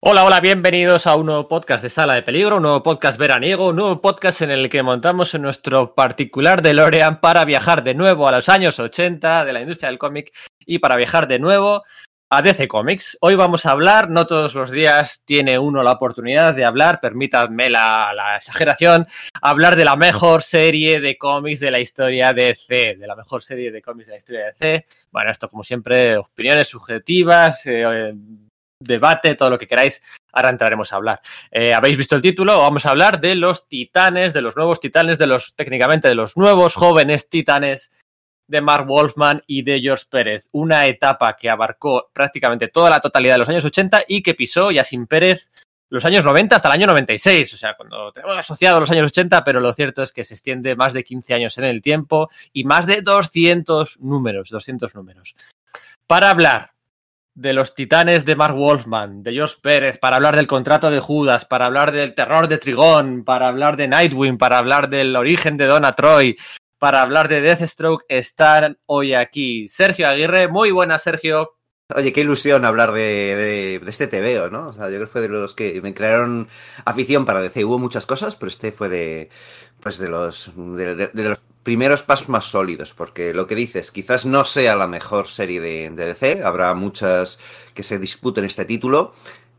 Hola, hola, bienvenidos a un nuevo podcast de Sala de Peligro, un nuevo podcast veraniego, un nuevo podcast en el que montamos en nuestro particular DeLorean para viajar de nuevo a los años 80 de la industria del cómic y para viajar de nuevo a DC Comics. Hoy vamos a hablar, no todos los días tiene uno la oportunidad de hablar, permítanme la, la exageración, hablar de la mejor serie de cómics de la historia de DC, de la mejor serie de cómics de la historia de DC. Bueno, esto como siempre, opiniones subjetivas, eh, debate, todo lo que queráis. Ahora entraremos a hablar. Eh, Habéis visto el título, vamos a hablar de los titanes, de los nuevos titanes, de los técnicamente de los nuevos jóvenes titanes de Mark Wolfman y de George Pérez. Una etapa que abarcó prácticamente toda la totalidad de los años 80 y que pisó ya sin Pérez los años 90 hasta el año 96. O sea, cuando tenemos asociado los años 80, pero lo cierto es que se extiende más de 15 años en el tiempo y más de 200 números, 200 números. Para hablar de los titanes de Mark Wolfman, de George Pérez, para hablar del contrato de Judas, para hablar del terror de Trigón, para hablar de Nightwing, para hablar del origen de Donna Troy, para hablar de Deathstroke, están hoy aquí Sergio Aguirre. Muy buenas, Sergio. Oye, qué ilusión hablar de, de, de este TVO, ¿no? O sea, yo creo que fue de los que me crearon afición para DC. Hubo muchas cosas, pero este fue de, pues de los, de los primeros pasos más sólidos, porque lo que dices, quizás no sea la mejor serie de, de DC, habrá muchas que se disputen este título,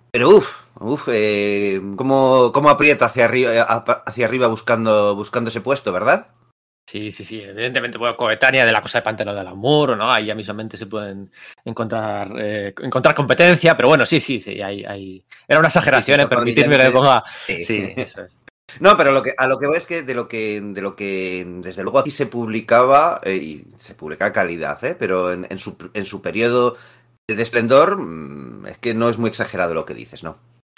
pero uff, uff, eh, ¿cómo, ¿cómo, aprieta hacia arriba, hacia arriba buscando, buscando ese puesto, ¿verdad? Sí, sí, sí, evidentemente, bueno, coetánea de la cosa de Pantano del Amor, ¿no? Ahí ya mismamente se pueden encontrar eh, encontrar competencia, pero bueno, sí, sí, sí, hay, hay... era una exageración sí, sí, en permitirme que le ponga... Sí, sí, eso es. No, pero lo que, a lo que voy es que de lo que, de lo que desde luego aquí se publicaba, eh, y se publica calidad, ¿eh? pero en, en, su, en su periodo de esplendor, mmm, es que no es muy exagerado lo que dices, ¿no?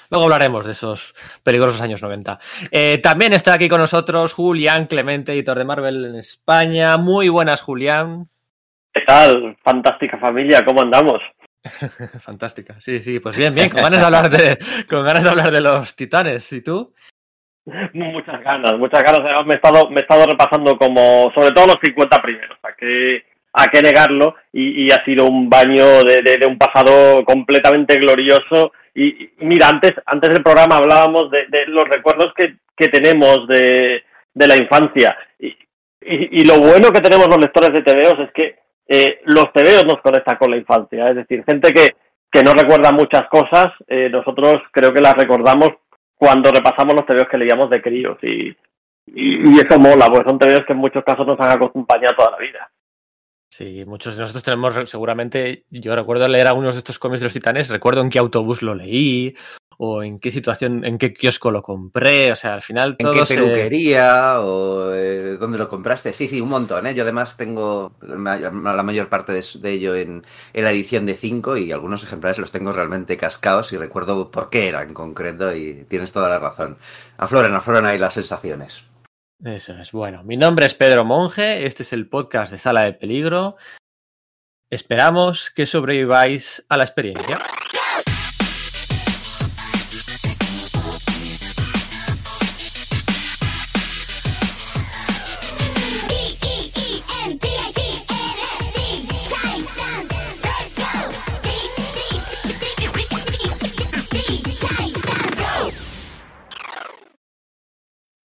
Luego hablaremos de esos peligrosos años 90. Eh, también está aquí con nosotros Julián Clemente, editor de Marvel en España. Muy buenas, Julián. ¿Qué tal? Fantástica familia, ¿cómo andamos? Fantástica, sí, sí, pues bien, bien, con ganas de hablar de, con ganas de, hablar de los titanes. ¿Y tú? Muchas ganas, muchas ganas. Me he estado, me he estado repasando como, sobre todo los 50 primeros, a que, a que negarlo, y, ha sido un baño de, de, un pasado completamente glorioso. Y, mira, antes, antes del programa hablábamos de, los recuerdos que, que tenemos de, de la infancia. Y, y, y, lo bueno que tenemos los lectores de TVOs es que eh, los TVOs nos conectan con la infancia. Es decir, gente que, que no recuerda muchas cosas, eh, nosotros creo que las recordamos cuando repasamos los TVOs que leíamos de críos y, y, y, eso mola, porque son TVOs que en muchos casos nos han acompañado toda la vida. Sí, muchos de nosotros tenemos seguramente, yo recuerdo leer algunos de estos cómics de los titanes, recuerdo en qué autobús lo leí, o en qué situación, en qué kiosco lo compré, o sea, al final todo ¿En qué peluquería se... o eh, dónde lo compraste? Sí, sí, un montón, ¿eh? Yo además tengo la mayor parte de, de ello en, en, la edición de 5 y algunos ejemplares los tengo realmente cascados y recuerdo por qué era en concreto y tienes toda la razón. Afloran, afloran ahí las sensaciones. Eso es. Bueno, mi nombre es Pedro Monge, este es el podcast de Sala de Peligro. Esperamos que sobreviváis a la experiencia.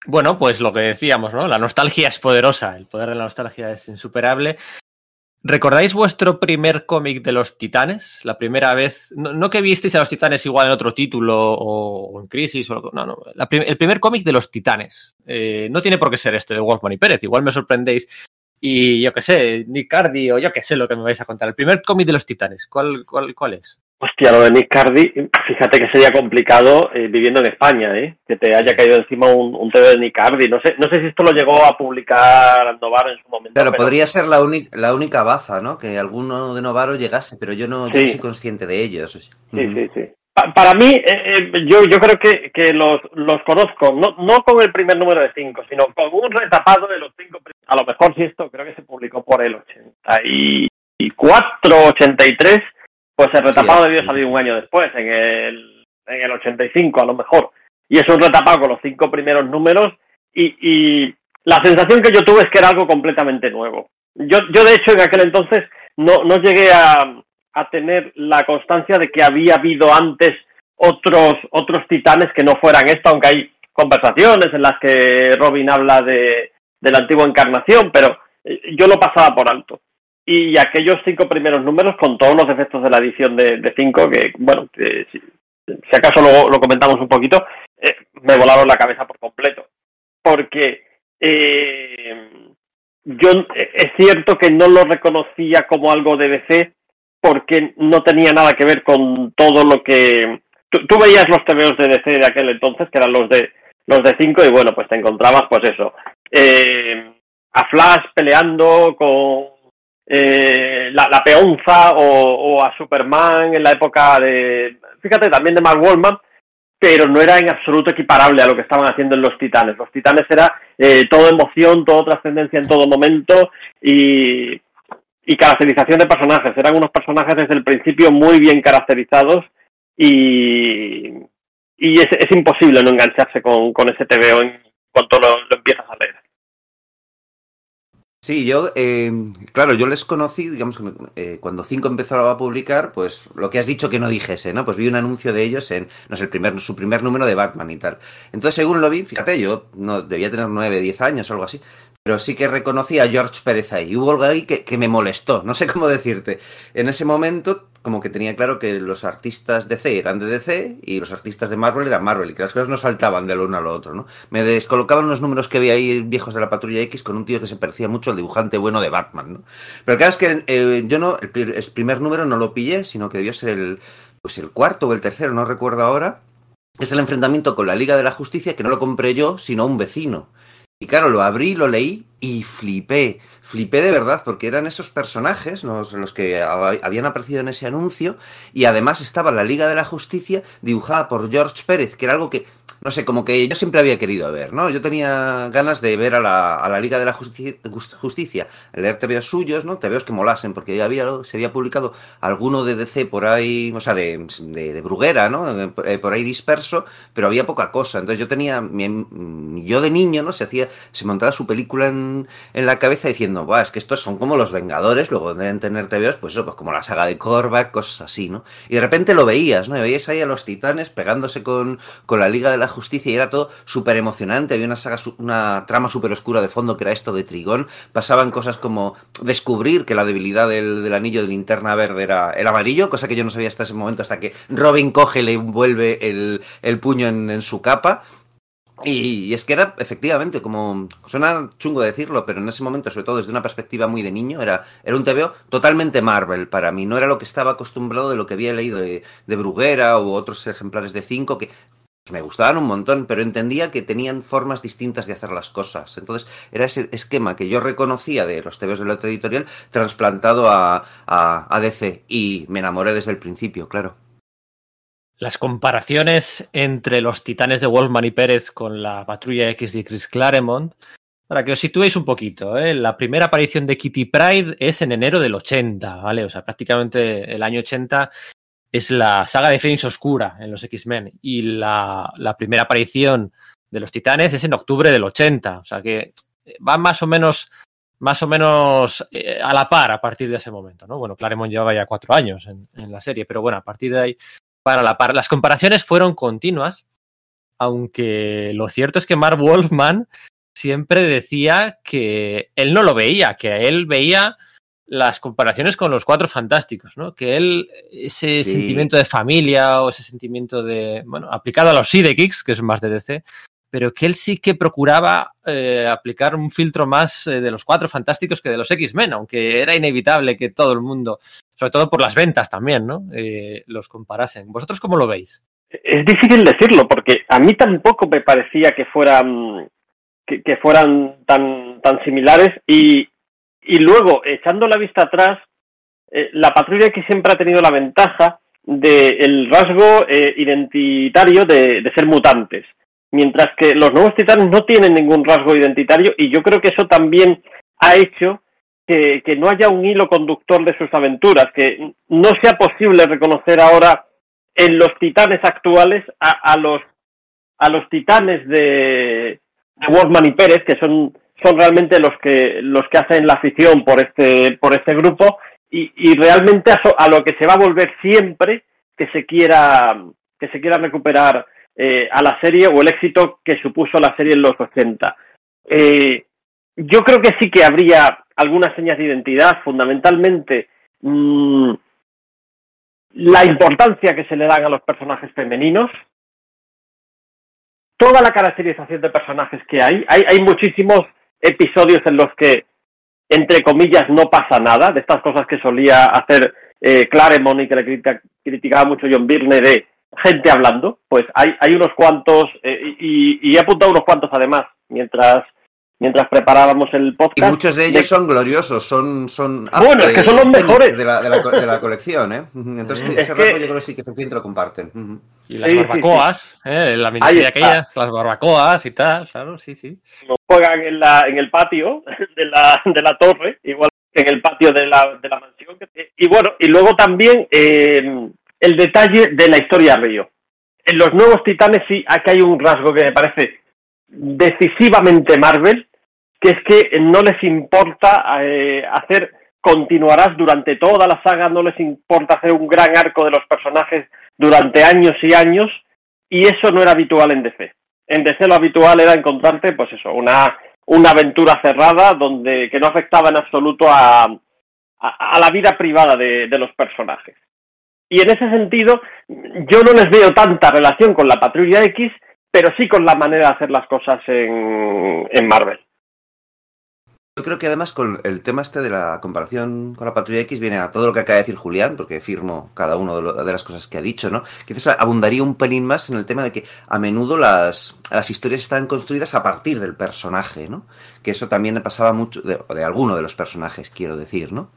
Bueno, pues lo que decíamos, ¿no? La nostalgia es poderosa, el poder de la nostalgia es insuperable. ¿Recordáis vuestro primer cómic de los titanes? La primera vez, no, que visteis a los titanes igual en otro título o, en Crisis, o, no, no, el primer cómic de los titanes. Eh, no tiene por qué ser este de Wolfman y Pérez, igual me sorprendéis. Y yo qué sé, Nick Cardi o yo qué sé lo que me vais a contar. El primer cómic de los titanes, ¿cuál, cuál, cuál es? Hostia, lo de Nick Cardi, fíjate que sería complicado eh, viviendo en España, ¿eh? Que te haya caído encima un, un TV de Nick Cardi. No sé, no sé si esto lo llegó a publicar Novaro en su momento. Claro, pero... podría ser la, la única baza, ¿no? Que alguno de Novaro llegase, pero yo no, sí. yo no soy consciente de ellos. Sí, uh -huh. sí, sí. Pa para mí, eh, eh, yo, yo creo que, que los, los conozco, no, no con el primer número de cinco, sino con un retapado de los cinco. A lo mejor si esto creo que se publicó por el 84, 83 pues el retapado sí, debió salir un año después, en el, en el 85 a lo mejor. Y es un retapado con los cinco primeros números y, y la sensación que yo tuve es que era algo completamente nuevo. Yo, yo de hecho en aquel entonces no, no llegué a, a tener la constancia de que había habido antes otros, otros titanes que no fueran esto, aunque hay conversaciones en las que Robin habla de, la antigua encarnación, pero eh, yo lo pasaba por alto. Y aquellos cinco primeros números, con todos los efectos de la edición de, cinco, que, bueno, si, acaso luego lo comentamos un poquito, eh, me volaron la cabeza por completo. Porque eh, yo es cierto que no lo reconocía como algo de DC, porque no tenía nada que ver con todo lo que... Tú, veías los TVOs de DC de aquel entonces, que eran los de los de 5, y bueno, pues te encontrabas, pues eso, eh, a Flash peleando con eh, la, peonza o, a Superman en la época de, fíjate, también de Mark Wallman, pero no era en absoluto equiparable a lo que estaban haciendo en los Titanes. Los Titanes era eh, todo emoción, todo trascendencia en todo momento y y caracterización de personajes. Eran unos personajes desde el principio muy bien caracterizados y, y es, es imposible no engancharse con, con ese TVO en cuanto lo, lo empiezas a leer. Sí, yo, eh, claro, yo les conocí, digamos, eh, cuando Cinco empezó a publicar, pues lo que has dicho que no dijese, ¿no? Pues vi un anuncio de ellos en, no sé, el primer, su primer número de Batman y tal. Entonces, según lo vi, fíjate, yo no debía tener nueve, diez años o algo así, pero sí que reconocí a George Pérez ahí. Hubo algo ahí que, que, me molestó, no sé cómo decirte. En ese momento, como que tenía claro que los artistas de DC eran de DC y los artistas de Marvel eran Marvel y que las cosas no saltaban del uno al otro, ¿no? Me descolocaban los números que había ahí viejos de la Patrulla X con un tío que se parecía mucho al dibujante bueno de Batman, ¿no? Pero claro es que eh, yo no, el, el primer número no lo pillé, sino que debió ser el, pues el cuarto o el tercero, no recuerdo ahora. Es el enfrentamiento con la Liga de la Justicia, que no lo compré yo, sino un vecino. Y claro, lo abrí, lo leí y flipé. Flipé de verdad porque eran esos personajes los, los, que habían aparecido en ese anuncio y además estaba la Liga de la Justicia dibujada por George Pérez, que era algo que no sé, como que yo siempre había querido ver, ¿no? Yo tenía ganas de ver a la, a la Liga de la Justicia, Justicia, leer TVOs suyos, ¿no? TVOs que molasen, porque ya había, se había publicado alguno de DC por ahí, o sea, de, de, Bruguera, ¿no? Eh, por ahí disperso, pero había poca cosa. Entonces yo tenía, mi, yo de niño, ¿no? Se hacía, se montaba su película en, en la cabeza diciendo, va, es que estos son como los Vengadores, luego deben tener TVOs, pues eso, pues como la saga de Korvac, cosas así, ¿no? Y de repente lo veías, ¿no? Y veías ahí a los titanes pegándose con, con la Liga de la Justicia y era todo súper emocionante. Había una trama súper oscura de fondo que era esto de Trigón. Pasaban cosas como descubrir que la debilidad del, anillo de linterna verde era el amarillo, cosa que yo no sabía hasta ese momento, hasta que Robin coge, le envuelve el, puño en, su capa. Y, es que era efectivamente como suena chungo decirlo, pero en ese momento, sobre todo desde una perspectiva muy de niño, era, un TVO totalmente Marvel para mí. No era lo que estaba acostumbrado de lo que había leído de, de Bruguera u otros ejemplares de 5, que me gustaban un montón, pero entendía que tenían formas distintas de hacer las cosas. Entonces, era ese esquema que yo reconocía de los TVs de la otra editorial trasplantado a, a, a DC y me enamoré desde el principio, claro. Las comparaciones entre los titanes de Wolfman y Pérez con la patrulla X de Chris Claremont, para que os situéis un poquito, ¿eh? la primera aparición de Kitty Pride es en enero del 80, ¿vale? O sea, prácticamente el año 80 es la saga de Phoenix Oscura en los X-Men y la, primera aparición de los Titanes es en octubre del 80, o sea que va más o menos más o menos eh, a la par a partir de ese momento, ¿no? Bueno, Claremont llevaba ya cuatro años en, en la serie, pero bueno, a partir de ahí para la par. Las comparaciones fueron continuas, aunque lo cierto es que Mark Wolfman siempre decía que él no lo veía, que él veía las comparaciones con los cuatro fantásticos, ¿no? Que él, ese sí. sentimiento de familia o ese sentimiento de, bueno, aplicado a los sidekicks, que es más de DC, pero que él sí que procuraba eh, aplicar un filtro más eh, de los cuatro fantásticos que de los X-Men, aunque era inevitable que todo el mundo, sobre todo por las ventas también, ¿no? Eh, los comparasen. ¿Vosotros cómo lo veis? Es difícil decirlo, porque a mí tampoco me parecía que fueran que, que fueran tan, tan similares y, y luego, echando la vista atrás, eh, la patrulla que siempre ha tenido la ventaja del rasgo eh, identitario de, ser mutantes, mientras que los nuevos titanes no tienen ningún rasgo identitario y yo creo que eso también ha hecho que, que no haya un hilo conductor de sus aventuras, que no sea posible reconocer ahora en los titanes actuales a, a los a los titanes de, de Wolfman y Pérez, que son son realmente los que los que hacen la afición por este por este grupo y, y realmente a, lo que se va a volver siempre que se quiera que se quiera recuperar eh, a la serie o el éxito que supuso la serie en los 80. Eh, yo creo que sí que habría algunas señas de identidad, fundamentalmente mmm, la importancia que se le dan a los personajes femeninos, toda la caracterización de personajes que hay. Hay, hay muchísimos episodios en los que, entre comillas, no pasa nada, de estas cosas que solía hacer eh, Claremont y que le critica, criticaba mucho John Byrne de gente hablando, pues hay, hay unos cuantos, eh, y, y he apuntado unos cuantos además, mientras mientras preparábamos el podcast. Y muchos de ellos de... son gloriosos, son... son bueno, es que son los mejores. De la, de la, de la colección, ¿eh? Entonces, es ese que... rasgo yo creo que sí que efectivamente lo comparten. Uh -huh. Y las sí, barbacoas, sí, sí. ¿eh? la miniserie aquella, las barbacoas y tal, claro, sí, sí. Juegan en, la, en el patio de la, de la torre, igual que en el patio de la, de la mansión. Y bueno, y luego también eh, el detalle de la historia Río. En los nuevos titanes sí, aquí hay un rasgo que me parece decisivamente Marvel, que es que no les importa eh, hacer, continuarás durante toda la saga, no les importa hacer un gran arco de los personajes durante años y años, y eso no era habitual en DC. En DC lo habitual era encontrarte, pues eso, una, una aventura cerrada donde que no afectaba en absoluto a, a, a la vida privada de, de los personajes. Y en ese sentido, yo no les veo tanta relación con la Patrulla X, pero sí con la manera de hacer las cosas en, en Marvel. Yo creo que además con el tema este de la comparación con la Patrulla X viene a todo lo que acaba de decir Julián, porque firmo cada una de, las cosas que ha dicho, ¿no? Quizás abundaría un pelín más en el tema de que a menudo las, las historias están construidas a partir del personaje, ¿no? Que eso también pasaba mucho, de, de alguno de los personajes, quiero decir, ¿no?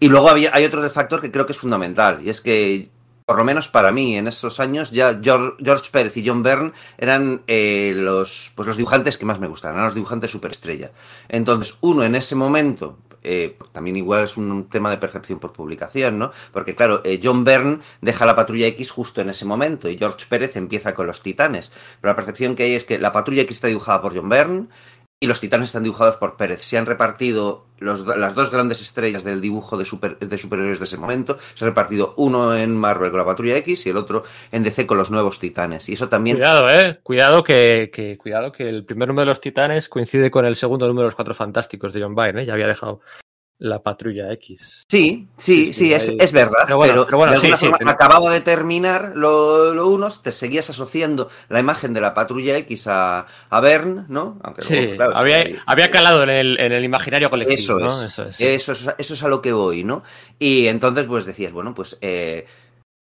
Y luego había, hay otro factor que creo que es fundamental, y es que por lo menos para mí, en esos años, ya George, George Pérez y John Byrne eran eh, los, pues los dibujantes que más me gustaban, eran los dibujantes superestrella. Entonces, uno en ese momento, eh, también igual es un tema de percepción por publicación, ¿no? Porque claro, eh, John Byrne deja la Patrulla X justo en ese momento y George Pérez empieza con los Titanes. Pero la percepción que hay es que la Patrulla X está dibujada por John Byrne, y los titanes están dibujados por Pérez. Se han repartido las dos grandes estrellas del dibujo de, super, de, superhéroes de ese momento. Se han repartido uno en Marvel con la Patrulla X y el otro en DC con los nuevos titanes. Y eso también. Cuidado, eh. Cuidado que, que, cuidado que el primer número de los titanes coincide con el segundo número de los cuatro fantásticos de John Byrne, ¿eh? Ya había dejado la patrulla X. Sí, sí, sí, sí es, es, verdad. Pero, bueno, pero, pero bueno, de alguna sí, forma, sí, acababa de terminar lo, lo, unos, te seguías asociando la imagen de la patrulla X a, a Bern, ¿no? Aunque sí, luego, claro, había, había, calado en el, en el, imaginario colectivo. Eso ¿no? es, eso es, eso, es, eso es a lo que voy, ¿no? Y entonces, pues decías, bueno, pues, eh,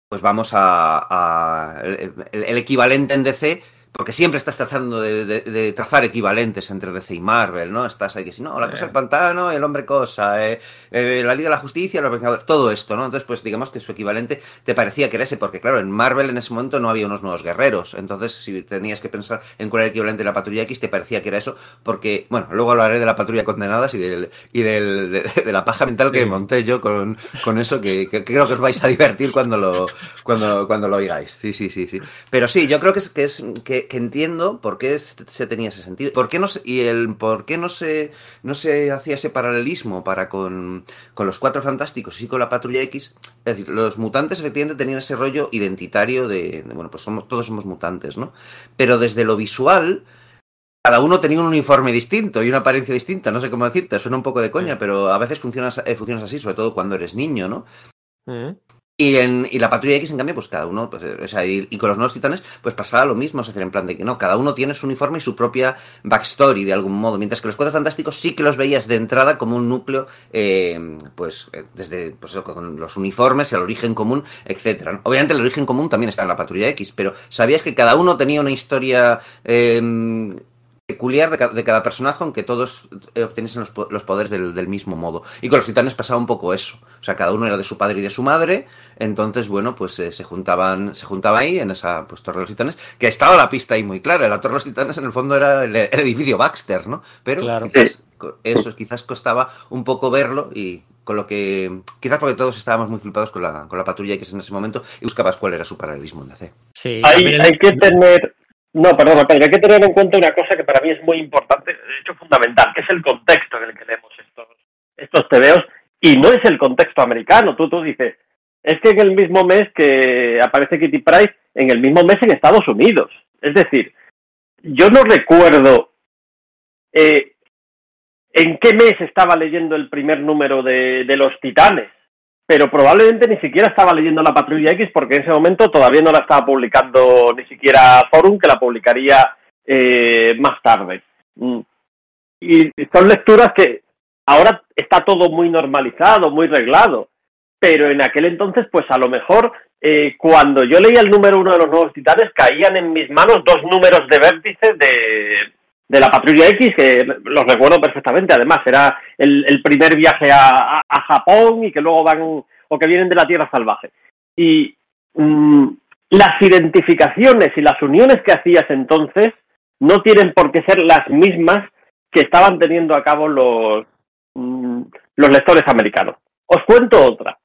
pues vamos a, a el, el equivalente en DC porque siempre estás tratando de, de, de, trazar equivalentes entre DC y Marvel, ¿no? Estás ahí que si no, la cosa del pantano, el hombre cosa, eh, eh, la Liga de la Justicia, los Vengadores, todo esto, ¿no? Entonces, pues digamos que su equivalente te parecía que era ese, porque claro, en Marvel en ese momento no había unos nuevos guerreros, entonces si tenías que pensar en cuál era el equivalente de la Patrulla X, te parecía que era eso, porque, bueno, luego hablaré de la Patrulla Condenadas y, del, y del, de, de, la paja mental que sí. monté yo con, con eso, que, que, que, creo que os vais a divertir cuando lo, cuando, cuando lo oigáis. Sí, sí, sí, sí. Pero sí, yo creo que es que, es, que, que entiendo por qué se tenía ese sentido. ¿Por qué no se, y el por qué no se, no se hacía ese paralelismo para con, con los cuatro fantásticos y con la patrulla X? Es decir, los mutantes efectivamente tenían ese rollo identitario de, de bueno, pues somos, todos somos mutantes, ¿no? Pero desde lo visual, cada uno tenía un uniforme distinto y una apariencia distinta, no sé cómo decirte, suena un poco de coña, pero a veces funcionas, eh, funcionas así, sobre todo cuando eres niño, ¿no? Mm. Y, en, y la patrulla X, en cambio, pues cada uno, pues, o sea, y, con los nuevos titanes, pues pasaba lo mismo, es decir, en plan de que no, cada uno tiene su uniforme y su propia backstory de algún modo, mientras que los cuatro fantásticos sí que los veías de entrada como un núcleo, eh, pues desde pues, con los uniformes, el origen común, etcétera. Obviamente el origen común también está en la patrulla X, pero sabías que cada uno tenía una historia eh, peculiar de cada, de cada, personaje, aunque todos eh, obteniesen los, los poderes del, del, mismo modo. Y con los titanes pasaba un poco eso. O sea, cada uno era de su padre y de su madre. Entonces, bueno, pues eh, se juntaban, se juntaba ahí en esa pues, Torre de los Titanes, que estaba la pista ahí muy clara. La Torre de los Titanes en el fondo era el, el edificio Baxter, ¿no? Pero claro. quizás, eso quizás costaba un poco verlo y con lo que quizás porque todos estábamos muy flipados con la, con la patrulla X en ese momento y buscabas cuál era su paralelismo en DC. Sí, hay, hay que tener no, perdón, Pedro, hay que tener en cuenta una cosa que para mí es muy importante, de hecho fundamental, que es el contexto en el que leemos estos, estos tebeos, y no es el contexto americano. Tú, tú dices, es que en el mismo mes que aparece Kitty Price, en el mismo mes en Estados Unidos. Es decir, yo no recuerdo eh, en qué mes estaba leyendo el primer número de, de, los Titanes, pero probablemente ni siquiera estaba leyendo la Patrulla X porque en ese momento todavía no la estaba publicando ni siquiera Forum, que la publicaría eh, más tarde. Mm. Y son lecturas que ahora está todo muy normalizado, muy reglado, pero en aquel entonces, pues a lo mejor eh, cuando yo leía el número uno de los nuevos titanes, caían en mis manos dos números de vértice de, de la Patrulla X, que los recuerdo perfectamente. Además, era el, primer viaje a, Japón y que luego van, o que vienen de la Tierra Salvaje. Y mmm, las identificaciones y las uniones que hacías entonces no tienen por qué ser las mismas que estaban teniendo a cabo los, mmm, los lectores americanos. Os cuento otra.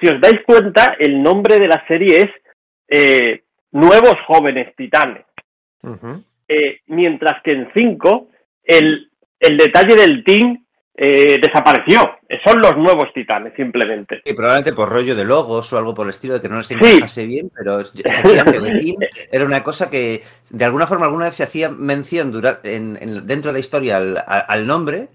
Si os dais cuenta, el nombre de la serie es eh, Nuevos Jóvenes Titanes. Eh, mientras que en 5 el, el detalle del team eh, desapareció. Son los nuevos titanes, simplemente. Sí, probablemente por rollo de logos o algo por el estilo, de que no les encajase sí. bien, pero team era una cosa que de alguna forma alguna vez se hacía mención durante, en, en, dentro de la historia al, al nombre.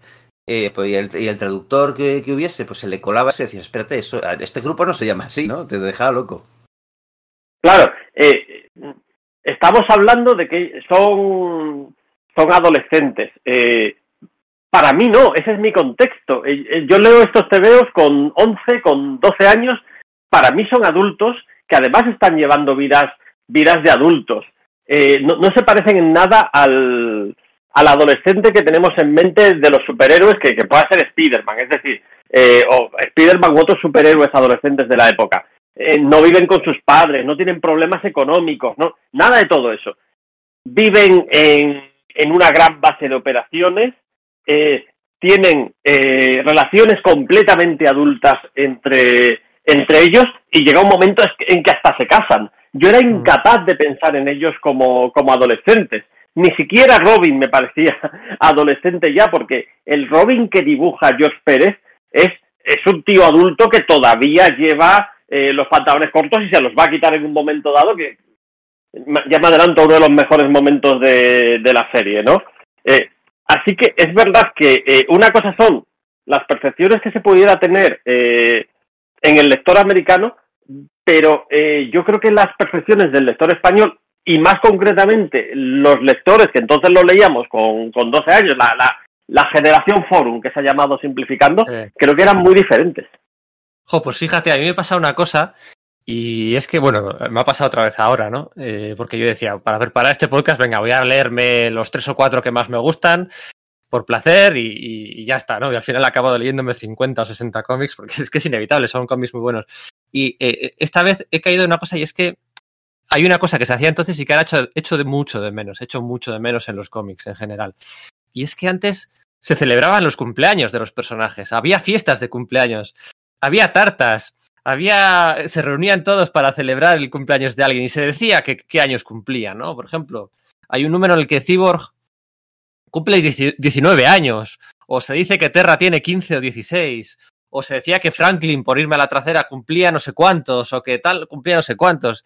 Eh, pues, y, el, y, el, traductor que, que, hubiese, pues se le colaba eso y decía, espérate, eso, este grupo no se llama así, ¿no? Te dejaba loco. Claro, eh, estamos hablando de que son, son adolescentes. Eh, para mí no, ese es mi contexto. Eh, yo leo estos tebeos con 11, con 12 años. Para mí son adultos que además están llevando vidas, vidas de adultos. Eh, no, no, se parecen en nada al, al, adolescente que tenemos en mente de los superhéroes que, que pueda ser Spider-Man. Es decir, eh, o Spider-Man u otros superhéroes adolescentes de la época. Eh, no viven con sus padres, no tienen problemas económicos, no, nada de todo eso. Viven en, en una gran base de operaciones, eh, tienen eh, relaciones completamente adultas entre, entre ellos y llega un momento en que hasta se casan. Yo era incapaz de pensar en ellos como, como adolescentes. Ni siquiera Robin me parecía adolescente ya, porque el Robin que dibuja George Pérez es, es un tío adulto que todavía lleva eh, los pantalones cortos y se los va a quitar en un momento dado que ya me adelanto uno de los mejores momentos de, de la serie, ¿no? Eh, así que es verdad que eh, una cosa son las percepciones que se pudiera tener eh, en el lector americano, pero eh, yo creo que las percepciones del lector español y más concretamente los lectores que entonces lo leíamos con, con 12 años, la, la, la generación forum que se ha llamado simplificando, creo que eran muy diferentes. Jo, pues fíjate, a mí me pasa una cosa y es que, bueno, me ha pasado otra vez ahora, ¿no? Eh, porque yo decía, para preparar este podcast, venga, voy a leerme los tres o cuatro que más me gustan por placer y, ya está, ¿no? Y al final he acabado leyéndome 50 o 60 cómics porque es que es inevitable, son cómics muy buenos. Y eh, esta vez he caído en una cosa y es que hay una cosa que se hacía entonces y que ahora hecho, hecho de mucho de menos, hecho mucho de menos en los cómics en general. Y es que antes se celebraban los cumpleaños de los personajes, había fiestas de cumpleaños, había tartas, había, se reunían todos para celebrar el cumpleaños de alguien y se decía que qué años cumplían, ¿no? Por ejemplo, hay un número en el que Cyborg cumple 19 años, o se dice que Terra tiene 15 o 16, o se decía que Franklin, por irme a la trasera, cumplía no sé cuántos, o que tal, cumplía no sé cuántos.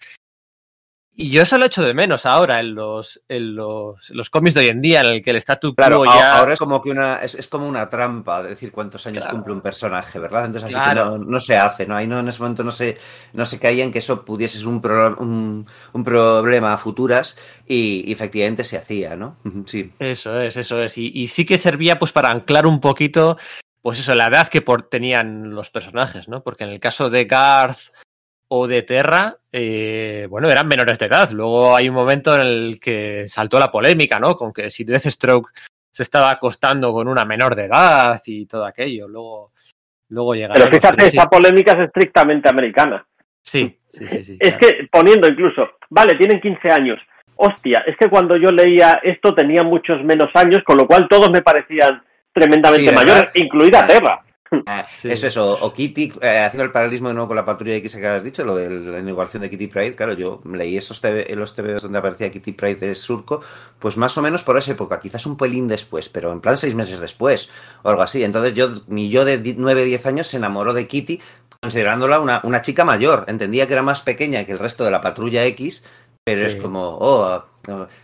Y yo eso lo echo de menos ahora en los, en los, los cómics de hoy en día, en el que el statu quo claro, ya... Ahora es como que una, es, es, como una trampa decir cuántos años claro. cumple un personaje, ¿verdad? Entonces así claro. que no, no, se hace, ¿no? Ahí no, en ese momento no se, no se caía en que eso pudiese ser un, pro, un, un problema a futuras y, y, efectivamente se hacía, ¿no? Sí. Eso es, eso es. Y, y sí que servía pues para anclar un poquito pues eso, la edad que por, tenían los personajes, ¿no? Porque en el caso de Garth o de Terra, eh, bueno, eran menores de edad. Luego hay un momento en el que saltó la polémica, ¿no? Con que si Deathstroke se estaba acostando con una menor de edad y todo aquello. Luego, luego llega. Pero fíjate, esa polémica es estrictamente americana. Sí, sí, sí. sí es claro. que poniendo incluso, vale, tienen 15 años. Hostia, es que cuando yo leía esto tenía muchos menos años, con lo cual todos me parecían tremendamente sí, mayores, incluida Terra. Ah, sí. Eso es, o, o Kitty, eh, haciendo el paralelismo de nuevo con la patrulla X que has dicho, lo de la inauguración de Kitty Pride, claro, yo leí esos TV, los TVs donde aparecía Kitty Pride de Surco, pues más o menos por esa época, quizás un pelín después, pero en plan seis meses después, o algo así. Entonces yo, mi yo de 9, 10 años se enamoró de Kitty, considerándola una, una chica mayor. Entendía que era más pequeña que el resto de la patrulla X, pero Sí. es como, oh,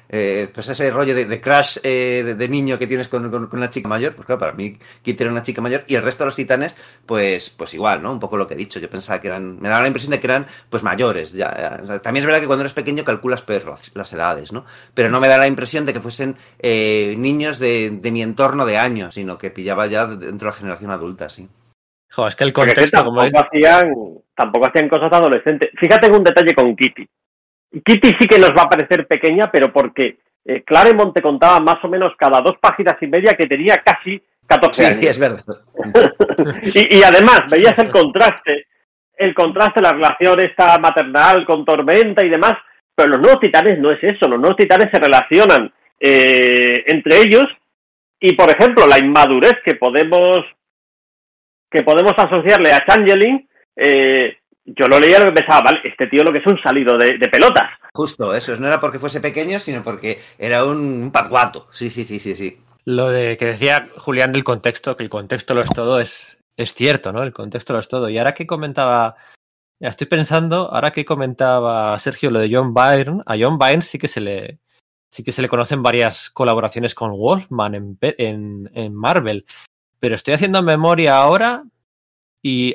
eh, pues ese rollo de, de crash eh, de, de niño que tienes con, con- con una chica mayor, pues claro, para mí Kit era una chica mayor y el resto de los titanes, pues, pues igual, ¿no? Un poco lo que he dicho. Yo pensaba que eran, me daba la impresión de que eran, pues mayores. Ya, ya. O sea, también es verdad que cuando eres pequeño calculas peor las, las edades, ¿no? Pero no me da la impresión de que fuesen eh, niños de, de mi entorno de años, sino que pillaba ya dentro de la generación adulta, sí. Jo, es que el Porque contexto, como tampoco, hacían, tampoco hacían cosas adolescentes. Fíjate en un detalle con Kitty. Kitty sí que nos va a parecer pequeña, pero porque eh, Claremont te contaba más o menos cada dos páginas y media que tenía casi 14 Sí, años. es verdad. y, y además veías el contraste, el contraste, la relación esta maternal con Tormenta y demás, pero los nuevos titanes no es eso, los nuevos titanes se relacionan eh, entre ellos y, por ejemplo, la inmadurez que podemos que podemos asociarle a Changeling, eh, yo lo leía lo que pensaba, vale, este tío lo que es un salido de, de pelotas. Justo, eso, no era porque fuese pequeño, sino porque era un, un. Sí, sí, sí, sí, sí. Lo de que decía Julián del contexto, que el contexto lo es todo, es, es cierto, ¿no? El contexto lo es todo. Y ahora que comentaba, ya estoy pensando, ahora que comentaba Sergio lo de John Byrne, a John Byrne sí que se le, sí que se le conocen varias colaboraciones con Wolfman en, en, en Marvel. Pero estoy haciendo memoria ahora y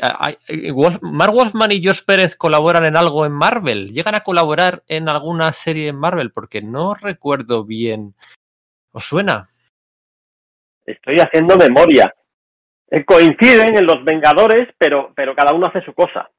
Wolf- Mark Wolfman y Josh Pérez colaboran en algo en Marvel. ¿Llegan a colaborar en alguna serie en Marvel? Porque no recuerdo bien. ¿Os suena? Estoy haciendo memoria. Eh, coinciden en los Vengadores, pero, pero cada uno hace su cosa.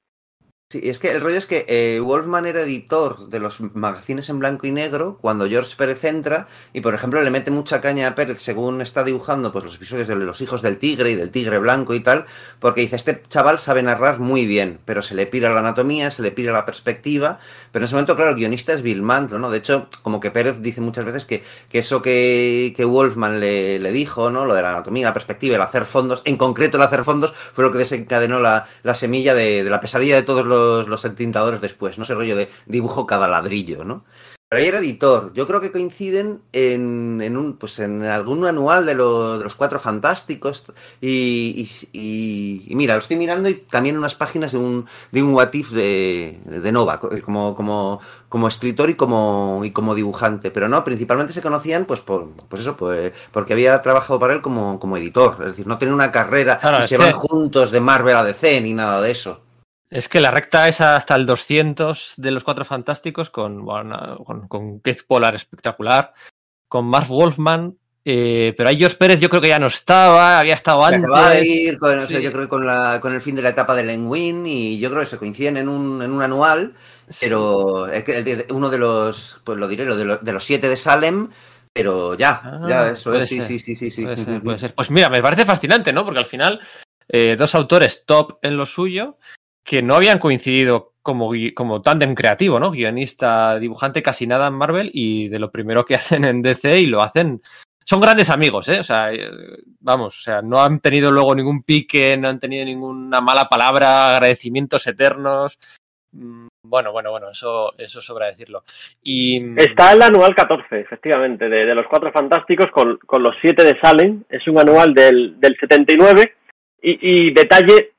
Sí, es que el rollo es que eh, Wolfman era editor de los magazines en blanco y negro cuando George Pérez entra y, por ejemplo, le mete mucha caña a Pérez según está dibujando pues, los episodios de Los Hijos del Tigre y del Tigre Blanco y tal, porque dice, este chaval sabe narrar muy bien, pero se le pira la anatomía, se le pira la perspectiva, pero en ese momento, claro, el guionista es Bill Mantlo, ¿no? De hecho, como que Pérez dice muchas veces que, que eso que, que Wolfman le, le dijo, ¿no? Lo de la anatomía, la perspectiva, el hacer fondos, en concreto el hacer fondos, fue lo que desencadenó la, la semilla de, de la pesadilla de todos los, los entintadores después, ¿no? Ese rollo de dibujo cada ladrillo, ¿no? Pero era editor. Yo creo que coinciden en, en un, pues en algún anual de, lo- de los cuatro fantásticos. Y, y- y- y mira, lo estoy mirando y también unas páginas de un, de un What If de, de Nova, como, como, como escritor y como, y como dibujante. Pero no, principalmente se conocían, pues, por, pues eso, pues, porque había trabajado para él como, como editor. Es decir, no tenían una carrera Claro, y se que- van juntos de Marvel a DC ni nada de eso. Es que la recta es hasta el 200 de los Cuatro Fantásticos con, bueno, con, con Keith Pollard espectacular, con Marv Wolfman, eh, pero ahí George Pérez yo creo que ya no estaba, había estado Se antes. acaba de ir con, o sea, Sí. yo creo que con, la, con el fin de la etapa de Len y yo creo que se coinciden en un, en un anual, pero es que uno de los, pues lo diré, de, los, de los siete de Salem, pero ya, Ah, ya, eso puede es, sí, sí, sí, sí, sí. Puede ser, puede ser. Pues mira, me parece fascinante, ¿no? Porque al final, eh, dos autores top en lo suyo que no habían coincidido como, como tándem creativo, ¿no? Guionista, dibujante, casi nada en Marvel y de lo primero que hacen en DC y lo hacen. Son grandes amigos, ¿eh? O sea, eh, vamos, o sea, no han tenido luego ningún pique, no han tenido ninguna mala palabra, agradecimientos eternos. Mm, Bueno, bueno, bueno, eso, eso sobra decirlo. Y mm, Está el anual 14, efectivamente, de, los Cuatro Fantásticos con, con los siete de Salem. Es un anual del, del 79. Y, y detalle,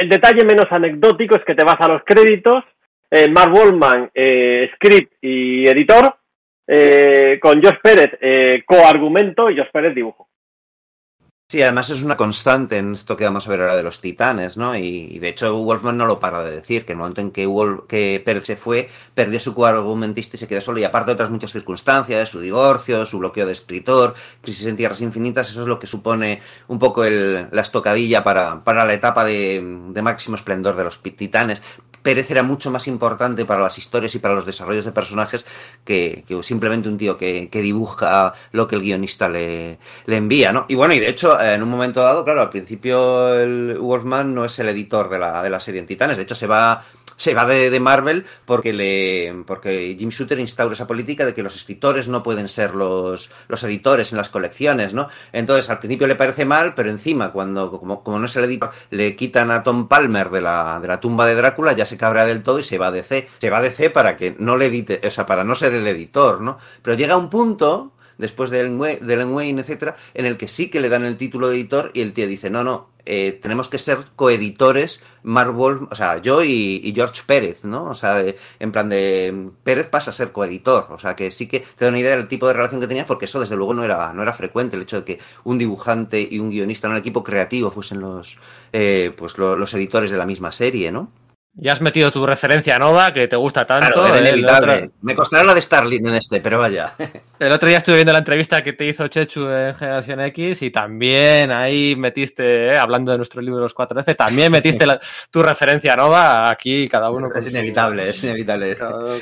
el detalle menos anecdótico es que te vas a los créditos. Eh, Mark Wallman, eh, script y editor. eh, con Josh Pérez, coargumento y Josh Pérez dibujo. Sí, además es una constante en esto que vamos a ver ahora de los titanes, ¿no? Y, y de hecho Wolfman no lo para de decir, que en el momento en que, Wolf- que Pérez se fue, perdió su coargumentista y se quedó solo, y aparte de otras muchas circunstancias, su divorcio, su bloqueo de escritor, crisis en tierras infinitas, eso es lo que supone un poco el- la estocadilla para, para la etapa de, de máximo esplendor de los titanes. Pérez era mucho más importante para las historias y para los desarrollos de personajes que, que simplemente un tío que, que dibuja lo que el guionista le, le envía, ¿no? Y bueno, y de hecho, en un momento dado, claro, al principio el Wolfman no es el editor de la, de la serie en Titanes, de hecho se va se va de, de Marvel porque le porque Jim Shooter instaura esa política de que los escritores no pueden ser los, los editores en las colecciones, ¿no? Entonces al principio le parece mal, pero encima cuando como, como no es el editor le quitan a Tom Palmer de la, de la tumba de Drácula, ya se cabrea del todo y se va a DC. Se va a DC para que no le edite, o sea, para no ser el editor, ¿no? Pero llega un punto después de Ellen Wayne, etcétera, en el que sí que le dan el título de editor y el tío dice, no, no, eh, tenemos que ser coeditores, Marvel, o sea, yo y, George Pérez, ¿no? O sea, en plan de Pérez pasa a ser coeditor, o sea, que sí que te da una idea del tipo de relación que tenías, porque eso desde luego no era, no era frecuente, el hecho de que un dibujante y un guionista en un equipo creativo fuesen los, eh, pues los editores de la misma serie, ¿no? Ya has metido tu referencia a Nova, que te gusta tanto. inevitable. Me costará la de Starling en este, pero vaya. El otro día estuve viendo la entrevista que te hizo Chechu en Generación X y también ahí metiste, eh, hablando de nuestro libro Los 4F, también metiste tu referencia a Nova aquí cada uno. Es, inevitable, es inevitable.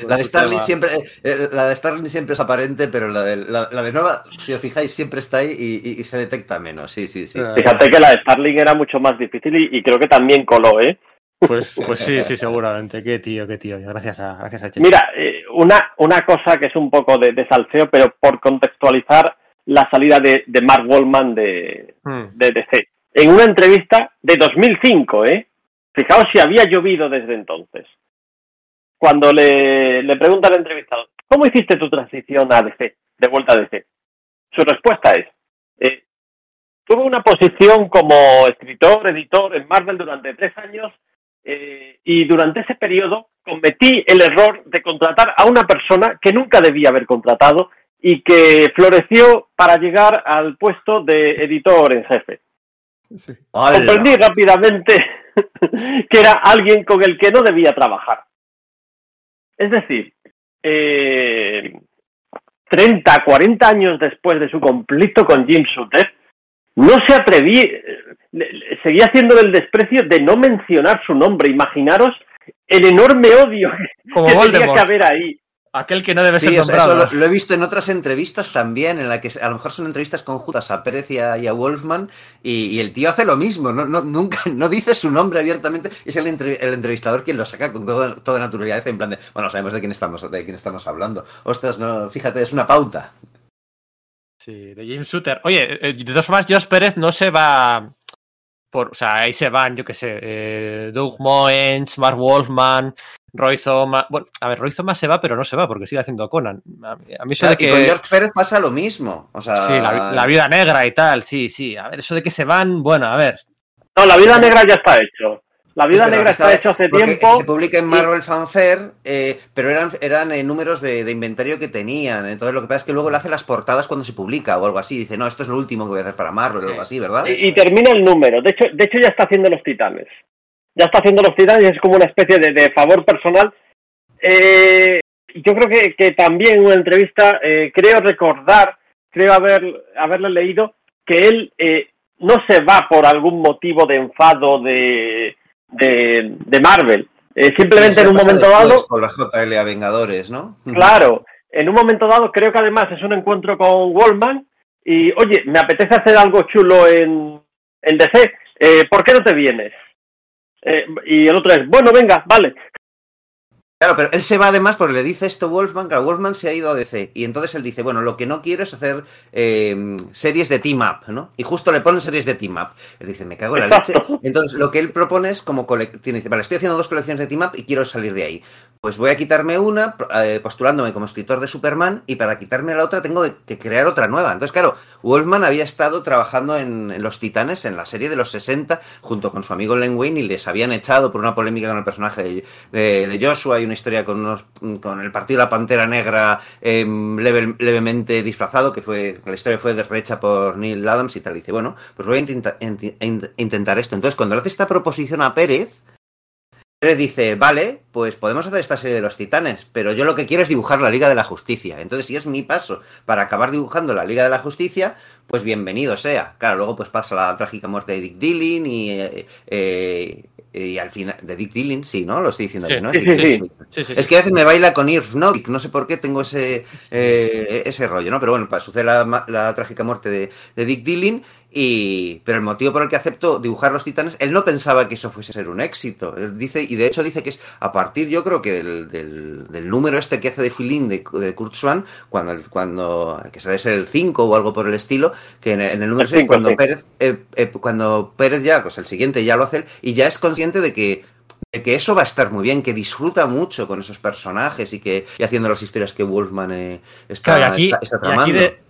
La de, Starling siempre, eh, la de Starling siempre es aparente, pero la de, la, de Nova, si os fijáis, siempre está ahí y, se detecta menos. Sí, sí, sí. Fíjate que la de Starling era mucho más difícil y creo que también coló, ¿eh? Pues, pues sí, sí, seguramente. Qué tío, qué tío. Gracias a, gracias a Mira, eh, una, una cosa que es un poco de, de, salseo, pero por contextualizar la salida de, de Mark Wallman de, hmm. de DC. En una entrevista de 2005, ¿eh? Fijaos si había llovido desde entonces. Cuando le, le pregunta al entrevistado, ¿cómo hiciste tu transición a DC, de vuelta a DC? Su respuesta es, eh, tuve una posición como escritor, editor en Marvel durante tres años eh, y durante ese periodo cometí el error de contratar a una persona que nunca debía haber contratado y que floreció para llegar al puesto de editor en jefe. Comprendí rápidamente que era alguien con el que no debía trabajar. Es decir, eh, 30, 40 años después de su conflicto con Jim Shooter, no se atreví, seguía haciendo el desprecio de no mencionar su nombre. Imaginaros el enorme odio Como que tenía que haber ahí. Aquel que no debe ser nombrado. lo, he visto en otras entrevistas también, en la que a lo mejor son entrevistas conjuntas a Pérez y a, Wolfman, y, el tío hace lo mismo, no, nunca, no dice su nombre abiertamente, es el, entrevistador quien lo saca con toda naturalidad, en plan de, bueno, sabemos de quién estamos, de quién estamos hablando. Ostras, no, fíjate, es una pauta. Sí, de James Shooter. Oye, eh, de todas formas, Josh Pérez no se va por, o sea, ahí se van, yo qué sé, eh, Doug Moens, Mark Wolfman, Roy Thomas. Bueno, a ver, Roy Thomas se va, pero no se va porque sigue haciendo Conan. A mí, eso de que. Y con George Pérez pasa lo mismo. O sea... Sí, la, la, vida negra y tal, sí, sí. A ver, eso de que se van, bueno, a ver. No, la vida negra ya está hecho. La vida negra está hecha hace tiempo. Se publica en Marvel Fanfare, eh, pero eran, eran eh, números de, inventario que tenían. Entonces lo que pasa es que luego le hace las portadas cuando se publica o algo así. Dice, no, esto es lo último que voy a hacer para Marvel o algo así, ¿verdad? Y, termina el número. De hecho, de hecho, ya está haciendo los titanes. Ya está haciendo los titanes y es como una especie de, favor personal. Eh, yo creo que, que, también en una entrevista, creo recordar, creo haber, haberle leído, que él no se va por algún motivo de enfado, de de, de Marvel. Eh, simplemente en un momento dado. Con la JLA Vengadores, ¿no? Claro, en un momento dado creo que además es un encuentro con Wallman y, oye, me apetece hacer algo chulo en, en DC, eh, ¿por qué no te vienes? Eh, y el otro es, bueno, venga, vale. Claro, pero él se va además porque le dice esto Wolfman, claro, Wolfman se ha ido a DC y entonces él dice, bueno, lo que no quiero es hacer eh, series de team up, ¿no? Y justo le ponen series de team up. Él dice, me cago en la leche. Entonces lo que él propone es como colección, dice, vale, estoy haciendo dos colecciones de team up y quiero salir de ahí. Pues voy a quitarme una eh, postulándome como escritor de Superman y para quitarme la otra tengo que crear otra nueva. Entonces, claro, Wolfman había estado trabajando en, Los Titanes, en la serie de los 60, junto con su amigo Len Wayne, y les habían echado por una polémica con el personaje de, Joshua. y una historia con, unos, con el partido de la Pantera Negra em, levemente disfrazado, que fue la historia fue rehecha por Neil Adams y tal. Dice, bueno, pues voy a intentar esto. Entonces, cuando le hace esta proposición a Pérez, Pérez dice, vale, pues podemos hacer esta serie de los titanes, pero yo lo que quiero es dibujar la Liga de la Justicia. Entonces, si es mi paso para acabar dibujando la Liga de la Justicia, pues bienvenido sea. Claro, luego pues pasa la trágica muerte de Dick Dillon y, eh, eh, y al final, de Dick Dillon, sí, ¿no? Lo estoy diciendo bien, ¿no? Sí, sí, sí, es que a veces me baila con Irv Novick, no sé por qué tengo ese, eh, ese rollo, ¿no? Pero bueno, sucede la, la trágica muerte de, de Dick Dillon y, pero el motivo por el que aceptó dibujar los titanes, él no pensaba que eso fuese a ser un éxito. Él dice, y de hecho dice que es a partir, yo creo que del, del, número este que hace de Filín de, de Kurt Swan, cuando, cuando que debe ser el 5 o algo por el estilo, que en, el número 6, cuando, Pérez, eh, eh, cuando Pérez ya, pues el siguiente ya lo hace, y ya es consciente de que de que eso va a estar muy bien, que disfruta mucho con esos personajes y que y haciendo las historias que Wolfman eh, está, está, tramando. aquí de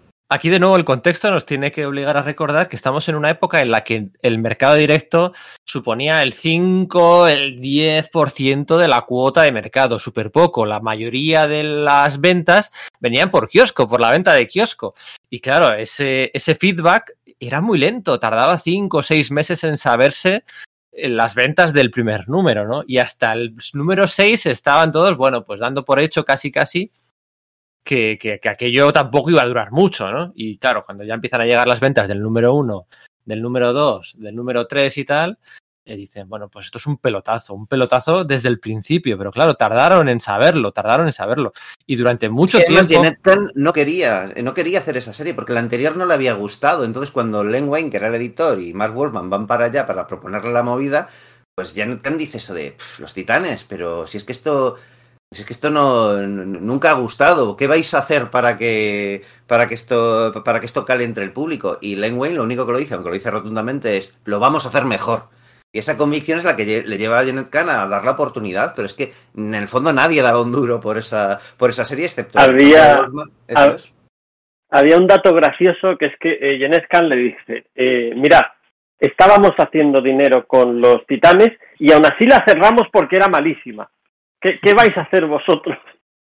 nuevo el contexto nos tiene que obligar a recordar que estamos en una época en la que el mercado directo suponía el 5, el 10% de la cuota de mercado, súper poco. La mayoría de las ventas venían por kiosco, por la venta de kiosco. Y claro, ese, ese feedback era muy lento, tardaba 5 o 6 meses en saberse las ventas del primer número, ¿no? Y hasta el número 6 estaban todos, bueno, pues dando por hecho casi casi que, que, que, aquello tampoco iba a durar mucho, ¿no? Y claro, cuando ya empiezan a llegar las ventas del número 1, del número 2, del número 3 y tal, eh, dicen, bueno, pues esto es un pelotazo, un pelotazo desde el principio, pero claro, tardaron en saberlo, tardaron en saberlo. Y durante mucho tiempo... además, Janet Kahn no quería, no quería hacer esa serie porque la anterior no le había gustado. Entonces, cuando Len Wayne, que era el editor, y Mark Wolfman van para allá para proponerle la movida, pues Janet Kahn dice eso de "Pf, los titanes, pero si es que esto. Es que esto no, nunca ha gustado. ¿Qué vais a hacer para que, para que esto, para que esto cale entre el público? Y Len Wayne lo único que lo dice, aunque lo dice rotundamente, es lo vamos a hacer mejor. Y esa convicción es la que le lleva a Janet Kahn a dar la oportunidad, pero es que en el fondo nadie daba un duro por esa, por esa serie, excepto Había-. Había un dato gracioso que es que eh, Kahn le dice, eh, mira, estábamos haciendo dinero con los titanes y aún así la cerramos porque era malísima. ¿Qué, qué vais a hacer vosotros?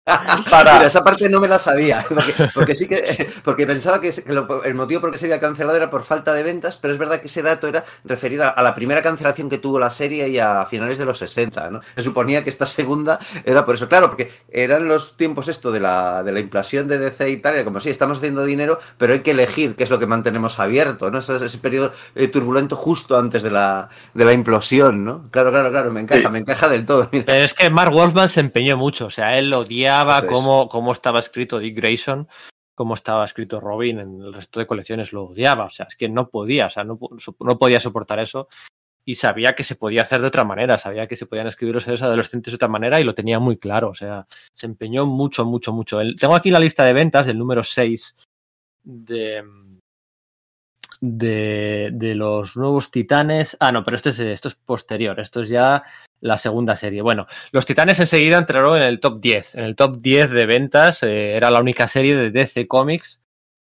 Para- Mira, esa parte no me la sabía, porque, porque sí que porque pensaba que, lo- el motivo por el que se había cancelado era por falta de ventas, pero es verdad que ese dato era referido a la primera cancelación que tuvo la serie y a finales de los 60, ¿no? Se suponía que esta segunda era por eso, claro, porque eran los tiempos esto de la, de la inflación de DC y tal, era como sí, estamos haciendo dinero, pero hay que elegir qué es lo que mantenemos abierto, ¿no? Ese, ese periodo eh, turbulento justo antes de la, de la implosión, ¿no? Claro, claro, claro, me encaja, Sí. me encaja del todo. mira. Pero es que Mark Wolfman se empeñó mucho, o sea, él odiaba Es. cómo, cómo estaba escrito Dick Grayson, cómo estaba escrito Robin en el resto de colecciones, lo odiaba, o sea, es que no podía, o sea, no, no podía soportar eso y sabía que se podía hacer de otra manera, sabía que se podían escribir los héroes adolescentes de otra manera y lo tenía muy claro, o sea, se empeñó mucho, mucho, mucho. Él- tengo aquí la lista de ventas del número 6 de, de, de los nuevos titanes. Ah, no, pero esto es, esto es posterior, esto es ya la segunda serie. Bueno, los Titanes enseguida entraron en el top 10. En el top 10 de ventas eh, era la única serie de DC Comics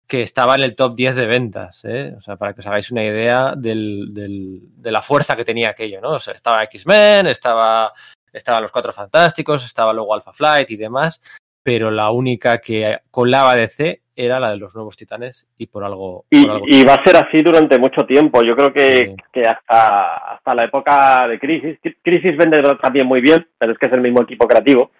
que estaba en el top 10 de ventas. ¿eh? O sea, para que os hagáis una idea del, del, de la fuerza que tenía aquello, ¿no? Estaba X-Men, estaba, estaban los Cuatro Fantásticos, estaba luego Alpha Flight y demás, pero la única que colaba DC era la de los nuevos Titanes y por algo... Y, por algo y va a ser así durante mucho tiempo. Yo creo que, Sí. que hasta, hasta la época de Crisis. Crisis vende también muy bien, pero es que es el mismo equipo creativo.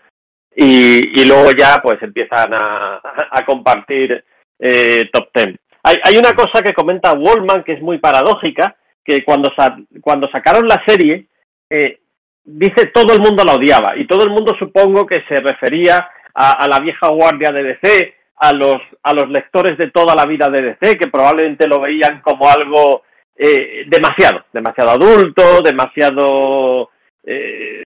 Y, y luego ya pues empiezan a, a compartir eh, top ten. Hay, hay una cosa que comenta Wallman que es muy paradójica, que cuando, sa- cuando sacaron la serie, eh, dice todo el mundo la odiaba. Y todo el mundo supongo que se refería a, la vieja guardia de DC, a los, a los lectores de toda la vida de DC, que probablemente lo veían como algo eh, demasiado, demasiado adulto, demasiado eh,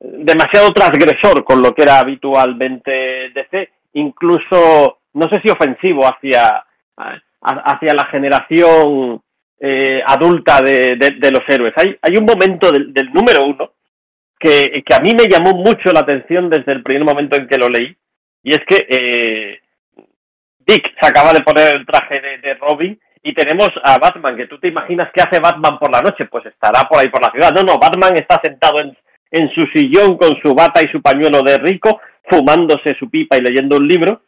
demasiado transgresor con lo que era habitualmente DC, incluso no sé si ofensivo hacia hacia la generación eh, adulta de, de- de los héroes. Hay, hay un momento del, del número uno que, a mí me llamó mucho la atención desde el primer momento en que lo leí, y es que eh, Dick se acaba de poner el traje de, Robin y tenemos a Batman, que tú te imaginas que hace Batman por la noche, pues estará por ahí por la ciudad. No, no, Batman está sentado en, en su sillón con su bata y su pañuelo de rico, fumándose su pipa y leyendo un libro,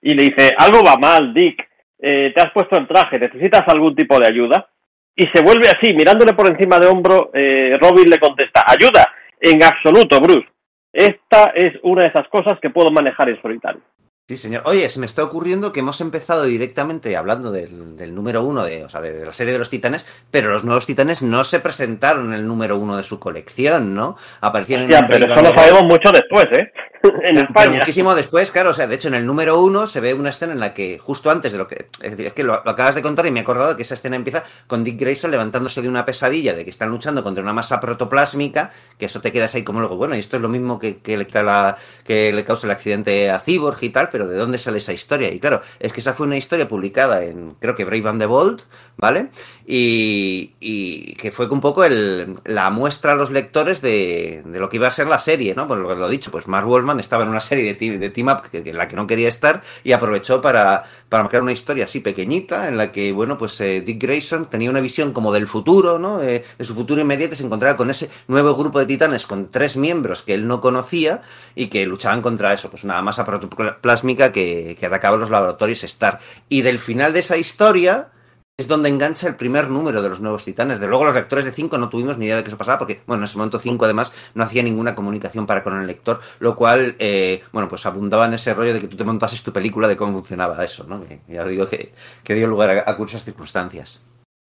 y le dice, algo va mal, Dick, eh, te has puesto el traje, necesitas algún tipo de ayuda. Y se vuelve así, mirándole por encima de hombro, eh, Robin le contesta, ayuda, en absoluto, Bruce. Esta es una de esas cosas que puedo manejar en solitario. Sí, señor. Oye, se me está ocurriendo que hemos empezado directamente hablando del, del número uno de, o sea, de, de la serie de los titanes, pero los nuevos titanes no se presentaron en el número uno de su colección, ¿no? Aparecieron Ya, un pero eso lo sabemos mucho después, ¿eh? en Pero muchísimo después, claro, o sea, de hecho en el número uno se ve una escena en la que justo antes de lo que, es decir, es que lo, lo acabas de contar y me he acordado que esa escena empieza con Dick Grayson levantándose de una pesadilla de que están luchando contra una masa protoplásmica, que eso te quedas ahí como luego, bueno, y esto es lo mismo que, que, le, la- que le causa el accidente a Cyborg y tal, pero ¿de dónde sale esa historia? Y claro, es que esa fue una historia publicada en, creo que Brave and the Bold, ¿vale? Y, y que fue un poco el, la muestra a los lectores de, de lo que iba a ser la serie, ¿no? Por lo que lo he dicho, pues Mark Hickman estaba en una serie de team, de team up que, en la que no quería estar y aprovechó para, para marcar una historia así pequeñita en la que, bueno, pues eh, Dick Grayson tenía una visión como del futuro, ¿no? de su futuro inmediato y se encontraba con ese nuevo grupo de titanes con tres miembros que él no conocía y que luchaban contra eso, pues una masa protoplásmica que, que atacaba los laboratorios Star. Y del final de esa historia es donde engancha el primer número de los nuevos titanes. De luego los lectores de 5 no tuvimos ni idea de qué eso pasaba, porque, bueno, en ese momento 5 además no hacía ninguna comunicación para con el lector, lo cual, eh, bueno, pues abundaba en ese rollo de que tú te montases tu película de cómo funcionaba eso, ¿no? ya digo que, que dio lugar a, a curiosas circunstancias.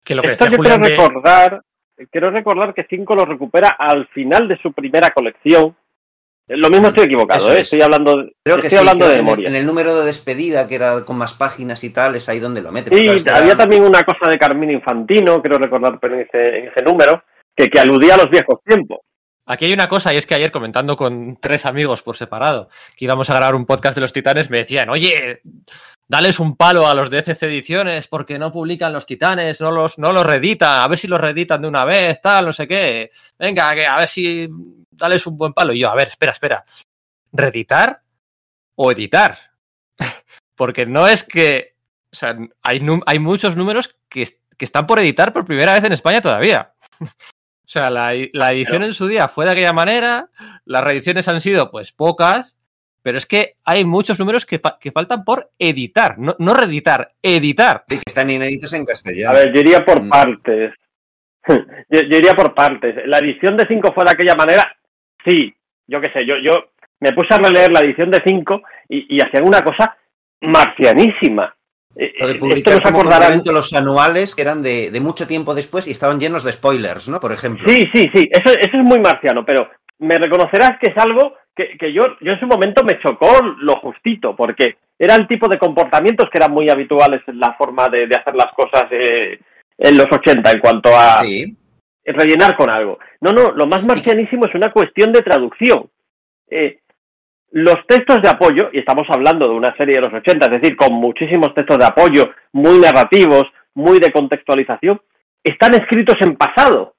Que lo que Esto yo quiero recordar, quiero recordar que 5 lo recupera al final de su primera colección, lo mismo estoy equivocado, ¿eh? estoy hablando, creo que estoy hablando de memoria. En el, número de despedida, que era con más páginas y tal, es ahí donde lo mete. Sí, había también una cosa de Carmine Infantino, creo recordar en ese, en ese número, que, que aludía a los viejos tiempos. Aquí hay una cosa, y es que ayer comentando con tres amigos por separado, que íbamos a grabar un podcast de los titanes, me decían, oye, dales un palo a los de Ediciones porque no publican los titanes, no los, no los reeditan, a ver si los reeditan de una vez, tal, no sé qué. Venga, que a ver si dales un buen palo. Y yo, a ver, espera, espera. ¿Reeditar o editar? Porque no es que. O sea, hay, hay muchos números que, que, están por editar por primera vez en España todavía. o sea, la, la edición en su día fue de aquella manera, las reediciones han sido pues pocas, pero es que hay muchos números que, fa que faltan por editar, no, no reeditar, editar. Y que están inéditos en castellano. A ver, yo iría por mm. partes. yo, yo, iría por partes. La edición de 5 fue de aquella manera, Sí, yo qué sé, yo, yo me puse a releer la edición de 5 y, y hacían una cosa marcianísima. Eh, Lo de publicar Esto los anuales que eran de, de, mucho tiempo después y estaban llenos de spoilers, ¿no? Por ejemplo. Sí, sí, sí, eso, eso es muy marciano, pero me reconocerás que es algo que, que, yo, yo en su momento me chocó lo justito, porque era el tipo de comportamientos que eran muy habituales en la forma de, de hacer las cosas eh, en los 80 en cuanto a, sí rellenar con algo. No, no, lo más marcianísimo es una cuestión de traducción. Eh, los textos de apoyo, y estamos hablando de una serie de los 80, es decir, con muchísimos textos de apoyo, muy narrativos, muy de contextualización, están escritos en pasado.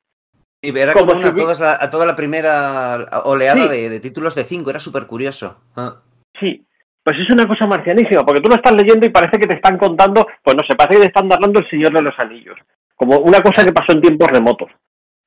Y era como, una, si... toda, a toda la primera oleada sí. de, de, títulos de 5, era súper curioso. Ah. Sí, pues es una cosa marcianísima, porque tú lo estás leyendo y parece que te están contando, pues no sé, parece que te están narrando el Señor de los Anillos, como una cosa que pasó en tiempos remotos.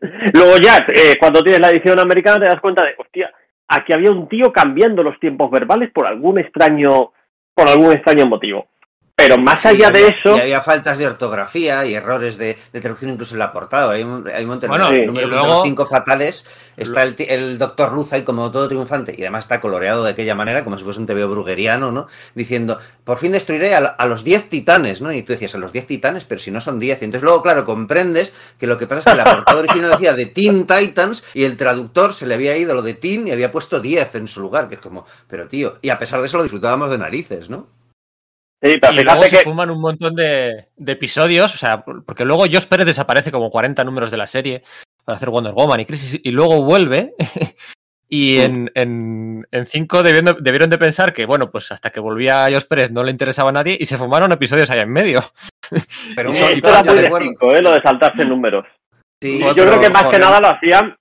Luego ya, eh, cuando tienes la edición americana te das cuenta de, hostia, aquí había un tío cambiando los tiempos verbales por algún extraño, por algún extraño motivo. Pero más sí, allá había, de eso. Y había faltas de ortografía y errores de, de traducción incluso en la portada. Hay un, hay un montón bueno, de número luego... cinco fatales. Está el, el doctor Luz ahí como todo triunfante y además está coloreado de aquella manera, como si fuese un TVO brugueriano, ¿no? Diciendo, por fin destruiré a, a los 10 titanes, ¿no? Y tú decías, a los 10 titanes, pero si no son 10. Entonces luego, claro, comprendes que lo que pasa es que la portada original decía de Teen Titans y el traductor se le había ido lo de Teen y había puesto 10 en su lugar, que es como, pero tío, y a pesar de eso lo disfrutábamos de narices, ¿no? Sí, pero y luego que... se fuman un montón de, de, episodios, o sea, porque luego Josh Pérez desaparece como 40 números de la serie para hacer Wonder Woman y Crisis, y luego vuelve. y en, en, en cinco debieron, debieron, de pensar que, bueno, pues hasta que volvía Josh Pérez no le interesaba a nadie y se fumaron episodios allá en medio. Pero sí, esto era muy de cinco, ¿eh? lo de saltarse números. Sí, yo creo que más joder. que nada lo hacían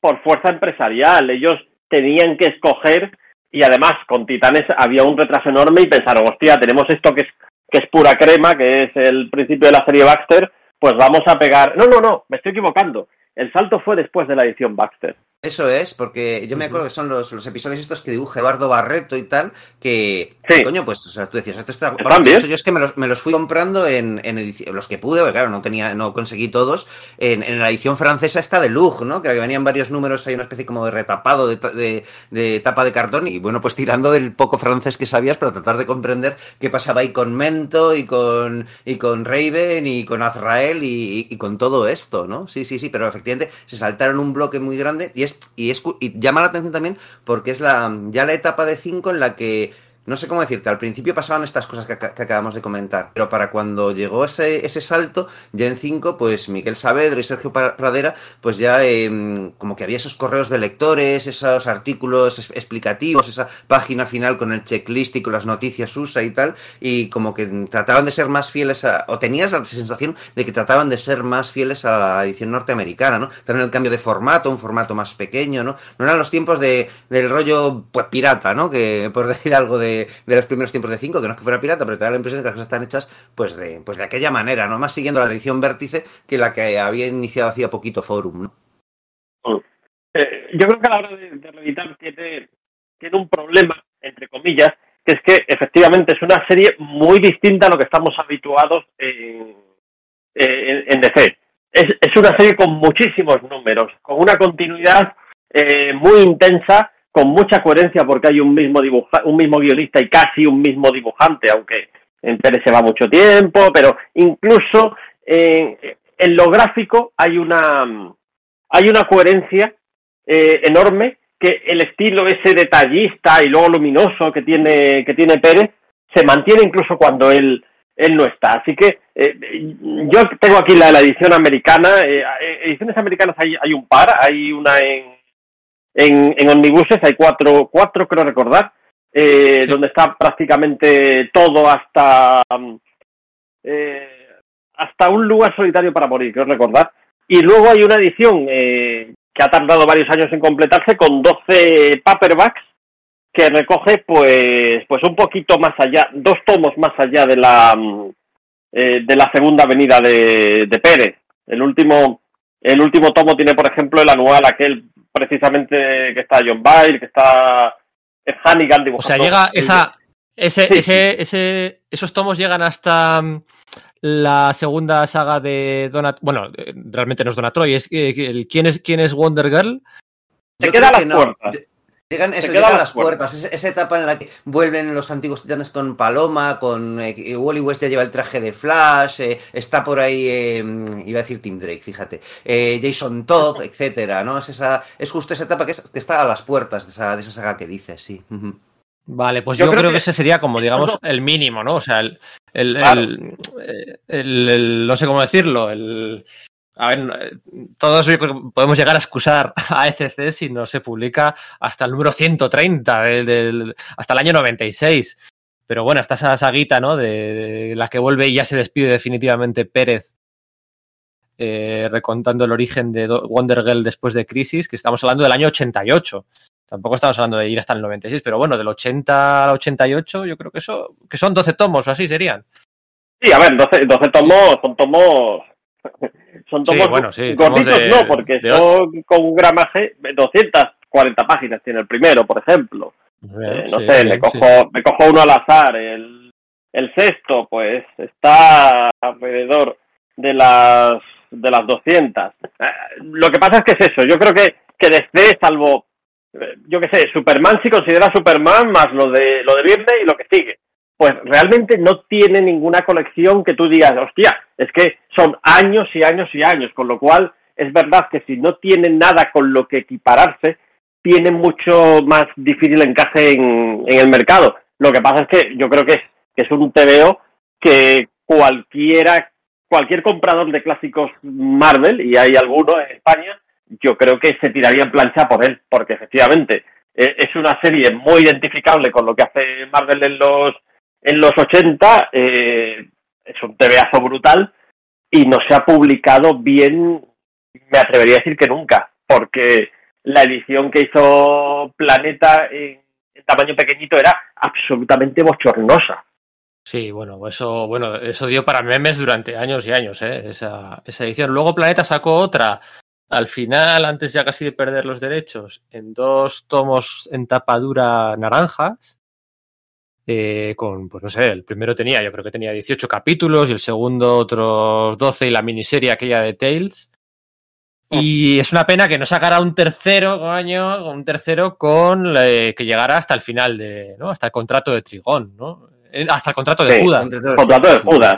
por fuerza empresarial. Ellos tenían que escoger y además con Titanes había un retraso enorme y pensaron, hostia, tenemos esto que es, que es pura crema, que es el principio de la serie Baxter, pues vamos a pegar... No, no, no, me estoy equivocando. El salto fue después de la edición Baxter. Eso es, porque yo me acuerdo que son los, los episodios estos que dibuja Eduardo Barreto y tal, que, sí. coño, pues, o sea, tú decías, esto está... Bueno, hecho, yo es que me los, me los fui comprando en, en edición, los que pude, porque claro, no tenía, no conseguí todos, en, en la edición francesa está de Lug, ¿no? Que venían varios números, hay una especie como de retapado de, de, de, tapa de cartón, y bueno, pues tirando del poco francés que sabías para tratar de comprender qué pasaba ahí con Mento, y con, y con Raven, y con Azrael, y, y, y con todo esto, ¿no? Sí, sí, sí, pero efectivamente se saltaron un bloque muy grande, y y llama la atención también porque es la ya la etapa de 5 en la que no sé cómo decirte, al principio pasaban estas cosas que, acabamos de comentar, pero para cuando llegó ese, ese salto, ya en 5, pues Miguel Saavedra y Sergio Pradera, pues ya eh, como que había esos correos de lectores, esos artículos explicativos, esa página final con el checklist y con las noticias USA y tal, y como que trataban de ser más fieles a, o tenías la sensación de que trataban de ser más fieles a la edición norteamericana, ¿no? Tener el cambio de formato, un formato más pequeño, ¿no? No eran los tiempos de, del rollo, pues, pirata, ¿no? Que, por decir algo de de, los primeros tiempos de 5, que no es que fuera pirata, pero te da la impresión de que las cosas están hechas pues de, pues de aquella manera, ¿no? Más siguiendo la edición vértice que la que había iniciado hacía poquito Forum, ¿no? Mm. Eh, yo creo que a la hora de, de tiene, tiene un problema, entre comillas, que es que efectivamente es una serie muy distinta a lo que estamos habituados en, en, en DC. Es, es, una serie con muchísimos números, con una continuidad eh, muy intensa con mucha coherencia porque hay un mismo dibuja, un mismo guionista y casi un mismo dibujante, aunque en Pérez se va mucho tiempo, pero incluso eh, en lo gráfico hay una hay una coherencia eh, enorme que el estilo ese detallista y luego luminoso que tiene que tiene Pérez se mantiene incluso cuando él él no está. Así que eh, yo tengo aquí la, la edición americana. Eh, ediciones americanas hay, hay un par. Hay una en en, en Omnibuses hay cuatro, cuatro creo recordar, eh, sí. donde está prácticamente todo hasta, eh, hasta un lugar solitario para morir, creo recordar. Y luego hay una edición eh, que ha tardado varios años en completarse con 12 paperbacks que recoge pues pues un poquito más allá, dos tomos más allá de la eh, de la segunda avenida de, de Pérez. El último el último tomo tiene, por ejemplo, el anual aquel precisamente que está John Byrne, que está Hannigan dibujando. O sea, llega esa, ese, sí, ese, sí. ese, esos tomos llegan hasta mm, la segunda saga de Donat, bueno, realmente no es Donatroy, es el quién es quién es Wonder Girl. Se queda a las no. puertas. Llegan, eso, llegan a las puertas. puertas. Esa, etapa en la que vuelven los antiguos titanes con Paloma, con eh, Wally West ya lleva el traje de Flash, eh, está por ahí, eh, iba a decir Tim Drake, fíjate, eh, Jason Todd, etcétera, ¿no? Es, esa, es justo esa etapa que, es, que está a las puertas de esa, de esa, saga que dices, sí. Uh -huh. Vale, pues yo, yo creo, creo que... que... ese sería como, digamos, el mínimo, ¿no? O sea, el, el, claro. el, el no sé cómo decirlo, el, a ver, todos podemos llegar a excusar a ECC si no se publica hasta el número 130, del, del, hasta el año 96. Pero bueno, está esa saguita, ¿no? De, la que vuelve y ya se despide definitivamente Pérez, eh, recontando el origen de Wonder Girl después de Crisis, que estamos hablando del año 88. Tampoco estamos hablando de ir hasta el 96, pero bueno, del 80 al 88, yo creo que eso, que son 12 tomos o así serían. Sí, a ver, 12, 12 tomos, son tomos son tomos sí, bueno, sí, cortitos, de, no, porque de... son con un gramaje, 240 páginas tiene el primero, por ejemplo. Eh, no sí, sé, me, cojo, me cojo uno al azar. El, el sexto, pues, está alrededor de las de las 200. Eh, lo que pasa es que es eso, yo creo que, que desde, salvo, eh, yo qué sé, Superman si considera Superman más lo de, lo de viernes y lo que sigue pues realmente no tiene ninguna colección que tú digas, hostia, es que son años y años y años, con lo cual es verdad que si no tiene nada con lo que equipararse, tiene mucho más difícil encaje en, en el mercado. Lo que pasa es que yo creo que es, que es un TVO que cualquiera, cualquier comprador de clásicos Marvel, y hay alguno en España, yo creo que se tiraría en plancha por él, porque efectivamente eh, es una serie muy identificable con lo que hace Marvel en los en los 80 eh, es un TVazo brutal y no se ha publicado bien, me atrevería a decir que nunca, porque la edición que hizo Planeta en, en tamaño pequeñito era absolutamente bochornosa. Sí, bueno, eso, bueno, eso dio para memes durante años y años, ¿eh? esa, esa edición. Luego Planeta sacó otra al final, antes ya casi de perder los derechos, en dos tomos en tapadura naranjas, eh, con, pues no sé, el primero tenía, yo creo que tenía 18 capítulos y el segundo otros 12 y la miniserie aquella de Tales. Y es una pena que no sacara un tercero año, un tercero con eh, que llegara hasta el final de, ¿no? Hasta el contrato de Trigón, ¿no? Eh, hasta el contrato de sí, Judas. Contrato de Judas.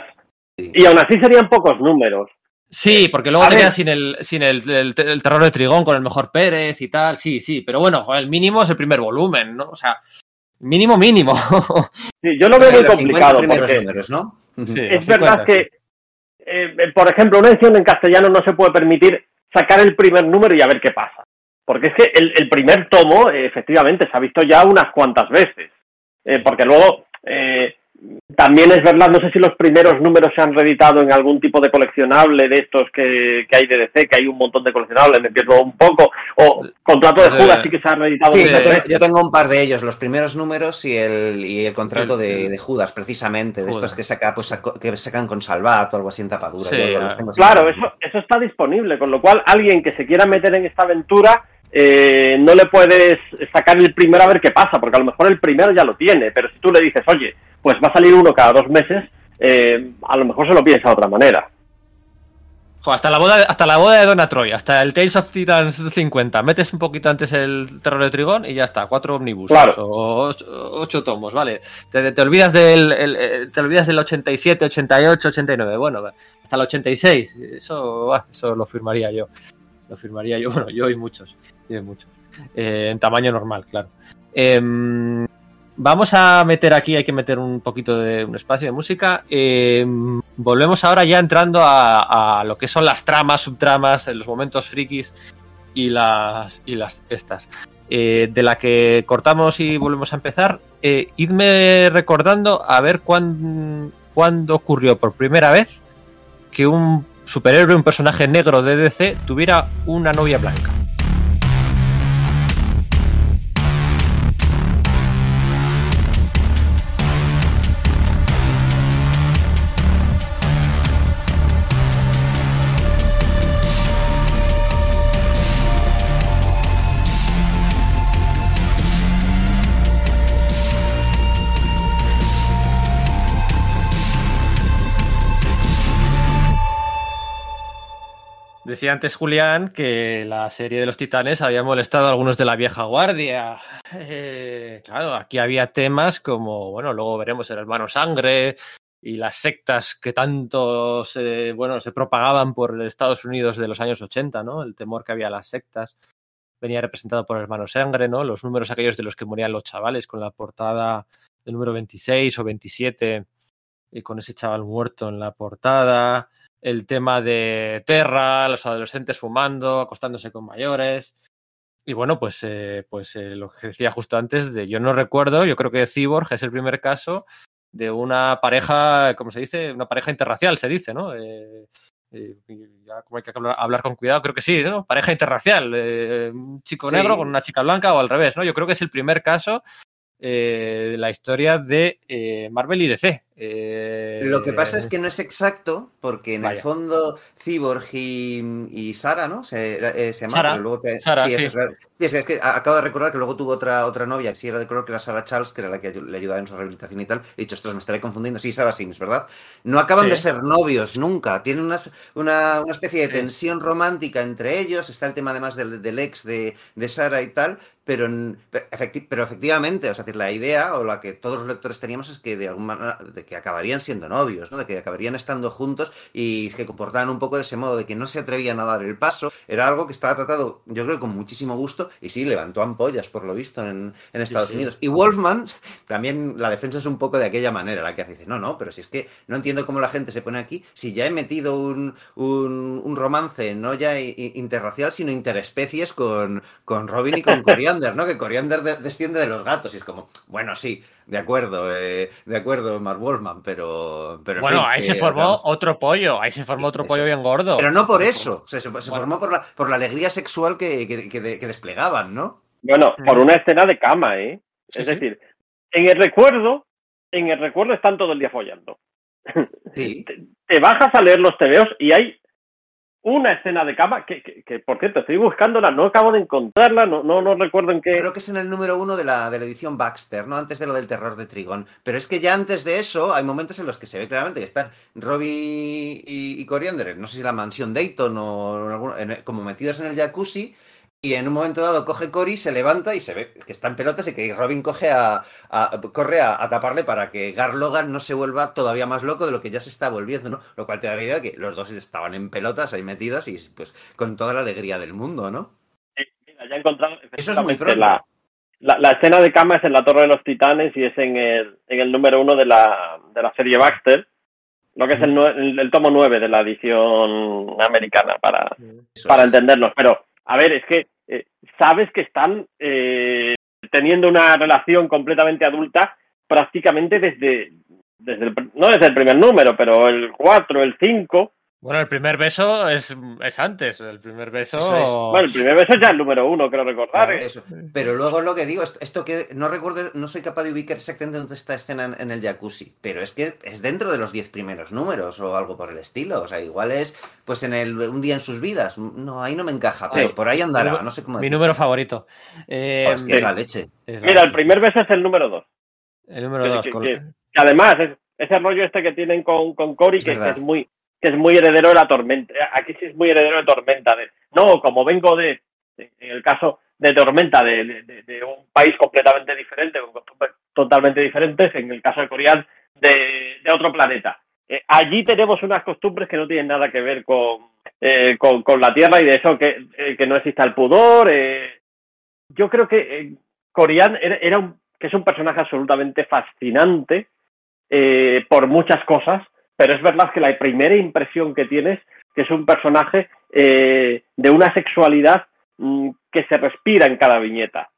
Sí. Y aún así serían pocos números. Sí, porque luego tenía sin, el, sin el, el, el, terror de Trigón con el mejor Pérez y tal, sí, sí, pero bueno, el mínimo es el primer volumen, ¿no? O sea, Mínimo, mínimo. Sí, yo lo veo muy Los 50 complicado porque números, ¿no? Sí, es verdad 50, que, eh, por ejemplo, una edición en castellano no se puede permitir sacar el primer número y a ver qué pasa. Porque es que el, el primer tomo, eh, efectivamente, se ha visto ya unas cuantas veces. Eh, porque luego, eh, también es verdad, no sé si los primeros números se han reeditado en algún tipo de coleccionable de estos que, que hay de DC, que hay un montón de coleccionables, me pierdo un poco. O Contrato de Judas sí que se ha reeditado Sí, yo tengo, veces. yo tengo un par de ellos, los primeros números y el, y el contrato El- de, Judas, precisamente, de Judas. estos que, saca, pues, saco- que sacan con Salvat o algo así en tapadura. Sí, yo los tengo Claro, eso, eso está disponible, con lo cual alguien que se quiera meter en esta aventura eh, no le puedes sacar el primero a ver qué pasa, porque a lo mejor el primero ya lo tiene, pero si tú le dices, oye, pues va a salir uno cada dos meses, eh, a lo mejor se lo piensa de otra manera. Hasta la boda, hasta la boda de Donna Troy, hasta el Tales of Titans 50. Metes un poquito antes el terror de Trigón y ya está, cuatro omnibus Claro. o ocho, ocho tomos, vale. Te, te olvidas del el- el- te olvidas del 87, 88, 89, bueno, hasta el 86, eso, eso lo firmaría yo. Lo firmaría yo, bueno, yo y muchos, Eh, en tamaño normal, claro. Em, Vamos a meter aquí, hay que meter un poquito de un espacio de música. Eh, volvemos ahora ya entrando a, lo que son las tramas, subtramas, los momentos frikis y las y las estas. Eh, de la que cortamos y volvemos a empezar. Eh, idme recordando a ver cuán- cuándo ocurrió por primera vez que un superhéroe, un personaje negro de DC, tuviera una novia blanca. Decía antes Julián que la serie de los titanes había molestado a algunos de la vieja guardia. Eh, claro, aquí había temas como, bueno, luego veremos el hermano sangre y las sectas que tanto se, bueno, se propagaban por Estados Unidos de los años 80, ¿no? El temor que había a las sectas venía representado por el hermano sangre, ¿no? Los números aquellos de los que morían los chavales con la portada del número 26 o 27 y con ese chaval muerto en la portada el tema de Terra, los adolescentes fumando, acostándose con mayores. Y bueno, pues, eh, pues eh, lo que decía justo antes, de yo no recuerdo, yo creo que Cyborg es el primer caso de una pareja, ¿cómo se dice? Una pareja interracial, se dice, ¿no? Eh, eh, ya como hay que hablar, hablar, con cuidado, creo que sí, ¿no? Pareja interracial, eh, un chico Sí. negro con una chica blanca o al revés, ¿no? Yo creo que es el primer caso de la historia de Marvel y DC. Eh, Lo que pasa es que no es exacto, porque en Vaya. el fondo Cyborg y, y Sara, ¿no? Se, eh, se. Sara, pero luego te- Sara, sí, es. Sí, es que, es que acabo de recordar que luego tuvo otra, otra novia, sí era de color, que era Sara Charles, que era la que le ayudaba en su rehabilitación y tal. He dicho, ostras, me estaré confundiendo. Sí, Sara Sims, ¿verdad? No acaban Sí. de ser novios nunca. Tienen unas- una, una especie de tensión romántica entre ellos. Está el tema además del, del ex de, de Sara y tal. Pero, pero efectivamente, o sea, la idea o la que todos los lectores teníamos es que de alguna manera de que acabarían siendo novios, ¿no? de que acabarían estando juntos y que comportaban un poco de ese modo, de que no se atrevían a dar el paso. Era algo que estaba tratado, yo creo, con muchísimo gusto y sí, levantó ampollas, por lo visto, en, en Estados sí. Unidos. Y Wolfman, también la defensa es un poco de aquella manera, la que hace, dice, no, no, pero si es que no entiendo cómo la gente se pone aquí, si ya he metido un, un, un romance no ya interracial, sino interespecies con, con Robin y con Coriander, ¿no? Que Coriander de- desciende de los gatos y es como, bueno, sí, de acuerdo, eh, de acuerdo, Mark Wolfman, pero... pero en Bueno, fin, ahí que- se formó otro pollo, ahí se formó otro Eso. pollo bien gordo. Pero no por eso, se, se- se Bueno. formó por la, por la alegría sexual que, que- que de- que desplegaban, ¿no? Bueno, por una escena de cama, ¿eh? Sí, es sí. decir, en el recuerdo, en el recuerdo están todo el día follando. Sí. te, te bajas a leer los tebeos y hay una escena de cama que, que, que, por cierto, estoy buscándola, no acabo de encontrarla, no, no, no recuerdo en qué. Creo que es en el número uno de la, de la edición Baxter, ¿no? Antes de lo del terror de Trigón. Pero es que ya antes de eso hay momentos en los que se ve claramente que están Robbie y, Coriander, no sé si la mansión Dayton o en- como metidos en el jacuzzi. Y en un momento dado coge Cory, se levanta y se ve que está en pelotas y que Robin coge a, a- corre a, a taparle para que Gar Logan no se vuelva todavía más loco de lo que ya se está volviendo, ¿no? Lo cual te da la idea de que los dos estaban en pelotas ahí metidos y pues con toda la alegría del mundo, ¿no? Mira, ya Eso es muy pronto. la, la, la, escena de cama es en la Torre de los Titanes y es en el, en el número uno de la, de la serie Baxter, lo que es el, el, el tomo 9 de la edición americana, para, para entendernos. Pero, a ver, es que eh, sabes que están eh, teniendo una relación completamente adulta prácticamente desde, desde el, no desde el primer número, pero el 4, el 5. Bueno, el primer beso es, es antes. El primer beso. Es. Bueno, el primer beso es ya el número uno, creo recordar. Claro, eso. Pero luego lo que digo, esto que no recuerdo, no soy capaz de ubicar exactamente dónde está escena en, en, el jacuzzi, pero es que es dentro de los diez primeros números o algo por el estilo. O sea, igual es pues en el un día en sus vidas. No, ahí no me encaja, pero sí. por ahí andará. No sé cómo. Mi número favorito. Eh, oh, es que es la leche. Es la Mira, leche. el primer beso es el número dos. El número dos. Que, que, que, además, es, ese rollo este que tienen con, con Cory, que, es muy que es muy heredero de la tormenta. Aquí sí es muy heredero de tormenta. De, no, como vengo de, en el caso de tormenta, de, un país completamente diferente, con costumbres totalmente diferentes, en el caso de Corian, de, otro planeta. Eh, allí tenemos unas costumbres que no tienen nada que ver con, eh, con, la Tierra y de eso que, eh, que no exista el pudor. eh, yo creo que Corian era, era un, que es un personaje absolutamente fascinante por muchas cosas, pero es verdad que la primera impresión que tienes que es un personaje eh, de una sexualidad mmm, que se respira en cada viñeta.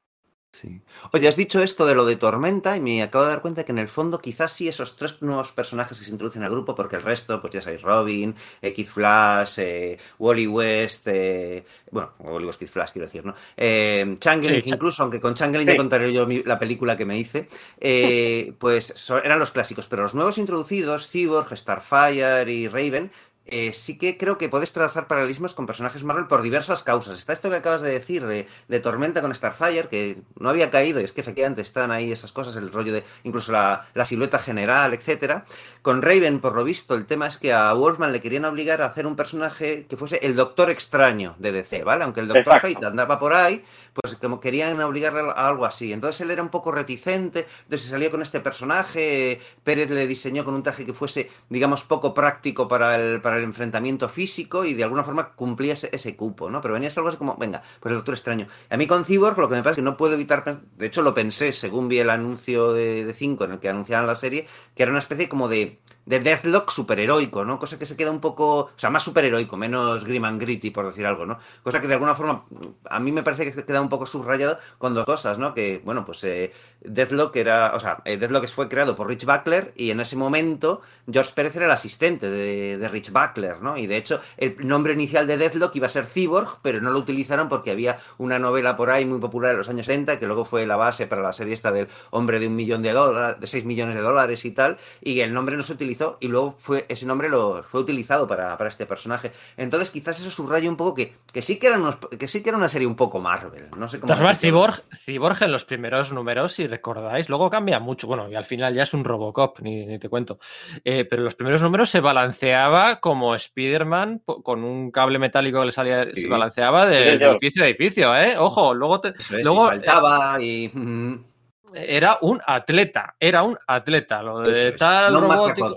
Sí. Oye, has dicho esto de lo de Tormenta y me acabo de dar cuenta que en el fondo quizás sí esos tres nuevos personajes que se introducen al grupo, porque el resto, pues ya sabéis, Robin, eh, Keith Flash, eh, Wally West, eh, bueno, Wally West, Keith Flash quiero decir, ¿no? Eh, Changeling, sí, incluso, aunque con Changeling sí. ya contaré yo mi, la película que me hice, eh, pues eran los clásicos, pero los nuevos introducidos, Cyborg, Starfire y Raven, eh, sí que creo que puedes trazar paralelismos con personajes Marvel por diversas causas. Está esto que acabas de decir de, de, Tormenta con Starfire, que no había caído, y es que efectivamente están ahí esas cosas, el rollo de incluso la, la silueta general, etcétera. Con Raven, por lo visto, el tema es que a Wolfman le querían obligar a hacer un personaje que fuese el Doctor Extraño de DC, ¿vale? Aunque el Doctor. Fate andaba por ahí, pues como querían obligarle a algo así. Entonces él era un poco reticente, entonces salió con este personaje, Pérez le diseñó con un traje que fuese, digamos, poco práctico para el, para el enfrentamiento físico y de alguna forma cumplía ese, cupo, ¿no? Pero venía algo así como, venga, pues el Doctor Extraño. A mí con Cyborg lo que me pasa es que no puedo evitar, de hecho lo pensé según vi el anuncio de, de Cinco en el que anunciaban la serie, que era una especie como de, de Deathlock superheroico, ¿no? Cosa que se queda un poco, o sea, más superheroico, menos grim and gritty, por decir algo, ¿no? Cosa que de alguna forma a mí me parece que queda un poco subrayado con dos cosas, ¿no? Que, bueno, pues eh, Deathlock era, o sea, eh, Deathlock fue creado por Rich Buckler y en ese momento George Pérez era el asistente de, de, Rich Buckler, ¿no? Y de hecho el nombre inicial de Deathlock iba a ser Cyborg, pero no lo utilizaron porque había una novela por ahí muy popular en los años 70 que luego fue la base para la serie esta del hombre de un millón de dólares, de 6 millones de dólares y tal, y el nombre no se utilizó y luego fue ese nombre lo fue utilizado para, para este personaje. Entonces quizás eso subraya un poco que, que sí que era unos, que sí que era una serie un poco Marvel, no sé cómo. Cyborg, Cyborg en los primeros números, si recordáis, luego cambia mucho, bueno, y al final ya es un Robocop, ni, ni te cuento. Eh, pero en los primeros números se balanceaba como Spider-Man con un cable metálico que le salía, sí. se balanceaba de, sí, de, edificio a edificio, ¿eh? Ojo, luego te, Eso es, luego y saltaba y era un atleta, era un atleta, lo de eso tal no robótico,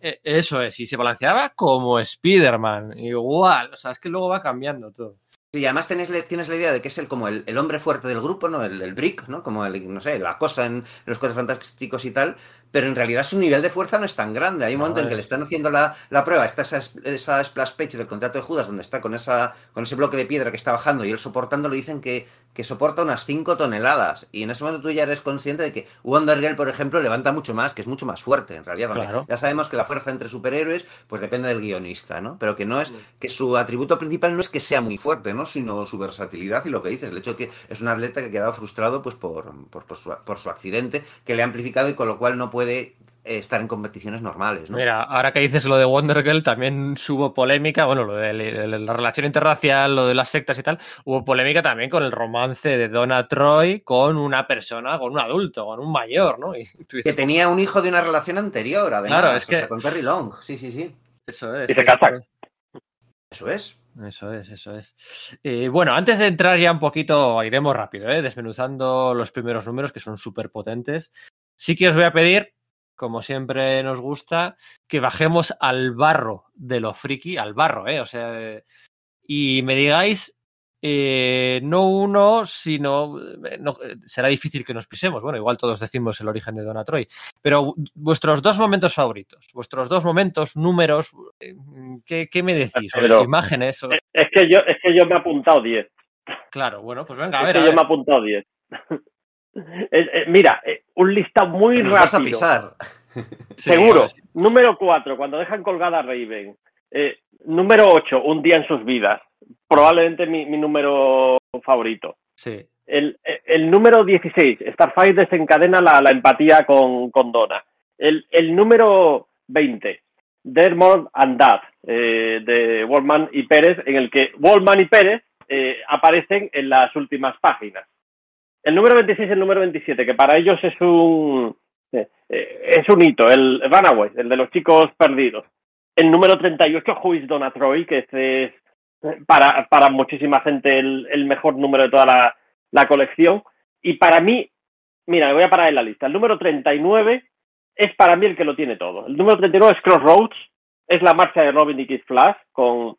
eh, eso es, y se balanceaba como Spider-Man, igual, o sea, es que luego va cambiando todo. Y además tienes, tienes la idea de que es el como el, el hombre fuerte del grupo, ¿no? El, el, brick, ¿no? Como el, no sé, la cosa en los cuadros fantásticos y tal, pero en realidad su nivel de fuerza no es tan grande. Hay un momento en que le están haciendo la, la prueba, está esa, esa splash page del contrato de Judas, donde está con, esa, con ese bloque de piedra que está bajando y él soportando, le dicen que, que soporta unas 5 toneladas. Y en ese momento tú ya eres consciente de que Wonder Girl, por ejemplo, levanta mucho más, que es mucho más fuerte, en realidad. Claro. Ya sabemos que la fuerza entre superhéroes, pues depende del guionista, ¿no? Pero que no es, que su atributo principal no es que sea muy fuerte, ¿no? Sino su versatilidad y lo que dices, el hecho de que es un atleta que ha quedado frustrado, pues por, por, por, su, por su accidente, que le ha amplificado y con lo cual no puede estar en competiciones normales. ¿no? Mira, ahora que dices lo de Wonder Girl, también hubo polémica, bueno, lo de la relación interracial, lo de las sectas y tal, hubo polémica también con el romance de Donna Troy con una persona, con un adulto, con un mayor, ¿no? Y dices, que tenía un hijo de una relación anterior, además, claro, es que... o sea, con Terry Long, sí, sí, sí. Eso es. Y se casan. Eso es. Eso es, eso es. Eh, bueno, antes de entrar ya un poquito, iremos rápido, ¿eh? desmenuzando los primeros números que son súper potentes. Sí que os voy a pedir como siempre nos gusta, que bajemos al barro de lo friki, al barro, ¿eh? O sea, y me digáis eh, no uno, sino eh, no, eh, será difícil que nos pisemos. Bueno, igual todos decimos el origen de Donna Troy, pero vuestros dos momentos favoritos, vuestros dos momentos, números, ¿qué, qué me decís? ¿O Pero- imágenes. o- Es que yo, es que yo me he apuntado 10. Claro, bueno, pues venga, a Es ver. que a yo ver. me he apuntado 10. Eh, mira, eh, un listado muy Nos vas a rápido. pisar. Seguro. sí. Número 4, cuando dejan colgada a Raven. Eh, número 8, un día en sus vidas. Probablemente mi, mi número favorito. Sí. El, el número 16, Starfire desencadena la, la empatía con, con Donna. El, el número 20, Dermot and Dad, eh, de Wallman y Pérez, en el que Wallman y Pérez eh, aparecen en las últimas páginas. El número 26 y el número 27, que para ellos es un, eh, eh, es un hito, el Runaway, el de los chicos perdidos. El número 38, Who is Donna Troy, que este es eh, para, para muchísima gente el, el mejor número de toda la, la colección. Y para mí, mira, me voy a parar en la lista. El número 39 es para mí el que lo tiene todo. El número 39 es Crossroads, es la marcha de Robin y Kid Flash con,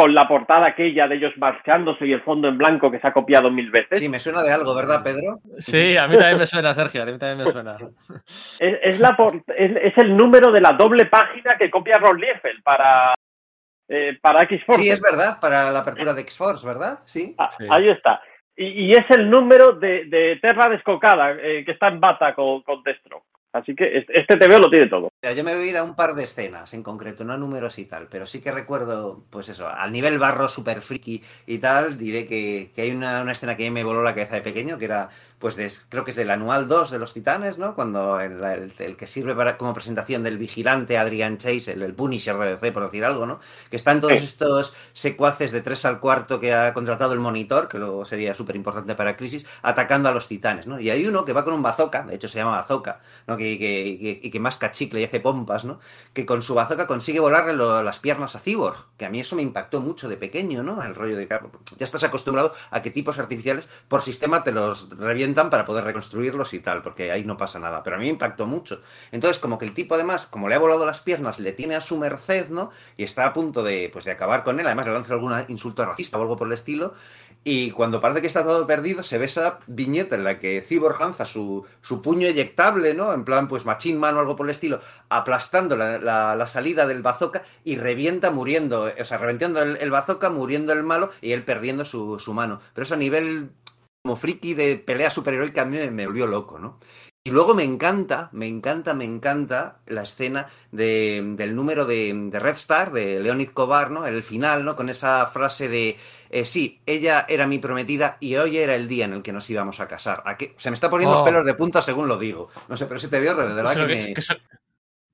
con la portada aquella de ellos marchándose y el fondo en blanco que se ha copiado mil veces. Sí, me suena de algo, ¿verdad, Pedro? Sí, a mí también me suena, Sergio, a mí también me suena. Es, es la por- es, es el número de la doble página que copia Ron Liefeld para, eh, para X-Force. Sí, es verdad, para la apertura de X-Force, ¿verdad? Sí. Ah, Sí. Ahí está. Y, y es el número de, de Terra Descocada, eh, que está en bata con, con Destro. Así que es- este TVO lo tiene todo. Yo me voy a ir a un par de escenas en concreto, no a números y tal, pero sí que recuerdo, pues eso, al nivel barro super friki y tal, diré que, que hay una, una escena que a mí me voló la cabeza de pequeño, que era, pues de- creo que es del anual 2 de los Titanes, ¿no? Cuando el, el- el que sirve para, como presentación del vigilante Adrian Chase, el, el Punisher de DC, por decir algo, ¿no? Que están todos Sí. estos secuaces de 3 al cuarto que ha contratado el monitor, que luego sería súper importante para Crisis, atacando a los Titanes, ¿no? Y hay uno que va con un bazooka, de hecho se llama bazooka, ¿no? Que, que, que- y que masca chicle y hace pompas, ¿no? Que con su bazooka consigue volarle las piernas a Cyborg, que a mí eso me impactó mucho de pequeño, ¿no? El rollo de ya estás acostumbrado a que tipos artificiales por sistema te los revientan para poder reconstruirlos y tal, porque ahí no pasa nada, pero a mí me impactó mucho. Entonces, como que el tipo además, como le ha volado las piernas, le tiene a su merced, ¿no? Y está a punto de, pues, de acabar con él, además le lanza algún insulto racista o algo por el estilo, y cuando parece que está todo perdido, se ve esa viñeta en la que Cyborg lanza su, su puño eyectable, ¿no? En plan, pues Machine Man o algo por el estilo, aplastando la, salida del bazooka y revienta muriendo, o sea, reventando el, bazooka, muriendo el malo y él perdiendo su, su mano. Pero eso a nivel como friki de pelea superheroica a mí me, volvió loco, ¿no? Y luego me encanta, me encanta, me encanta la escena de- del número de, de Red Star, de Leonid Kovar, ¿no? El final, ¿no? Con esa frase de, eh, sí, ella era mi prometida y hoy era el día en el que nos íbamos a casar. ¿A qué? Se me está poniendo Oh. pelos de punta según lo digo. No sé, pero ese te veo de verdad que que, me... que se,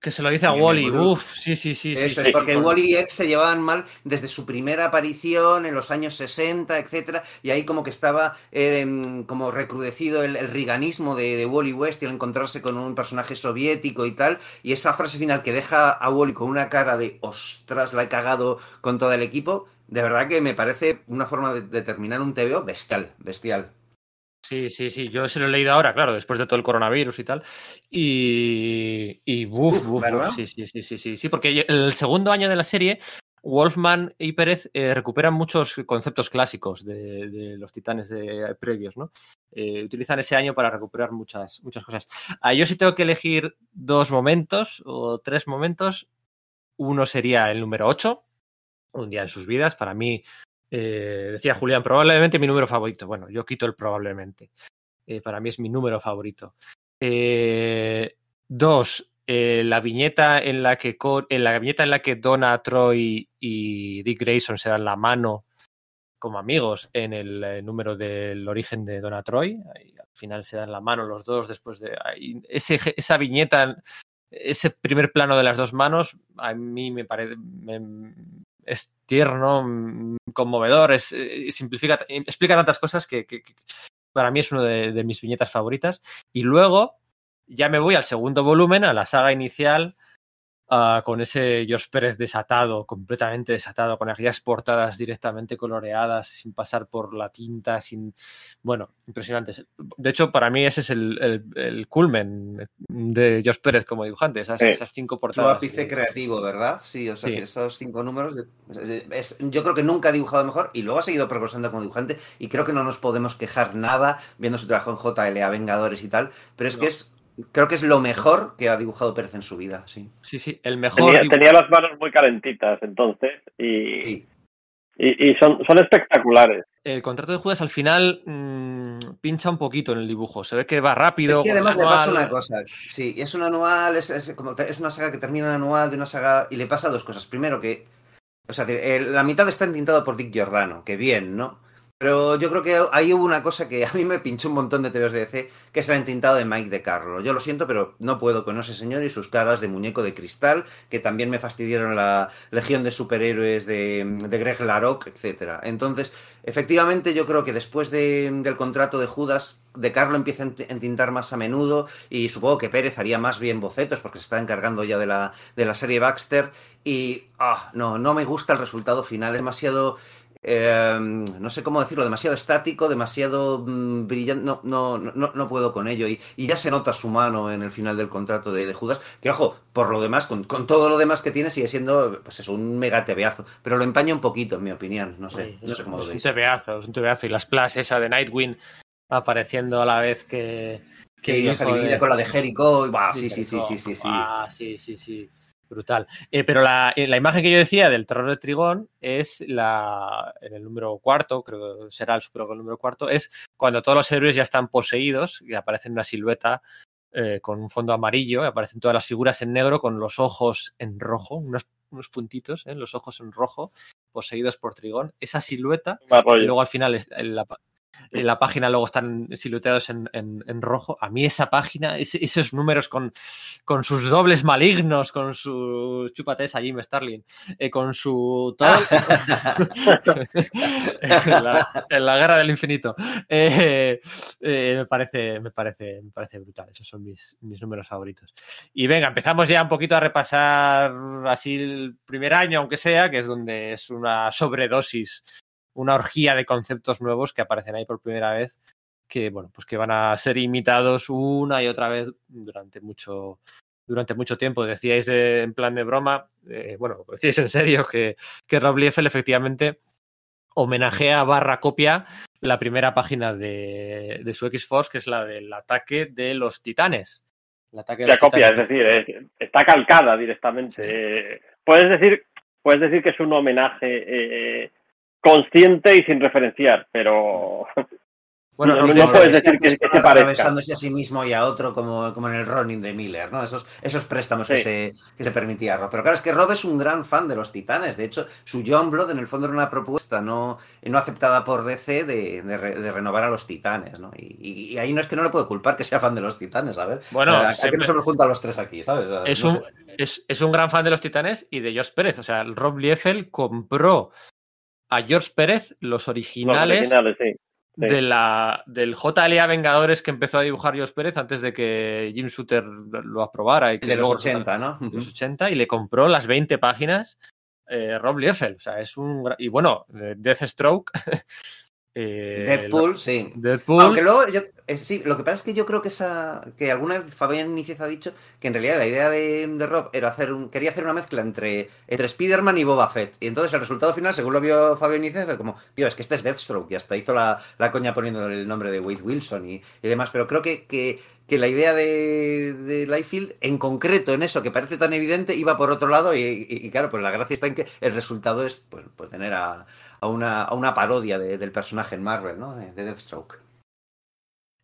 que se lo dice a Wally. Uf, sí, sí, sí. Eso sí, es, porque sí, Wally y él se llevaban mal desde su primera aparición en los años 60, etcétera, y ahí como que estaba eh, como recrudecido el, el riganismo de, de Wally West y el encontrarse con un personaje soviético y tal, y esa frase final que deja a Wally con una cara de ostras, la he cagado con todo el equipo, de verdad que me parece una forma de, de terminar un TVO bestial, bestial. Sí, sí, sí. Yo se lo he leído ahora, claro, después de todo el coronavirus y tal. Y. Y. Uf, uf, ¿verdad? sí, sí, sí, sí, sí. Sí, porque el segundo año de la serie, Wolfman y Pérez eh, recuperan muchos conceptos clásicos de, de los titanes de, previos, ¿no? Eh, utilizan ese año para recuperar muchas, muchas cosas. Ah, yo sí tengo que elegir dos momentos o tres momentos. Uno sería el número 8, un día en sus vidas. Para mí, eh, decía Julián, probablemente mi número favorito. Bueno, yo quito el probablemente. Eh, para mí es mi número favorito. Eh, dos, la viñeta en la que en la viñeta en la que Donna Troy y Dick Grayson se dan la mano como amigos en el número del origen de Donna Troy. Al final se dan la mano los dos después de ahí, ese, esa viñeta, ese primer plano de las dos manos, a mí me parece es tierno, mm, conmovedor, es, eh, simplifica, explica tantas cosas que, para mí es una de mis viñetas favoritas. Y luego ya me voy al segundo volumen, a la saga inicial, Uh, con ese George Pérez desatado, completamente desatado, con aquellas portadas directamente coloreadas, sin pasar por la tinta, sin. Bueno, impresionantes. De hecho, para mí ese es el, el, el culmen de George Pérez como dibujante, esas, Sí. esas cinco portadas. Su ápice creativo, ¿verdad? Sí, o sea, Sí. que esos cinco números, de- es- yo creo que nunca ha dibujado mejor y luego ha seguido progresando como dibujante y creo que no nos podemos quejar nada viendo su trabajo en JLA Vengadores y tal, pero es No. que es, creo que es lo mejor que ha dibujado Pérez en su vida, sí. Sí, sí, el mejor. Tenía, las manos muy calentitas entonces y, Sí. y, y son, son espectaculares. El contrato de Judas al final mm, pincha un poquito en el dibujo. Se ve que va rápido. Es que además le pasa una cosa. Sí, es un anual, es, es como, es una saga que termina en anual de una saga y le pasa dos cosas. Primero que, o sea, eh, la mitad está entintado por Dick Giordano, que bien, ¿no? Pero yo creo que ahí hubo una cosa que a mí me pinchó un montón de TVOs de DC, que es el entintado de Mike de Carlo. Yo lo siento, pero no puedo con ese señor y sus caras de muñeco de cristal, que también me fastidiaron la Legión de Superhéroes de, Greg Laroc, etcétera. Entonces, efectivamente, yo creo que después de- del contrato de Judas, de Carlo empieza a ent- entintar más a menudo y supongo que Pérez haría más bien bocetos porque se está encargando ya de la, de la serie Baxter y ah, no, no me gusta el resultado final, es demasiado eh, no sé cómo decirlo, demasiado estático, demasiado mm, brillante, no, no, no, no puedo con ello. Y, y, ya se nota su mano en el final del contrato de, de Judas, que ojo, por lo demás, con, con, todo lo demás que tiene, sigue siendo, pues eso, un mega tebeazo. Pero lo empaña un poquito, en mi opinión, no sé, Sí, no es, sé cómo es lo un veis. tebeazo, es un tebeazo. Y la splash esa de Nightwing apareciendo a la vez que... Que divide de- con la de Jericho, y, bah, sí, sí, sí, Jericho. sí, sí, sí. Ah, sí, sí, sí. Brutal. Eh, pero la, eh, la imagen que yo decía del terror de Trigón es la en el número cuarto, creo que será el super el número cuarto, es cuando todos los héroes ya están poseídos y aparece una silueta eh, con un fondo amarillo, aparecen todas las figuras en negro con los ojos en rojo, unos, unos puntitos, ¿eh? los ojos en rojo, poseídos por Trigón. Esa silueta, y luego al final es- en la, en la página luego están silueteados en, en- en rojo. A mí esa página, esos números con, con sus dobles malignos, con su chúpate esa Jim Starlin, eh, con su todo en, la, en la guerra del infinito. Eh, eh, me parece, me parece, me parece brutal. Esos son mis, mis números favoritos. Y venga, empezamos ya un poquito a repasar así el primer año, aunque sea, que es donde es una sobredosis una orgía de conceptos nuevos que aparecen ahí por primera vez, que bueno, pues que van a ser imitados una y otra vez durante mucho durante mucho tiempo. Decíais de, en plan de broma, eh, bueno, decíais en serio que, que Rob Liefeld efectivamente homenajea barra copia la primera página de, de su X-Force, que es la del ataque de los titanes. El ataque de La los copia, es decir, es- está calcada directamente. Eh, puedes decir puedes decir que es un homenaje eh, consciente y sin referenciar, pero Bueno, no- no puedes decir que- que se parezca. atravesándose a sí mismo y a otro como, como en el Ronin de Miller, ¿no? Esos, esos préstamos que, se, que se permitía Rob. Pero claro, es que Rob es un gran fan de los titanes. De hecho, su John Blood en el fondo era una propuesta no, no aceptada por DC de, de re- de renovar a los titanes, ¿no? Y, y- y ahí no es que no le puedo culpar que sea fan de los titanes, ¿sabes? Bueno, ¿a, a siempre- nos hemos juntado los tres aquí, ¿sabes? Es no un, es, es un gran fan de los Titanes y de George Pérez. O sea, Rob Liefeld compró a George Pérez los los originales, sí. sí. de la, del JLA Vengadores que empezó a dibujar George Pérez antes de que Jim Shooter lo aprobara. Y que de los luego 80, ¿no? de los 80 y le compró las 20 páginas eh, Rob Liefeld. O sea, es un. Y bueno, eh, Deathstroke. eh, Deadpool, sí. Deadpool. Aunque luego, yo, eh, sí, lo que pasa es que yo creo que esa. que alguna vez Fabián Níciez ha dicho que en realidad la idea de, de Rob era hacer un. quería hacer una mezcla entre, entre Spider-Man y Boba Fett. Y entonces el resultado final, según lo vio Fabián Níciez, fue como, tío, es que este es Deathstroke. Y hasta hizo la, la coña poniendo el nombre de Wade Wilson y, y demás. Pero creo que, que, que la idea de, de Liefeld, en concreto en eso que parece tan evidente, iba por otro lado. Y, y- y claro, pues la gracia está en que el resultado es pues, pues tener a, a, una, a una parodia de- del personaje en Marvel, ¿no? De, de Deathstroke.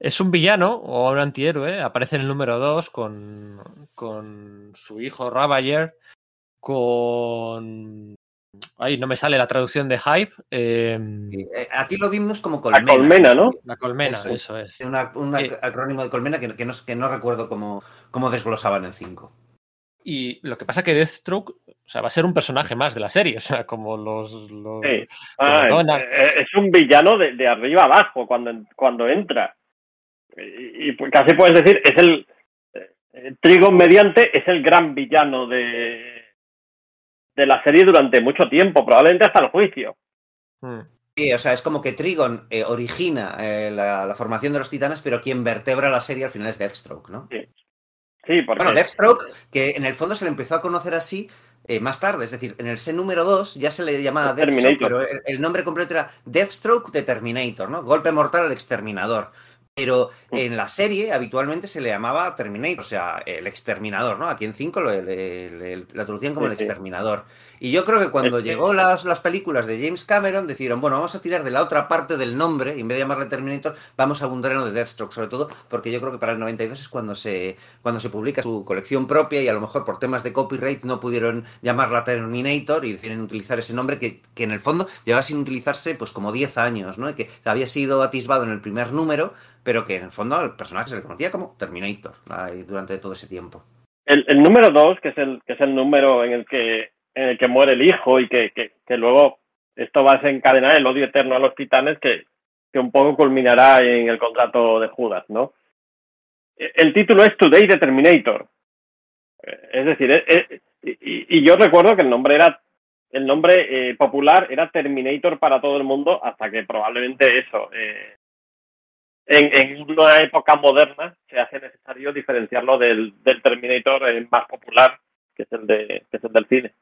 Es un villano o un antihéroe. Aparece en el número 2 con, con su hijo Ravager, con... Ay, no me sale la traducción de Hype. eh, Y, eh, aquí lo vimos como La colmena. colmena, ¿no? la colmena, Eso eso, es. un ac- Eh. acrónimo de colmena que, que no, que no recuerdo cómo, cómo desglosaban en 5. Y lo que pasa que Deathstroke o sea, va a ser un personaje más de la serie. O sea, como los... los- Sí. Ah, Como es, Donald. eh, es un villano de, de arriba abajo cuando, cuando entra. Y, y pues casi puedes decir, es el, eh, Trigon mediante es el gran villano de, de la serie durante mucho tiempo, probablemente hasta el juicio. Hmm. Sí, o sea, es como que Trigon eh, origina eh, la, la, formación de los titanes, pero quien vertebra la serie al final es Deathstroke, ¿no? Sí. Sí, porque... Bueno, Deathstroke, que en el fondo se le empezó a conocer así eh, más tarde, es decir, en el set número 2 ya se le llamaba Deathstroke, pero el, el, nombre completo era Deathstroke de Terminator, ¿no? Golpe mortal al exterminador. Pero en la serie habitualmente se le llamaba Terminator, o sea, el exterminador, ¿no? Aquí en 5 lo, le, le, la traducían como sí, el exterminador. Y yo creo que cuando es llegó que... las, las, películas de James Cameron, decidieron, bueno, vamos a tirar de la otra parte del nombre, y en vez de llamarle Terminator, vamos a abundar en lo de Deathstroke, sobre todo porque yo creo que para el 92 es cuando se, cuando se publica su colección propia y a lo mejor por temas de copyright no pudieron llamarla Terminator y deciden utilizar ese nombre que, que en el fondo llevaba sin utilizarse pues como 10 años, ¿no? Y que había sido atisbado en el primer número, pero que en el fondo al personaje se le conocía como Terminator durante todo ese tiempo. El, el número 2, que, es el, que es el número en el que en el que muere el hijo y que, que, que, luego esto va a desencadenar el odio eterno a los titanes que, que un poco culminará en el contrato de Judas, ¿no? El título es Today the Terminator. Es decir, es, es, y, y, yo recuerdo que el nombre era el nombre eh, popular era Terminator para todo el mundo hasta que probablemente eso eh, en, en, una época moderna se hace necesario diferenciarlo del, del Terminator eh, más popular que es el de que es el del cine.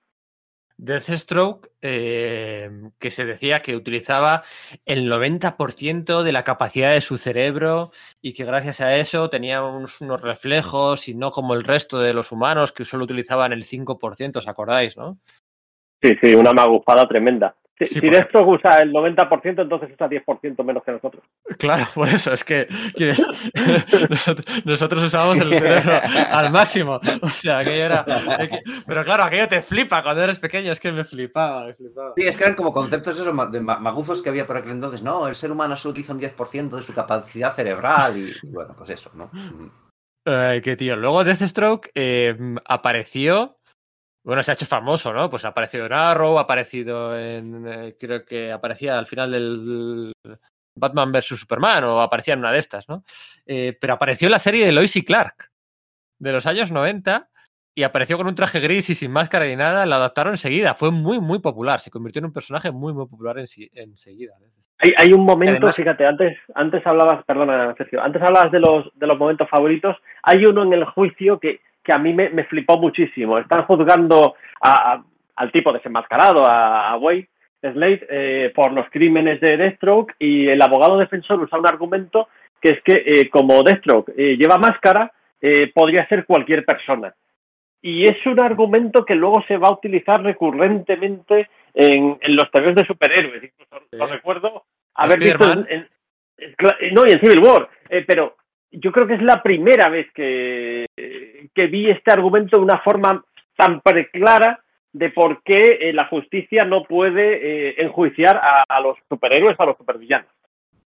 Deathstroke, eh, que se decía que utilizaba el 90% de la capacidad de su cerebro y que gracias a eso tenía unos, reflejos y no como el resto de los humanos que solo utilizaban el 5%, ¿os acordáis, no? Sí, sí, una magufada tremenda. Si, sí, si Deathstroke usa el 90%, entonces usa 10% menos que nosotros. Claro, por eso es que nosotros, nosotros, usamos el cerebro al máximo. O sea, aquello era. Pero claro, aquello te flipa cuando eres pequeño, es que me flipaba, me flipaba. Sí, es que eran como conceptos esos de magufos que había por aquel entonces. No, el ser humano solo utiliza un 10% de su capacidad cerebral y, y, bueno, pues eso, ¿no? Ay, qué tío. Luego Deathstroke eh, apareció bueno, se ha hecho famoso, ¿no? Pues ha aparecido en Arrow, ha aparecido en. Eh, creo que aparecía al final del Batman vs Superman, o aparecía en una de estas, ¿no? Eh, pero apareció en la serie de Lois y Clark, de los años 90, y apareció con un traje gris y sin máscara ni nada, la adaptaron enseguida. Fue muy, muy popular. Se convirtió en un personaje muy, muy popular en, enseguida. Hay, hay un momento, Además, fíjate, antes, antes hablabas, perdona, Sergio, antes hablabas de los, de los momentos favoritos. Hay uno en el juicio que que a mí me, me flipó muchísimo. Están juzgando a, a, al tipo desenmascarado, a, a Wade Slade, eh, por los crímenes de Deathstroke y el abogado defensor usa un argumento que es que eh, como Deathstroke eh, lleva máscara, podría ser cualquier persona. Y es un argumento que luego se va a utilizar recurrentemente en, en los TVs de superhéroes. Incluso sí. lo recuerdo haber visto en, en, no, y en Civil War. Pero yo creo que es la primera vez que, que vi este argumento de una forma tan preclara de por qué eh, la justicia no puede eh, enjuiciar a, a, los superhéroes, a los supervillanos.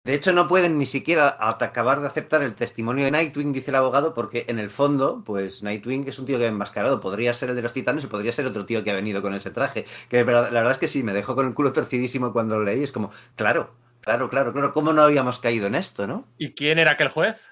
De hecho, no pueden ni siquiera acabar de aceptar el testimonio de Nightwing, dice el abogado, porque en el fondo, pues Nightwing es un tío que ha enmascarado. Podría ser el de los titanes y podría ser otro tío que ha venido con ese traje. Que la verdad es que sí, me dejó con el culo torcidísimo cuando lo leí. Es como, claro, claro, claro, claro, ¿cómo no habíamos caído en esto, no? ¿Y quién era aquel juez?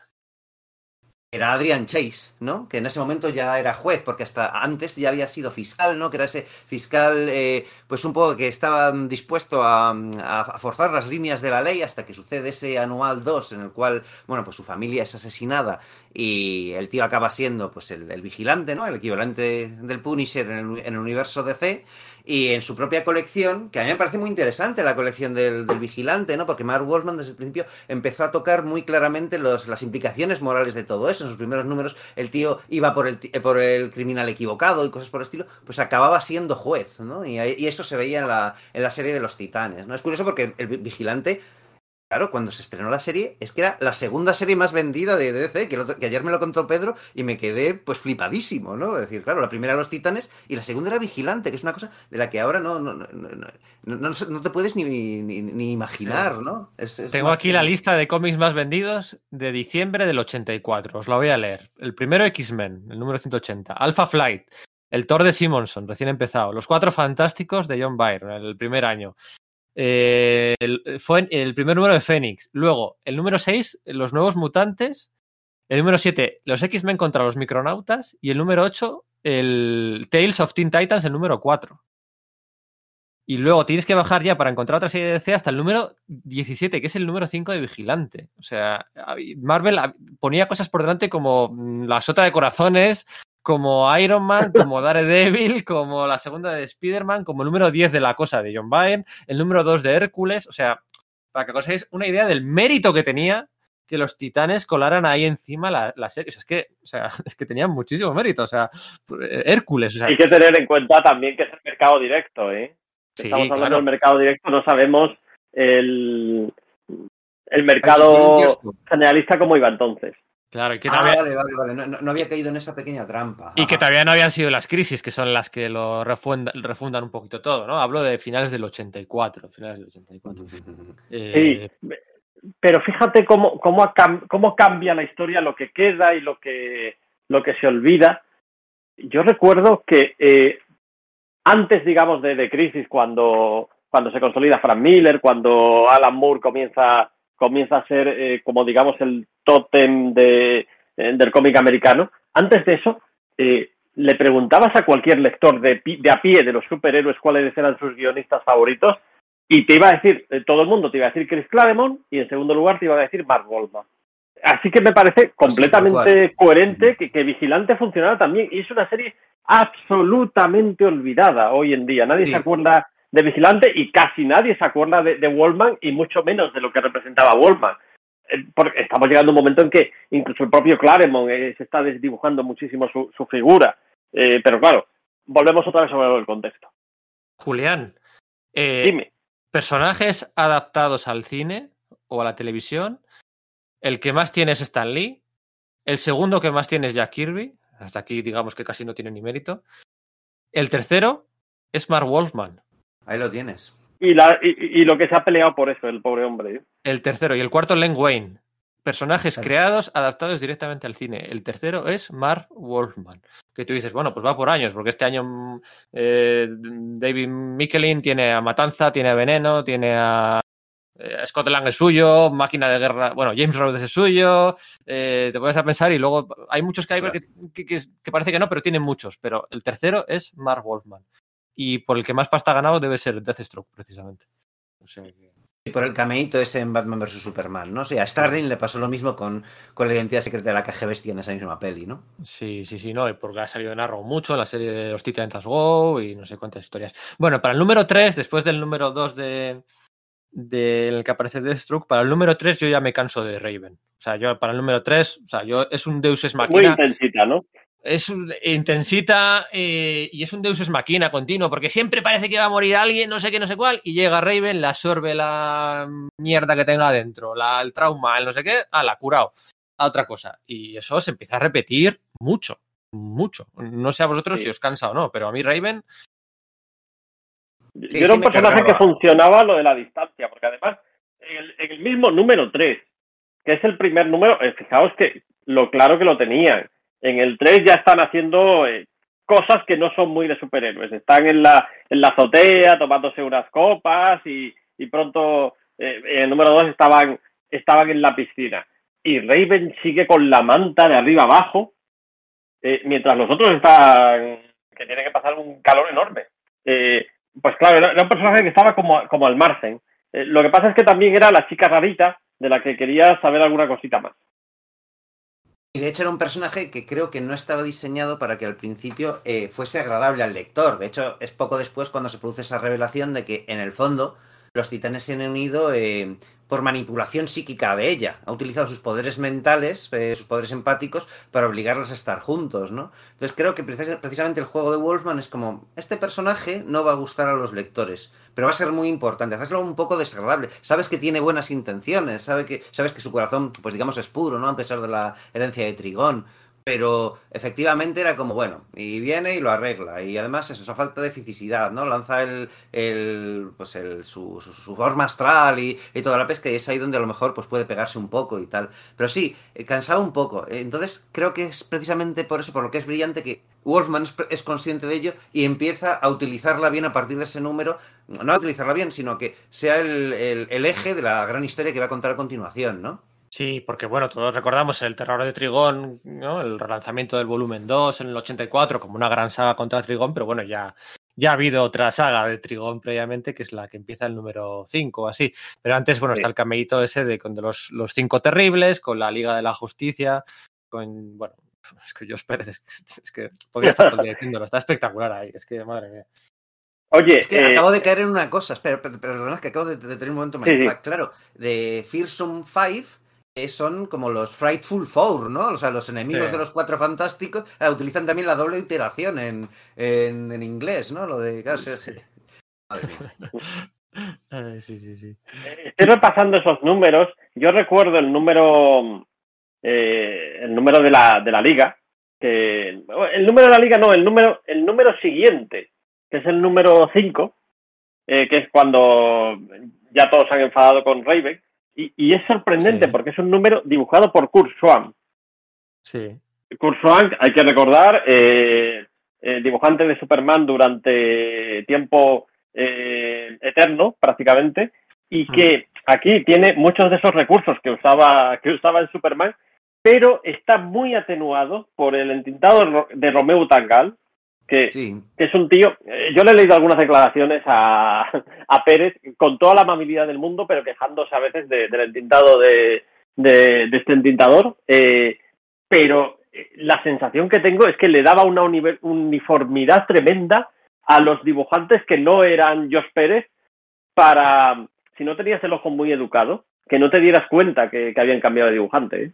Era Adrian Chase, ¿no? Que en ese momento ya era juez, porque hasta antes ya había sido fiscal, ¿no? Que era ese fiscal, eh, pues un poco que estaba dispuesto a, a, forzar las líneas de la ley hasta que sucede ese anual 2 en el cual, bueno, pues su familia es asesinada y el tío acaba siendo, pues, el, el vigilante, ¿no? El equivalente del Punisher en el, en el universo DC y en su propia colección, que a mí me parece muy interesante la colección del, del vigilante, ¿no? Porque Mark Wolfman desde el principio empezó a tocar muy claramente los, las implicaciones morales de todo eso. En sus primeros números el tío iba por el, por el criminal equivocado y cosas por el estilo, pues acababa siendo juez, ¿no? Y, y eso se veía en la, en la serie de los titanes, ¿no? Es curioso porque el vigilante Claro, cuando se estrenó la serie, es que era la segunda serie más vendida de DC, que, lo, que, ayer me lo contó Pedro y me quedé pues flipadísimo, ¿no? Es decir, claro, la primera Los Titanes y la segunda era Vigilante, que es una cosa de la que ahora no, no, no, no, no te puedes ni, ni, ni imaginar, sí. ¿no? Es, es Tengo aquí la lista de cómics más vendidos de diciembre del 84, os la voy a leer. El primero X-Men, el número 180, Alpha Flight, el Thor de Simonson, recién empezado, Los Cuatro Fantásticos de John Byrne, el primer año, eh, el, fue el primer número de Fénix. Luego, el número 6, Los Nuevos Mutantes. El número 7, los X-Men contra los Micronautas. Y el número 8, el Tales of Teen Titans, el número 4. Y luego tienes que bajar ya para encontrar otra serie de DC hasta el número 17, que es el número 5 de Vigilante. O sea, Marvel ponía cosas por delante como mm, la sota de corazones, como Iron Man, como Daredevil, como la segunda de Spider-Man, como el número 10 de la cosa de John Byrne, el número 2 de Hércules. O sea, para que os una idea del mérito que tenía que los titanes colaran ahí encima la, serie. O sea, es que, o sea, es que tenían muchísimo mérito. O sea, Hércules. O sea, Hay que tener en cuenta también que es el mercado directo, ¿eh? Estamos hablando del mercado directo, no sabemos el, el mercado generalista como iba entonces. Claro, y que ah, vale, vale, vale. No, había caído en esa pequeña trampa. Y que todavía no habían sido las crisis, que son las que lo refundan, un poquito todo, ¿no? Hablo de finales del 84. Finales del 84. Sí, pero fíjate cómo, cómo, cómo cambia la historia, lo que queda y lo que, lo que se olvida. Yo recuerdo que eh, antes, digamos, de, de Crisis, cuando, cuando se consolida Frank Miller, cuando Alan Moore comienza, comienza a ser, eh, como digamos, el tótem de, eh, del cómic americano, antes de eso, eh, le preguntabas a cualquier lector de, de, a pie de los superhéroes cuáles eran sus guionistas favoritos y te iba a decir, todo el mundo te iba a decir Chris Claremont y en segundo lugar te iba a decir Mark Goldman. Así que me parece completamente coherente que, que Vigilante funcionara también. Y es una serie absolutamente olvidada hoy en día. Nadie se acuerda de Vigilante y casi nadie se acuerda de, de Wallman y mucho menos de lo que representaba Wallman. Eh, porque estamos llegando a un momento en que incluso el propio Claremont eh, se está desdibujando muchísimo su, figura. Eh, pero claro, volvemos otra vez sobre el contexto. Julián, dime. Personajes adaptados al cine o a la televisión. El que más tiene es Stan Lee. El segundo que más tiene es Jack Kirby. Hasta aquí digamos que casi no tiene ni mérito. El tercero es Mark Wolfman. Ahí lo tienes. Y, la, y, lo que se ha peleado por eso, el pobre hombre. ¿eh? El tercero. Y el cuarto, Len Wayne. Personajes creados, adaptados directamente al cine. El tercero es Mark Wolfman. Que tú dices, bueno, pues va por años, porque este año eh, David Michelin tiene a Matanza, tiene a Veneno, tiene a eh, Scotland es suyo, Máquina de Guerra, bueno, James Rhodes es suyo, eh, te puedes a pensar y luego hay muchos que, hay que, que, parece que no, pero tienen muchos, pero el tercero es Mark Wolfman y por el que más pasta ha ganado debe ser Deathstroke, precisamente. Y por el cameíto ese en Batman vs Superman, ¿no? O sea, a Starling le pasó lo mismo con, con la identidad secreta de la KG Bestia en esa misma peli, ¿no? Sí, sí, sí, no, porque ha salido en Arrow mucho, la serie de los Titans Go y no sé cuántas historias. Bueno, para el número 3, después del número 2 de, del que aparece Deathstroke, para el número 3 yo ya me canso de Raven. O sea, yo para el número 3, o sea, yo es un Deus es máquina. Muy intensita, ¿no? Es un, intensita eh, y es un Deus es máquina continuo, porque siempre parece que va a morir alguien, no sé qué, no sé cuál, y llega Raven, le absorbe la mierda que tenga adentro, la, el trauma, el no sé qué, ah, la ha curado a otra cosa. Y eso se empieza a repetir mucho, mucho. No sé a vosotros si os cansa o no, pero a mí Raven yo era un personaje que funcionaba lo de la distancia, porque además, en el, mismo número 3, que es el primer número, eh, fijaos que lo claro que lo tenían. En el 3 ya están haciendo eh, cosas que no son muy de superhéroes. Están en la, en la azotea tomándose unas copas y, y pronto eh, en el número 2 estaban, estaban en la piscina. Y Raven sigue con la manta de arriba abajo, mientras los otros están que tienen que pasar un calor enorme. Eh, pues claro, era, un personaje que estaba como, como al margen. Eh, lo que pasa es que también era la chica rarita de la que quería saber alguna cosita más. Y de hecho era un personaje que creo que no estaba diseñado para que al principio eh, fuese agradable al lector. De hecho, es poco después cuando se produce esa revelación de que en el fondo los titanes se han unido eh, por manipulación psíquica de ella. Ha utilizado sus poderes mentales, eh, sus poderes empáticos, para obligarlos a estar juntos, ¿no? Entonces creo que precisamente el juego de Wolfman es como, este personaje no va a gustar a los lectores, pero va a ser muy importante, hacerlo un poco desagradable. Sabes que tiene buenas intenciones, sabes que, sabes que su corazón, pues digamos, es puro, ¿no? A pesar de la herencia de Trigón pero efectivamente era como, bueno, y viene y lo arregla. Y además eso, esa falta de fisicidad, ¿no? Lanza el, el pues el, su, su, forma astral y, toda la pesca y es ahí donde a lo mejor pues puede pegarse un poco y tal. Pero sí, eh, cansado un poco. Entonces creo que es precisamente por eso, por lo que es brillante, que Wolfman es, consciente de ello y empieza a utilizarla bien a partir de ese número. No a utilizarla bien, sino que sea el, el, el eje de la gran historia que va a contar a continuación, ¿no? Sí, porque bueno, todos recordamos el terror de Trigón, ¿no? el relanzamiento del volumen 2 en el 84 como una gran saga contra Trigón, pero bueno, ya, ya ha habido otra saga de Trigón previamente, que es la que empieza el número 5 así. Pero antes, bueno, está el cameíto ese de, con de los, los cinco terribles, con la Liga de la Justicia, con, bueno, es que yo espero, es que, es que podría estar todo diciéndolo, está espectacular ahí, es que madre mía. Oye, es que eh, acabo de caer en una cosa, espera, es que acabo de, de, tener un momento sí, sí. Claro, de Fearsome 5 eh, son como los Frightful Four, ¿no? O sea, los enemigos sí. de los cuatro fantásticos eh, utilizan también la doble iteración en, en, en inglés, ¿no? Lo de. Claro, sí. Madre mía. sí, sí, sí. Estoy repasando esos números. Yo recuerdo el número. Eh, el número de la, de la liga. Que, el número de la liga no, el número, el número siguiente que es el número 5, eh, que es cuando ya todos se han enfadado con Raven. Y, y es sorprendente sí. porque es un número dibujado por Kurt Schwann. Sí. Kurt Schwann, hay que recordar, eh, eh, dibujante de Superman durante tiempo eh, eterno, prácticamente, y que aquí tiene muchos de esos recursos que usaba, que usaba en Superman, pero está muy atenuado por el entintado de Romeo Tangal, que, sí. que, es un tío, eh, yo le he leído algunas declaraciones a, a, Pérez con toda la amabilidad del mundo, pero quejándose a veces de, del entintado de, de, de este entintador, eh, pero la sensación que tengo es que le daba una uniformidad tremenda a los dibujantes que no eran Josh Pérez para, si no tenías el ojo muy educado, que no te dieras cuenta que, que habían cambiado de dibujante. ¿eh?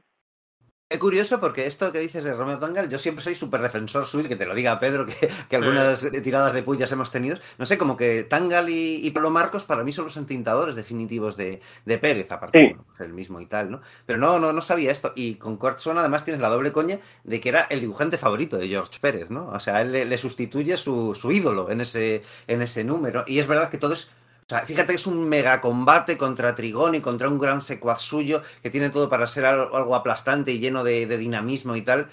Es curioso porque esto que dices de Romeo Tangal, yo siempre soy súper defensor suyo, que te lo diga Pedro, que, que algunas sí. tiradas de pullas hemos tenido. No sé, como que Tangal y, y, Pablo Marcos para mí son los entintadores definitivos de, de Pérez, aparte, sí. bueno, pues el mismo y tal, ¿no? Pero no, no, no sabía esto. Y con Swan además tienes la doble coña de que era el dibujante favorito de George Pérez, ¿no? O sea, él le, le sustituye su, su ídolo en ese, en ese número. Y es verdad que todo es o sea, fíjate que es un mega combate contra Trigón y contra un gran secuaz suyo que tiene todo para ser algo, aplastante y lleno de, de, dinamismo y tal.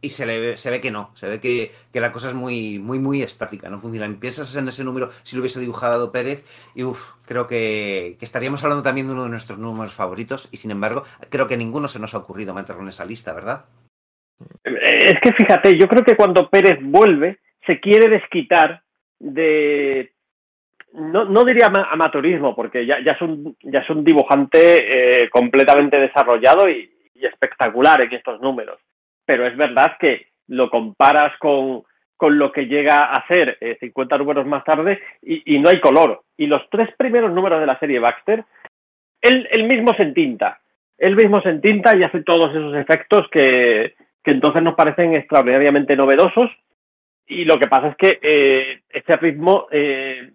Y se, le ve, se ve que no, se ve que, que, la cosa es muy, muy, muy estática, no funciona. Piensas en ese número si lo hubiese dibujado Pérez y uff, creo que, que, estaríamos hablando también de uno de nuestros números favoritos y sin embargo, creo que ninguno se nos ha ocurrido meterlo en esa lista, ¿verdad? Es que fíjate, yo creo que cuando Pérez vuelve, se quiere desquitar de no, no diría amateurismo, porque ya, ya, es, un, ya es un dibujante eh, completamente desarrollado y, espectacular en estos números. Pero es verdad que lo comparas con, con lo que llega a hacer eh, 50 números más tarde y, no hay color. Y los tres primeros números de la serie Baxter, él, él mismo se entinta. Él mismo se entinta y hace todos esos efectos que, que entonces nos parecen extraordinariamente novedosos. Y lo que pasa es que eh, este ritmo eh,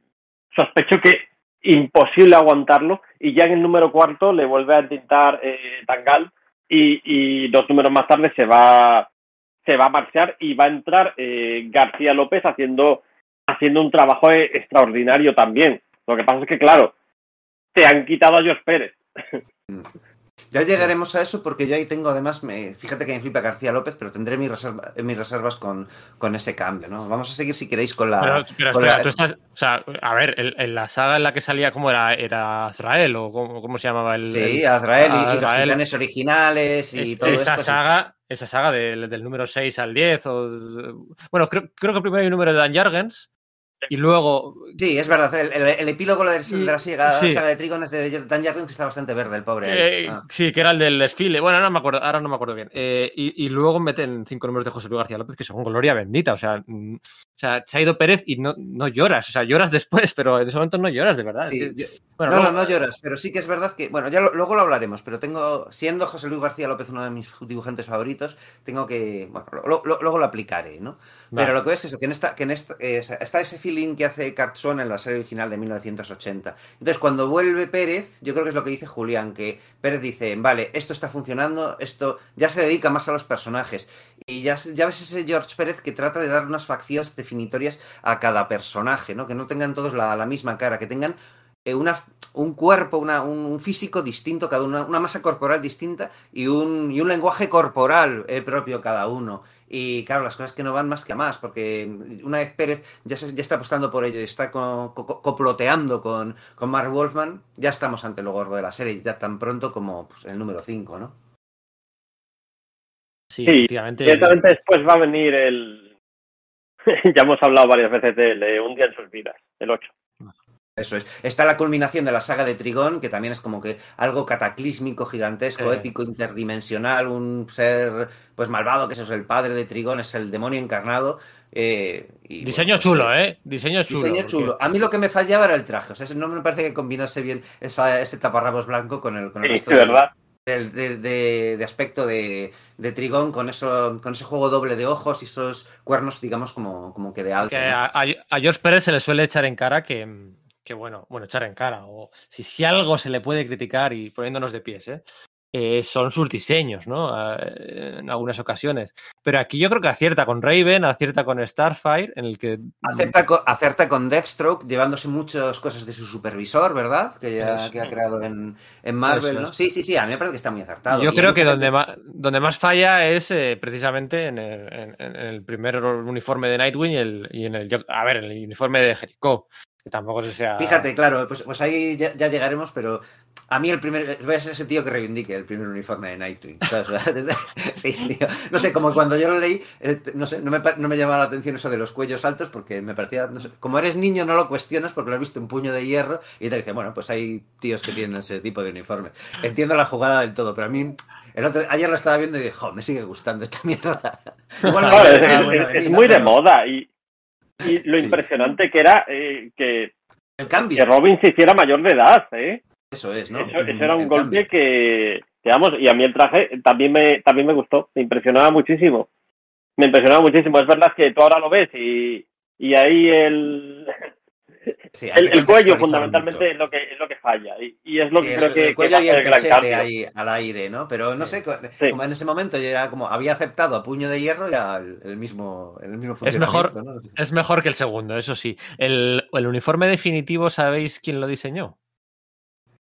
sospecho que imposible aguantarlo y ya en el número cuarto le vuelve a intentar eh, Tangal y, y, dos números más tarde se va se va a marchar y va a entrar eh, García López haciendo haciendo un trabajo extraordinario también. Lo que pasa es que claro, te han quitado a Jos Pérez. Ya llegaremos a eso porque yo ahí tengo además, me, fíjate que me flipa García López, pero tendré mis, reserva, mis reservas con, con, ese cambio, ¿no? Vamos a seguir si queréis con la... Pero, pero con espera, la... tú estás, o sea, a ver, en, en, la saga en la que salía, ¿cómo era? ¿Era Azrael o cómo, cómo se llamaba el...? Sí, Azrael, el, y, Azrael. y, los titanes originales y es, todo esa esto. Saga, esa saga del, del, número 6 al 10 o... Bueno, creo, creo que primero hay un número de Dan Jargens y luego. Sí, es verdad. El, el, el epílogo de, de la saga, sí. saga de Trigon es de Dan Jarvin, que está bastante verde, el pobre. Eh, ah. Sí, que era el del desfile. Bueno, no me acuerdo, ahora no me acuerdo bien. Eh, y, y, luego meten cinco números de José Luis García López, que son gloria bendita. O sea, mm, o sea se ha ido Pérez y no, no lloras. O sea, lloras después, pero en ese momento no lloras, de verdad. Sí. Es que, bueno, no, luego... no, no lloras, pero sí que es verdad que. Bueno, ya lo, luego lo hablaremos, pero tengo. Siendo José Luis García López uno de mis dibujantes favoritos, tengo que. Bueno, lo, lo, luego lo aplicaré, ¿no? Vale. Pero lo que ves es eso, que, en esta, que en esta, eh, está ese feeling que hace Cartson en la serie original de 1980. Entonces, cuando vuelve Pérez, yo creo que es lo que dice Julián, que Pérez dice, vale, esto está funcionando, esto ya se dedica más a los personajes. Y ya, ya ves ese George Pérez que trata de dar unas facciones definitorias a cada personaje, ¿no? Que no tengan todos la, la misma cara, que tengan eh, una, un cuerpo, una, un físico distinto, cada una, una masa corporal distinta y un, y un lenguaje corporal eh, propio cada uno. Y claro, las cosas que no van más que a más, porque una vez Pérez ya, se, ya está apostando por ello y está co co coploteando con, con Mark Wolfman, ya estamos ante lo gordo de la serie, ya tan pronto como pues, el número 5, ¿no? Sí, sí efectivamente. Directamente después va a venir el. ya hemos hablado varias veces de, de Un día en sus vidas, el 8. Eso es. Está la culminación de la saga de Trigón, que también es como que algo cataclísmico, gigantesco, épico, interdimensional, un ser pues malvado, que eso es el padre de Trigón, es el demonio encarnado. Eh, y, Diseño bueno, pues, chulo, ¿eh? Diseño chulo. Diseño porque... chulo. A mí lo que me fallaba era el traje. O sea, no me parece que combinase bien esa, ese taparrabos blanco con el, con el sí, resto ¿verdad? De, de, de, de, aspecto de, de Trigón con eso con ese juego doble de ojos y esos cuernos digamos como, como que de alto que ¿no? a, a, George Pérez se le suele echar en cara que, que bueno, bueno, echar en cara, o si, si, algo se le puede criticar y poniéndonos de pies, ¿eh? Eh, son sus diseños, ¿no? Eh, en algunas ocasiones. Pero aquí yo creo que acierta con Raven, acierta con Starfire, en el que. Acerta con, acierta con Deathstroke, llevándose muchas cosas de su supervisor, ¿verdad? Que, ya, que ha creado en, en Marvel, ¿no? Sí, sí, sí, a mí me parece que está muy acertado. Yo y creo que donde, más, donde más falla es eh, precisamente en el, en, en el, primer uniforme de Nightwing y, el, y en el. A ver, en el uniforme de Jericho que tampoco se sea. Fíjate, claro, pues, pues ahí ya, ya, llegaremos, pero a mí el primer. Voy a ser ese tío que reivindique el primer uniforme de Nightwing. sí, tío. No sé, como cuando yo lo leí, eh, no sé, no me, no me llamaba la atención eso de los cuellos altos, porque me parecía. No sé, como eres niño, no lo cuestionas porque lo has visto un puño de hierro y te dice, bueno, pues hay tíos que tienen ese tipo de uniforme. Entiendo la jugada del todo, pero a mí. El otro, ayer lo estaba viendo y dije, jo, me sigue gustando esta mierda. Igual, no, es, es, es, es, muy de moda y, y lo sí. impresionante que era eh, que, el cambio. que Robin se hiciera mayor de edad, ¿eh? Eso es, ¿no? Eso, eso era un el golpe que, que, vamos, y a mí el traje también me, también me gustó, me impresionaba muchísimo. Me impresionaba muchísimo. Es verdad que tú ahora lo ves y, y ahí el, Sí, el, el, cuello fundamentalmente es lo que es lo que falla y, y es lo que sí, creo que el cuello que y el pechete ahí al aire no pero no sé como en ese momento yo era como había aceptado a puño de hierro ya el, el mismo el mismo es mejor ¿no? es mejor que el segundo eso sí el, el uniforme definitivo sabéis quién lo diseñó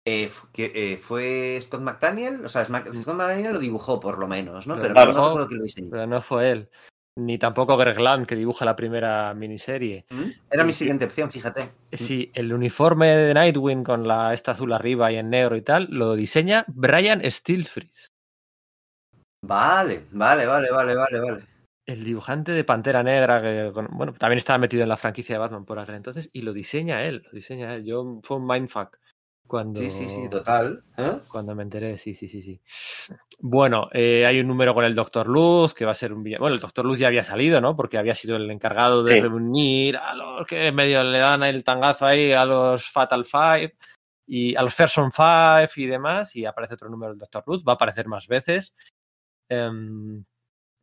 eh, que, eh, fue Scott McDaniel, o sea, Scott McDaniel lo dibujó por lo menos, ¿no? Pero, pero no recuerdo quién lo diseñó. Pero no fue él ni tampoco Greg Land, que dibuja la primera miniserie. ¿Mm? Era mi siguiente opción, fíjate. Sí, el uniforme de Nightwing con la esta azul arriba y en negro y tal, lo diseña Brian Stilfries. Vale, vale, vale, vale, vale, vale. El dibujante de Pantera Negra, que bueno, también estaba metido en la franquicia de Batman por aquel entonces, y lo diseña él, lo diseña él. Yo fue un mindfuck. Cuando, sí, sí, sí, total. ¿Eh? Cuando me enteré, sí, sí, sí, sí. Bueno, eh, hay un número con el Doctor Luz, que va a ser un. Bueno, el Doctor Luz ya había salido, ¿no? Porque había sido el encargado de sí. reunir a los que medio le dan el tangazo ahí, a los Fatal Five y a los Ferson Five y demás. Y aparece otro número del Doctor Luz, va a aparecer más veces. Um,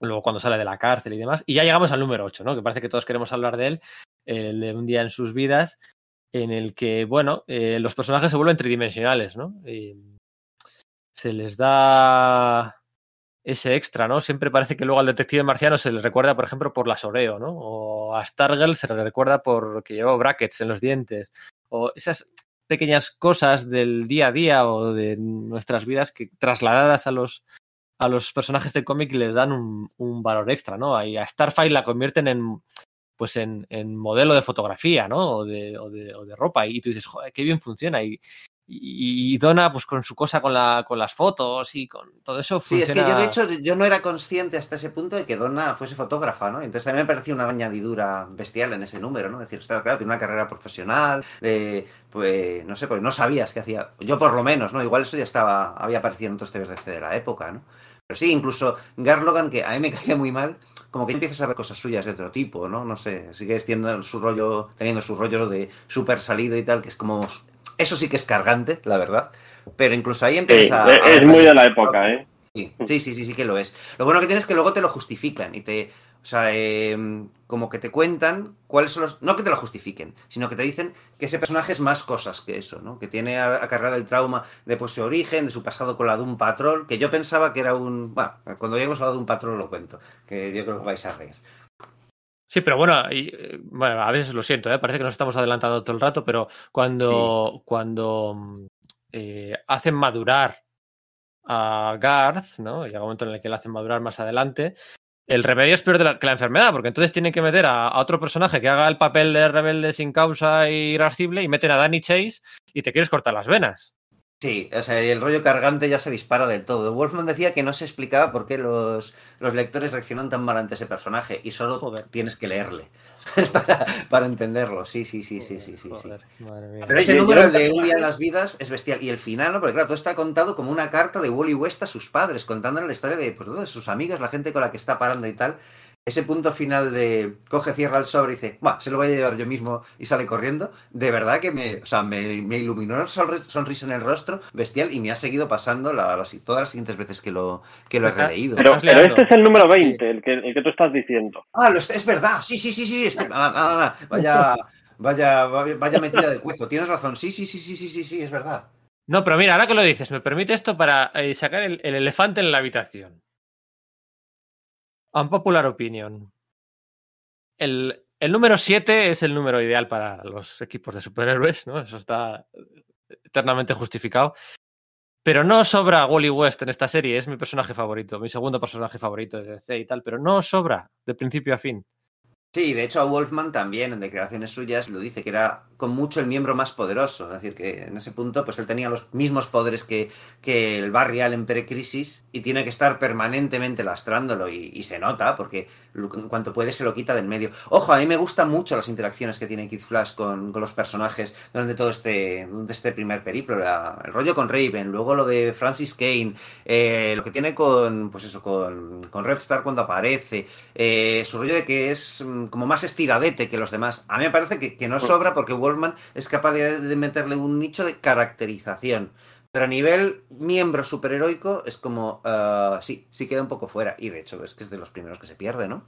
luego cuando sale de la cárcel y demás. Y ya llegamos al número 8, ¿no? Que parece que todos queremos hablar de él, el de un día en sus vidas en el que, bueno, eh, los personajes se vuelven tridimensionales, ¿no? Y se les da ese extra, ¿no? Siempre parece que luego al detective marciano se le recuerda, por ejemplo, por la soreo, ¿no? O a Stargirl se le recuerda por que lleva brackets en los dientes. O esas pequeñas cosas del día a día o de nuestras vidas que trasladadas a los a los personajes del cómic les dan un, un, valor extra, ¿no? Y a Starfire la convierten en, pues en, en, modelo de fotografía, ¿no? O de, o de, o de ropa. Y tú dices, joder, qué bien funciona. Y, y, y, Donna, pues con su cosa con, la, con las fotos y con todo eso. Funciona... Sí, es que yo de hecho yo no era consciente hasta ese punto de que Donna fuese fotógrafa, ¿no? Entonces también me parecía una añadidura bestial en ese número, ¿no? Es decir, claro, claro, tiene una carrera profesional, de, pues no sé, pues no sabías qué hacía. Yo por lo menos, ¿no? Igual eso ya estaba, había aparecido en otros TVs de, de la época, ¿no? Pero sí, incluso Garlogan, que a mí me caía muy mal, como que empiezas a ver cosas suyas de otro tipo, ¿no? No sé, sigue teniendo su rollo, teniendo su rollo de súper salido y tal, que es como... Eso sí que es cargante, la verdad. Pero incluso ahí empieza... Sí, a... es muy de la época, ¿eh? Sí, sí, sí, sí, sí que lo es. Lo bueno que tienes es que luego te lo justifican y te... O sea, eh, como que te cuentan cuáles son los... No que te lo justifiquen, sino que te dicen que ese personaje es más cosas que eso, ¿no? Que tiene acarreado el trauma de pues, su origen, de su pasado con la de un patrón, que yo pensaba que era un... Bueno, cuando lleguemos a la de un patrón lo cuento, que yo creo que vais a reír. Sí, pero bueno, y, bueno, a veces lo siento, ¿eh? parece que nos estamos adelantando todo el rato, pero cuando, sí. cuando eh, hacen madurar a Garth, ¿no? Llega un momento en el que le hacen madurar más adelante, el remedio es peor que la enfermedad, porque entonces tienen que meter a, otro personaje que haga el papel de rebelde sin causa e irascible y meten a Danny Chase y te quieres cortar las venas. Sí, o sea, el rollo cargante ya se dispara del todo. Wolfman decía que no se explicaba por qué los, los lectores reaccionan tan mal ante ese personaje y solo tienes que leerle para, para, entenderlo. Sí, sí, sí, sí, sí, sí. Pero ese número de Un día en las vidas es bestial. Y el final, ¿no? Porque claro, todo está contado como una carta de Wally West a sus padres, contándole la historia de, pues, de sus amigos, la gente con la que está parando y tal ese punto final de coge, cierra el sobre y dice, va, se lo voy a llevar yo mismo y sale corriendo, de verdad que me, o sea, me, iluminó una sonrisa en el rostro bestial y me ha seguido pasando todas las siguientes veces que lo, que lo he releído. Pero, este es el número 20, el, que, el que tú estás diciendo. Ah, lo, es verdad, sí, sí, sí, sí, este, ah, ah, ah, vaya, vaya, vaya metida de cuezo, tienes razón, sí, sí, sí, sí, sí, sí, sí, es verdad. No, pero mira, ahora que lo dices, me permite esto para eh, sacar el elefante en la habitación. Unpopular opinion. El, el número 7 es el número ideal para los equipos de superhéroes, ¿no? Eso está eternamente justificado. Pero no sobra Wally West en esta serie, es mi personaje favorito, mi segundo personaje favorito de DC y tal, pero no sobra de principio a fin. Sí, de hecho a Wolfman también en declaraciones suyas lo dice que era con mucho el miembro más poderoso, es decir, que en ese punto pues él tenía los mismos poderes que, que el Barry Allen pre-crisis y tiene que estar permanentemente lastrándolo y, se nota porque en cuanto puede se lo quita del medio. Ojo, a mí me gustan mucho las interacciones que tiene Kid Flash con, los personajes durante todo este, este primer periplo, el rollo con Raven, luego lo de Francis Kane, eh, lo que tiene con, pues eso, con, con Red Star cuando aparece, eh, su rollo de que es mm, como más estiradete que los demás. A mí me parece que, no sobra porque Es capaz de, meterle un nicho de caracterización. Pero a nivel miembro superheroico es como, uh, sí, sí queda un poco fuera. Y de hecho es que es de los primeros que se pierde, ¿no?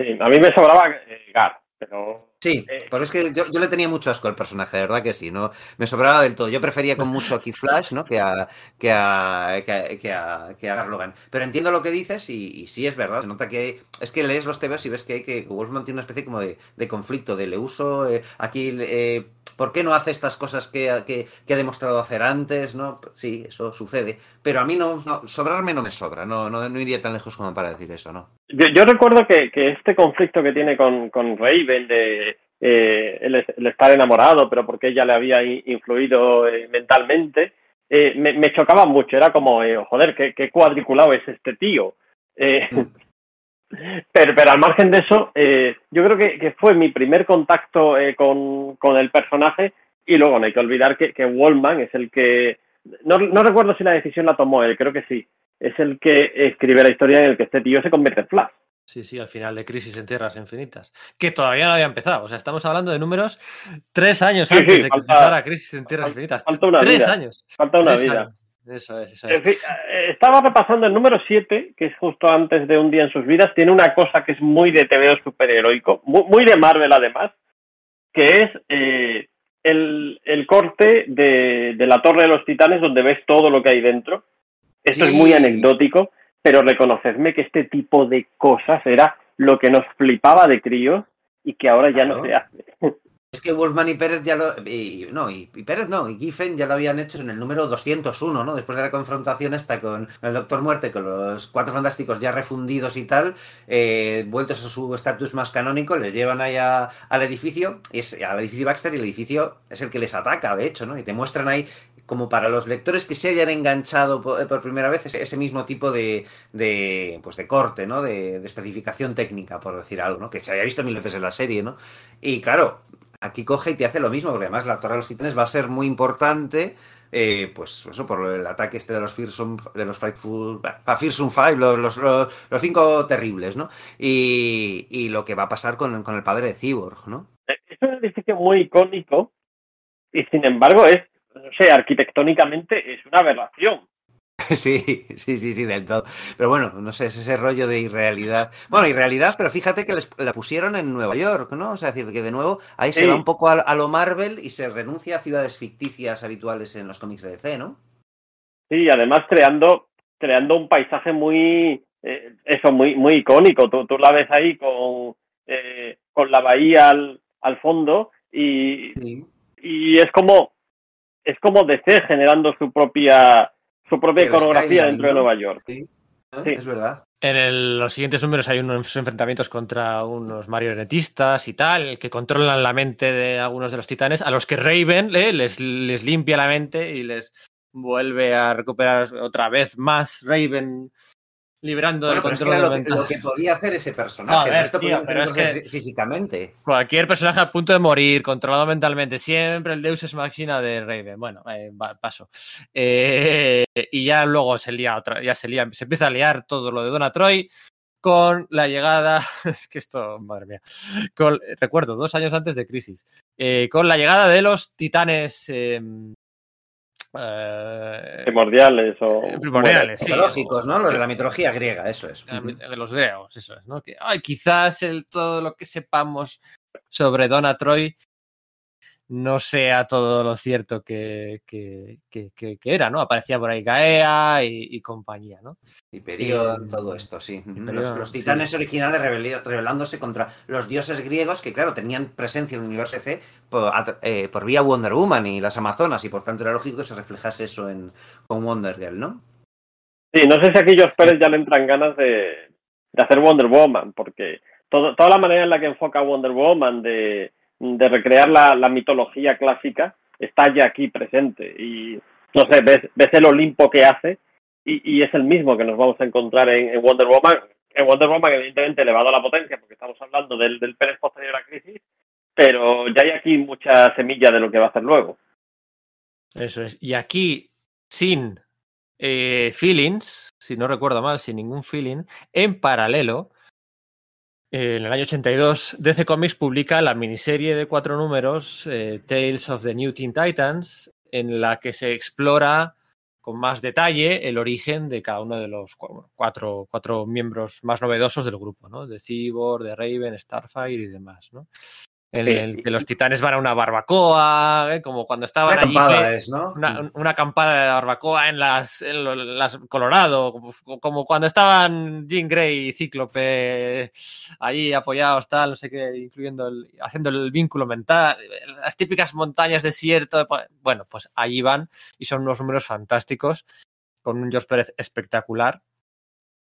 Sí, a mí me sobraba eh, Gar, pero Sí, eh, pero es que yo, le tenía mucho asco al personaje, de verdad que sí, no me sobraba del todo. Yo prefería con mucho a Kid Flash, ¿no? Que a que a, que a, que a, Logan. Pero entiendo lo que dices y, sí es verdad. Se nota que es que lees los TVOs y ves que, que Wolfman tiene una especie como de, conflicto, de le uso eh, aquí. Eh, ¿Por qué no hace estas cosas que, que, ha demostrado hacer antes? ¿no? Sí, eso sucede. Pero a mí no, sobrarme no me sobra. No, no, no, iría tan lejos como para decir eso, ¿no? Yo, recuerdo que, que, este conflicto que tiene con, con Raven de eh, el, estar enamorado, pero porque ella le había influido eh, mentalmente, eh, me, chocaba mucho. Era como, joder, qué, cuadriculado es este tío. Mm. Pero, pero al margen de eso, yo creo que, fue mi primer contacto con, con, el personaje y luego no hay que olvidar que, que Wallman es el que, no, no recuerdo si la decisión la tomó él, creo que sí, es el que escribe la historia en el que este tío se convierte en Flash. Sí, sí, al final de Crisis en Tierras Infinitas. Que todavía no había empezado. O sea, estamos hablando de números tres años antes de que empezara Crisis en Tierras Infinitas. Falta una tres vida. años. Falta una vida. Eso es, eso es. Eh, estaba repasando el número 7, que es justo antes de Un día en sus vidas. Tiene una cosa que es muy de TVO superheroico, muy, de Marvel además, que es eh, el, el, corte de, de, la Torre de los Titanes donde ves todo lo que hay dentro. Esto es muy anecdótico pero reconocedme que este tipo de cosas era lo que nos flipaba de críos y que ahora ya no se hace. Es que Wolfman y Pérez ya lo. Y, no, y, Pérez no, y Giffen ya lo habían hecho en el número 201, ¿no? Después de la confrontación esta con el Doctor Muerte, con los cuatro fantásticos ya refundidos y tal, eh, vueltos a su estatus más canónico, les llevan ahí al edificio, es, al edificio Baxter, y el edificio es el que les ataca, de hecho, ¿no? Y te muestran ahí como para los lectores que se hayan enganchado por, eh, primera vez ese, mismo tipo de, de, pues de corte, ¿no? De, especificación técnica, por decir algo, ¿no? Que se haya visto mil veces en la serie, ¿no? Y claro, aquí coge y te hace lo mismo, porque además la Torre de los Titanes va a ser muy importante. Eh, pues eso, por el ataque este de los Fearsome, de los Fearsome Five, los, los, los, cinco terribles, ¿no? Y, y, lo que va a pasar con, con el padre de Cyborg, ¿no? Es un edificio muy icónico y sin embargo es no sé, arquitectónicamente es una aberración. Sí, sí, sí, sí, del todo. Pero bueno, no sé, es ese rollo de irrealidad. Bueno, irrealidad, pero fíjate que la pusieron en Nueva York, ¿no? O sea, decir, que de nuevo ahí se va un poco a, lo Marvel y se renuncia a ciudades ficticias habituales en los cómics de DC, ¿no? Sí, además creando, creando un paisaje muy, eh, eso, muy, muy icónico. Tú, tú la ves ahí con, eh, con la bahía al, al fondo y, y es como es como DC generando su propia su propia iconografía dentro de Nueva York. Sí, es verdad. En el- los siguientes números hay unos enfrentamientos contra unos marionetistas y tal, que controlan la mente de algunos de los titanes, a los que Raven eh, les, les limpia la mente y les vuelve a recuperar otra vez más Raven liberando Bueno, el pero es que control era lo, de que, la lo que podía hacer ese personaje. Joder, ¿no? Esto tío, podía pero es hacerlo que- físicamente. Cualquier personaje a punto de morir, controlado mentalmente, siempre el Deus es máquina de Raven. Bueno, eh, paso. Eh, y ya luego se lía otra, ya se lía, se empieza a liar todo lo de Donna Troy con la llegada, es que esto, madre mía, con, recuerdo, dos años antes de Crisis, eh, con la llegada de los titanes eh, eh, Primordiales o. primordiales, sí, Mitológicos, ¿no? Los de la mitología griega, eso es. de los griegos, eso es, ¿no? Que ay, quizás el, todo lo que sepamos sobre Donna Troy no sea todo lo cierto que, que, que- que- que era, ¿no? Aparecía por ahí Gaea y, y compañía, ¿no? Hyperion, Eh, todo esto, sí. Los, los sí. titanes originales rebeli- rebelándose contra los dioses griegos que, claro, tenían presencia en el universo C por, a- eh, por vía Wonder Woman y las Amazonas, y por tanto era lógico que se reflejase eso en, con Wonder Girl, ¿no? Sí, no sé si aquí George Pérez ya le entran ganas de, de hacer Wonder Woman, porque todo, toda la manera en la que enfoca Wonder Woman de, de recrear la, la mitología clásica está ya aquí presente. Y no sé, ves, ves el Olimpo que hace y, y es el mismo que nos vamos a encontrar en, Wonder Woman. En Wonder Woman, evidentemente, elevado a la potencia, porque estamos hablando del, del Pérez posterior a Crisis, pero ya hay aquí mucha semilla de lo que va a hacer luego. Eso es. Y aquí, sin eh, feelings, si no recuerdo mal, sin ningún feeling, en paralelo, en el año 82, DC Comics publica la miniserie de cuatro números, eh, Tales of the New Teen Titans, en la que se explora con más detalle el origen de cada uno de los cu- cuatro, cuatro miembros más novedosos del grupo, ¿no? De Cyborg, de Raven, Starfire y demás, ¿no? En Sí. el que los titanes van a una barbacoa, ¿eh? como cuando estaban Una allí. acampada que- es, ¿no? una, una acampada de barbacoa en las, en las Colorado, como, como cuando estaban Jean Grey y Cíclope allí apoyados, tal, no sé qué, incluyendo el, haciendo el vínculo mental, las típicas montañas desierto. Bueno, pues allí van y son unos números fantásticos con un George Pérez espectacular.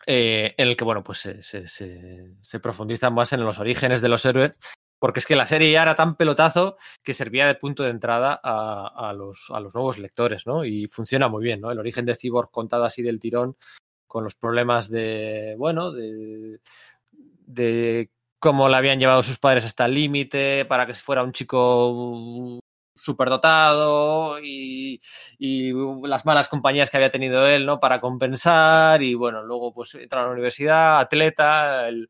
eh, en el que, bueno, pues se, se, se, se profundiza más en los orígenes de los héroes, porque es que la serie ya era tan pelotazo que servía de punto de entrada a, los, nuevos lectores, ¿no? Y funciona muy bien, ¿no? El origen de Cyborg contado así del tirón, con los problemas de, bueno, de, de cómo le habían llevado sus padres hasta el límite para que fuera un chico superdotado y, y las malas compañías que había tenido él, ¿no? Para compensar y bueno, luego pues entra a la universidad, atleta, el,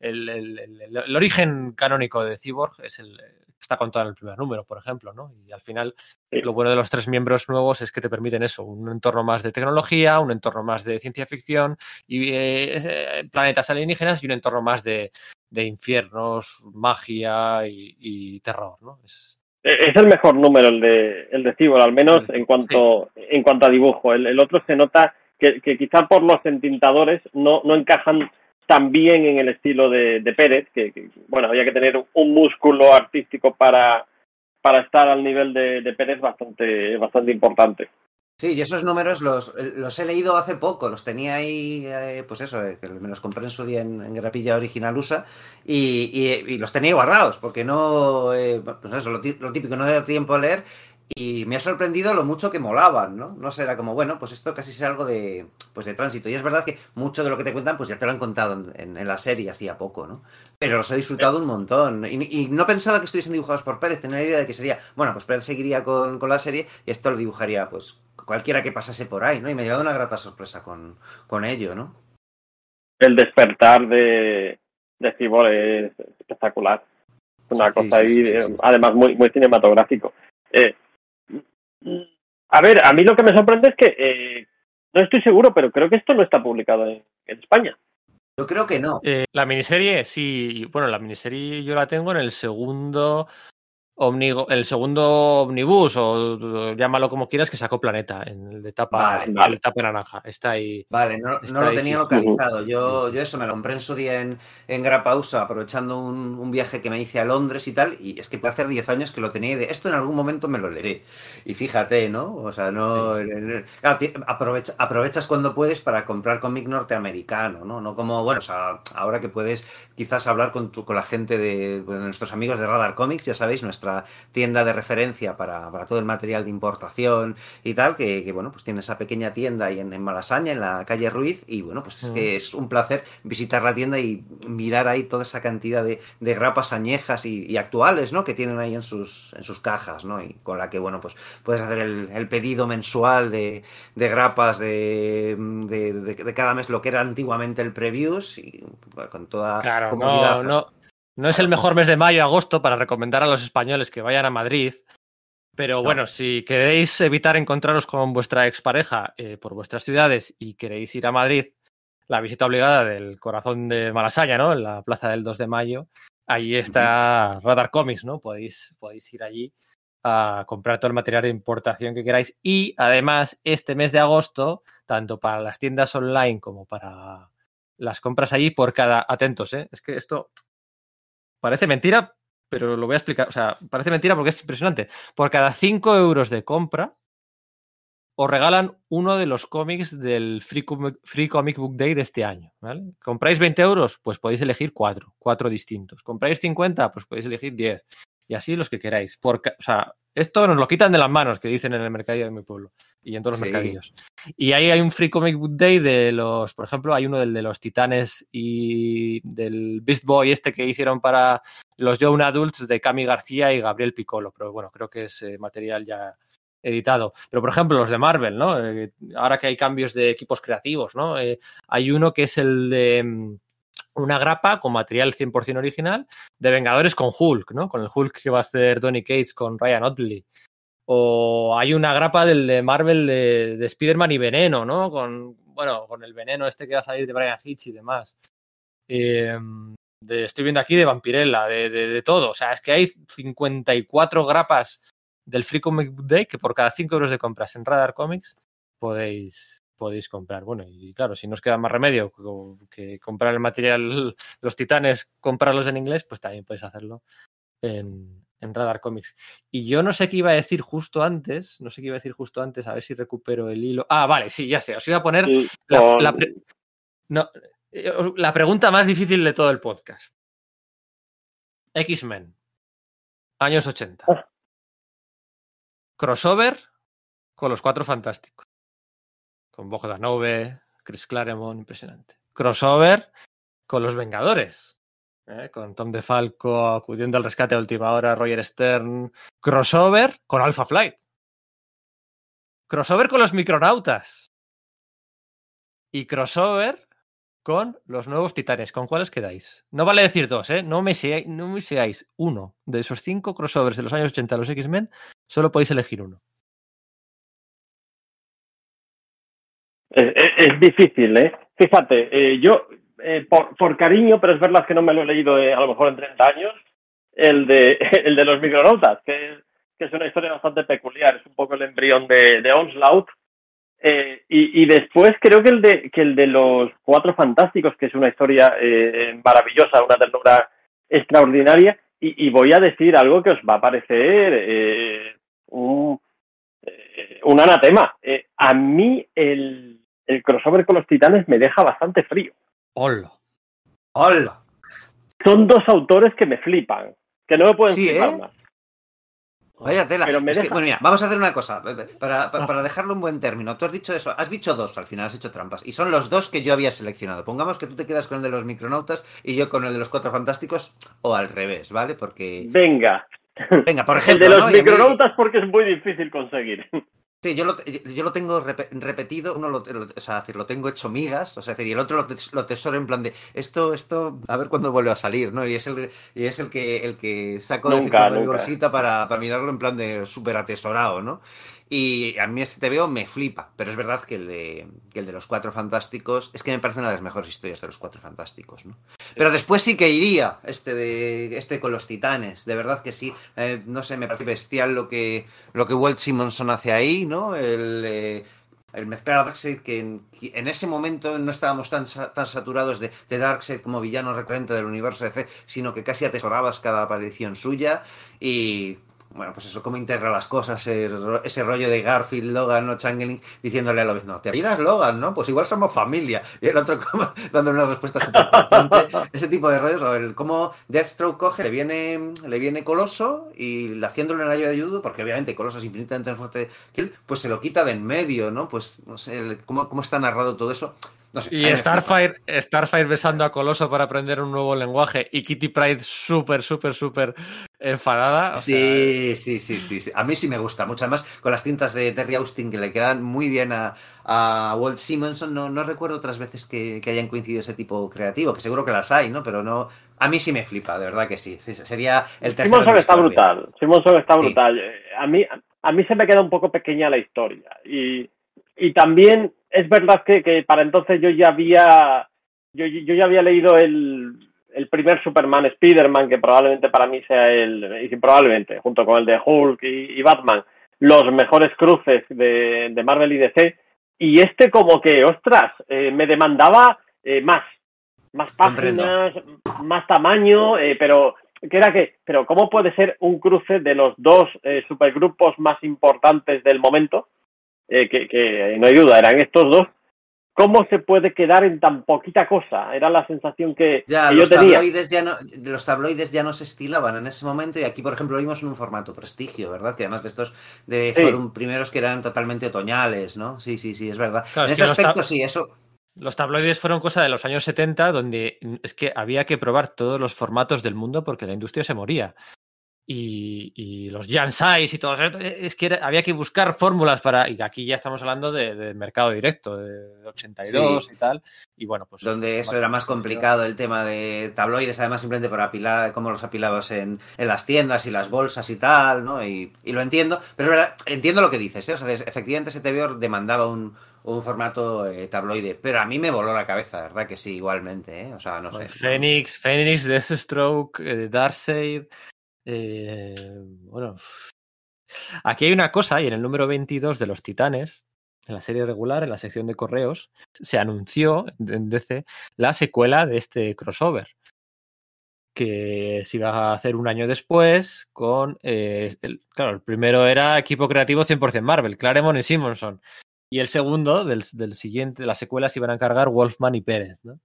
el, el, el, el origen canónico de Cyborg es el está contado en el primer número, por ejemplo, ¿no? Y al final Sí. lo bueno de los tres miembros nuevos es que te permiten eso, un entorno más de tecnología, un entorno más de ciencia ficción y eh, eh, planetas alienígenas y un entorno más de, de infiernos, magia y, y terror, ¿no? Es, Eh, Es el mejor número el de el de Cibor, al menos en cuanto en cuanto a dibujo. El, el otro se nota que, que quizá por los entintadores no, no encajan tan bien en el estilo de, de Pérez, que, bueno, había que tener un músculo artístico para, para estar al nivel de, de Pérez bastante, bastante importante. Sí, y esos números los, los he leído hace poco, los tenía ahí, eh, pues eso, eh, que me los compré en su día en, Grapilla Original USA y, y, y, los tenía guardados, porque no, eh, pues eso, lo, lo, típico, no da tiempo a leer y me ha sorprendido lo mucho que molaban, ¿no? No sé, era como, bueno, pues esto casi será algo de, pues de tránsito. Y es verdad que mucho de lo que te cuentan, pues ya te lo han contado en, en, en la serie hacía poco, ¿no? Pero los he disfrutado un montón. Y, y, no pensaba que estuviesen dibujados por Pérez, tenía la idea de que sería, bueno, pues Pérez seguiría con, con la serie y esto lo dibujaría, pues, cualquiera que pasase por ahí, ¿no? Y me ha llevado una grata sorpresa con, con ello, ¿no? El despertar de, de Cibor es espectacular. Una cosa sí, sí, ahí, sí, además, muy, muy cinematográfico. Eh, a ver, a mí lo que me sorprende es que eh, no estoy seguro, pero creo que esto no está publicado en, en España. Yo creo que no. Eh, la miniserie, sí, bueno, la miniserie yo la tengo en el segundo Omnigo, el segundo omnibus, o llámalo como quieras, que sacó Planeta, en el de tapa, Vale, en vale. el de tapa naranja. Está ahí. Vale, no, no lo ahí, tenía sí. localizado. Yo, yo eso me lo compré en su día en, en Grapausa, aprovechando un, un viaje que me hice a Londres y tal. Y es que puede hacer 10 años que lo tenía y de esto en algún momento me lo leeré. Y fíjate, ¿no? O sea, no. Claro, ti- aprovecha- aprovechas cuando puedes para comprar cómic norteamericano, ¿no? No como, bueno, o sea, ahora que puedes quizás hablar con, tu- con la gente de, nuestros amigos de Radar Comics, ya sabéis, nuestra tienda de referencia para, para todo el material de importación y tal, que, que, bueno, pues tiene esa pequeña tienda ahí en, en Malasaña, en la calle Ruiz, y bueno, pues es Mm. que es un placer visitar la tienda y mirar ahí toda esa cantidad de, de grapas añejas y, y actuales, ¿no? Que tienen ahí en sus, en sus cajas, ¿no? Y con la que, bueno, pues puedes hacer el, el pedido mensual de, de grapas de, de, de- de cada mes, lo que era antiguamente el previews, y bueno, con toda Claro, comodidad. no, no, no es el mejor mes de mayo, agosto, para recomendar a los españoles que vayan a Madrid. Pero bueno, si queréis evitar encontraros con vuestra expareja eh, por vuestras ciudades y queréis ir a Madrid, la visita obligada del corazón de Malasaña, ¿no? En la plaza del 2 de mayo, ahí está Radar Comics, ¿no? Podéis, podéis ir allí a comprar todo el material de importación que queráis. Y además, este mes de agosto, tanto para las tiendas online como para las compras allí, por cada. Atentos, ¿eh? Es que esto parece mentira, pero lo voy a explicar. O sea, parece mentira porque es impresionante. Por cada 5 euros de compra, os regalan uno de los cómics del Free Comic, Free Comic Book Day de este año. ¿vale? ¿Compráis 20 euros? Pues podéis elegir 4, 4 distintos. ¿Compráis 50? Pues podéis elegir 10. Y así los que queráis. Por ca- o sea, esto nos lo quitan de las manos, que dicen en el mercadillo de mi pueblo y en todos los Sí. mercadillos. Y ahí hay un Free Comic Book Day de los, por ejemplo, hay uno del de los Titanes y del Beast Boy este que hicieron para los Young Adults de Cami García y Gabriel Piccolo, pero bueno, creo que es eh, material ya editado. Pero por ejemplo, los de Marvel, ¿no? Eh, ahora que hay cambios de equipos creativos, ¿no? Eh, hay uno que es el de mm, una grapa con material 100% original de Vengadores con Hulk, ¿no? Con el Hulk que va a hacer Donny Cates con Ryan Otley. O hay una grapa del de Marvel de, de Spider-Man y Veneno, ¿no? Con, bueno, con el veneno este que va a salir de Brian Hitch y demás. Eh, de- estoy viendo aquí de Vampirella, de, de- de todo. O sea, es que hay 54 grapas del Free Comic Day que por cada 5 euros de compras en Radar Comics podéis, podéis comprar. Bueno, y claro, si no os queda más remedio que, comprar el material, los titanes, comprarlos en inglés, pues también podéis hacerlo en, en Radar Comics. Y yo no sé qué iba a decir justo antes, no sé qué iba a decir justo antes, a ver si recupero el hilo. Ah, vale, sí, ya sé, os iba a poner Y la, con- la pre- no, eh, la pregunta más difícil de todo el podcast. X-Men, años 80. Ah. Crossover con los cuatro fantásticos. Con Bogdanove, Chris Claremont, impresionante. Crossover con los Vengadores. ¿eh? Con Tom DeFalco acudiendo al rescate a última hora, Roger Stern. Crossover con Alpha Flight. Crossover con los Micronautas. Y crossover con los nuevos titanes. ¿Con cuáles quedáis? No vale decir dos, ¿eh? No me, seáis, no me seáis uno. De esos cinco crossovers de los años 80 de los X-Men, solo podéis elegir uno. Es, es- es difícil, ¿eh? Fíjate, eh, yo, eh, por, por cariño, pero es verdad que no me lo he leído eh, a lo mejor en 30 años, el de, el de los micronautas, que es, que es una historia bastante peculiar, es un poco el embrión de, de Onslaught. Eh, y, y después creo que el, de, que el de los Cuatro Fantásticos, que es una historia eh, maravillosa, una ternura extraordinaria, y, voy a decir algo que os va a parecer eh, un, eh, un anatema. Eh, a mí el, el crossover con los titanes me deja bastante frío. ¡Hola! ¡Hola! Son dos autores que me flipan, que no me pueden Sí, flipar ¿eh? más. Vaya tela. Pero me Es que, bueno, mira, vamos a hacer una cosa. Para, para, para dejarlo un buen término. Tú has dicho eso. Has dicho dos, al final has hecho trampas. Y son los dos que yo había seleccionado. Pongamos que tú te quedas con el de los micronautas y yo con el de los cuatro fantásticos. O al revés, ¿vale? Porque. Venga, Venga, por el ejemplo. de los micronautas porque es muy difícil conseguir. Sí, yo lo, yo lo tengo repe- repetido, uno lo, lo- o sea, decir, lo tengo hecho migas, o sea, decir, y el otro lo, tes- lo tesoro en plan de esto, esto, a ver cuándo vuelve a salir, ¿no? Y es el, y es el que el que saco de Nunca, de mi bolsita para, para mirarlo en plan de súper atesorado, ¿no? Y a mí este TVO me flipa, pero es verdad que el, de, que el de los Cuatro Fantásticos es que me parece una de las mejores historias de los Cuatro Fantásticos, ¿no? Pero después sí que iría este de este con los titanes, de verdad que sí. Eh, no sé, me parece bestial lo que lo que Walt Simonson hace ahí, ¿no? El, eh, mezclar a Darkseid, que en, ese momento no estábamos tan, tan saturados de, de, Darkseid como villano recurrente del universo DC, sino que casi atesorabas cada aparición suya y bueno, pues eso, cómo integra las cosas, ese rollo de Garfield, Logan o Changeling diciéndole a Logan, no, te miras Logan, ¿no? Pues igual somos familia. Y el otro como, dándole una respuesta súper ese tipo de rollos, o el cómo Deathstroke coge, le viene, le viene Coloso y haciéndole en el de judo, porque obviamente Coloso es infinitamente más fuerte pues se lo quita de en medio, ¿no? Pues no sé, cómo, cómo está narrado todo eso. No sé, y Starfire, Starfire besando a Coloso para aprender un nuevo lenguaje y Kitty Pride súper, súper, súper enfadada. Sí, sea... sí, sí, sí, sí, A mí sí me gusta mucho. Además, con las cintas de Terry Austin que le quedan muy bien a, a Walt Simonson, no, no recuerdo otras veces que, que, hayan coincidido ese tipo creativo, que seguro que las hay, ¿no? Pero no. A mí sí me flipa, de verdad que sí. sí sería el tercer. Simonson está brutal. Simonson está brutal. Sí. A, mí, a mí se me queda un poco pequeña la historia. Y, y también es verdad que, que, para entonces yo ya había yo, yo ya había leído el, el primer Superman Spider-Man, que probablemente para mí sea el, y probablemente, junto con el de Hulk y, y Batman, los mejores cruces de, de, Marvel y DC. Y este como que, ostras, eh, me demandaba eh, más, más páginas, Comprendo. más tamaño, eh, pero que era que, pero ¿cómo puede ser un cruce de los dos eh, supergrupos más importantes del momento? Eh, que, que, no hay duda, eran estos dos. ¿Cómo se puede quedar en tan poquita cosa? Era la sensación que, ya, que los yo tenía. Tabloides ya no, los tabloides ya no se estilaban en ese momento y aquí, por ejemplo, vimos en un formato prestigio, ¿verdad? Que además de estos de sí. fueron primeros que eran totalmente otoñales, ¿no? Sí, sí, sí, es verdad. Claro, en es ese aspecto, sí, eso. Los tabloides fueron cosa de los años 70, donde es que había que probar todos los formatos del mundo porque la industria se moría y, y, los Jan Sais y todo eso. Es que era, había que buscar fórmulas para. Y aquí ya estamos hablando de, de mercado directo, de 82 sí. y tal. Y bueno, pues. Donde eso era más complicado, el tema de tabloides, además, simplemente por apilar, cómo los apilabas en, en, las tiendas y las bolsas y tal, ¿no? Y, y lo entiendo. Pero es verdad, entiendo lo que dices, ¿eh? O sea, efectivamente, ese TVO demandaba un, un formato eh, tabloide, pero a mí me voló la cabeza, ¿verdad? Que sí, igualmente, ¿eh? O sea, no sé. Phoenix, Phoenix, Deathstroke, eh, Darkseid. Eh, bueno, aquí hay una cosa, y en el número 22 de los Titanes, en la serie regular, en la sección de correos, se anunció en DC la secuela de este crossover, que se iba a hacer un año después con, eh, el, claro, el primero era equipo creativo 100% Marvel, Claremont y Simonson, y el segundo, del, del siguiente, de la secuela, se iban a encargar Wolfman y Pérez, ¿no?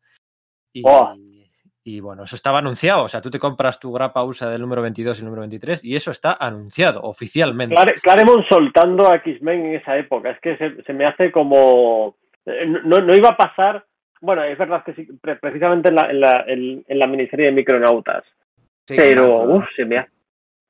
Y, oh. Y bueno, eso estaba anunciado. O sea, tú te compras tu grapa USA del número 22 y el número 23 y eso está anunciado oficialmente. Clare, Claremont soltando a X-Men en esa época. Es que se, se, me hace como. No, no iba a pasar. Bueno, es verdad que sí, precisamente en la, en la, en, en la miniserie de Micronautas. Sí, pero, uff, se me, hace,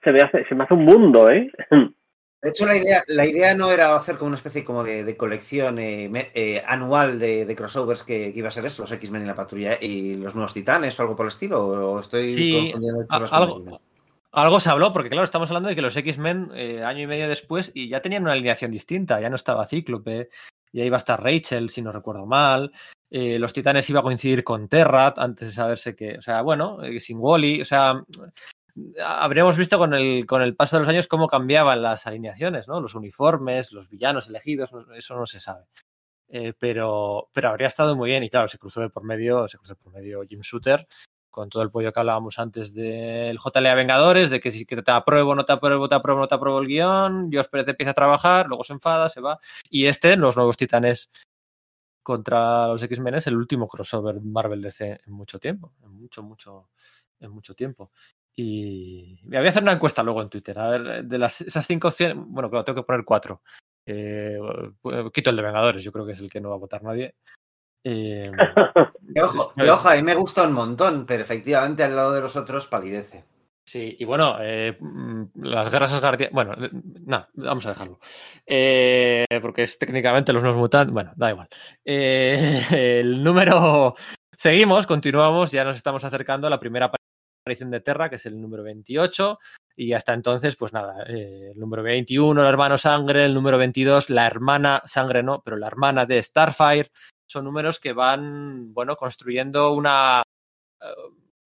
se, me hace, se me hace un mundo, ¿eh? De hecho, la idea, la idea no era hacer como una especie como de, de colección eh, eh, anual de, de crossovers que, que, iba a ser eso, los X-Men y la patrulla y los nuevos titanes o algo por el estilo, o estoy sí, algo, algo, se habló, porque claro, estamos hablando de que los X-Men eh, año y medio después y ya tenían una alineación distinta, ya no estaba Cíclope, ya iba a estar Rachel, si no recuerdo mal, eh, los titanes iba a coincidir con Terrat antes de saberse que, o sea, bueno, eh, sin Wally, o sea, habríamos visto con el, con el paso de los años cómo cambiaban las alineaciones, ¿no? Los uniformes, los villanos elegidos, eso no se sabe. Eh, pero, pero habría estado muy bien y claro, se cruzó de por medio, se cruzó por medio Jim Shooter con todo el pollo que hablábamos antes del JLA Vengadores, de que si te apruebo, no te apruebo, te apruebo, no te apruebo el guion, Dios Pérez empieza a trabajar, luego se enfada, se va. Y este, los nuevos titanes contra los X-Men es el último crossover Marvel DC en mucho tiempo, en mucho, mucho, en mucho tiempo. Y me voy a hacer una encuesta luego en Twitter. A ver, de las, esas cinco opciones, bueno, claro, tengo que poner cuatro. Eh, quito el de Vengadores, yo creo que es el que no va a votar nadie. Eh, y ojo, y ojo, a mí me gusta un montón, pero efectivamente al lado de los otros palidece. Sí, y bueno, eh, las guerras asgardianas. Bueno, no, vamos a dejarlo. Eh, porque es técnicamente los nuevos mutantes. Bueno, da igual. Eh, el número. Seguimos, continuamos, ya nos estamos acercando a la primera aparición de Terra, que es el número 28, y hasta entonces, pues nada, eh, el número 21, el hermano Sangre, el número 22, la hermana Sangre no, pero la hermana de Starfire, son números que van, bueno, construyendo una,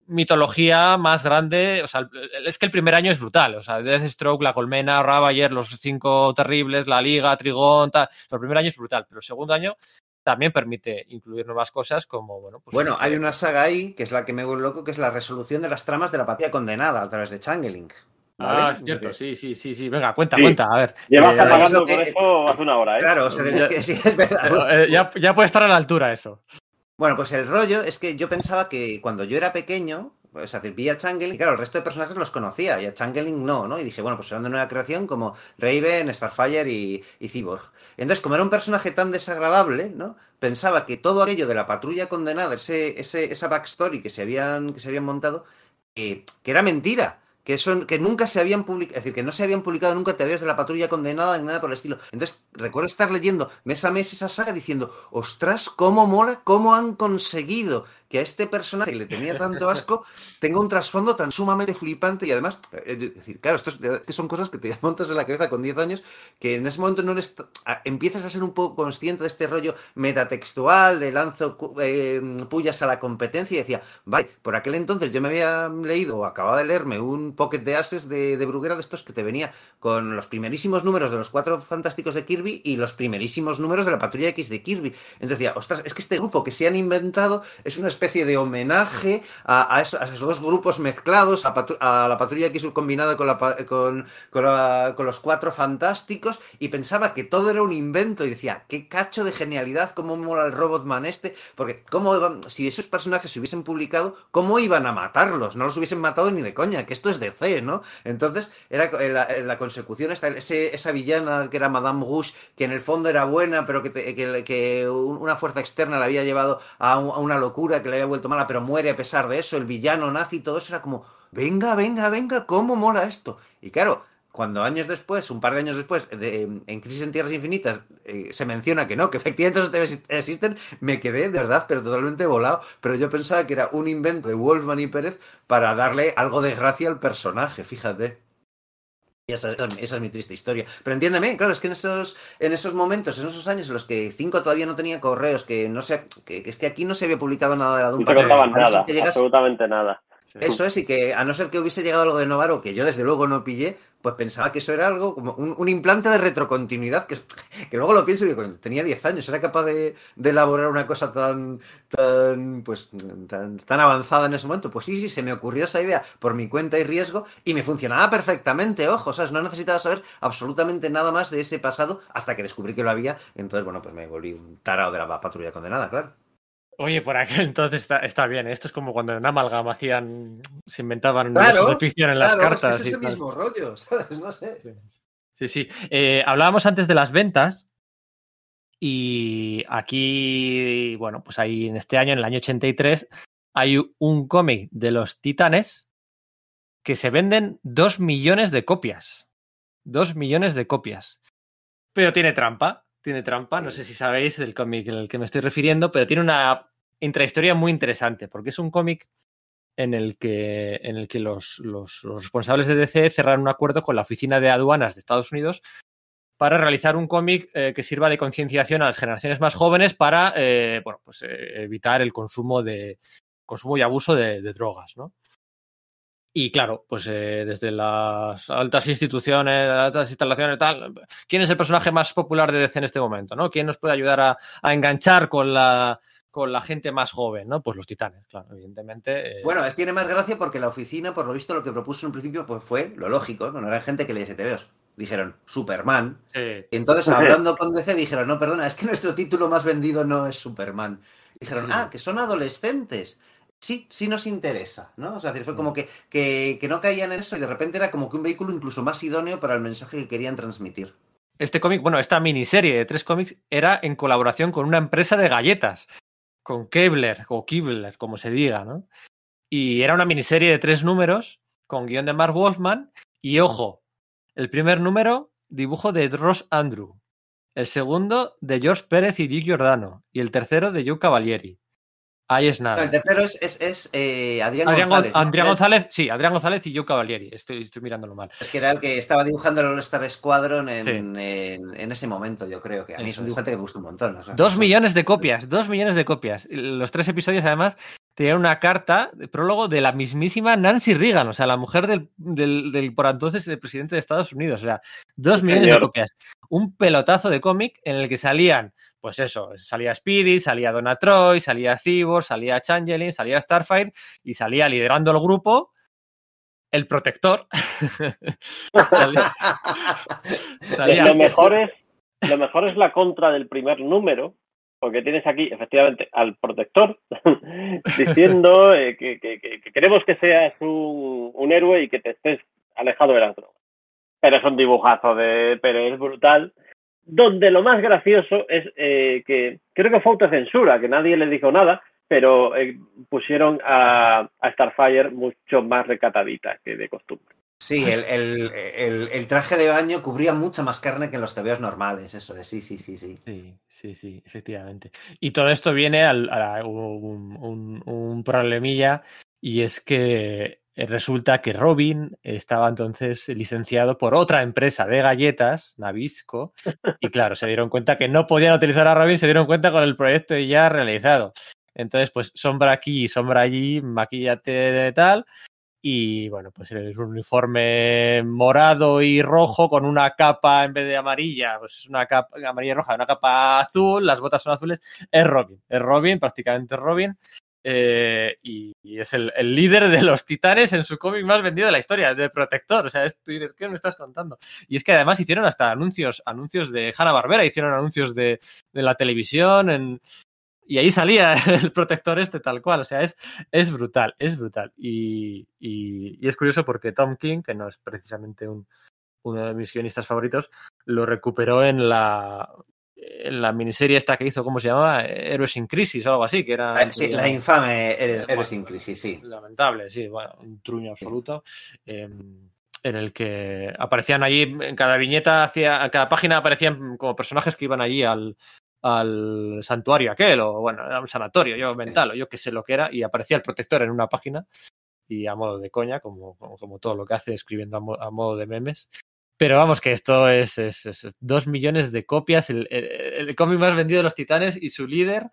mitología más grande. O sea, es que el primer año es brutal. O sea, Deathstroke, La Colmena, Ravager, Los Cinco Terribles, La Liga, Trigón, tal. el primer año es brutal, pero el segundo año también permite incluir nuevas cosas como, bueno, pues Bueno, este hay una saga ahí que es la que me vuelve loco, que es la resolución de las tramas de la patria condenada a través de Changeling. Ah, es cierto, sí, sí, sí, sí. Venga, cuenta, cuenta, a ver. Llevas eh, apagando con eso hace una hora, ¿eh? Claro, o sea, es que sí, es verdad. Eh, ya, ya puede estar a la altura eso. Bueno, pues el rollo es que yo pensaba que cuando yo era pequeño, o sea, vi a Changeling, claro, el resto de personajes los conocía y a Changeling no, ¿no? Y dije, bueno, pues serán de nueva creación como Raven, Starfire y, y Cyborg. Entonces, como era un personaje tan desagradable, ¿no? Pensaba que todo aquello de la patrulla condenada, ese, ese, esa backstory que se habían, que se habían montado, que era mentira que son que nunca se habían publicado, es decir, que no se habían publicado nunca teorías de la patrulla condenada ni nada por el estilo. Entonces, recuerdo estar leyendo mes a mes esa saga diciendo, ostras, cómo mola, cómo han conseguido que a este personaje que le tenía tanto asco tenga un trasfondo tan sumamente flipante y además, eh, es decir, claro, esto que son cosas que te montas en la cabeza con 10 años, que en ese momento no eres, empiezas a ser un poco consciente de este rollo metatextual, de lanzo eh, pullas a la competencia y decía, vale, por aquel entonces yo me había leído o acababa de leerme un pocket de ases de, de Bruguera de estos que te venía con los primerísimos números de los cuatro fantásticos de Kirby y los primerísimos números de la patrulla X de Kirby. Entonces decía, ostras, es que este grupo que se han inventado es una especie de homenaje a, esos, grupos mezclados, a, la patrulla X combinada con, la, con, con, los cuatro fantásticos, y pensaba que todo era un invento, y decía, qué cacho de genialidad, cómo mola el Robotman este, porque cómo si esos personajes se hubiesen publicado, ¿cómo iban a matarlos? No los hubiesen matado ni de coña, que esto es de fe, ¿no? Entonces, era la, consecución, esta, esa villana que era Madame Rouge, que en el fondo era buena, pero que, que, una fuerza externa la había llevado a, a una locura que había vuelto mala, pero muere a pesar de eso, el villano nazi, todo eso era como, venga, venga, venga, ¿cómo mola esto? Y claro, cuando años después, un par de años después, en Crisis en Tierras Infinitas, eh, se menciona que no, que efectivamente esos existen, me quedé de verdad, pero totalmente volado. Pero yo pensaba que era un invento de Wolfman y Pérez para darle algo de gracia al personaje, fíjate. Y esa, es mi triste historia. Pero entiéndeme, claro, es que en esos, en esos momentos, en esos años en los que Cinco todavía no tenía correos, que no sé, que, es que aquí no se había publicado nada de la Dumpa. No te contaban nada, absolutamente nada. Eso es, y que a no ser que hubiese llegado algo de Novaro, que yo desde luego no pillé, pues pensaba que eso era algo como un, implante de retrocontinuidad, que, que, luego lo pienso y digo, tenía 10 años, era capaz de, elaborar una cosa tan, tan, pues, tan, tan, avanzada en ese momento. Pues sí, sí, se me ocurrió esa idea por mi cuenta y riesgo y me funcionaba perfectamente, ojo, ¿sabes? No necesitaba saber absolutamente nada más de ese pasado hasta que descubrí que lo había, entonces, bueno, pues me volví un tarado de la patrulla condenada, claro. Oye, por aquel entonces está, está, bien. Esto es como cuando en Amalgam hacían, se inventaban claro, de ficción en las cartas. Es, es el mismo rollo, ¿sabes? No sé. Sí, sí. Eh, hablábamos antes de las ventas. Y aquí, bueno, pues ahí en este año, en el año 83, hay un cómic de los Titanes que se venden dos millones de copias. Dos millones de copias. Pero tiene trampa tiene trampa. No sé si sabéis del cómic al que me estoy refiriendo, pero tiene una intrahistoria muy interesante, porque es un cómic en el que, en el que los, los, responsables de DC cerraron un acuerdo con la Oficina de Aduanas de Estados Unidos para realizar un cómic eh, que sirva de concienciación a las generaciones más jóvenes para eh, bueno, pues, eh, evitar el consumo de consumo y abuso de, de drogas, ¿no? Y claro, pues eh, desde las altas instituciones, altas instalaciones, tal, ¿quién es el personaje más popular de DC en este momento? ¿no? ¿Quién nos puede ayudar a, enganchar con la, con la gente más joven? ¿no? Pues los titanes, claro, evidentemente. Eh. Bueno, es, tiene más gracia porque la oficina, por lo visto, lo que propuso en un principio pues fue lo lógico, no, era gente que leía STVs. Dijeron Superman. Entonces, hablando con DC, dijeron, no, perdona, es que nuestro título más vendido no es Superman. Dijeron, ah, que son adolescentes sí, sí nos interesa, ¿no? O sea, fue como que, que, no caían en eso y de repente era como que un vehículo incluso más idóneo para el mensaje que querían transmitir. Este cómic, bueno, esta miniserie de tres cómics era en colaboración con una empresa de galletas, con Kebler o Kibler, como se diga, ¿no? Y era una miniserie de tres números con guion de Mark Wolfman y ojo, el primer número, dibujo de Ross Andrew, el segundo de George Pérez y Dick Giordano y el tercero de Joe Cavalieri. Ahí es nada. el tercero es, eh, Adrián, González. Adrián González, sí, Adrián González y Joe Cavalieri. Estoy, estoy mirándolo mal. Es que era el que estaba dibujando el All-Star Squadron en, en, ese momento, yo creo. que A mí es un dibujante que me gusta un montón. dos millones de copias, dos millones de copias. Los tres episodios, además, tenía una carta de prólogo de la mismísima Nancy Reagan, o sea, la mujer del, del, del por entonces el presidente de Estados Unidos. O sea, dos millones Señor. de copias. Un pelotazo de cómic en el que salían, pues eso, salía Speedy, salía Donna Troy, salía Cibor, salía Changeling, salía Starfire y salía liderando el grupo el protector. salía, salía- Lo mejor, es, lo mejor es la contra del primer número, porque tienes aquí efectivamente al protector diciendo eh, que, que- que- que queremos que seas un, héroe y que te estés alejado de las drogas. Pero es un dibujazo de Pérez brutal, donde lo más gracioso es eh, que creo que fue autocensura, que nadie le dijo nada, pero eh, pusieron a Starfire mucho más recatadita que de costumbre. Sí, el, el- el- traje de baño cubría mucha más carne que en los tebeos normales, eso es, sí, sí, sí, sí. Sí, sí, sí, efectivamente. Y todo esto viene al, a un, un- un problemilla y es que resulta que Robin estaba entonces licenciado por otra empresa de galletas, Nabisco, y claro, se dieron cuenta que no podían utilizar a Robin, se dieron cuenta con el proyecto ya realizado. Entonces, pues sombra aquí, sombra allí, maquillate de tal. Y bueno, pues es un uniforme morado y rojo con una capa en vez de amarilla, pues es una capa amarilla y roja, una capa azul, las botas son azules. Es Robin, es Robin, prácticamente Robin. eh, y, es el, líder de los titanes en su cómic más vendido de la historia, de Protector. O sea, es, ¿qué me estás contando? Y es que además hicieron hasta anuncios, anuncios de Hanna Barbera, hicieron anuncios de, de la televisión, en, y ahí salía el protector este tal cual. O sea, es, es brutal, es brutal. Y, y- y es curioso porque Tom King, que no es precisamente un, uno de mis guionistas favoritos, lo recuperó en la, en la miniserie esta que hizo, ¿cómo se llamaba? Héroes in Crisis o algo así, que era... Ah, sí, la infame Eres sin crisis, sí. Lamentable, sí, bueno, un truño absoluto. eh, en el que aparecían allí, en cada viñeta, hacia, en cada página aparecían como personajes que iban allí al, al santuario aquel, o bueno, era un sanatorio, yo mental, o yo qué sé lo que era, y aparecía el protector en una página, y a modo de coña, como, como, como todo lo que hace, escribiendo a, mo- a modo de memes. Pero vamos, que esto es, es- es dos millones de copias, el, el- el cómic más vendido de los titanes, y su líder,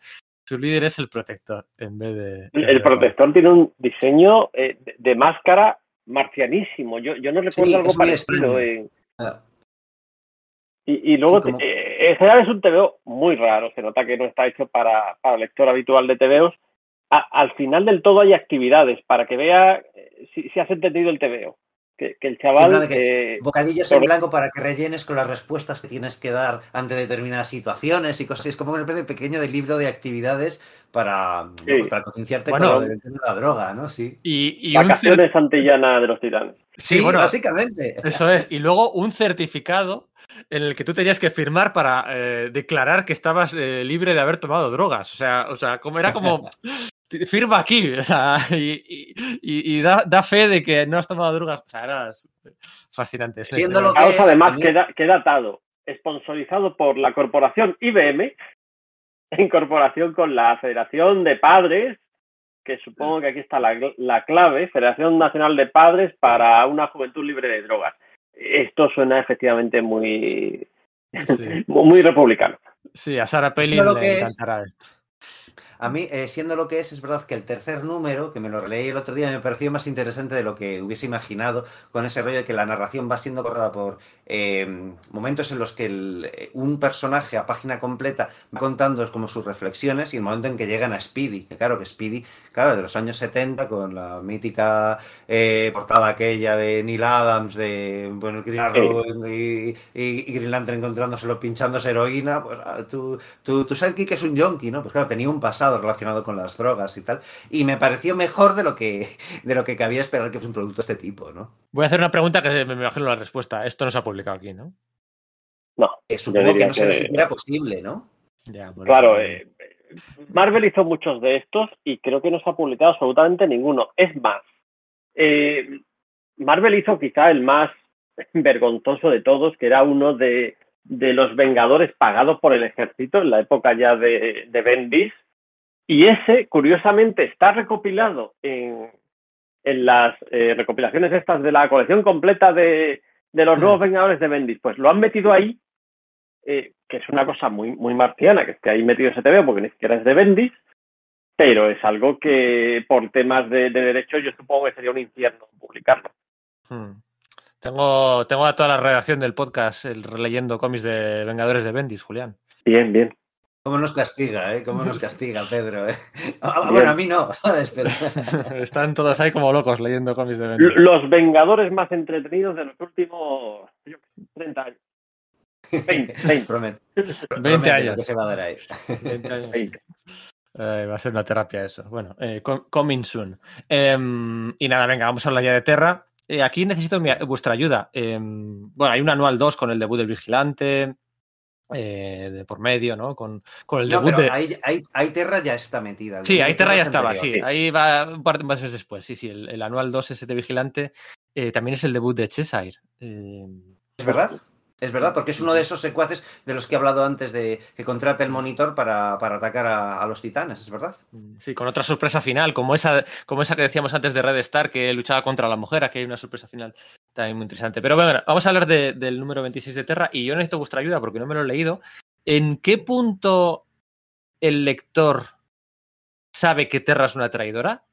su líder es el protector, en vez de... El protector tiene un diseño eh, de, de máscara marcianísimo. Yo, yo no recuerdo Sí, algo parecido. en- Ah. Y, y luego, Sí, como- te- eh, en general es un TVO muy raro. Se nota que no está hecho para, para el lector habitual de TVOs. A- al final del todo hay actividades para que vea eh, si, si has entendido el TVO. Que, que el chaval... nada, que- eh, Bocadillos sobre- en blanco para que rellenes con las respuestas que tienes que dar ante determinadas situaciones y cosas así. Es como una especie de pequeño de libro de actividades para. Sí. Pues para concienciarte Bueno, con la droga, ¿no? Sí. Y, y un cer- Vacaciones Antillana de los Titanes. Sí, bueno. básicamente. Eso es. Y luego un certificado en el que tú tenías que firmar para eh, declarar que estabas eh, libre de haber tomado drogas. O sea, o sea, como era como firma aquí, o sea, y, y- y- y da, da fe de que no has tomado drogas. O sea, era fascinante. Siendo lo que es, además queda, queda atado, sponsorizado por la corporación IBM, en corporación con la Federación de Padres, que supongo que aquí está la, la clave, Federación Nacional de Padres para una juventud libre de drogas. Esto suena efectivamente muy, Sí, muy republicano. sí, a Sara Pelin le encantará esto. A mí, eh, siendo lo que es, es verdad que el tercer número, que me lo releí el otro día, me pareció más interesante de lo que hubiese imaginado, con ese rollo de que la narración va siendo cortada por eh, momentos en los que el- eh, un personaje a página completa va contando como sus reflexiones y el momento en que llegan a Speedy, que claro que Speedy, claro, de los años 70, con la mítica eh, portada aquella de Neil Adams, de bueno, Green Arrow y, y- y Green Lantern encontrándoselo pinchándose heroína, pues ah, tú, tu, tu sidekick es un yonki, ¿no? Pues claro, tenía un pasado relacionado con las drogas y tal. Y me pareció mejor de lo que, de lo que cabía esperar que fuese un producto de este tipo, ¿no? Voy a hacer una pregunta que me me imagino la respuesta. Esto no se ha publicado aquí, ¿no? No, Eh, supongo que no será que- siquiera posible, ¿no? Ya, bueno, claro, eh, Marvel hizo muchos de estos y creo que no se ha publicado absolutamente ninguno. Es más, eh, Marvel hizo quizá el más vergonzoso de todos, que era uno de, de los Vengadores pagados por el ejército en la época ya de, de Bendis. Y ese, curiosamente, está recopilado en, en las eh, recopilaciones estas de la colección completa de, de los nuevos Vengadores de Bendis. Pues lo han metido ahí, eh, que es una cosa muy, muy marciana, que esté ahí metido ese TV, porque ni siquiera es de Bendis. pero es algo que por temas de, de derechos yo supongo que sería un infierno publicarlo. Hmm. Tengo, tengo a toda la redacción del podcast el, leyendo cómics de Vengadores de Bendis, Julián. Bien, bien. ¿Cómo nos castiga, eh? ¿Cómo nos castiga, Pedro? Eh? Ah, bueno, a mí no, ¿sabes? Pero... Están todos ahí como locos leyendo cómics de Bendis. Los Vengadores más entretenidos de los últimos yo, 30 años. 20, 20. Prometo. 20 años. Que se va a dar ahí. 20 años. 20. Eh, va a ser una terapia eso. Bueno, eh, com- coming soon. Eh, y nada, venga, vamos a hablar ya de Terra. Eh, aquí necesito mi- vuestra ayuda. Eh, bueno, hay un anual 2 con el debut del Vigilante, eh, de por medio, ¿no? Con, con el No, debut pero de... ahí, Terra ya está metida. Sí, ahí Terra ya es estaba, anterior, sí. Ahí va un par de meses después. Sí, sí, el, el anual 2 ese de Vigilante eh, también es el debut de Cheshire. Eh, ¿Es verdad? Es verdad, porque es uno de esos secuaces de los que he hablado antes de que contrata el monitor para, para atacar a, a los titanes, ¿es verdad? Sí, con otra sorpresa final, como esa, como esa que decíamos antes de Red Star, que luchaba contra la mujer, aquí hay una sorpresa final también muy interesante. Pero bueno, vamos a hablar de- del número 26 de Terra y yo necesito vuestra ayuda porque no me lo he leído. ¿En qué punto el lector sabe que Terra es una traidora?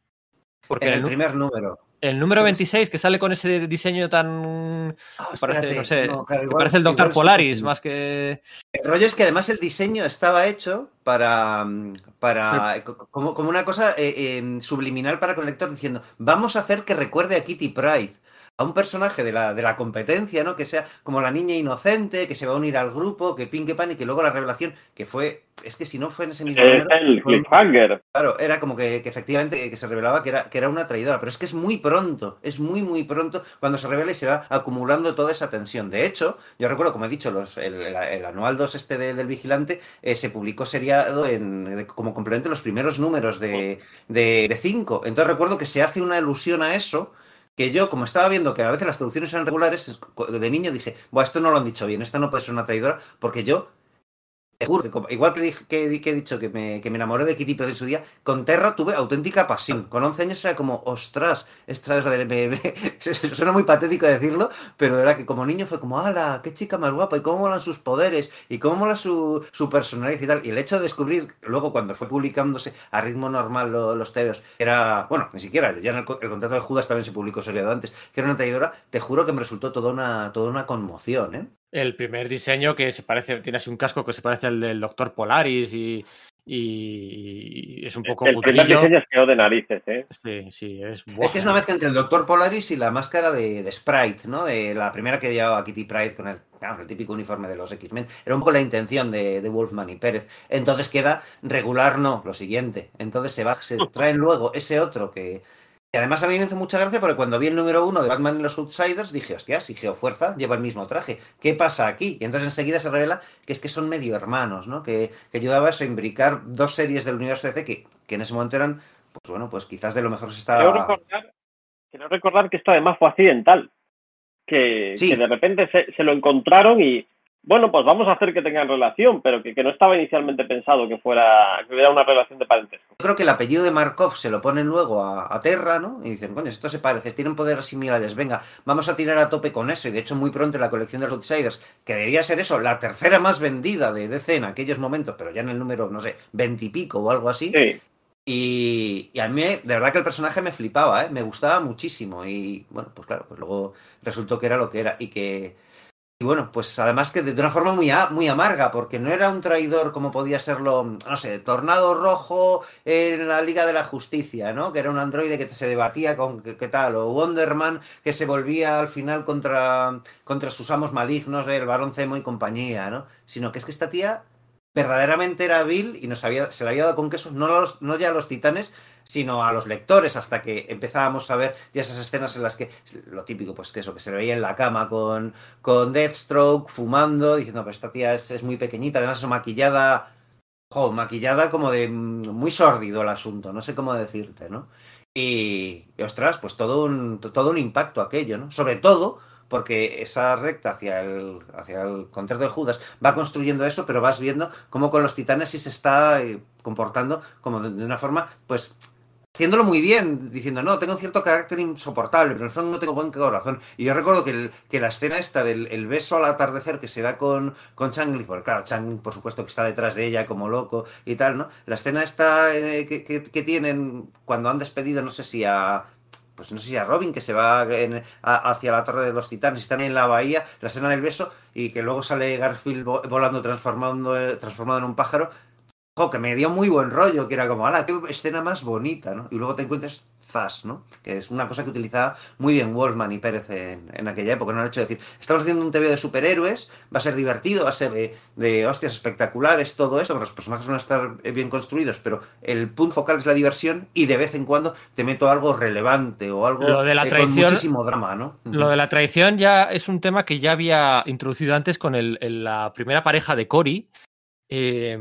Porque En el primer número. el número 26, que sale con ese diseño tan... Que parece, no sé, no, claro, que igual- parece el Doctor Polaris, más que... El rollo es que además el diseño estaba hecho para, para co- como, como una cosa eh, eh, subliminal para con el lector diciendo, vamos a hacer que recuerde a Kitty Pride, a un personaje de la, de la competencia, ¿no? Que sea como la niña inocente, que se va a unir al grupo, que pin que pan y que luego la revelación, que fue, es que si no fue en ese mismo Es número, el cliffhanger. Claro, era como que, que efectivamente que se revelaba que era, que era una traidora, pero es que es muy pronto, es muy, muy pronto cuando se revela y se va acumulando toda esa tensión. De hecho, yo recuerdo, como he dicho, los, el, el- el anual 2 este de- del Vigilante eh, se publicó seriado en, de- como complemento en los primeros números de, de, de cinco. Entonces recuerdo que se hace una alusión a eso, que yo, como estaba viendo que a veces las traducciones eran regulares, de niño dije, Buah, esto no lo han dicho bien, esta no puede ser una traidora, porque yo como- igual que, que, que he dicho que me, que me enamoré de Kitty Pryde en su día, con Terra tuve auténtica pasión. Con 11 años era como, ostras, esta es la de- me- me- suena muy patético decirlo, pero era que como niño fue como, ¡hala! ¡Qué chica más guapa! Y cómo molan sus poderes, y cómo mola su, personalidad y tal. Y el hecho de descubrir, luego cuando fue publicándose a ritmo normal lo- los tebeos, era, bueno, ni siquiera, ya en el contrato de Judas también se publicó seriado antes, que era una traidora, te juro que me resultó toda una, toda una conmoción, ¿eh? El primer diseño que se parece, tiene así un casco que se parece al del Doctor Polaris y, y es un poco El primer diseño es quedó de narices, ¿eh? Sí, sí, es... Es que es una mezcla entre el Doctor Polaris y la máscara de, de Sprite, ¿no? Eh, la primera que llevaba Kitty Pride con el, claro, el típico uniforme de los X-Men. Era un poco la intención de, de Wolfman y Pérez. Entonces queda regular, no, lo siguiente. Entonces se, va, se traen luego ese otro que... que además a mí me hizo mucha gracia porque cuando vi el número uno de Batman y los Outsiders dije, hostia, si Geofuerza lleva el mismo traje, ¿qué pasa aquí? Y entonces enseguida se revela que es que son medio hermanos, ¿no? Que, que ayudaba a eso, a imbricar dos series del universo DC que, que en ese momento eran, pues bueno, pues quizás de lo mejor que se Quiero estaba... recordar, quiero recordar que esto además fue accidental. Que, Sí. que de repente se, se lo encontraron y, bueno, pues vamos a hacer que tengan relación, pero que, que no estaba inicialmente pensado que fuera que hubiera una relación de parentesco. Yo creo que el apellido de Markov se lo ponen luego a, a Terra, ¿no? Y dicen, coño, esto se parece, tienen poderes similares, venga, vamos a tirar a tope con eso. Y de hecho, muy pronto en la colección de los Outsiders, que debería ser eso, la tercera más vendida de DC en aquellos momentos, pero ya en el número, no sé, veintipico o algo así. Sí, Y, y a mí, de verdad que el personaje me flipaba, ¿eh? Me gustaba muchísimo. Y bueno, pues claro, pues luego resultó que era lo que era. Y que. Y bueno, pues además que de, una forma muy, a- muy amarga, porque no era un traidor como podía serlo, no sé, Tornado Rojo en la Liga de la Justicia, ¿no? Que era un androide que se debatía con qué, tal, o Wonderman que se volvía al final contra, contra sus amos malignos del Barón Zemo y compañía, ¿no? Sino que es que esta tía verdaderamente era vil y nos había, se le había dado con queso, no, los- no ya los titanes, sino a los lectores, hasta que empezábamos a ver ya esas escenas en las que, lo típico, pues que eso, que se veía en la cama con, con Deathstroke, fumando, diciendo, pero esta tía es, es muy pequeñita, además es maquillada, jo, maquillada como de muy sórdido el asunto, no sé cómo decirte, ¿no? Y, ostras, pues todo un, todo un impacto aquello, ¿no? Sobre todo porque esa recta hacia el, hacia el contrato de Judas va construyendo eso, pero vas viendo cómo con los titanes sí se está eh, comportando como de una forma, pues, haciéndolo muy bien, diciendo, no, tengo cierto carácter insoportable, pero en el fondo no tengo buen corazón. Y yo recuerdo que, que la escena esta del el beso al atardecer que se da con, con Changli, porque claro, Changli por supuesto que está detrás de ella como loco y tal, ¿no? La escena esta eh, que, que, que tienen cuando han despedido, no sé si a pues no sé si a Robin, que se va hacia la Torre de los Titanes, están en la bahía, la escena del beso, y que luego sale Garfield volando, transformando, transformado en un pájaro, ojo, que me dio muy buen rollo, que era como, ala, qué escena más bonita, ¿no? Y luego te encuentras Zas, ¿no? Que es una cosa que utilizaba muy bien Wolfman y Pérez en, en aquella época, ¿no? El hecho de decir, estamos haciendo un TV de superhéroes, va a ser divertido, va a ser de, de hostias espectaculares, todo eso, los personajes van a estar bien construidos, pero el punto focal es la diversión y de vez en cuando te meto algo relevante o algo lo de la eh, traición, con muchísimo drama, ¿no? Lo de la traición ya es un tema que ya había introducido antes con el, el, la primera pareja de Cory. Eh,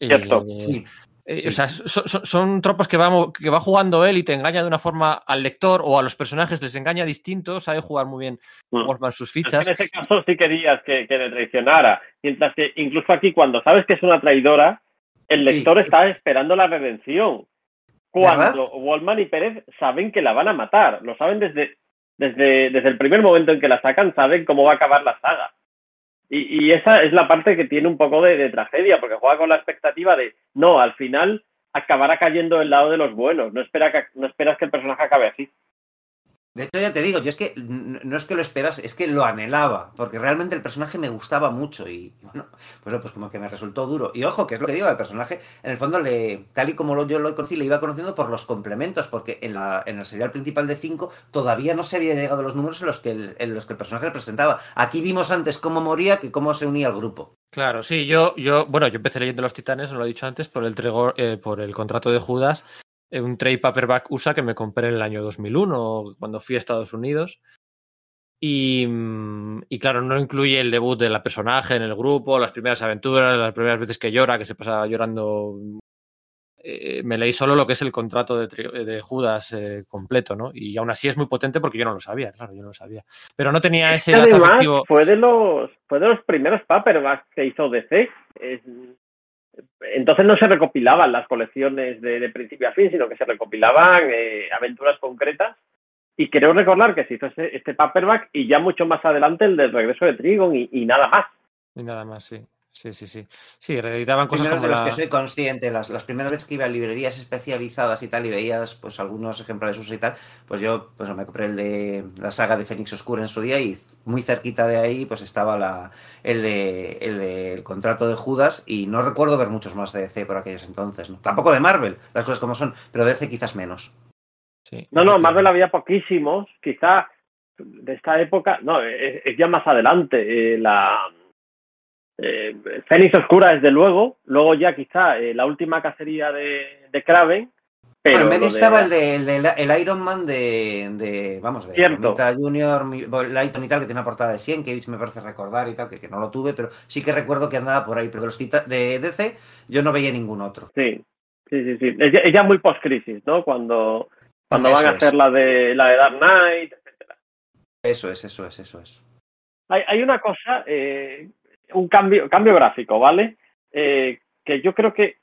Cierto. eh, Sí. eh, Sí. O sea, son, son- son tropos que va, mo- que va jugando él y te engaña de una forma al lector o a los personajes les engaña distinto, sabe jugar muy bien Mm. Wolfman sus Es fichas. que en ese caso sí querías que, que le traicionara. Mientras que incluso aquí, cuando sabes que es una traidora, el Sí. lector está esperando la redención. Cuando Wallman y Pérez saben que la van a matar. Lo saben desde, desde, desde el primer momento en que la sacan, saben cómo va a acabar la saga. Y, y esa es la parte que tiene un poco de, tragedia, porque juega con la expectativa de, no, al final acabará cayendo del lado de los buenos. No, espera que, no esperas que el personaje acabe así. De hecho, ya te digo, yo es que no es que lo esperas, es que lo anhelaba, porque realmente el personaje me gustaba mucho y bueno, pues, pues como que me resultó duro. Y ojo, que es lo que digo, el personaje, en el fondo, le, tal y como lo, yo lo conocí, le iba conociendo por los complementos, porque en, la, en el serial principal de 5 todavía no se había llegado a los números en los que el, en los que el personaje presentaba. Aquí vimos antes cómo moría que cómo se unía al grupo. Claro, sí, yo, yo, bueno, yo empecé leyendo Los Titanes, no lo he dicho antes, por el, tregor- eh, por el contrato de Judas, un trade paperback USA que me compré en el año 2001, cuando fui a Estados Unidos. Y, mm, y claro, no incluye el debut de la personaje en el grupo, las primeras aventuras, las primeras veces que llora, que se pasa llorando. Eh, me leí solo lo que es el contrato de, tri- de Judas eh, completo, ¿no? Y aún así es muy potente porque yo no lo sabía, claro, yo no lo sabía. Pero no tenía ese lazo además fue de los fue de los primeros paperbacks que hizo DC. Es- entonces no se recopilaban las colecciones de, principio a fin, sino que se recopilaban eh, aventuras concretas. Y creo recordar que se hizo este, este paperback y ya mucho más adelante el del regreso de Trigon y, y nada más. Y nada más, sí. Sí, sí, sí. Sí, reeditaban cosas primeros como de los la... que soy consciente, las, las primeras veces que iba a librerías especializadas y tal, y veías pues algunos ejemplares usos y tal, pues yo pues me compré el de la saga de Fénix Oscura en su día y muy cerquita de ahí pues estaba la, el, de, el de el contrato de Judas y no recuerdo ver muchos más de DC por aquellos entonces, ¿no? Tampoco de Marvel, las cosas como son, pero de DC quizás menos. Sí, No, no. Marvel había poquísimos, quizá de esta época, no, es, es ya más adelante. eh, la eh, Fénix Oscura, desde luego, luego ya quizá eh, la última cacería de, de Kraven. Pero bueno, en medio estaba el de, el de- el Iron Man de, de vamos, de. Romita Junior, Lighton y tal, que tiene una portada de Sienkiewicz, me parece recordar y tal, que, que no lo tuve, pero sí que recuerdo que andaba por ahí, pero de los tita- de DC yo no veía ningún otro. Sí, sí, sí, sí. Es ya, es ya muy post-crisis, ¿no? Cuando, cuando Eso van a es. hacer la de, la de Dark Knight, etcétera. Eso es, eso es, eso es. Hay, hay una cosa, eh, un cambio, cambio gráfico, ¿vale? Eh, que yo creo que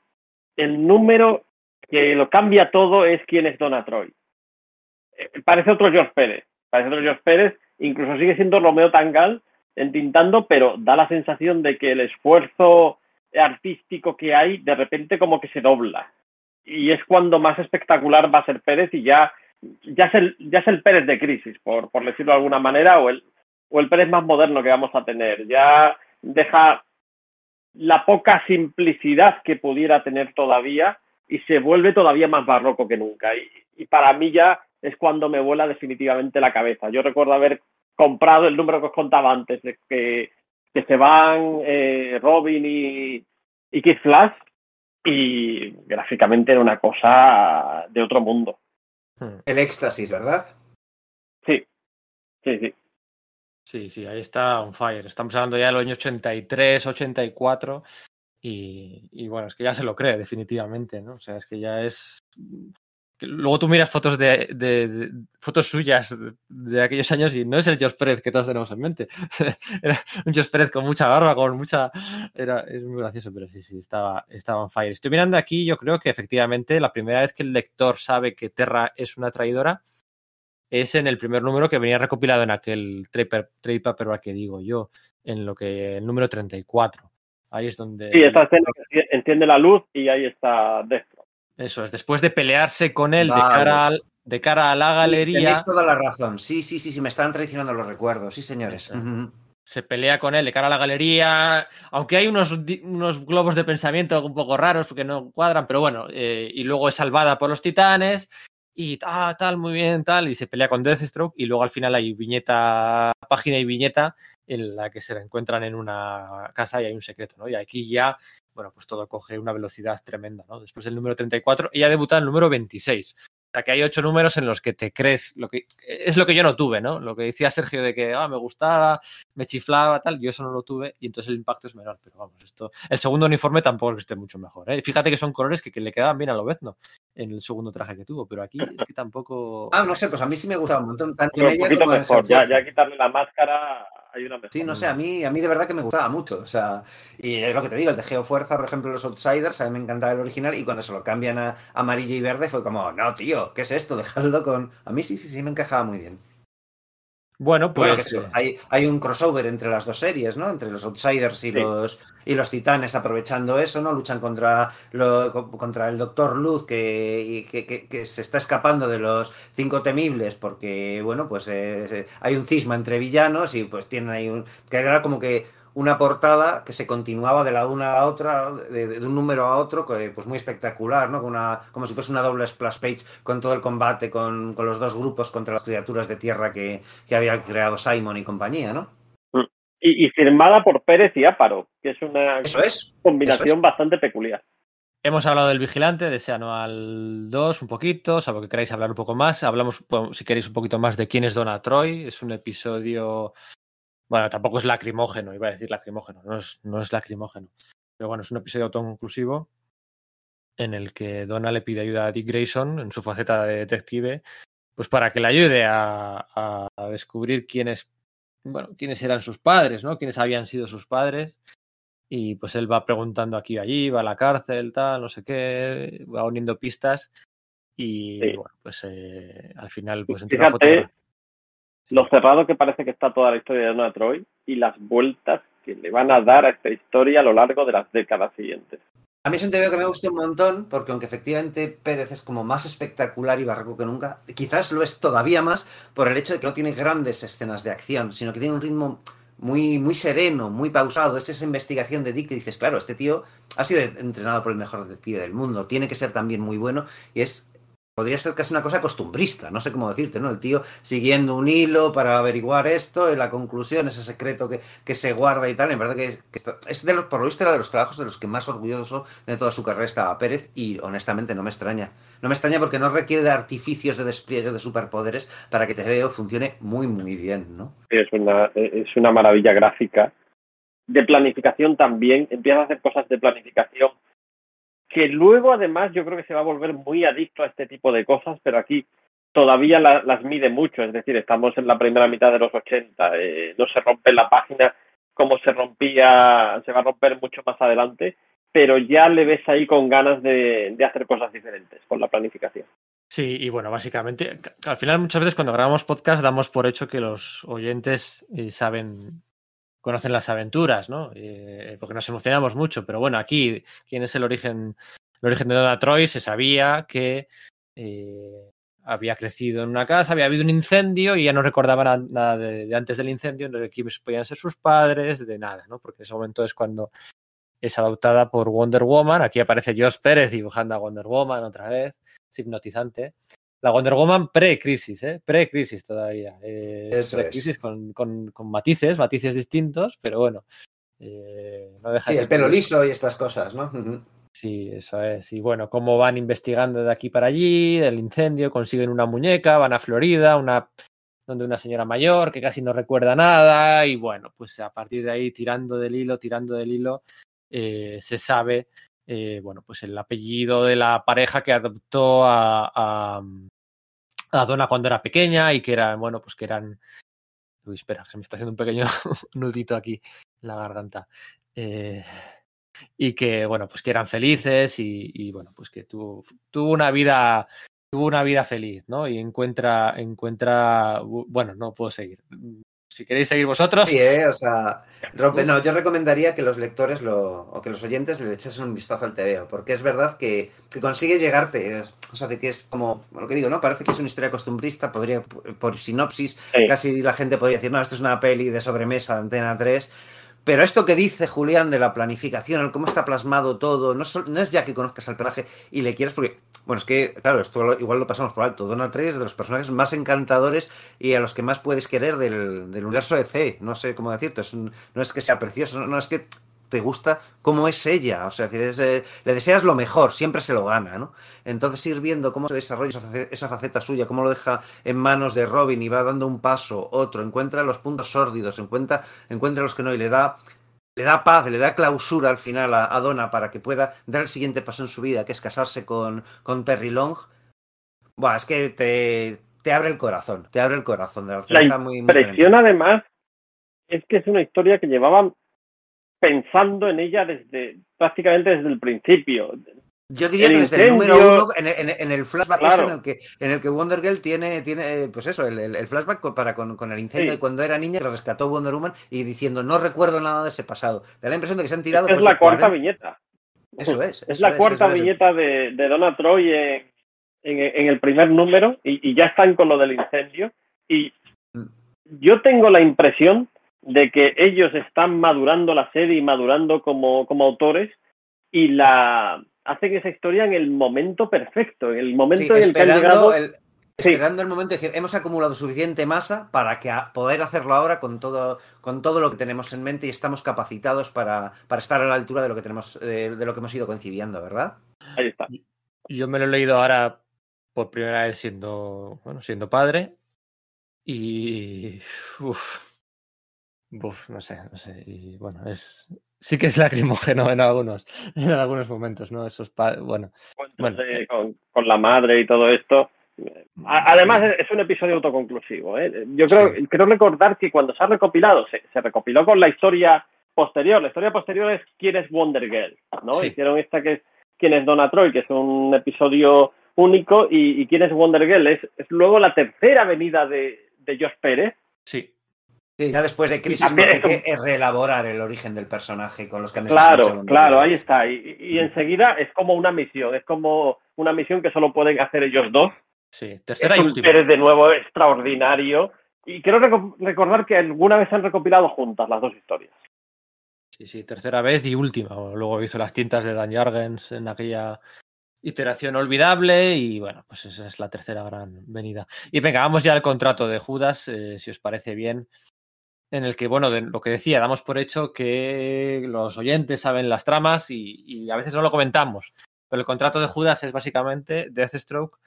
el número que lo cambia todo es quién es Donna Troy. Eh, parece otro George Pérez, parece otro George Pérez, incluso sigue siendo Romeo Tangal entintando, pero da la sensación de que el esfuerzo artístico que hay de repente como que se dobla. Y es cuando más espectacular va a ser Pérez y ya, ya, es, el, ya es el Pérez de crisis, por, por decirlo de alguna manera, o el, o el Pérez más moderno que vamos a tener. Ya deja la poca simplicidad que pudiera tener todavía y se vuelve todavía más barroco que nunca. Y, y para mí ya es cuando me vuela definitivamente la cabeza. Yo recuerdo haber comprado el número que os contaba antes, de que, que se van eh, Robin y, y Kid Flash, y gráficamente era una cosa de otro mundo. Hmm. El éxtasis, ¿verdad? Sí, sí, sí. Sí, sí, ahí está on fire. Estamos hablando ya de los años 83, 84 y, y bueno, es que ya se lo cree definitivamente, ¿no? O sea, es que ya es luego tú miras fotos de, de, fotos suyas de, aquellos años y no es el Jos Pérez que todos tenemos en mente. era un Jos Pérez con mucha barba, con mucha. Era, es muy gracioso, pero sí, sí, estaba, estaba on fire. Estoy mirando aquí, yo creo que efectivamente la primera vez que el lector sabe que Terra es una traidora es en el primer número que venía recopilado en aquel trade, trade paperback que digo yo, en lo que el número 34. Ahí es donde. Sí, esta escena enciende la luz y ahí está Destro. Eso es, después de pelearse con él de, cara de cara a la galería. Tenéis toda la razón. Sí, sí, sí, sí, me están traicionando los recuerdos. Sí, señores. Se pelea con él de cara a la galería, aunque hay unos, unos globos de pensamiento un poco raros porque no cuadran, pero bueno, eh, y luego es salvada por los titanes y ah, tal, muy bien, tal, y se pelea con Deathstroke y luego al final hay viñeta, página y viñeta en la que se encuentran en una casa y hay un secreto, ¿no? Y aquí ya, bueno, pues todo coge una velocidad tremenda, ¿no? Después del número 34, ella debuta en el número 26. O sea, que hay ocho números en los que te crees, lo que es lo que yo no tuve, ¿no? Lo que decía Sergio de que ah, me gustaba, me chiflaba, tal, yo eso no lo tuve y entonces el impacto es menor. Pero vamos, esto, el segundo uniforme tampoco es que esté mucho mejor. ¿eh? Fíjate que son colores que, que le quedaban bien a Lobezno en el segundo traje que tuvo, pero aquí es que tampoco. Ah, no sé, pues a mí sí me gustaba un montón. Tanto un poquito mejor, ya, ya quitarle la máscara Sí, no sé, a mí, a mí de verdad que me gustaba mucho. O sea, y es lo que te digo, el de Geofuerza, por ejemplo, los Outsiders, a mí me encantaba el original y cuando se lo cambian a amarillo y verde fue como, no, tío, ¿qué es esto? Dejadlo con. A mí sí, sí, sí me encajaba muy bien. Bueno, pues. hay, hay, un crossover entre las dos series, ¿no? Entre los Outsiders y, los, y los Titanes aprovechando eso, ¿no? Luchan contra, lo, contra el Doctor Luz que, que, que, se está escapando de los cinco temibles porque, bueno, pues eh, hay un cisma entre villanos y pues tienen ahí un. que era como que una portada que se continuaba de la una a la otra, de, un número a otro, pues muy espectacular, ¿no? Una, como si fuese una doble splash page con todo el combate con, los dos grupos contra las criaturas de tierra que, había creado Simon y compañía, ¿no? Mm. Y, firmada por Pérez y Áparo, que es una combinación bastante peculiar. Hemos hablado del Vigilante, de ese anual 2, un poquito, salvo que queráis hablar un poco más. Hablamos, si queréis, un poquito más de quién es Donna Troy. Es un episodio bueno, tampoco es lacrimógeno, iba a decir lacrimógeno, no es, no es lacrimógeno. Pero bueno, es un episodio autoconclusivo en el que Donna le pide ayuda a Dick Grayson en su faceta de detective, pues para que le ayude a, a descubrir quiénes, bueno, quiénes eran sus padres, ¿no? Quiénes habían sido sus padres. Y pues él va preguntando aquí y allí, va a la cárcel, tal, no sé qué, va uniendo pistas. Y bueno, pues eh, al final, pues entre foto lo cerrado que parece que está toda la historia de Donna Troy y las vueltas que le van a dar a esta historia a lo largo de las décadas siguientes. A mí es un TVO que me gusta un montón, porque aunque efectivamente Pérez es como más espectacular y barroco que nunca, quizás lo es todavía más por el hecho de que no tiene grandes escenas de acción, sino que tiene un ritmo muy, muy sereno, muy pausado. Es esa investigación de Dick que dices, claro, este tío ha sido entrenado por el mejor detective del mundo, tiene que ser también muy bueno, y es podría ser casi una cosa costumbrista, no sé cómo decirte, ¿no? El tío siguiendo un hilo para averiguar esto, y la conclusión, ese secreto que, que se guarda y tal, en verdad que, es de los, por lo visto era de los trabajos de los que más orgulloso de toda su carrera estaba Pérez y honestamente no me extraña. No me extraña porque no requiere de artificios de despliegue de superpoderes para que te veo funcione muy, muy bien, ¿no? Es una, es una maravilla gráfica. De planificación también, empieza a hacer cosas de planificación que luego además yo creo que se va a volver muy adicto a este tipo de cosas, pero aquí todavía las mide mucho, es decir, estamos en la primera mitad de los 80, eh, no se rompe la página como se rompía, se va a romper mucho más adelante, pero ya le ves ahí con ganas de, hacer cosas diferentes con la planificación. Sí, y bueno, básicamente, al final muchas veces cuando grabamos podcast damos por hecho que los oyentes eh, saben conocen las aventuras, ¿no? Eh, porque nos emocionamos mucho, pero bueno, aquí, ¿quién es el origen? El origen de Donna Troy se sabía que eh, había crecido en una casa, había habido un incendio y ya no recordaba nada de, antes del incendio, de quiénes podían ser sus padres, de nada, ¿no? Porque en ese momento es cuando es adoptada por Wonder Woman. Aquí aparece Josh Pérez dibujando a Wonder Woman otra vez, es hipnotizante la Wonder Woman pre-crisis, ¿eh? Pre-crisis todavía. pre-crisis con, con, matices, matices distintos, pero bueno. Eh, no deja sí, el pelo liso y estas cosas, ¿no? Sí, eso es. Y bueno, cómo van investigando de aquí para allí, del incendio, consiguen una muñeca, van a Florida, una donde una señora mayor que casi no recuerda nada y bueno, pues a partir de ahí tirando del hilo, tirando del hilo, eh, se sabe eh, bueno, pues el apellido de la pareja que adoptó a, a, a cuando era pequeña y que eran, bueno, pues que eran... Uy, espera, se me está haciendo un pequeño nudito aquí en la garganta. Eh, y que, bueno, pues que eran felices y, y bueno, pues que tuvo, tuvo una vida tuvo una vida feliz, ¿no? Y encuentra, encuentra, bueno, no puedo seguir. Si queréis seguir vosotros. Sí, ¿eh? o sea, rompe, no, yo recomendaría que los lectores lo, o que los oyentes le echasen un vistazo al TVO, porque es verdad que, que consigue llegarte, o sea, que es como, lo que digo, ¿no? Parece que es una historia costumbrista, podría, por sinopsis, sí. casi la gente podría decir, no, esto es una peli de sobremesa de Antena 3, pero esto que dice Julián de la planificación, cómo está plasmado todo, no, no, es ya que conozcas al personaje y le quieres, porque, bueno, es que, claro, esto igual lo pasamos por alto. Donald Trey es de los personajes más encantadores y a los que más puedes querer del, del universo de C. No sé cómo decirte, no es que sea precioso, no, no es que te gusta cómo es ella, o sea, es, eh, le deseas lo mejor, siempre se lo gana, ¿no? Entonces ir viendo cómo se desarrolla esa faceta, esa faceta, suya, cómo lo deja en manos de Robin y va dando un paso, otro, encuentra los puntos sórdidos, encuentra, encuentra los que no y le da le da paz, le da clausura al final a, a, Donna para que pueda dar el siguiente paso en su vida, que es casarse con, con Terry Long. Buah, es que te, te, abre el corazón, te abre el corazón. De la, la impresión, muy además, es que es una historia que llevaban pensando en ella desde prácticamente desde el principio. Yo diría el que desde incendio, el número uno, en, en, en el flashback claro. en, el que, en el que Wonder Girl tiene, tiene pues eso, el, el flashback para con, con el incendio sí. de cuando era niña, que rescató Wonder Woman y diciendo, no recuerdo nada de ese pasado. Da la impresión de que se han tirado... Es, pues, la cuarta 40... viñeta. Eso es. Eso es la es, cuarta eso viñeta de, de Donna Troy en, en, el primer número y, y ya están con lo del incendio. Y Mm. yo tengo la impresión de que ellos están madurando la serie y madurando como, como autores y la hacen esa historia en el momento perfecto, en el momento sí, en el que han llegado. El, esperando sí. el momento de decir, hemos acumulado suficiente masa para que a poder hacerlo ahora con todo, con todo lo que tenemos en mente y estamos capacitados para, para estar a la altura de lo que tenemos, de, de, lo que hemos ido concibiendo, ¿verdad? Ahí está. Yo me lo he leído ahora por primera vez siendo, bueno, siendo padre y uf, no sé, no sé, y bueno, es sí que es lacrimógeno en algunos, en algunos momentos, ¿no? Esos bueno, bueno. Con, con, la madre y todo esto. Además, es un episodio autoconclusivo. ¿eh? Yo creo, sí. creo recordar que cuando se ha recopilado, se, se, recopiló con la historia posterior. La historia posterior es quién es Wonder Girl, ¿no? Sí. Hicieron esta que es quién es Donna Troy, que es un episodio único, y, y quién es Wonder Girl. Es, es luego la tercera venida de, de Josh Pérez. Sí. Sí, ya después de Crisis porque hay que reelaborar el origen del personaje con los que Claro, claro, ahí está. Y, y, enseguida es como una misión, es como una misión que solo pueden hacer ellos dos. Sí, tercera es y última. Pérez de nuevo extraordinario. Y quiero rec recordar que alguna vez han recopilado juntas las dos historias. Sí, sí, tercera vez y última. Luego hizo las tintas de Dan Jargens en aquella iteración olvidable y bueno, pues esa es la tercera gran venida. Y venga, vamos ya al contrato de Judas, eh, si os parece bien en el que, bueno, de lo que decía, damos por hecho que los oyentes saben las tramas y, y, a veces no lo comentamos. Pero el contrato de Judas es básicamente Deathstroke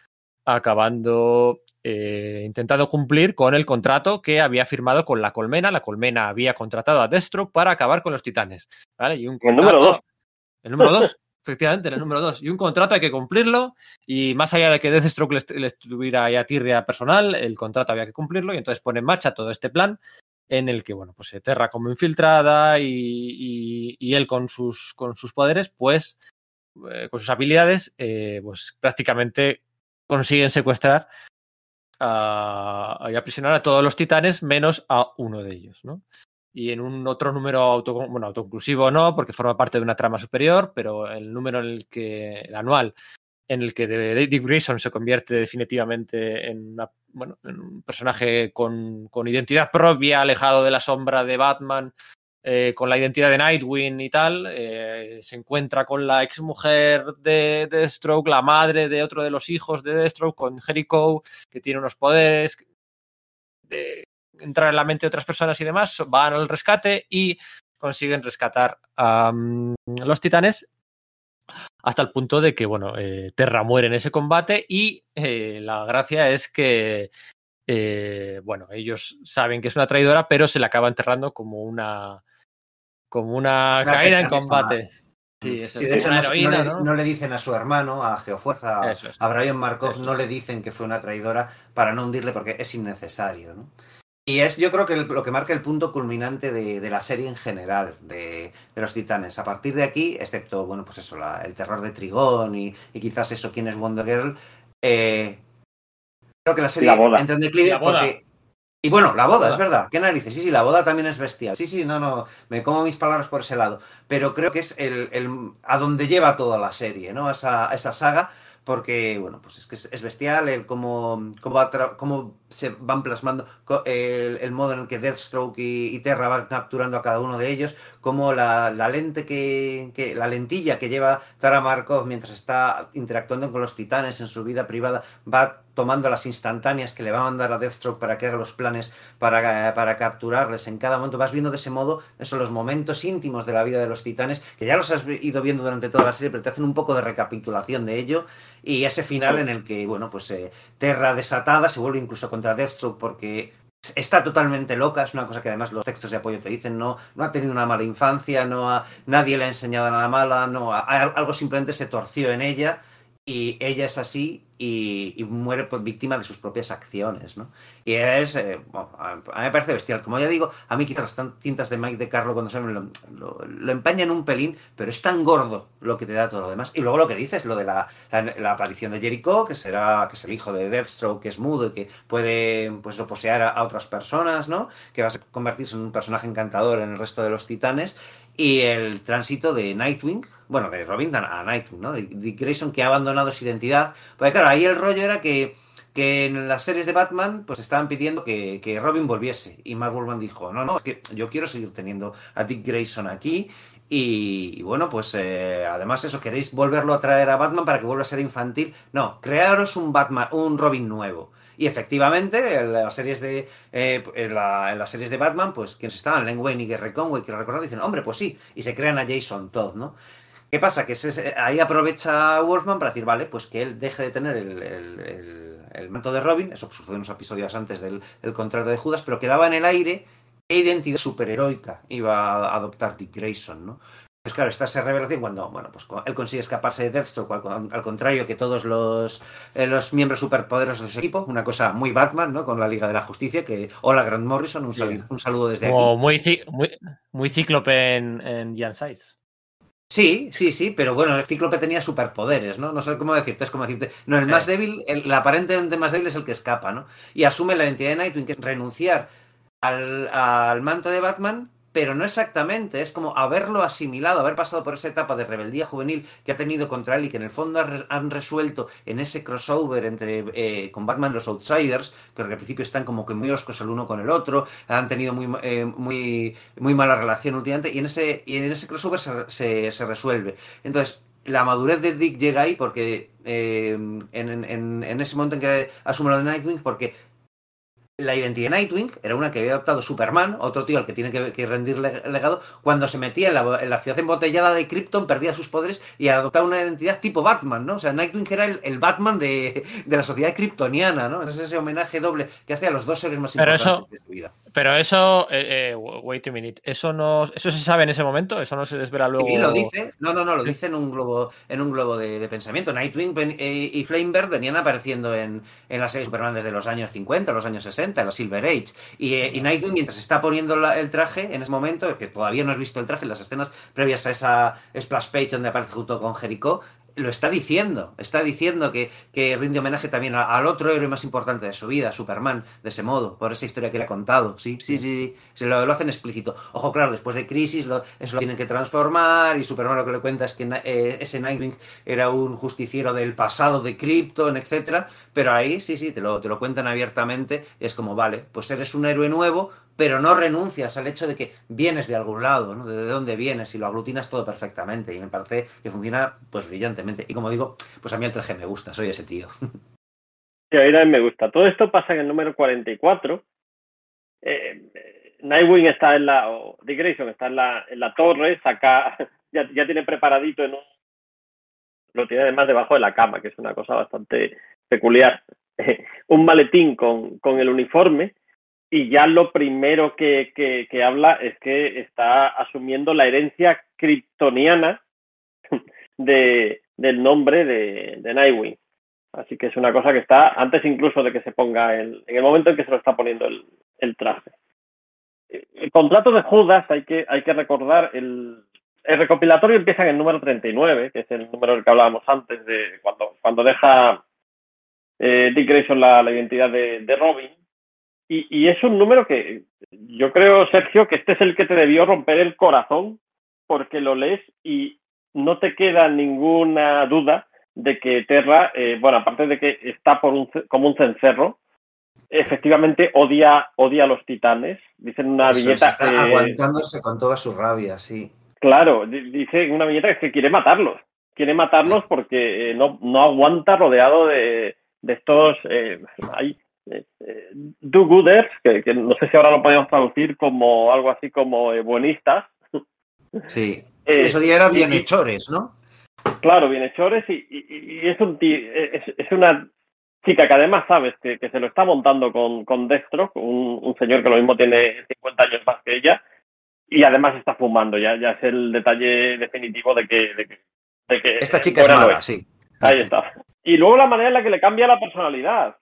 acabando eh, intentando cumplir con el contrato que había firmado con la Colmena. La Colmena había contratado a Deathstroke para acabar con los titanes. ¿vale? Y un contrato, el número dos. El número dos. efectivamente, en el número dos. Y un contrato hay que cumplirlo. Y más allá de que Deathstroke le, le estuviera ya tirria personal, el contrato había que cumplirlo. Y entonces pone en marcha todo este plan en el que, bueno, pues Terra como infiltrada y, y, él con sus, con sus poderes, pues, eh, con sus habilidades, eh, pues prácticamente consiguen secuestrar y aprisionar a todos los titanes menos a uno de ellos, ¿no? Y en un otro número auto, bueno, autoconclusivo no, porque forma parte de una trama superior, pero el número en el que, el anual, en el que Dick Grayson se convierte definitivamente en, una, bueno, en un personaje con, con, identidad propia, alejado de la sombra de Batman, eh, con la identidad de Nightwing y tal. Eh, se encuentra con la exmujer de, de Deathstroke, la madre de otro de los hijos de Deathstroke, con Jericho, que tiene unos poderes de entrar en la mente de otras personas y demás. Van al rescate y consiguen rescatar a um, los titanes hasta el punto de que, bueno, eh, Terra muere en ese combate y eh, la gracia es que, eh, bueno, ellos saben que es una traidora, pero se la acaba enterrando como una, como una, una caída en combate. Sí, de hecho no, le, dicen a su hermano, a Geofuerza, a Brian Markov, no le dicen que fue una traidora para no hundirle porque es innecesario. ¿no? Y es, yo creo que lo que marca el punto culminante de, la serie en general, de, los titanes. A partir de aquí, excepto, bueno, pues eso, el terror de Trigón y, quizás eso, quién es Wonder Girl, eh, creo que la serie entra en declive porque. Y bueno, la boda, es verdad. ¿Qué narices? Sí, sí, la boda también es bestial. Sí, sí, no, no, me como mis palabras por ese lado. Pero creo que es el, el a donde lleva toda la serie, ¿no? Esa, esa saga porque, bueno, pues es que es, bestial el cómo, cómo, se van plasmando el, modo en el que Deathstroke y, Terra van capturando a cada uno de ellos, cómo la, lente que, que, la lentilla que lleva Tara Markov mientras está interactuando con los titanes en su vida privada va tomando las instantáneas que le va a mandar a Deathstroke para que haga los planes para, para capturarles en cada momento. Vas viendo de ese modo esos los momentos íntimos de la vida de los titanes, que ya los has ido viendo durante toda la serie, pero te hacen un poco de recapitulación de ello. Y ese final en el que, bueno, pues eh, Terra desatada se vuelve incluso contra Deathstroke porque está totalmente loca, es una cosa que además los textos de apoyo te dicen, no, no ha tenido una mala infancia, no nadie le ha enseñado nada mala, no, algo simplemente se torció en ella y ella es así y, muere por víctima de sus propias acciones, ¿no? Y es, eh, a mí me parece bestial. Como ya digo, a mí quizás las tintas de Mike de Carlo cuando se lo, lo, empañan un pelín, pero es tan gordo lo que te da todo lo demás. Y luego lo que dices, lo de la, la, aparición de Jericho, que será, que es el hijo de Deathstroke, que es mudo y que puede, pues, oposear a, a otras personas, ¿no? Que va a convertirse en un personaje encantador en el resto de los titanes. Y el tránsito de Nightwing, bueno, de Robin a Nightwing, ¿no? Dick Grayson que ha abandonado su identidad. Porque claro, ahí el rollo era que, que en las series de Batman pues estaban pidiendo que, que Robin volviese. Y Mark Wolfman dijo, no, no, es que yo quiero seguir teniendo a Dick Grayson aquí. Y, bueno, pues eh, además eso, ¿queréis volverlo a traer a Batman para que vuelva a ser infantil? No, crearos un Batman, un Robin nuevo. Y efectivamente, en las series de, eh, en, las series de Batman, pues quienes estaban, Len Wayne y Gary Conway, que lo recuerdan, dicen, hombre, pues sí, y se crean a Jason Todd, ¿no? ¿Qué pasa? Que ahí aprovecha Wolfman para decir, vale, pues que él deje de tener el, manto de Robin, eso sucedió unos episodios antes del, contrato de Judas, pero quedaba en el aire qué identidad superheroica iba a adoptar Dick Grayson, ¿no? Pues claro, está esa revelación cuando, bueno, pues él consigue escaparse de Deathstroke, al, contrario que todos los, eh, los miembros superpoderosos de su equipo, una cosa muy Batman, ¿no? Con la Liga de la Justicia, que hola Grant Morrison, un, saludo, desde aquí. Muy, muy, muy cíclope en, en Jan Size. Sí, sí, sí, pero bueno, el Cíclope tenía superpoderes, ¿no? No sé cómo decirte, es como decirte. No, el más débil, el, aparentemente más débil es el que escapa, ¿no? Y asume la identidad de Nightwing, que es renunciar al, al manto de Batman pero no exactamente, es como haberlo asimilado, haber pasado por esa etapa de rebeldía juvenil que ha tenido contra él y que en el fondo han resuelto en ese crossover entre eh, con Batman los Outsiders, que al principio están como que muy oscos el uno con el otro, han tenido muy, eh, muy, muy mala relación últimamente, y en ese, y en ese crossover se, se, resuelve. Entonces, la madurez de Dick llega ahí porque eh, en, en, ese momento en que asume lo de Nightwing, porque la identidad de Nightwing era una que había adoptado Superman, otro tío al que tiene que, rendir legado, cuando se metía en la, ciudad embotellada de Krypton, perdía sus poderes y adoptaba una identidad tipo Batman, ¿no? O sea, Nightwing era el, Batman de, la sociedad kryptoniana, ¿no? Es ese homenaje doble que hace a los dos seres más importantes de su vida. Pero eso, eh, eh, wait a minute, eso no, eso se sabe en ese momento, eso no se desvela luego. Sí, lo dice, no, no, no, lo dice en un globo, en un globo de, pensamiento. Nightwing eh, y Flamebird venían apareciendo en, en las series Superman desde los años 50, los años 60, en la Silver Age. Y, Nightwing, mientras está poniendo el traje, en ese momento, que todavía no has visto el traje, en las escenas previas a esa splash page donde aparece junto con Jericho, lo está diciendo, está diciendo que, que rinde homenaje también al otro héroe más importante de su vida, Superman, de ese modo, por esa historia que le ha contado. Sí, sí, sí, Se lo, hacen explícito. Ojo, claro, después de Crisis lo, eso lo tienen que transformar y Superman lo que le cuenta es que eh, ese Nightwing era un justiciero del pasado de Krypton, etcétera, pero ahí sí, sí, te lo, te lo cuentan abiertamente. es como, vale, pues eres un héroe nuevo, pero no renuncias al hecho de que vienes de algún lado, ¿no? De dónde vienes y lo aglutinas todo perfectamente. Y me parece que funciona pues brillantemente. Y como digo, pues a mí el traje me gusta, soy ese tío. Sí, a mí también me gusta. Todo esto pasa en el número 44. Eh, Nightwing está en la, o Dick Grayson está en la, en la torre, saca, ya, ya tiene preparadito en un, lo tiene además debajo de la cama, que es una cosa bastante peculiar, un maletín con, con el uniforme y ya lo primero que, que, habla es que está asumiendo la herencia kryptoniana de, del nombre de, de Nightwing. Así que es una cosa que está antes incluso de que se ponga el, en el momento en que se lo está poniendo el, el traje. El contrato de Judas, hay que, hay que recordar, el, el recopilatorio empieza en el número 39, que es el número del que hablábamos antes, de cuando, cuando deja eh, Dick Grayson la, la identidad de, de Robin. Y, y, es un número que yo creo, Sergio, que este es el que te debió romper el corazón, porque lo lees y no te queda ninguna duda de que Terra, eh, bueno, aparte de que está por un, como un cencerro, efectivamente odia, odia a los titanes. Dicen una Eso, viñeta. Está eh, aguantándose con toda su rabia, sí. Claro, dice una viñeta que quiere matarlos. Quiere matarlos porque eh, no, no aguanta rodeado de, de estos. Eh, hay, do-gooders, que, que, no sé si ahora lo podemos traducir como algo así como buenistas. Sí. Eso ya eran bienhechores, ¿no? Claro, bienhechores y, y, y es, un es, es, una chica que además sabes que, que se lo está montando con, con Deathstroke, un, un, señor que lo mismo tiene 50 años más que ella, y además está fumando, ya, ya es el detalle definitivo de que... De que, de que Esta chica es mala, sí. Ahí está. Y luego la manera en la que le cambia la personalidad.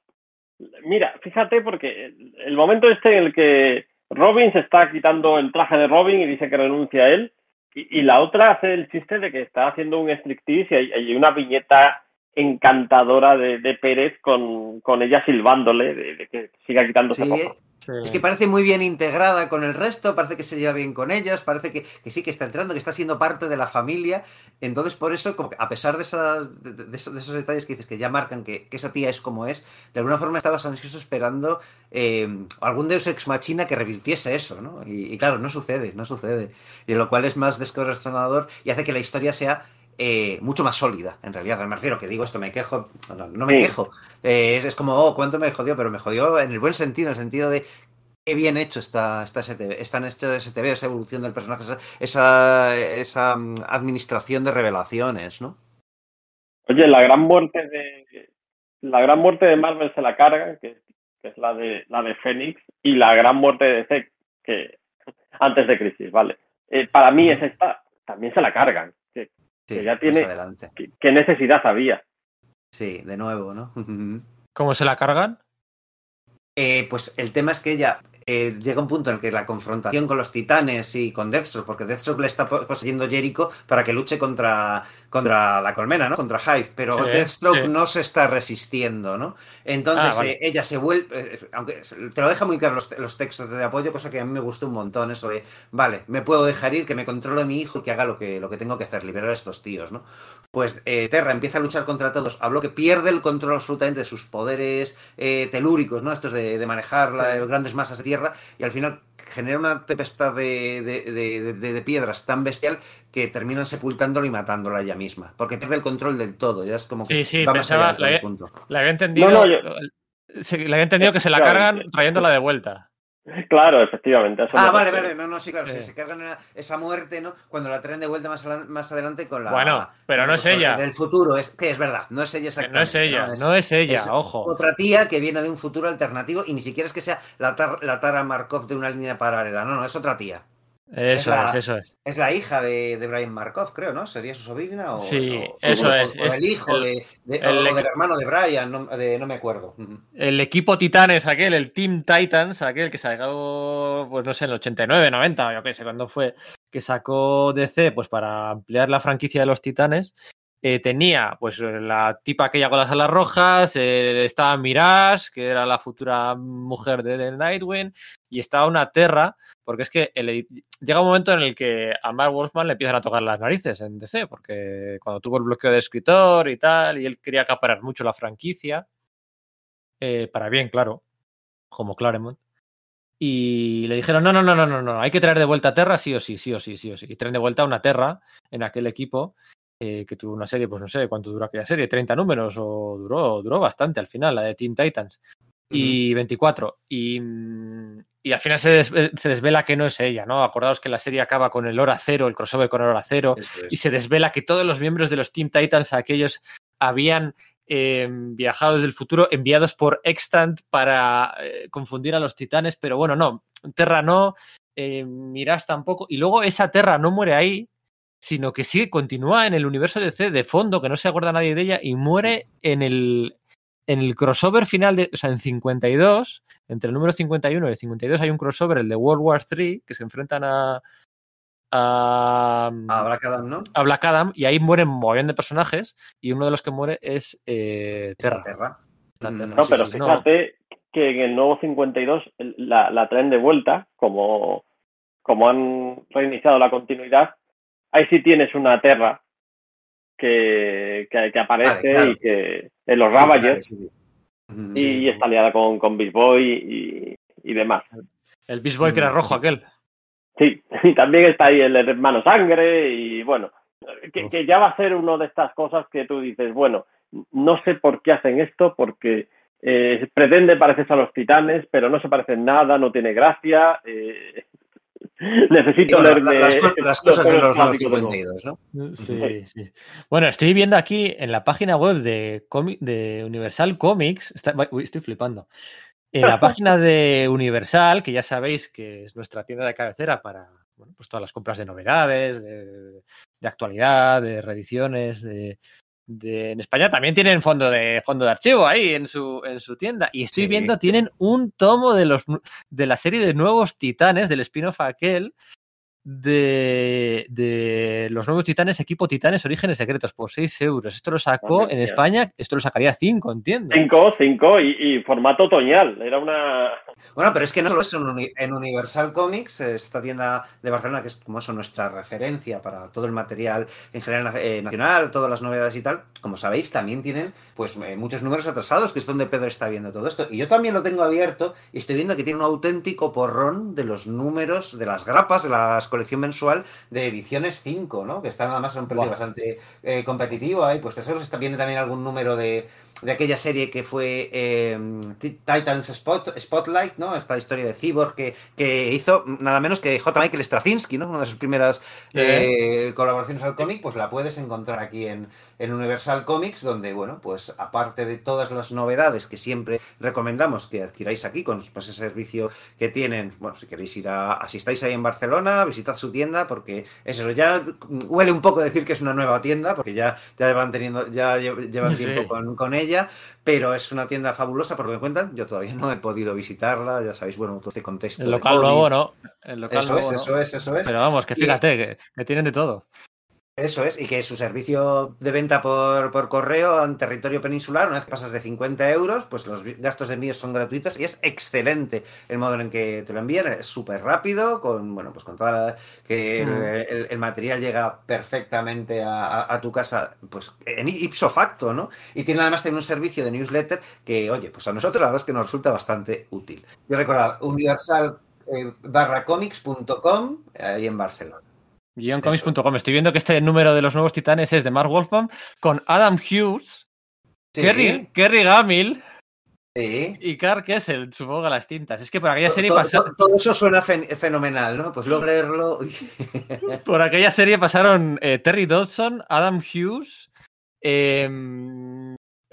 Mira, fíjate porque el, momento este en el que Robin se está quitando el traje de Robin y dice que renuncia a él, y, y, la otra hace el chiste de que está haciendo un striptease y hay, hay una viñeta encantadora de, de Pérez con, con, ella silbándole, de, de que siga quitándose sí. Es que parece muy bien integrada con el resto, parece que se lleva bien con ellas, parece que, que, sí que está entrando, que está siendo parte de la familia. Entonces, por eso, como a pesar de, esos, de, esos, detalles que dices que ya marcan que, que, esa tía es como es, de alguna forma estabas ansioso esperando eh, algún Deus Ex Machina que revirtiese eso, ¿no? Y, y, claro, no sucede, no sucede. Y lo cual es más descorazonador y hace que la historia sea eh, mucho más sólida, en realidad. Me refiero que digo esto, me quejo, no, no me sí. quejo. Eh, es, es, como, oh, ¿cuánto me jodió? Pero me jodió en el buen sentido, en el sentido de qué bien hecho está, está STV, está en este STV, esa evolución del personaje, esa, esa, esa mm, administración de revelaciones, ¿no? Oye, la gran muerte de la gran muerte de Marvel se la carga, que, que es la de la de Fénix, y la gran muerte de DC, que antes de Crisis, vale. Eh, para mí es esta, también se la cargan. Que, sí, que ya tiene. ¿qué, ¿Qué necesidad había? Sí, de nuevo, ¿no? ¿Cómo se la cargan? Eh, pues el tema es que ella eh, llega un punto en el que la confrontación con los titanes y con Deathstroke, porque Deathstroke le está poseyendo Jericho para que luche contra, contra la colmena, ¿no? Contra Hive, pero sí, Deathstroke sí. no se está resistiendo, ¿no? Entonces ah, vale. eh, ella se vuelve, eh, aunque te lo deja muy claro los, los, textos de apoyo, cosa que a mí me gustó un montón, eso de, vale, me puedo dejar ir, que me controle mi hijo y que haga lo que, lo que tengo que hacer, liberar a estos tíos, ¿no? Pues eh, Terra empieza a luchar contra todos, habló que pierde el control absolutamente de sus poderes telúricos, ¿no? Estos de, de manejar la, grandes masas de tierra y al final genera una tempestad de, de, de, de, piedras tan bestial que terminan sepultándola y matándola ella misma, porque pierde el control del todo, ya es como que sí, sí, va pensaba, la, punto. la, había entendido, no, no, yo... le había entendido que se la cargan trayéndola de vuelta. Claro, efectivamente. ah, vale, vale, no, no, sí, claro, sí. se cargan esa muerte, ¿no? Cuando la traen de vuelta más, más adelante con la. Bueno, pero no es ella. Del futuro, es que es verdad, no es ella exactamente. No es ella, no es, no es ella, es ojo. Otra tía que viene de un futuro alternativo y ni siquiera es que sea la, tar, la Tara Markov de una línea paralela, no, no, es otra tía. Eso es, la, es, eso es. Es la hija de, de, Brian Markov, creo, ¿no? ¿Sería su sobrina? O, sí, o, eso o, es. O, el hijo el, de, de el, o del hermano de Brian, no, de, no, me acuerdo. El equipo Titanes, aquel, el Team Titans, aquel que sacó, pues no sé, en el 89, 90, yo qué sé, cuando fue, que sacó DC, pues para ampliar la franquicia de los Titanes. Eh, tenía pues la tipa aquella con las alas rojas, eh, estaba Mirage, que era la futura mujer de, de Nightwing, y estaba una Terra, porque es que llega un momento en el que a Mark Wolfman le empiezan a tocar las narices en DC, porque cuando tuvo el bloqueo de escritor y tal, y él quería acaparar mucho la franquicia, eh, para bien, claro, como Claremont. Y le dijeron, no, no, no, no, no, no, hay que traer de vuelta a Terra sí o sí, sí o sí, sí o sí. Y traen de vuelta a una Terra en aquel equipo eh, que tuvo una serie, pues no sé cuánto duró aquella serie, 30 números o duró, duró bastante al final, la de Teen Titans. Y 24. Y, y al final se, des, se, desvela que no es ella, ¿no? Acordaos que la serie acaba con el Hora Cero, el crossover con el Hora Cero, es. y se desvela que todos los miembros de los Teen Titans, aquellos, habían eh, viajado desde el futuro, enviados por Extant para eh, confundir a los titanes, pero bueno, no, Terra no, eh, Miras tampoco, y luego esa Terra no muere ahí, sino que sí continúa en el universo de C de fondo, que no se acuerda nadie de ella, y muere en el, en el crossover final, de, o sea, en 52, entre el número 51 y el 52 hay un crossover, el de World War III, que se enfrentan a, a, a Black Adam, ¿no? A Black Adam, y ahí mueren un montón de personajes, y uno de los que muere es eh, Terra. Terra. No, pero fíjate que en el nuevo 52 la, la traen de vuelta, como, como han reiniciado la continuidad, ahí sí tienes una Terra que, que, que aparece vale, claro. y que en los Ravagers sí, sí. y, está aliada con, con Beast Boy y, y demás. El Beast Boy que era rojo aquel. Sí, y también está ahí el hermano sangre y bueno, que, que, ya va a ser una de estas cosas que tú dices, bueno, no sé por qué hacen esto, porque eh, pretende parecerse a los titanes, pero no se parece en nada, no tiene gracia. Eh, necesito leer las, las, las, cosas de los 52, ¿no? Sí, sí. Bueno, estoy viendo aquí en la página web de, de Universal Comics, está, uy, estoy flipando. En la página de Universal, que ya sabéis que es nuestra tienda de cabecera para bueno, pues todas las compras de novedades, de, de actualidad, de reediciones, de, de, en España también tienen fondo de fondo de archivo ahí en su, en su tienda. Y estoy sí. viendo, tienen un tomo de los de la serie de nuevos titanes, del spin-off aquel, de, de, los nuevos titanes, equipo titanes, orígenes secretos, por 6 euros. Esto lo sacó en España, esto lo sacaría 5, entiendo. 5, 5 y, y, formato otoñal. Era una. Bueno, pero es que no solo eso, en Universal Comics, esta tienda de Barcelona, que es como eso, nuestra referencia para todo el material en general eh, nacional, todas las novedades y tal, como sabéis, también tienen pues eh, muchos números atrasados, que es donde Pedro está viendo todo esto. Y yo también lo tengo abierto y estoy viendo que tiene un auténtico porrón de los números, de las grapas, de las colección mensual de ediciones 5, ¿no? Que están además a un precio wow. bastante eh, competitivo. Ahí, pues terceros está viene también algún número de, de aquella serie que fue eh, Titans Spot, Spotlight, ¿no? Esta historia de Cyborg que, que hizo nada menos que J. Michael Straczynski, ¿no? Una de sus primeras eh, colaboraciones al cómic, pues la puedes encontrar aquí en, en, Universal Comics, donde, bueno, pues aparte de todas las novedades que siempre recomendamos que adquiráis aquí con pues, ese servicio que tienen, bueno, si queréis ir a, a si estáis ahí en Barcelona, visitad su tienda, porque es eso, ya huele un poco decir que es una nueva tienda, porque ya, ya van teniendo, ya llevan tiempo con, con ella pero es una tienda fabulosa porque me cuentan. Yo todavía no he podido visitarla, ya sabéis, bueno, todo este contexto. El local nuevo, ¿no? El local eso es, ¿no? eso es, eso es. Pero vamos, que fíjate, y... que, que tienen de todo. Eso es, y que su servicio de venta por, por, correo en territorio peninsular, una vez pasas de 50 euros, pues los gastos de envío son gratuitos y es excelente el modo en que te lo envían, es súper rápido, con bueno, pues con toda la, que el, el, el, material llega perfectamente a, a, a, tu casa, pues en ipso facto, ¿no? Y tiene además tiene un servicio de newsletter que, oye, pues a nosotros la verdad es que nos resulta bastante útil. Yo recuerdo universal eh, barra comics.com ahí en Barcelona. Guioncomics.com. Estoy viendo que este número de los nuevos titanes es de Mark Wolfman con Adam Hughes, sí. Kerry, Kerry Gamil sí. y Carl Kessel, supongo que las tintas. Es que por aquella serie todo, pasaron. Todo, eso suena fen fenomenal, ¿no? Pues leerlo. por aquella serie pasaron eh, Terry Dodson, Adam Hughes. Eh,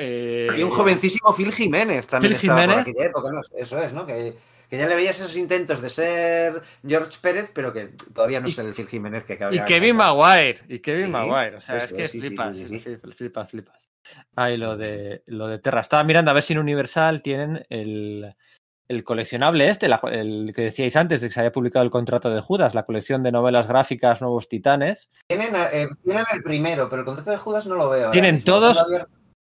eh, y un jovencísimo Phil Jiménez también Phil Jiménez. por aquella época, ¿no? Eso es, ¿no? Que que ya le veías esos intentos de ser George Pérez, pero que todavía no es el Phil Jiménez que acaba Y Kevin Maguire, y Kevin sí, Maguire, o sea, es que sí, flipas, sí, flipas, flipas. Ahí lo de, lo de Terra. Estaba mirando a ver si en Universal tienen el, el coleccionable este, la, el que decíais antes de que se había publicado el contrato de Judas, la colección de novelas gráficas Nuevos Titanes. Tienen, eh, tienen el primero, pero el contrato de Judas no lo veo. Tienen todos,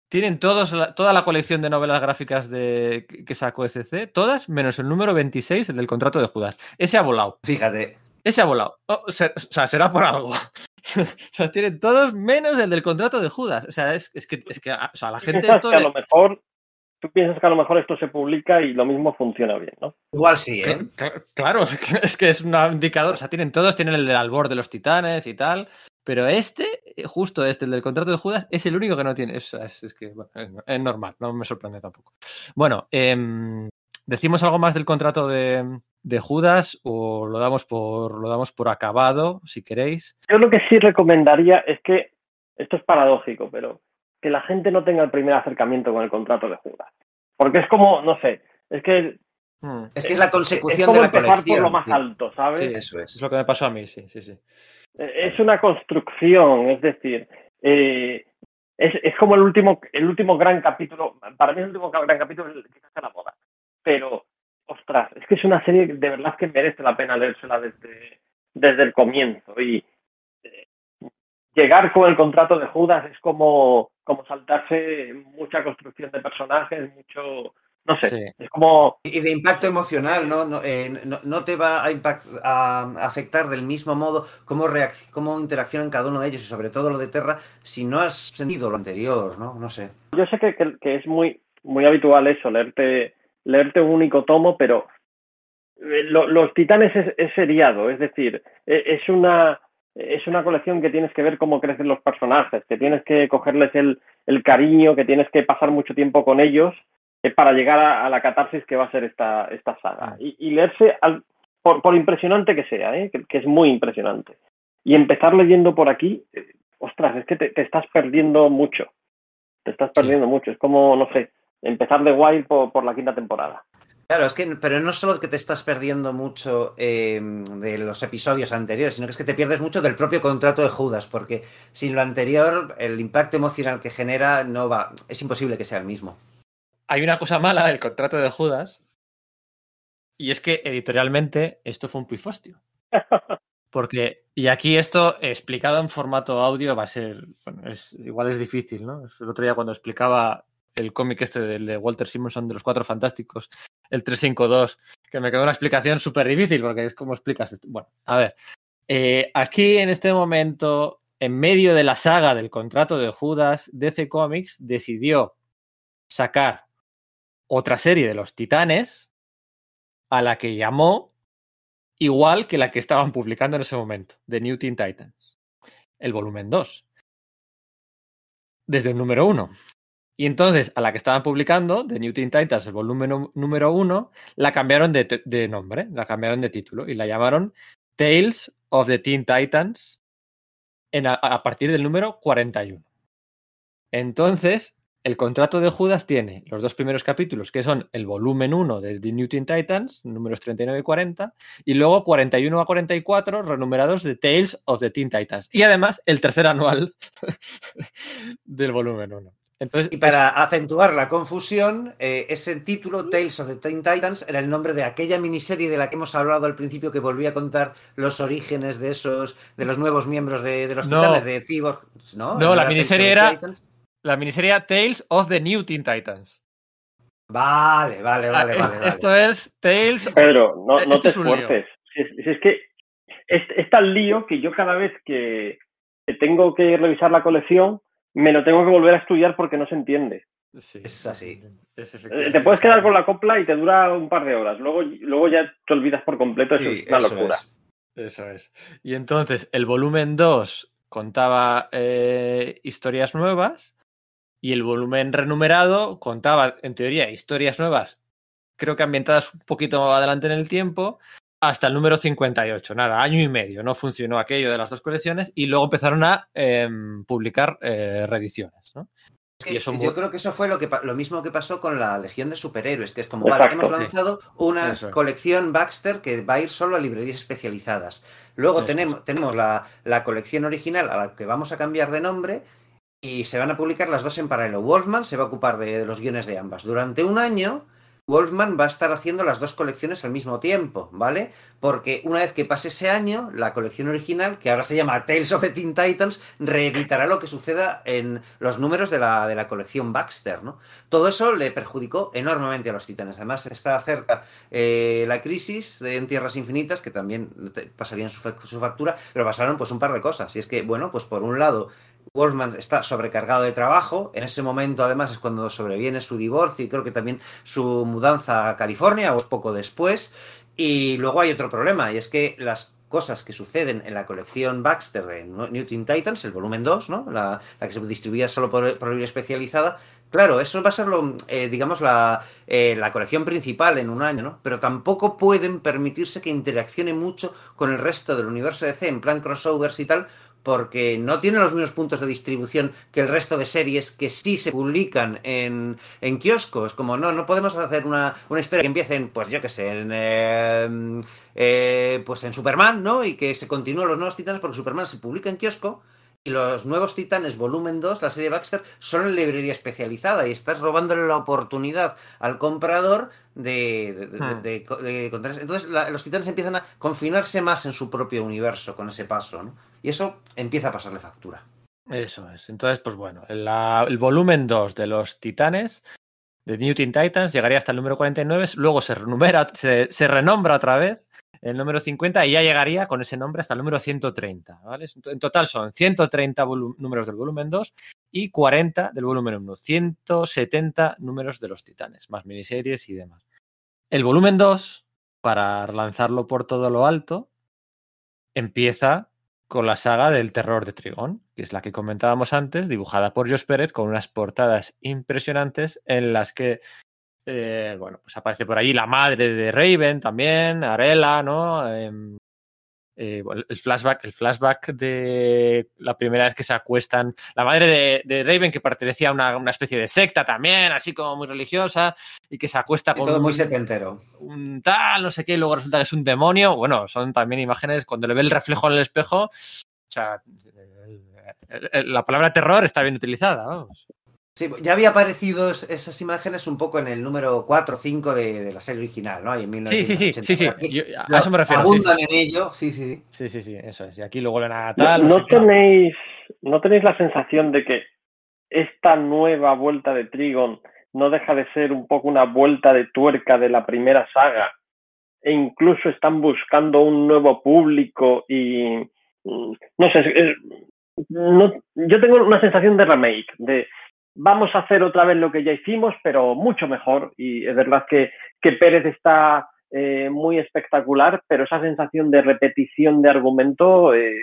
tienen todos, toda la colección de novelas gráficas de, que sacó ECC, todas, menos el número 26, el del contrato de Judas. Ese ha volado. Fíjate. Ese ha volado. O sea, será por algo. o sea, tienen todos menos el del contrato de Judas. O sea, es, es que, es que o sea, la gente. Esto que a lo mejor tú piensas que a lo mejor esto se publica y lo mismo funciona bien, ¿no? Igual sí, ¿eh? Claro, es que es un indicador. O sea, tienen todos, tienen el del albor de los titanes y tal. Pero este, justo este, el del contrato de Judas, es el único que no tiene. Es, es, es que bueno, es normal, no me sorprende tampoco. Bueno, eh, ¿decimos algo más del contrato de, de, Judas o lo damos, por, lo damos por acabado, si queréis? Yo lo que sí recomendaría es que, esto es paradójico, pero que la gente no tenga el primer acercamiento con el contrato de Judas. Porque es como, no sé, es que Hmm. Es que es la consecución es como de la empezar colección. por lo más alto, ¿sabes? Sí, eso es. Es lo que me pasó a mí, sí, sí, sí. Es una construcción, es decir, eh, es, es, como el último, el último gran capítulo, para mí el último gran capítulo que hace la boda. Pero, ostras, es que es una serie de verdad que merece la pena leérsela desde, desde el comienzo. Y eh, llegar con el contrato de Judas es como, como saltarse mucha construcción de personajes, mucho, no sé, es como... Y de impacto emocional, ¿no? No, eh, no, no te va a, a, afectar del mismo modo cómo, cómo interaccionan cada uno de ellos y sobre todo lo de Terra si no has sentido lo anterior, ¿no? No sé. Yo sé que, que, que es muy, muy habitual eso, leerte, leerte un único tomo, pero eh, lo, los Titanes es, es, seriado, es decir, e, es una, es una colección que tienes que ver cómo crecen los personajes, que tienes que cogerles el, el cariño, que tienes que pasar mucho tiempo con ellos para llegar a, a, la catarsis que va a ser esta, esta saga. Y, y leerse, al, por, por, impresionante que sea, ¿eh? que, que, es muy impresionante. Y empezar leyendo por aquí, eh, ostras, es que te, te, estás perdiendo mucho. Te estás perdiendo mucho. Es como, no sé, empezar de Wild por, por, la quinta temporada. Claro, es que, pero no solo que te estás perdiendo mucho eh, de los episodios anteriores, sino que es que te pierdes mucho del propio contrato de Judas, porque sin lo anterior, el impacto emocional que genera no va, es imposible que sea el mismo hay una cosa mala del contrato de Judas y es que editorialmente esto fue un pifostio. Porque, y aquí esto explicado en formato audio va a ser, bueno, es, igual es difícil, ¿no? El otro día cuando explicaba el cómic este del de Walter Simonson de los Cuatro Fantásticos, el 352, que me quedó una explicación súper difícil porque es como explicas esto. Bueno, a ver, eh, aquí en este momento, en medio de la saga del contrato de Judas, DC Comics decidió sacar otra serie de los Titanes a la que llamó igual que la que estaban publicando en ese momento, The New Teen Titans, el volumen 2, desde el número 1. Y entonces a la que estaban publicando, The New Teen Titans, el volumen número 1, la cambiaron de, nombre, la cambiaron de título y la llamaron Tales of the Teen Titans en a, a partir del número 41. Entonces, el contrato de Judas tiene los dos primeros capítulos, que son el volumen 1 de The New Teen Titans, números 39 y 40, y luego 41 a 44 renumerados de Tales of the Teen Titans. Y además el tercer anual del volumen 1. Entonces, y para es... acentuar la confusión, eh, ese título, Tales of the Teen Titans, era el nombre de aquella miniserie de la que hemos hablado al principio que volvía a contar los orígenes de esos, de los nuevos miembros de, de los no. titanes de Cyborg. No, no la miniserie era... Titans? La miniserie Tales of the New Teen Titans. Vale, vale, vale. Es, vale, esto vale. es Tales. Pedro, no, no te esfuerces. Si es, si es, que es, es, tan lío que yo cada vez que, tengo que revisar la colección me lo tengo que volver a estudiar porque no se entiende. Sí, es así. Es te puedes quedar con la copla y te dura un par de horas. Luego, luego ya te olvidas por completo. Sí, es una eso locura. Eso es. Y entonces el volumen 2 contaba eh, historias nuevas y el volumen renumerado contaba, en teoría, historias nuevas, creo que ambientadas un poquito más adelante en el tiempo, hasta el número 58. Nada, año y medio. No funcionó aquello de las dos colecciones y luego empezaron a eh, publicar eh, reediciones. que yo muy... creo que eso fue lo, que, lo mismo que pasó con la Legión de Superhéroes, que es como, Exacto, vale, hemos lanzado sí. una eso. colección Baxter que va a ir solo a librerías especializadas. Luego tenemos, tenemos la, la colección original a la que vamos a cambiar de nombre y se van a publicar las dos en paralelo. Wolfman se va a ocupar de, los guiones de ambas. Durante un año, Wolfman va a estar haciendo las dos colecciones al mismo tiempo, ¿vale? Porque una vez que pase ese año, la colección original, que ahora se llama Tales of the Teen Titans, reeditará lo que suceda en los números de la, de la colección Baxter, ¿no? Todo eso le perjudicó enormemente a los titanes. Además, está cerca eh, la crisis de, en Tierras Infinitas, que también pasarían su, su factura, pero pasaron pues un par de cosas. Y es que, bueno, pues por un lado, Wolfman está sobrecargado de trabajo. En ese momento, además, es cuando sobreviene su divorcio y creo que también su mudanza a California, o poco después. Y luego hay otro problema, y es que las cosas que suceden en la colección Baxter de New Teen Titans, el volumen 2, ¿no? la, que se distribuía solo por, por especializada, Claro, eso va a ser, lo, eh, digamos, la, eh, la, colección principal en un año, ¿no? Pero tampoco pueden permitirse que interaccione mucho con el resto del universo DC en plan crossovers y tal, porque no tiene los mismos puntos de distribución que el resto de series que sí se publican en, en kioscos. Como no, no podemos hacer una, una historia que empiece en, pues yo qué sé, en, eh, eh, pues en Superman, ¿no? Y que se continúen los nuevos titanes porque Superman se publica en kiosco y los nuevos Titanes volumen 2, la serie Baxter, son en librería especializada y estás robándole la oportunidad al comprador de, de, de, Hmm. de- de Entonces la- los Titanes empiezan a confinarse más en su propio universo con ese paso, ¿no? Y eso empieza a pasarle factura. Eso es. Entonces, pues bueno, el volumen 2 de los Titanes, de New Teen Titans, llegaría hasta el número 49, luego se, renombra otra vez el número 50 y ya llegaría con ese nombre hasta el número 130. ¿vale? En total son 130 volu- números del volumen 2 y 40 del volumen 1. 170 números de los Titanes, más miniseries y demás. El volumen 2, para lanzarlo por todo lo alto, empieza con la saga del terror de Trigón, que es la que comentábamos antes, dibujada por Jos Pérez, con unas portadas impresionantes en las que, eh, bueno, pues aparece por allí la madre de Raven también, Arela, ¿no? Em, eh, el flashback, el flashback de la primera vez que se acuestan, la madre de, de Raven que pertenecía a una, una especie de secta también, así como muy religiosa, y que se acuesta Y con todo muy un- setentero. un tal, no sé qué, y luego resulta que es un demonio. Bueno, son también imágenes cuando le ve el reflejo en el espejo. O sea, la palabra terror está bien utilizada, vamos. Sí, ya había aparecido es- esas imágenes un poco en el número 4 o 5 de, de la serie original, ¿no? En Sí, sí, sí, 1980. sí, sí. Aquí yo- a eso me refiero. Sí, Abundan en ello, sí, sí, sí. sí, sí, sí, eso es. Y aquí luego vuelven a ¿No, tal. no qué. tenéis, ¿No tenéis la sensación de que esta nueva vuelta de Trigon no deja de ser un poco una vuelta de tuerca de la primera saga? E incluso están buscando un nuevo público y. mm, No sé, es- no, yo tengo una sensación de remake, de vamos a hacer otra vez lo que ya hicimos, pero mucho mejor. Y es verdad que, que Pérez está eh, muy espectacular, pero esa sensación de repetición de argumento eh,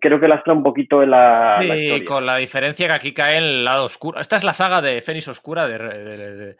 creo que lastra un poquito en la, la Sí, historia. con la diferencia que aquí cae en el lado oscuro. Esta es la saga de Fénix Oscura de, de- de-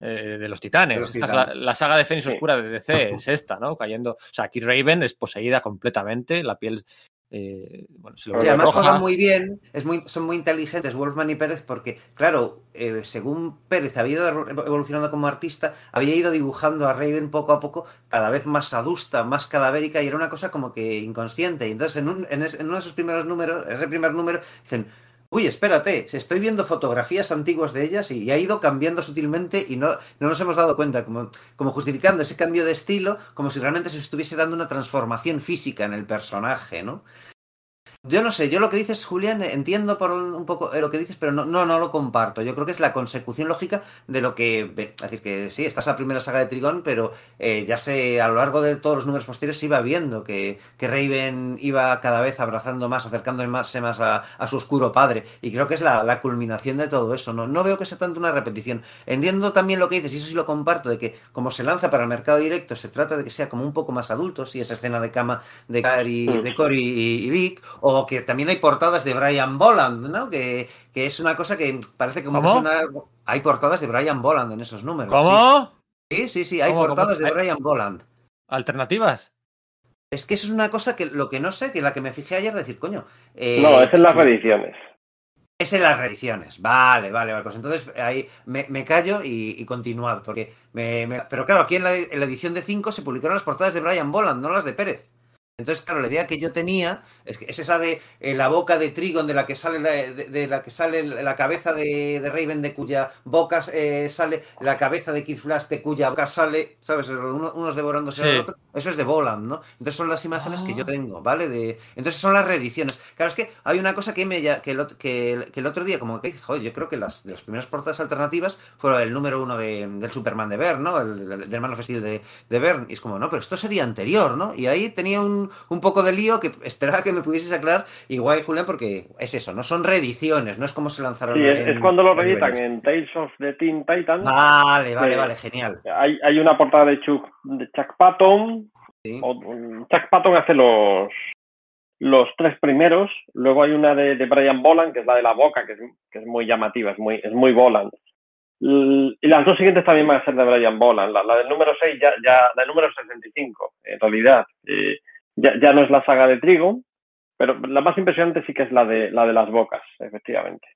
de- de los titanes. De los esta titanes. es la, la saga de Fénix Sí. Oscura de DC, es esta, ¿no? Cayendo. O sea, aquí Raven es poseída completamente, la piel. Eh, bueno, se Y vuelve además roja. juegan muy bien, es muy, son muy inteligentes Wolfman y Pérez porque, claro, eh, según Pérez había ido evolucionando como artista, había ido dibujando a Raven poco a poco cada vez más adusta, más cadavérica y era una cosa como que inconsciente. Y entonces en, un- en es- en uno de esos primeros números, ese primer número, dicen, uy, espérate, estoy viendo fotografías antiguas de ellas y ha ido cambiando sutilmente y no, no nos hemos dado cuenta, como, como justificando ese cambio de estilo, como si realmente se estuviese dando una transformación física en el personaje, ¿no? Yo no sé, yo lo que dices, Julián, entiendo por un poco eh, lo que dices, pero no, no, no lo comparto. Yo creo que es la consecución lógica de lo que. Es decir, que sí, esta es la primera saga de Trigón, pero eh, ya sé, a lo largo de todos los números posteriores se iba viendo que, que Raven iba cada vez abrazando más, acercándose más, más a, a su oscuro padre. Y creo que es la, la culminación de todo eso. No, no veo que sea tanto una repetición. Entiendo también lo que dices, y eso sí lo comparto, de que como se lanza para el mercado directo, se trata de que sea como un poco más adulto, si esa escena de cama de Cory, Mm. de Cory y, y Dick, o que también hay portadas de Brian Boland, ¿no? Que, que es una cosa que parece como ¿Cómo? que es una- hay portadas de Brian Boland en esos números. ¿Cómo? Sí, sí, sí, hay ¿Cómo, cómo? portadas de Brian Boland. ¿Alternativas? Es que eso es una cosa que lo que no sé, que la que me fijé ayer, decir, coño. eh, No, es en las sí, reediciones. Es en las reediciones. Vale, vale, vale. Pues entonces ahí me, me callo y, y continuad. Porque me, me- Pero claro, aquí en la, en la edición de 5 se publicaron las portadas de Brian Boland, no las de Pérez. Entonces, claro, la idea que yo tenía es, que es esa de eh, la boca de Trigon, de la que sale la, de, de la que sale la cabeza de, de Raven, de cuya boca eh, sale la cabeza de Kid Flash, de cuya boca sale, ¿sabes? Uno- unos devorándose Sí. a los otros. Eso es de Boland, ¿no? Entonces son las imágenes que yo Ah. tengo, ¿vale? De, entonces son las reediciones. Claro, es que hay una cosa que me ya- que el, que, el- que el otro día, como que, joder, yo creo que las, de las primeras portadas alternativas fueron el número uno de- del Superman de Bern, ¿no? El, del del Man of Steel de, de Bern. Y es como, no, pero esto sería anterior, ¿no? Y ahí tenía un, un poco de lío que esperaba que me pudieses aclarar. Igual, Julián, porque es eso, no son reediciones, no es como se lanzaron. Sí, es, en- es cuando lo reeditan en Tales of the Teen Titans. Vale, vale, vale, genial. Hay, hay una portada de Chuck, de Chuck Patton. Sí. o- Chuck Patton hace los, los tres primeros. Luego hay una de, de Brian Boland, que es la de la boca, que es, que es muy llamativa, es muy, es muy Boland. L- Y las dos siguientes también van a ser de Brian Boland. La, la del número 6, ya, ya, la del número 65, en realidad. eh, ya, ya no es la saga de Trigo, Pero la más impresionante sí que es la de, la de las bocas, efectivamente.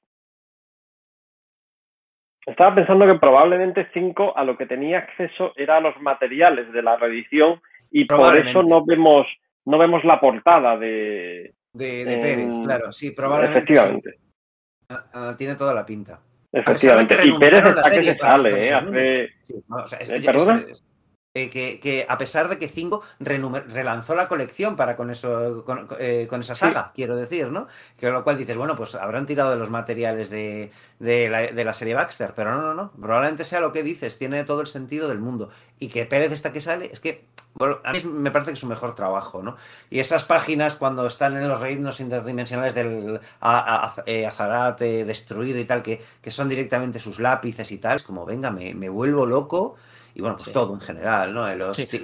Estaba pensando que probablemente 5 a lo que tenía acceso era a los materiales de la reedición y por eso no vemos, no vemos la portada de... De, Pérez, claro, sí, probablemente. Efectivamente. Ah, ah, tiene toda la pinta. Efectivamente. Y Pérez está que se sale, ¿eh? Hace... ¿Perdona? Eh, que, a pesar de que 5 relanzó la colección para con eso con, eh, esa saga, quiero decir, ¿no? Que lo cual dices, bueno, pues habrán tirado de los materiales de, la, serie Baxter, pero no, no, no, probablemente sea lo que dices, tiene todo el sentido del mundo. Y que Pérez está que sale, es que a mí me parece que es su mejor trabajo, ¿no? Y esas páginas cuando están en los reinos interdimensionales del eh, Azarate, destruido y tal, que, que son directamente sus lápices y tal, es como, venga, me, me vuelvo loco y bueno, pues todo en general, ¿no?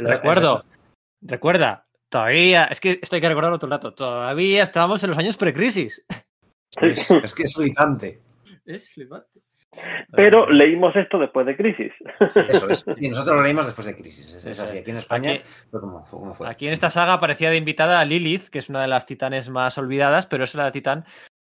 Recuerdo, recuerda, todavía, es que esto hay que recordarlo el rato, todavía estábamos en los años precrisis. Es, es que es flipante. Es flipante. Pero leímos esto después de crisis. Eso es. Y nosotros lo leímos después de crisis. Es, así. Aquí en España, ¿cómo, fue? Aquí en esta saga aparecía de invitada a Lilith, que es una de las titanes más olvidadas, pero es la titán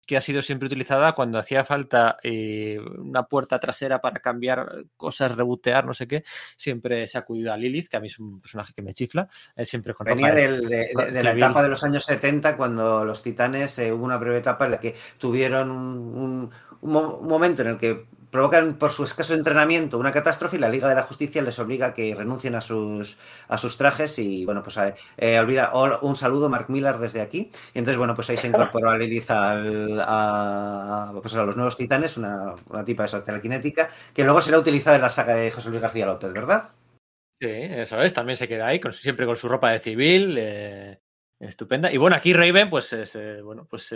que ha sido siempre utilizada cuando hacía falta eh, una puerta trasera para cambiar cosas, rebotear, no sé qué. Siempre se ha acudido a Lilith, que a mí es un personaje que me chifla. siempre con Venía de, la etapa de los años 70, cuando los titanes eh, hubo una breve etapa en la que tuvieron un momento en el que provocan por su escaso entrenamiento una catástrofe y la Liga de la Justicia les obliga a que renuncien a sus, a sus trajes y bueno, pues eh, olvida un saludo Mark Millar desde aquí y entonces bueno, pues ahí se incorporó a Lilith a, pues a los nuevos titanes, una, una tipa de telequinética que luego será utilizada en la saga de José Luis García López, ¿verdad? Sí, eso es, también se queda ahí, con, siempre con su ropa de civil, eh, estupenda. Y bueno, aquí Raven, pues, eh, bueno, pues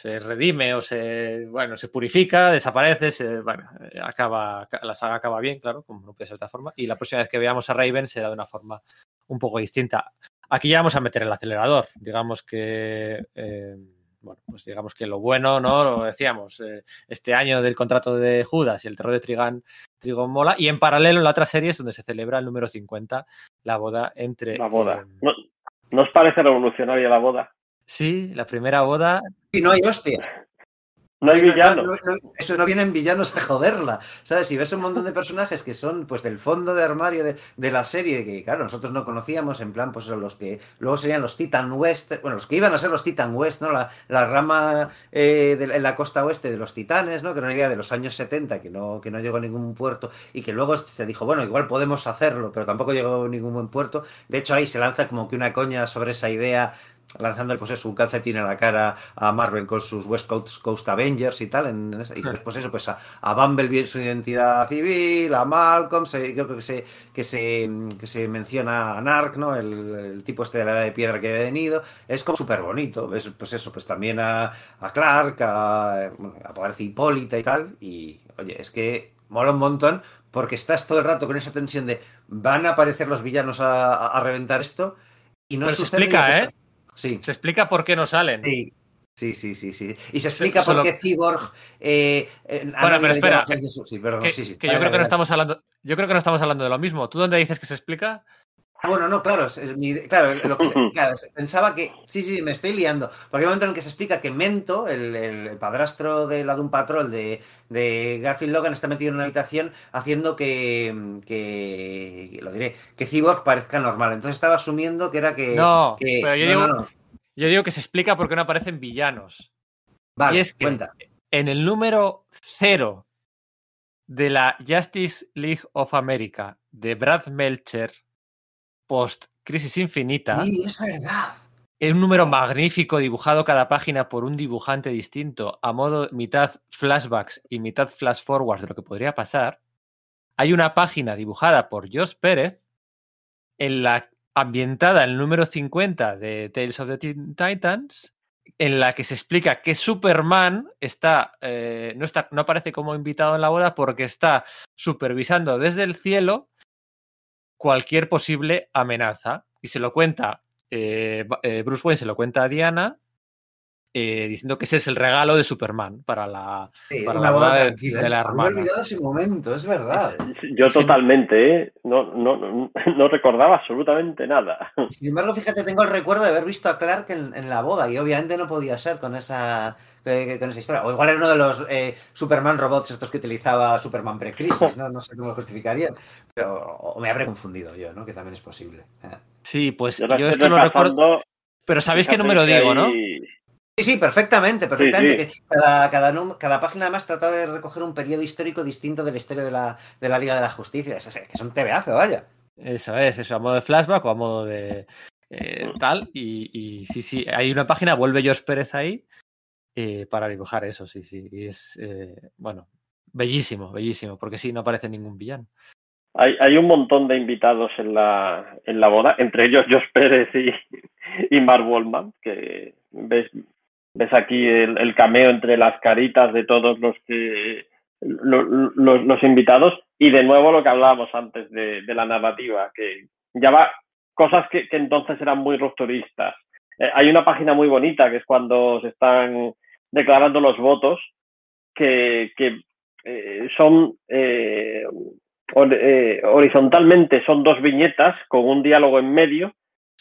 se redime o se, bueno, se purifica, desaparece, se, bueno, eh, acaba, la saga acaba bien, claro, como no puede ser de otra forma. Y la próxima vez que veamos a Raven será de una forma un poco distinta. Aquí ya vamos a meter el acelerador. Digamos que, eh, bueno, pues digamos que lo bueno, ¿no? Lo decíamos, eh, este año del contrato de Judas y el terror de Trigan, Trigon mola. Y en paralelo en la otra serie es donde se celebra el número 50, la boda entre. La boda. ¿No, ¿No os parece revolucionaria la boda? Sí, la primera boda. Y no hay hostia. No hay villanos. eso no vienen villanos a joderla. ¿Sabes? Si ves un montón de personajes que son pues del fondo de armario de, la serie, que claro, nosotros no conocíamos, en plan, pues son los que luego serían los Titan West, bueno, los que iban a ser los Titan West, ¿no? La, rama eh, de, en la costa oeste de los Titanes, ¿no? Que era una idea de los años 70 que no, que no llegó a ningún puerto y que luego se dijo, bueno, igual podemos hacerlo, pero tampoco llegó a ningún buen puerto. De hecho, ahí se lanza como que una coña sobre esa idea lanzando pues eso, un calcetín en la cara a Marvel con sus West Coast, Avengers y tal. En, y después eso, pues a, a, Bumblebee su identidad civil, a Malcolm, creo que se, que se, que se menciona a Narc, ¿no? El, tipo este de la edad de piedra que ha venido. Es como súper bonito. pues eso, pues también a, a Clark, a, bueno, aparece Hipólita y tal. Y oye, es que mola un montón porque estás todo el rato con esa tensión de van a aparecer los villanos a, a, reventar esto. Y no se explica, ¿eh? Se explica por qué no salen. Sí. Sí, sí, sí, sí. Y se explica por qué Cyborg. Eh, bueno, pero espera. Sí, perdón, que, sí, sí. Que yo creo que no estamos hablando. Yo creo que no estamos hablando de lo mismo. ¿Tú dónde dices que se explica? Ah, bueno, no, claro, claro, lo que claro, pensaba que, sí, sí, me estoy liando, porque hay un momento en el que se explica que Mento, el, padrastro de la de un patrón de, de, Garfield Logan, está metido en una habitación haciendo que, que, lo diré, que Cyborg parezca normal. Entonces estaba asumiendo que era que... No, pero yo, digo, yo digo que se explica por qué no aparecen villanos. Vale, y es que cuenta. En el número cero de la Justice League of America de Brad Melcher, post Crisis Infinita. Sí, es verdad. Es un número magnífico dibujado cada página por un dibujante distinto, a modo mitad flashbacks y mitad flash forwards de lo que podría pasar. Hay una página dibujada por Josh Pérez, en la ambientada en el número 50 de Tales of the Teen Titans, en la que se explica que Superman está, eh, no está, no aparece como invitado en la boda porque está supervisando desde el cielo cualquier posible amenaza. Y se lo cuenta, eh, eh, Bruce Wayne se lo cuenta a Diana eh, diciendo que ese es el regalo de Superman para la, Sí, para la boda de, tranquila. de la Me había hermana. olvidado ese momento, es verdad. Yo Sí. totalmente, ¿eh? No, no, no, no recordaba absolutamente nada. Sin embargo, fíjate, tengo el recuerdo de haber visto a Clark en, en la boda y obviamente no podía ser con esa, que- con esa historia. O igual era uno de los eh, Superman robots estos que utilizaba Superman pre-crisis, ¿no? No sé cómo lo justificarían. Pero o me habré confundido yo, ¿no? Que también es posible. Eh. Sí, pues Yo yo, esto no recuerdo. Pero sabéis qué fíjate número que digo, ¿no? Sí, sí, perfectamente, perfectamente. sí. Cada, cada, página además trata de recoger un periodo histórico distinto de la historia de la, de la Liga de la Justicia. Es, es que es un tebeazo, vaya. Eso es, eso, a modo de flashback o a modo de eh, tal. Y, y sí, sí, hay una página, vuelve George Pérez ahí eh, para dibujar eso, sí, sí. Y es, eh, bueno, bellísimo, bellísimo, porque sí, no aparece ningún villano. Hay, hay un montón de invitados en la, en la boda, entre ellos Josh Pérez y, y Mark Wallman, que ves, ves aquí el, cameo entre las caritas de todos los que lo- lo- los, los invitados y de nuevo lo que hablábamos antes de, de la narrativa, que ya va cosas que, que entonces eran muy rupturistas. Eh, hay una página muy bonita que es cuando se están declarando los votos, que, que eh, son eh, eh, horizontalmente son dos viñetas con un diálogo en medio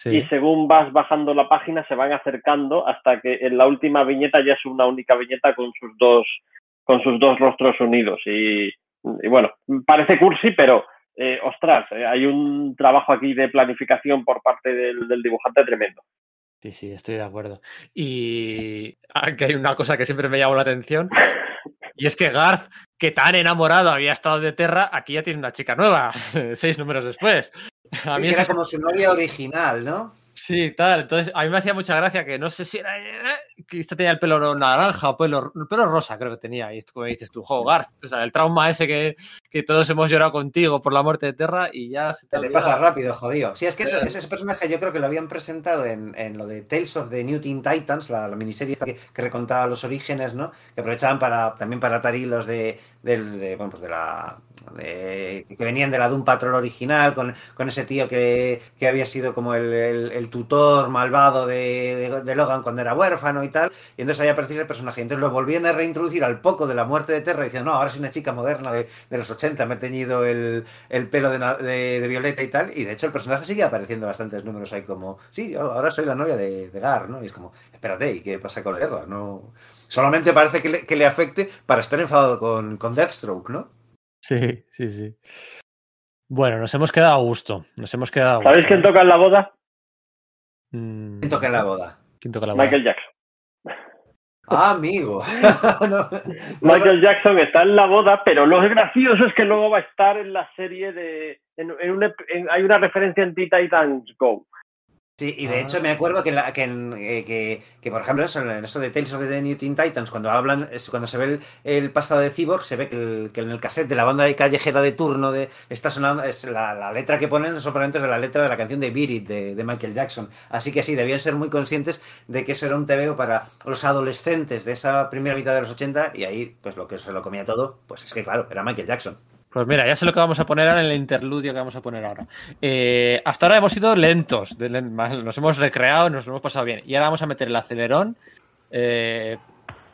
Sí. y según vas bajando la página se van acercando hasta que en la última viñeta ya es una única viñeta con sus dos con sus dos rostros unidos y, y bueno parece cursi pero eh, ostras eh, hay un trabajo aquí de planificación por parte del, del dibujante tremendo Sí, sí, estoy de acuerdo. Y aquí hay una cosa que siempre me llamó la atención. Y es que Garth, que tan enamorado había estado de Terra, aquí ya tiene una chica nueva, seis números después. A mí que era como su novia original, ¿no? Sí, tal. Entonces, a mí me hacía mucha gracia que no sé si era. que esta tenía el pelo naranja o pelo, el pelo rosa, creo que tenía. Y esto, como dices tú, Garth. O sea, el trauma ese que, que todos hemos llorado contigo por la muerte de Terra y ya se te, pasa rápido, jodido. Sí, es que ese personaje yo creo que lo habían presentado en, en lo de Tales of the New Teen Titans, la, la miniserie que, que recontaba los orígenes, ¿no? Que aprovechaban para también para atar hilos de, del- de, bueno, pues de la de- que venían de la Doom Patrol original, con, con ese tío que, que había sido como el, el- el tutor malvado de, de- de Logan cuando era huérfano y tal. Y entonces ahí aparecía ese personaje. Entonces lo volvían a reintroducir al poco de la muerte de Terra, diciendo, no, ahora soy una chica moderna de, de los 80, me he teñido el, el pelo de, de- de violeta y tal. Y de hecho el personaje sigue apareciendo bastantes números ahí como, sí, yo ahora soy la novia de, de Gar, ¿no? Y es como, espérate, ¿y qué pasa con la guerra? No... Solamente parece que le, que le afecte para estar enfadado con, con Deathstroke, ¿no? Sí, sí, sí. Bueno, nos hemos quedado a gusto. Nos hemos quedado a gusto. ¿sabéis quién toca en la boda? Mm, ¿Quién toca en la boda? ¿Quién toca la boda? Michael Jackson Ah, amigo. Michael Jackson está en la boda, pero lo gracioso es que luego va a estar en la serie de. En, en un ep- en- hay una referencia en Teen Titans Go. Sí, y de Ah. hecho me acuerdo que, la- que, eh, que, que, por ejemplo, eso, en eso de Tales of the New Teen Titans, cuando hablan, cuando se ve el, el pasado de Cyborg, se ve que, el- que en el cassette de la banda de callejera de turno de está sonando, es la, la letra que ponen son fragmentos de la letra de la canción de Beat It de, de Michael Jackson. Así que sí, debían ser muy conscientes de que eso era un TVO para los adolescentes de esa primera mitad de los 80 y ahí, pues lo que se lo comía todo, pues es que claro, era Michael Jackson. Pues mira, ya sé lo que vamos a poner ahora en el interludio que vamos a poner ahora. Eh, hasta ahora hemos sido lentos, nos hemos recreado, nos hemos pasado bien. Y ahora vamos a meter el acelerón, eh,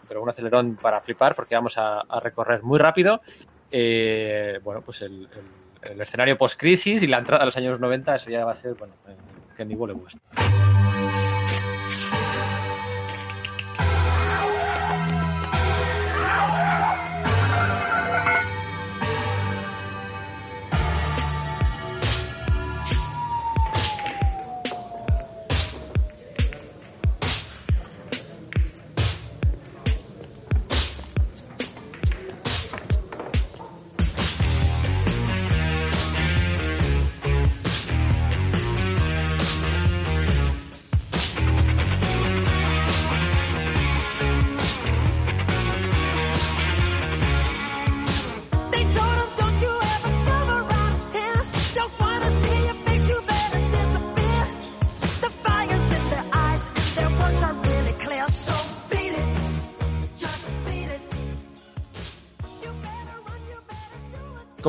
pero un acelerón para flipar, porque vamos a, recorrer muy rápido. eh, bueno, pues el, escenario post-crisis y la entrada a los años 90, eso ya va a ser, bueno, eh, que ni huele vuestro.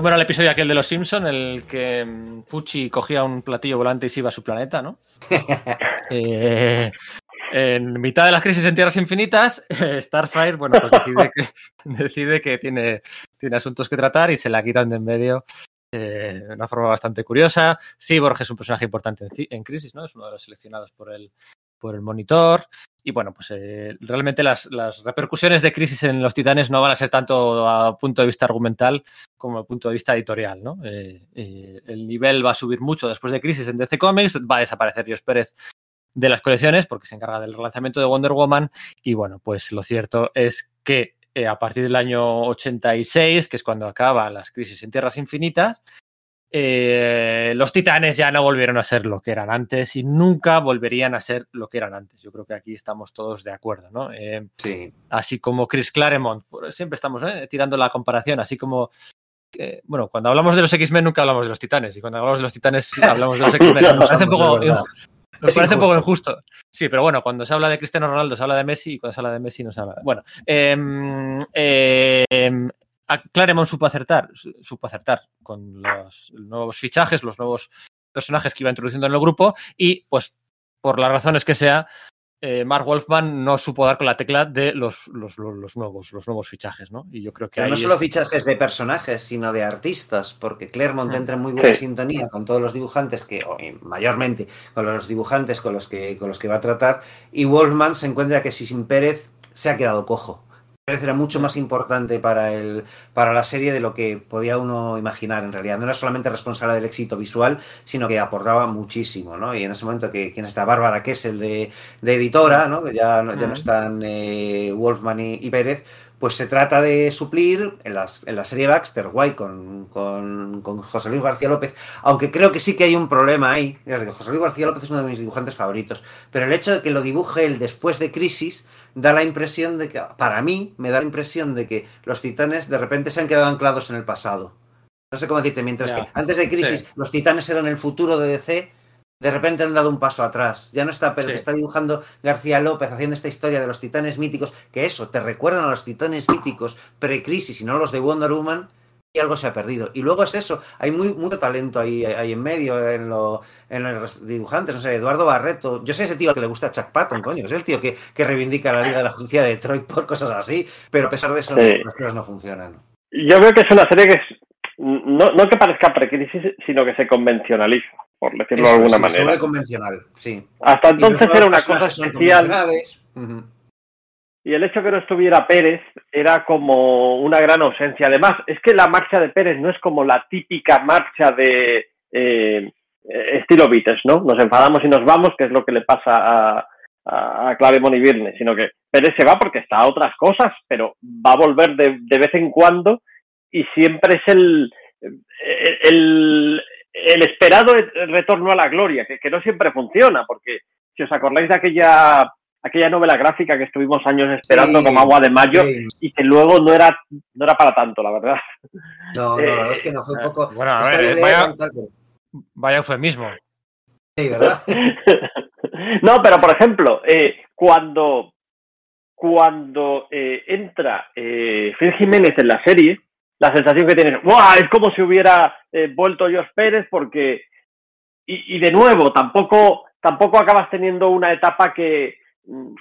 Do it. ¿Cómo era el episodio aquel de los Simpson, el que mm, Pucci cogía un platillo volante y se iba a su planeta, ¿no? Eh, en mitad de las crisis en Tierras Infinitas, eh, Starfire, bueno, pues decide que, decide que tiene, tiene asuntos que tratar y se la quitan de en medio eh, de una forma bastante curiosa. Cyborg es un personaje importante en, en Crisis, ¿no? Es uno de los seleccionados por el, por el monitor. Y bueno, pues eh, realmente las, las repercusiones de Crisis en los Titanes no van a ser tanto a punto de vista argumental como a punto de vista editorial, ¿no? Eh, eh, el nivel va a subir mucho después de Crisis en DC Comics, va a desaparecer Dios Pérez de las colecciones porque se encarga del relanzamiento de Wonder Woman y bueno, pues lo cierto es que a partir del año 86, que es cuando acaba las crisis en Tierras Infinitas, eh, los titanes ya no volvieron a ser lo que eran antes y nunca volverían a ser lo que eran antes. Yo creo que aquí estamos todos de acuerdo, ¿no? Eh, Sí. así como Chris Claremont, siempre estamos ¿eh? tirando la comparación, así como bueno, cuando hablamos de los X-Men nunca hablamos de los titanes y cuando hablamos de los titanes hablamos de los X-Men. Nos parece un poco, Es verdad. nos Es parece un poco injusto. Sí, pero bueno, cuando se habla de Cristiano Ronaldo se habla de Messi y cuando se habla de Messi no se habla. Bueno, em, em, a Claremont supo acertar, su- supo acertar con los nuevos fichajes, los nuevos personajes que iba introduciendo en el grupo y pues por las razones que sea, eh, Mark Wolfman no supo dar con la tecla de los, los, los- los nuevos, los nuevos fichajes, ¿no? Y yo creo que Pero ahí no solo es- fichajes de personajes, sino de artistas, porque Claremont entra en muy buena Sí. sintonía con todos los dibujantes que, o mayormente con los dibujantes con los que con los que va a tratar, y Wolfman se encuentra que si sin Pérez se ha quedado cojo. Pérez era mucho más importante para el para la serie de lo que podía uno imaginar en realidad. No era solamente responsable del éxito visual, sino que aportaba muchísimo, ¿no? Y en ese momento que quien está Bárbara, que es el de, de editora, ¿no? Que ya, no- ya no están eh, Wolfman y, y Pérez, pues se trata de suplir en, las- en la serie Baxter White con, con, con José Luis García López, aunque creo que sí que hay un problema ahí. José Luis García López es uno de mis dibujantes favoritos, pero el hecho de que lo dibuje él después de Crisis da la impresión de que, para mí, me da la impresión de que los titanes de repente se han quedado anclados en el pasado. No sé cómo decirte, mientras que antes de Crisis Sí. los titanes eran el futuro de DC, de repente han dado un paso atrás. Ya no está, pero Sí. está dibujando García López haciendo esta historia de los titanes míticos, que eso, te recuerdan a los titanes míticos pre-crisis y no los de Wonder Woman, y algo se ha perdido. Y luego es eso, hay muy, mucho talento ahí, ahí en medio, en, lo, en los dibujantes, no sé, Eduardo Barreto. Yo sé ese tío al que le gusta Chuck Patton, coño, es el tío que, que reivindica la Liga de la Justicia de Detroit por cosas así, pero a pesar de eso, Sí. las cosas no funcionan. Yo creo que es una serie que es, no, no que parezca precrisis, sino que se convencionaliza, por decirlo de alguna sí, manera. convencional, sí. Hasta entonces era una cosa especial y el hecho que no estuviera Pérez era como una gran ausencia. Además, es que la marcha de Pérez no es como la típica marcha de eh, eh, estilo Beatles, ¿no? Nos enfadamos y nos vamos, que es lo que le pasa a, a, a Claremont y Virne, sino que Pérez se va porque está a otras cosas, pero va a volver de, de vez en cuando y siempre es el, el, el esperado retorno a la gloria, que, que no siempre funciona, porque si os acordáis de aquella aquella novela gráfica que estuvimos años esperando Sí, como agua de mayo sí. y que luego no era no era para tanto, la verdad. No, no, Eh, es que no fue un poco. bueno, a ver, vaya- tal, pero- Vaya eufemismo. Sí, ¿verdad? no, pero por ejemplo, eh, cuando cuando eh, entra eh, Phil Jiménez en la serie, la sensación que tienes, ¡buah! Es como si hubiera eh, vuelto Josh Pérez porque y, y de nuevo tampoco tampoco acabas teniendo una etapa que mm,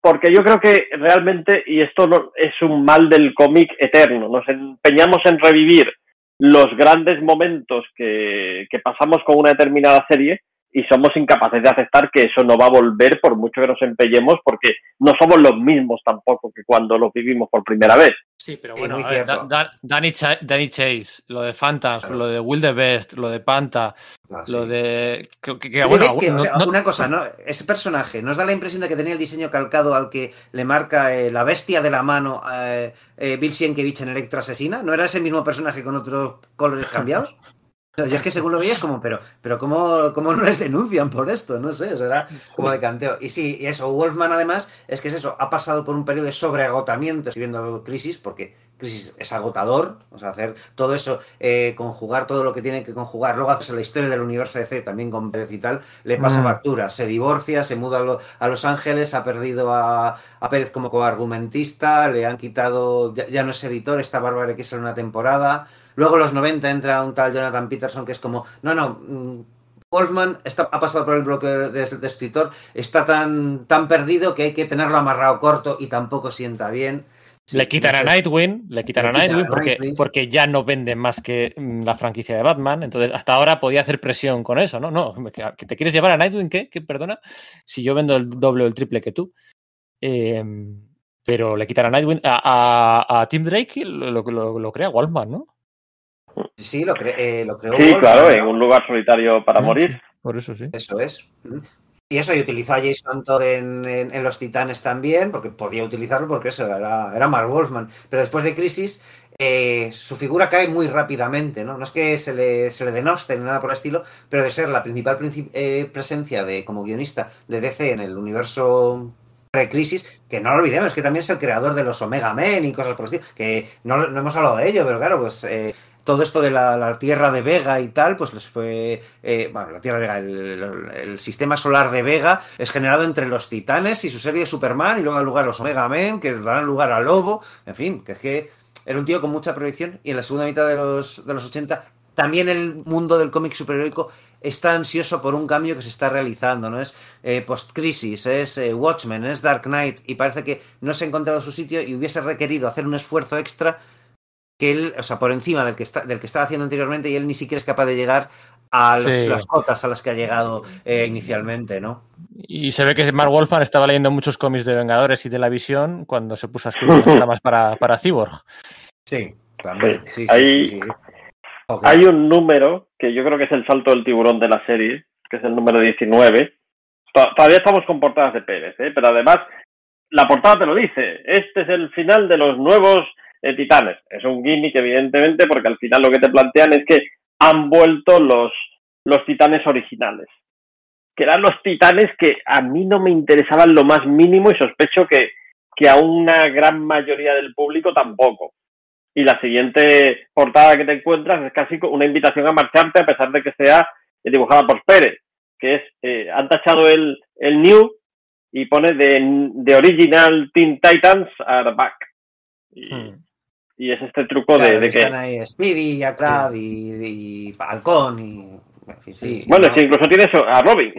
porque yo creo que realmente y esto no, es un mal del cómic eterno nos empeñamos en revivir los grandes momentos que, que pasamos con una determinada serie y somos incapaces de aceptar que eso no va a volver por mucho que nos empeñemos porque no somos los mismos tampoco que cuando lo vivimos por primera vez. Sí, pero bueno, muy a ver, cierto. Da- Da- Danny, Danny Chase, lo de Claro. lo de Will the Best, lo de Panta, Ah, sí. lo de. Que, que- que, Oye, bueno, ¿ves que, o no- sea, no- una cosa, ¿no? Ese personaje nos da la impresión de que tenía el diseño calcado al que le marca eh, la bestia de la mano eh, eh, Bill Sienkiewicz en Electra Asesina. ¿No era ese mismo personaje con otros colores cambiados? Yo es que según lo veía es como, pero, pero ¿cómo, ¿cómo no les denuncian por esto? No sé, será como de canteo. Y sí, y eso, Wolfman además, es que es eso, ha pasado por un periodo de sobreagotamiento escribiendo Crisis, porque Crisis es agotador, o sea, hacer todo eso, eh, conjugar todo lo que tiene que conjugar, luego haces la historia del universo DC también con Pérez y tal, le pasa Mm. factura, se divorcia, se muda a, lo- a Los Ángeles, ha perdido a, a Pérez como coargumentista, le han quitado, ya, ya no es editor, está Bárbara que es en una temporada, luego en los 90 entra un tal Jonathan Peterson que es como, no, no, mm, Wolfman está, ha pasado por el bloque de, de escritor, está tan, tan perdido que hay que tenerlo amarrado corto y tampoco sienta bien. Sí, le quitan no a. Nightwing, le quitan Le a Nightwing porque, Nightwing. porque ya no vende más que mm, la franquicia de Batman. Entonces, hasta ahora podía hacer presión con eso, ¿no? No, que te quieres llevar a Nightwing, ¿qué? ¿Qué? Perdona. Si yo vendo el doble o el triple que tú. Eh, pero le quitan a Nightwing. A, a- a Tim Drake lo, lo- lo- lo crea Waldman, ¿no? Sí, lo, cre- eh, lo creó Sí, claro, ¿no? en un lugar solitario para Mm, morir. sí, Por eso sí. Eso es. Y eso, y utilizó a Jason Todd en, en- en Los Titanes también, porque podía utilizarlo porque eso era, era Mark Wolfman. Pero después de Crisis, eh, su figura cae muy rápidamente, ¿no? No es que se le, se le denoste ni nada por el estilo, pero de ser la principal princip- eh, presencia de, como guionista de DC en el universo pre-crisis, que no lo olvidemos, que también es el creador de los Omega Men y cosas por el estilo, que no, no hemos hablado de ello, pero claro, pues eh, todo esto de la, Tierra de Vega y tal, pues les fue, eh, bueno, la Tierra de Vega, el sistema solar de Vega es generado entre los Titanes y su serie de Superman y luego dan lugar a los Omega Men, que darán lugar a Lobo, en fin, que es que era un tío con mucha proyección y en la segunda mitad de los, de los 80 también el mundo del cómic superheroico está ansioso por un cambio que se está realizando, ¿no? Es eh, post-crisis, es eh, Watchmen, es Dark Knight, y parece que no se ha encontrado su sitio y hubiese requerido hacer un esfuerzo extra que él, o sea, por encima del que, está, del que estaba haciendo anteriormente, y él ni siquiera es capaz de llegar a los- Sí. las cotas a las que ha llegado eh, inicialmente, ¿no? Y se ve que Mark Wolfman estaba leyendo muchos cómics de Vengadores y de la Visión cuando se puso a escribir las tramas para, para Cyborg. Sí, también. Sí. Sí. Hay un número que yo creo que es el salto del tiburón de la serie, que es el número 19. To- Todavía estamos con portadas de Pérez, ¿eh? pero además la portada te lo dice. Este es el final de los nuevos titanes. Es un gimmick, evidentemente, porque al final lo que te plantean es que han vuelto los, los titanes originales. Que eran los titanes que a mí no me interesaban lo más mínimo y sospecho que, que a una gran mayoría del público tampoco y la siguiente portada que te encuentras es casi una invitación a marcharte a pesar de que sea eh, dibujada por Pérez, que es, eh, han tachado el, el new y pone de, de original Teen Titans are back. Y, Hmm. Y es este truco Claro, de, de están que, ahí Speedy, y, y Halcón y... en fin, sí, bueno, que incluso tienes a Robin.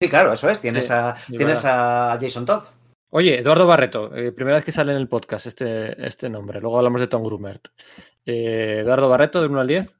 Sí, claro, eso es. Tienes, Sí, a, es tienes a Jason Todd. Oye, Eduardo Barreto, eh, primera vez que sale en el podcast este, este nombre. Luego hablamos de Tom Grumert. Eh, Eduardo Barreto, de 1 al 10.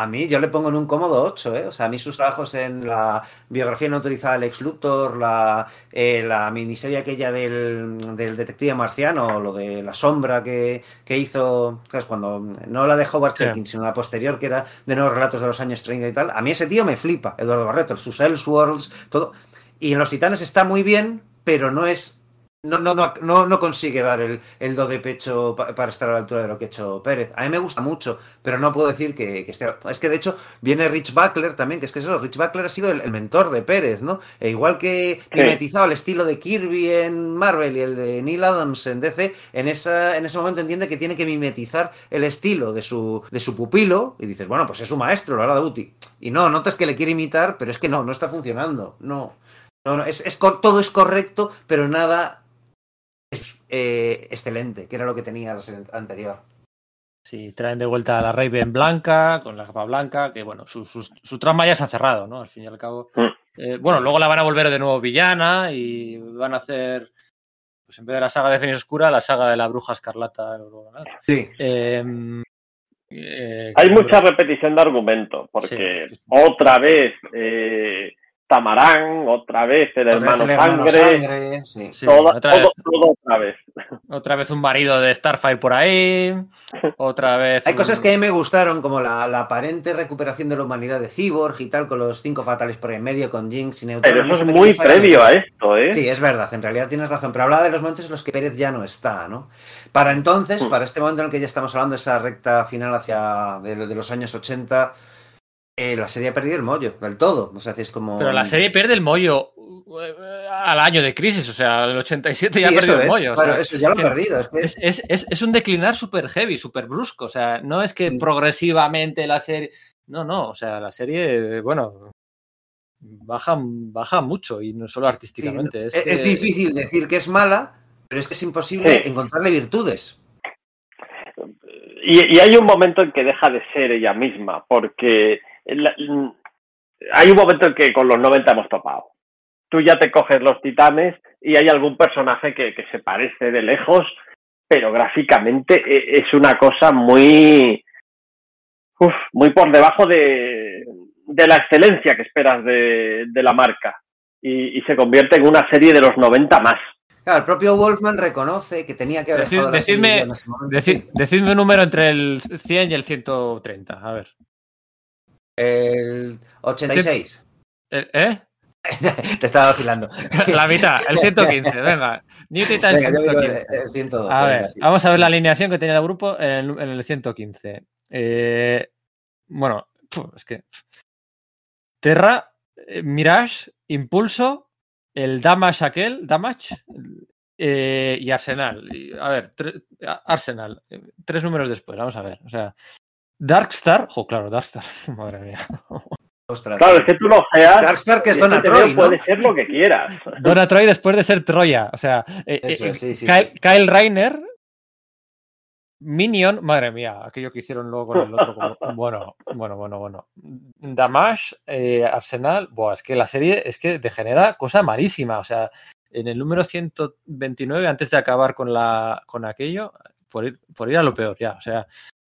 A mí yo le pongo en un cómodo 8, ¿eh? O sea, a mí sus trabajos en la biografía no autorizada del ex Luthor, la, eh, la miniserie aquella del, del detective marciano, lo de la sombra que, que hizo, ¿sabes? Cuando no la de Howard Sí. Jenkins, sino la posterior, que era de nuevos relatos de los años 30 y tal. A mí ese tío me flipa, Eduardo Barreto, sus Elseworlds, todo. Y en Los Titanes está muy bien, pero no es no, no, no, no, no consigue dar el, el do de pecho pa- para estar a la altura de lo que ha hecho Pérez. A mí me gusta mucho, pero no puedo decir que, que esté. Es que de hecho viene Rich Buckler también, que es que eso, Rich Buckler ha sido el, el mentor de Pérez, ¿no? E igual que Sí. mimetizaba el estilo de Kirby en Marvel y el de Neil Adams en DC, en, esa, en ese momento entiende que tiene que mimetizar el estilo de su, de su pupilo y dices, bueno, pues es su maestro, lo hará de Uti. Y no, notas que le quiere imitar, pero es que no, no está funcionando. No. No, no, es, es todo es correcto, pero nada eh, excelente, que era lo que tenía la serie anterior. Sí, traen de vuelta a la Raven blanca, con la capa blanca, que bueno, su, su- su trama ya se ha cerrado, ¿no? Al fin y al cabo. Mm. Eh, bueno, luego la van a volver de nuevo villana y van a hacer, pues en vez de la saga de Fénix Oscura, la saga de la Bruja Escarlata. Sí. Eh, eh, Hay mucha repetición de argumento, porque Sí, sí, sí. otra vez eh, Tamarán, otra vez el hermano Otra vez el hermano sangre, Sangre, sí. sí, todo, otra, vez, todo, otra vez. otra vez un marido de Starfire por ahí, otra vez... Hay un- cosas que a mí me gustaron, como la, la aparente recuperación de la humanidad de Cyborg y tal, con los cinco fatales por en medio, con Jinx y Neutron. Pero eso es muy previo a esto, ¿eh? Sí, es verdad, en realidad tienes razón, pero hablaba de los momentos en los que Pérez ya no está, ¿no? Para entonces, Mm. para este momento en el que ya estamos hablando, esa recta final hacia de, de los años 80, eh, la serie ha perdido el mollo, del todo. O sea, es como... Pero la serie pierde el mollo eh, al año de crisis, o sea, el 87 ya Sí, ha perdido el mollo. o claro, sea, eso ya lo ha perdido. es que- Es, es- es- es un declinar súper heavy, súper brusco. O sea, no es que Sí. progresivamente la serie. No, no. O sea, la serie, bueno, baja, baja mucho y no solo artísticamente. es, es, es que- difícil decir que es mala, pero es que es imposible Sí. encontrarle virtudes. Y, y hay un momento en que deja de ser ella misma, porque la- hay un momento en que con los 90 hemos topado. Tú ya te coges los titanes y hay algún personaje que, que se parece de lejos, pero gráficamente e- es una cosa muy, uf, muy por debajo de, de la excelencia que esperas de, de la marca. Y, y se convierte en una serie de los 90 más. Claro, el propio Wolfman reconoce que tenía que haber Decid- decidme- decidme un número entre el 100 y el 130. A ver. El 86. ¿Eh? ¿Eh? Te estaba vacilando. La mitad, el 115. Venga. New Titans Venga, yo digo el, 115. el 112. A ver, vamos a ver la alineación que tenía el grupo en el, en el 115. Eh, bueno, es que. Terra, eh, Mirage, Impulso, el Damage aquel, Damage eh, y Arsenal. A ver, tre- Arsenal. eh, Tres números después, vamos a ver. O sea, Darkstar. Jo, claro, Darkstar. Madre mía. Ostras. Claro, es que tú lo seas. Darkstar, que es este Donna Troy, ¿no? puede ser lo que quieras. Donna Troy después de ser Troya. O sea, eh, Eso eh, es, sí, sí, Kyle, sí. Kyle Reiner, Minion, madre mía, aquello que hicieron luego con el otro. como- bueno, bueno, bueno, bueno. Damash, eh, Arsenal, buah, es que la serie es que degenera cosa malísima. O sea, en el número 129, antes de acabar con la con aquello, por ir, por ir a lo peor ya. O sea,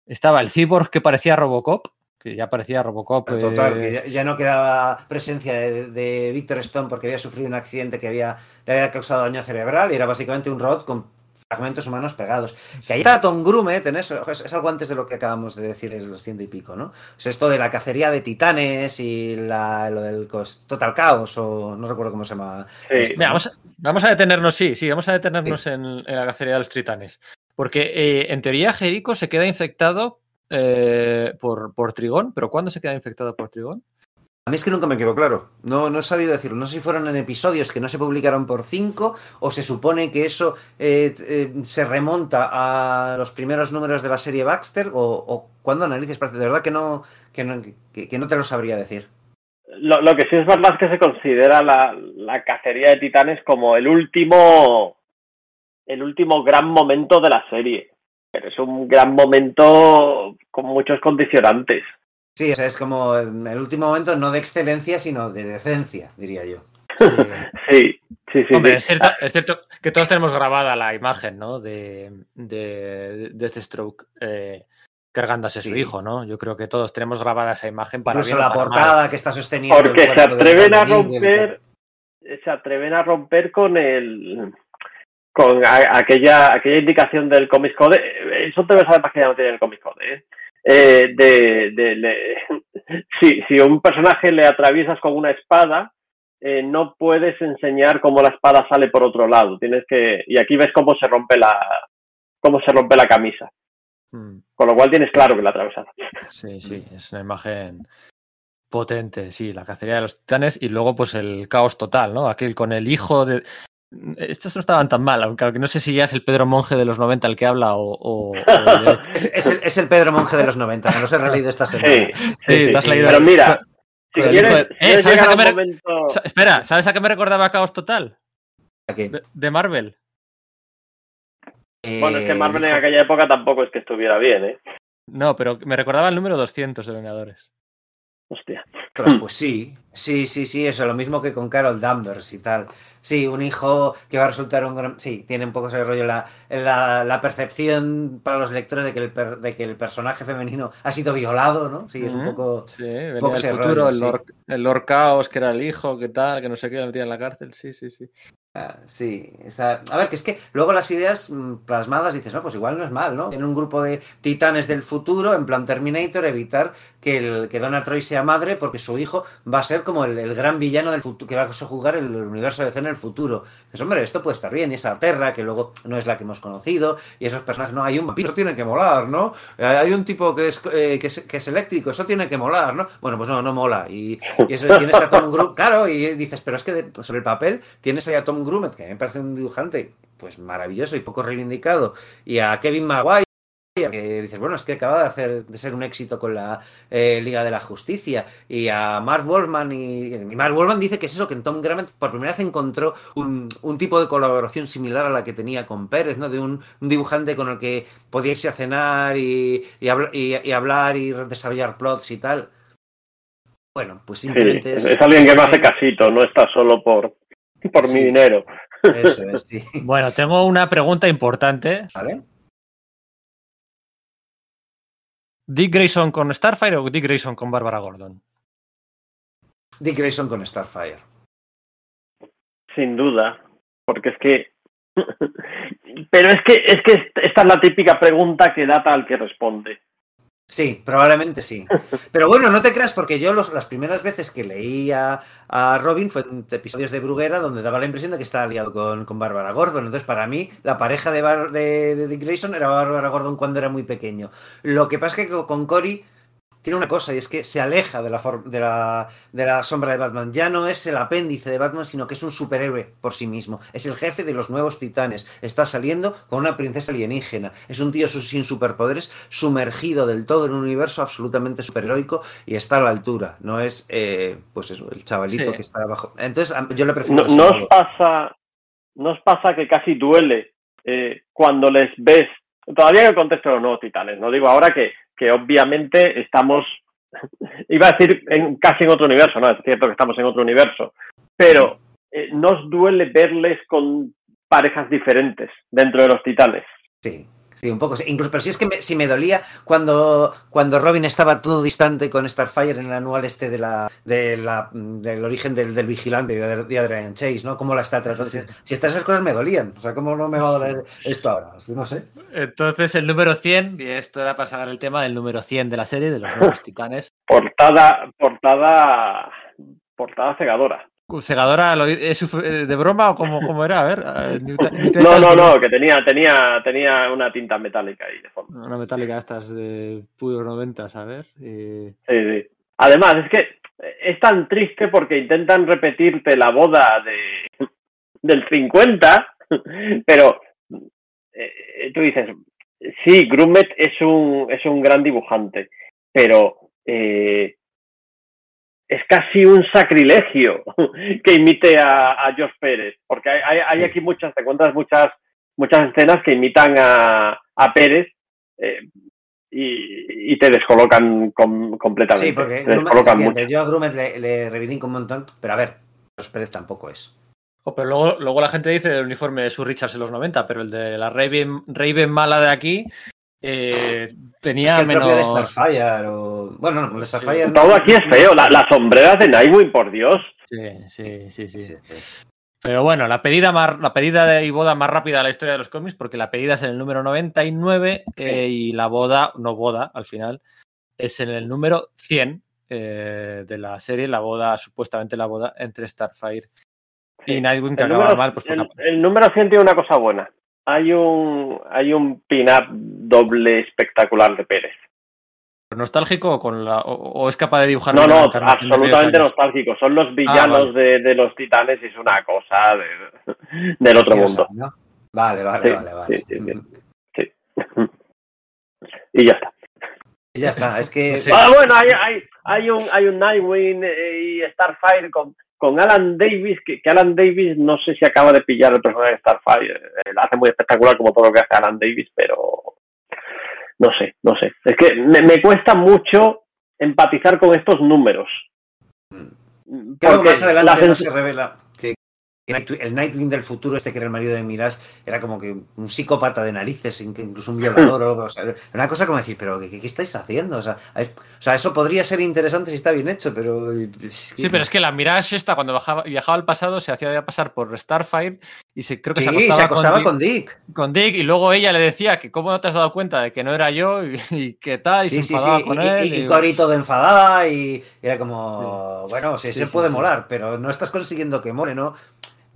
estaba el cyborg que parecía Robocop, que ya parecía Robocop. Pero Total, eh, que ya, ya no quedaba presencia de, de Victor Stone porque había sufrido un accidente que había, le había causado daño cerebral y era básicamente un robot con fragmentos humanos pegados. Que ahí está Tom Grumet en eso, es, es algo antes de lo que acabamos de decir, es los ciento y pico, ¿no? Es esto de la cacería de titanes y la- lo del cos- Total Chaos, o no recuerdo cómo se llama. Sí. esto, Mira, ¿no? vamos, a- vamos a detenernos, sí, sí, vamos a detenernos en, en la cacería de los tritanes. Porque eh, en teoría Jericho se queda infectado eh, por, por Trigón, pero ¿cuándo se queda infectado por Trigón? A mí es que nunca me quedó claro. No, no he sabido decirlo. No sé si fueron en episodios que no se publicaron por cinco o se supone que eso eh, eh, se remonta a los primeros números de la serie Baxter o, o cuándo narices parece. De verdad que no, que no, que, que no te lo sabría decir. Lo, lo que sí es verdad es que se considera la, la cacería de titanes como el último el último gran momento de la serie. Pero es un gran momento con muchos condicionantes. Sí, o sea, es como el último momento no de excelencia, sino de decencia, diría yo. Sí, sí, sí. Hombre, sí. es cierto, es cierto que todos tenemos grabada la imagen, ¿no? De, de, de Deathstroke eh, cargándose a su Sí. hijo, ¿no? Yo creo que todos tenemos grabada esa imagen para Incluso la para mal. portada que está sosteniendo. el Porque se atreven a romper, se atreven a romper con el con a- aquella aquella indicación del Comics Code. Eso te ves además que ya no tiene el Comics Code, ¿eh? Eh, de, de- si, si un personaje le atraviesas con una espada, eh, no puedes enseñar cómo la espada sale por otro lado. Tienes que y aquí ves cómo se rompe la cómo se rompe la camisa. Mm. Con lo cual tienes claro que la atravesas. Sí, sí, es una imagen potente, sí, la cacería de los titanes y luego pues el caos total, ¿no? Aquel con el hijo de... Estos no estaban tan mal, aunque aunque no sé si ya es el Pedro Monje de los 90 el que habla o... o- o el- Es, es el, es el Pedro Monje de los 90, me los he releído esta semana. Sí, Sí, te has leído- Pero mira, si quieres. Eh, quieres ¿sabes a qué a me- momento... Espera, ¿sabes a qué me recordaba Caos Total? Aquí. De, de Marvel. Bueno, es que Eh, Marvel en aquella época tampoco es que estuviera bien, ¿eh? No, pero me recordaba el número 200 de Vengadores. Hostia. Ostras, pues sí, sí, sí, sí, eso, lo mismo que con Carol Danvers y tal. Sí, un hijo que va a resultar un gran... Sí, tiene un poco ese rollo, la, la, la percepción para los lectores de que, el per- de que el personaje femenino ha sido violado, ¿no? Sí, es un poco... Sí, venía poco ese futuro, rollo, el, sí. Lord, el Lord Caos, que era el hijo, que tal, que no sé qué, lo metían en la cárcel. Sí, sí, sí. Ah, sí, está... A ver, que es que luego las ideas mm, plasmadas dices, no, pues igual no es mal, ¿no? En un grupo de titanes del futuro, en plan Terminator, evitar que, el, que Donna Troy sea madre porque su hijo va a ser como el, el gran villano del futuro, que va a jugar el universo de C en el futuro. Dices, hombre, esto puede estar bien, y esa Terra, que luego no es la que hemos conocido, y esos personajes, no, hay un vampiro, tiene que molar, ¿no? Eh, Hay un tipo que es, eh, que es, que es eléctrico, eso tiene que molar, ¿no? Bueno, pues no, no mola. Y, y eso tienes a Tom Grumet, claro, y dices, pero es que de- sobre el papel tienes ahí a Tom Grumet, que a mí me parece un dibujante pues maravilloso y poco reivindicado, y a Kevin Maguire, que dices, bueno, es que acaba de hacer de ser un éxito con la eh, Liga de la Justicia, y a Mark Wallman, y, y Mark Wallman dice que es eso, que en Tom Grumet por primera vez encontró un, un tipo de colaboración similar a la que tenía con Pérez, ¿no? De un, un dibujante con el que podía irse a cenar y, y, habl- y- y hablar y desarrollar plots y tal. bueno, pues Sí, simplemente es, es alguien que me hace casito, no está solo por, por Sí. mi dinero. Eso es, sí. Bueno, tengo una pregunta importante. ¿Vale? ¿Dick Grayson con Starfire o Dick Grayson con Bárbara Gordon? Dick Grayson con Starfire. Sin duda, porque es que... Pero es que, es que esta es la típica pregunta que data al que responde. Sí, probablemente sí. Pero bueno, no te creas, porque yo los- las primeras veces que leí a, a Robin fue en episodios de Bruguera donde daba la impresión de que estaba aliado con, con Bárbara Gordon. Entonces, para mí, la pareja de, Bar- de, de Dick Grayson era Bárbara Gordon cuando era muy pequeño. Lo que pasa es que con- con Cory tiene una cosa, y es que se aleja de la, de, la, de la sombra de Batman. Ya no es el apéndice de Batman, sino que es un superhéroe por sí mismo. Es el jefe de los nuevos titanes. Está saliendo con una princesa alienígena. Es un tío sin superpoderes, sumergido del todo en un universo absolutamente superheroico y está a la altura. No es, eh, pues eso, el chavalito Sí. que está abajo. Entonces, yo le prefiero. No, os pasa, no os pasa que casi duele eh, cuando les ves, todavía en el contexto de los nuevos titanes, no digo ahora que, que obviamente estamos, iba a decir en, casi en otro universo, no, es cierto que estamos en otro universo, pero eh, no os duele verles con parejas diferentes dentro de los titanes. Sí, sí, un poco. sí. Incluso, pero si es que me, si me dolía cuando, cuando Robin estaba todo distante con Starfire en el anual este de la, de la, del origen del, del vigilante de, de Adrian Chase, ¿no? Cómo la está tratando. Si, si estas esas cosas me dolían. O sea, ¿cómo no me va a doler esto ahora? No sé. Entonces, el número 100, y esto era para sacar el tema del número 100 de la serie, de los nuevos titanes. Portada, portada, portada cegadora. ¿Cegadora lo- es eh, de broma o cómo, cómo era? A ver. No, no, no, que tenía, tenía, tenía una tinta metálica ahí de fondo. Una metálica estas de puros 90, a ver. eh, Sí, sí. Además, es que es tan triste porque intentan repetirte la boda de del 50, pero eh, tú dices, sí, Grumet es un, es un gran dibujante, pero eh, es casi un sacrilegio que imite a, a George Pérez, porque hay, hay, aquí muchas, te encuentras muchas, muchas escenas que imitan a, a Pérez eh, y, y te descolocan com- completamente. Sí, porque te descolocan mucho. yo a Grumet le, le reivindico un montón, pero a ver, los Pérez tampoco es. jo, pero luego, luego la gente dice el uniforme de Sue Richards en los 90, pero el de la Raven, Raven mala de aquí eh, Es tenía que el propio de menos. Starfire o... Bueno, no, Starfire... no- Todo aquí es feo, la- las sombreras de Nightwing, por Dios. Sí, sí, sí, sí. Sí, sí. Pero bueno, la pedida más, la pedida de y boda más rápida de la historia de los cómics, porque la pedida es en el número 99 eh, y la boda, no boda al final, es en el número 100 eh, de la serie, la boda, supuestamente la boda entre Starfire y. Nightwing, que El acaba número, mal. Pues, el, el número 100 tiene una cosa buena. Hay un, hay un pin-up doble espectacular de Pérez. ¿Nostálgico o, con la, o, o es capaz de dibujar? No, no, absolutamente nostálgico. Son los villanos vale. de, de los titanes y es una cosa de- del otro mundo. Vale, vale, Sí, vale, vale. sí, sí, sí. y ya está. Y ya está, es que... Sí. Ah, bueno, hay, hay, hay, un, hay un Nightwing eh, y Starfire con, con Alan Davis, que, que Alan Davis no sé si acaba de pillar el personaje de Starfire. Eh, lo hace muy espectacular como todo lo que hace Alan Davis, pero no sé, no sé. Es que me, me cuesta mucho empatizar con estos números. Claro, Porque más adelante la no se revela que que el Nightwing del futuro, este que era el marido de Miras, era como que un psicópata de narices, incluso un violador. o, sea, una cosa como decir, pero ¿qué, qué estáis haciendo? O sea, es- o sea, eso podría ser interesante si está bien hecho, pero... Sí, pero es que la Mirage esta, cuando bajaba- viajaba al pasado, se hacía pasar por Starfire y se, creo que Sí, se acostaba, se acostaba con, con Dick, con Dick y luego ella le decía que cómo no te has dado cuenta de que no era yo y, y que tal, y Sí, se enfadaba sí. con Y, él. y, y Cory todo enfadada y era como, bueno, sí, se puede molar, pero no estás consiguiendo que more, ¿no?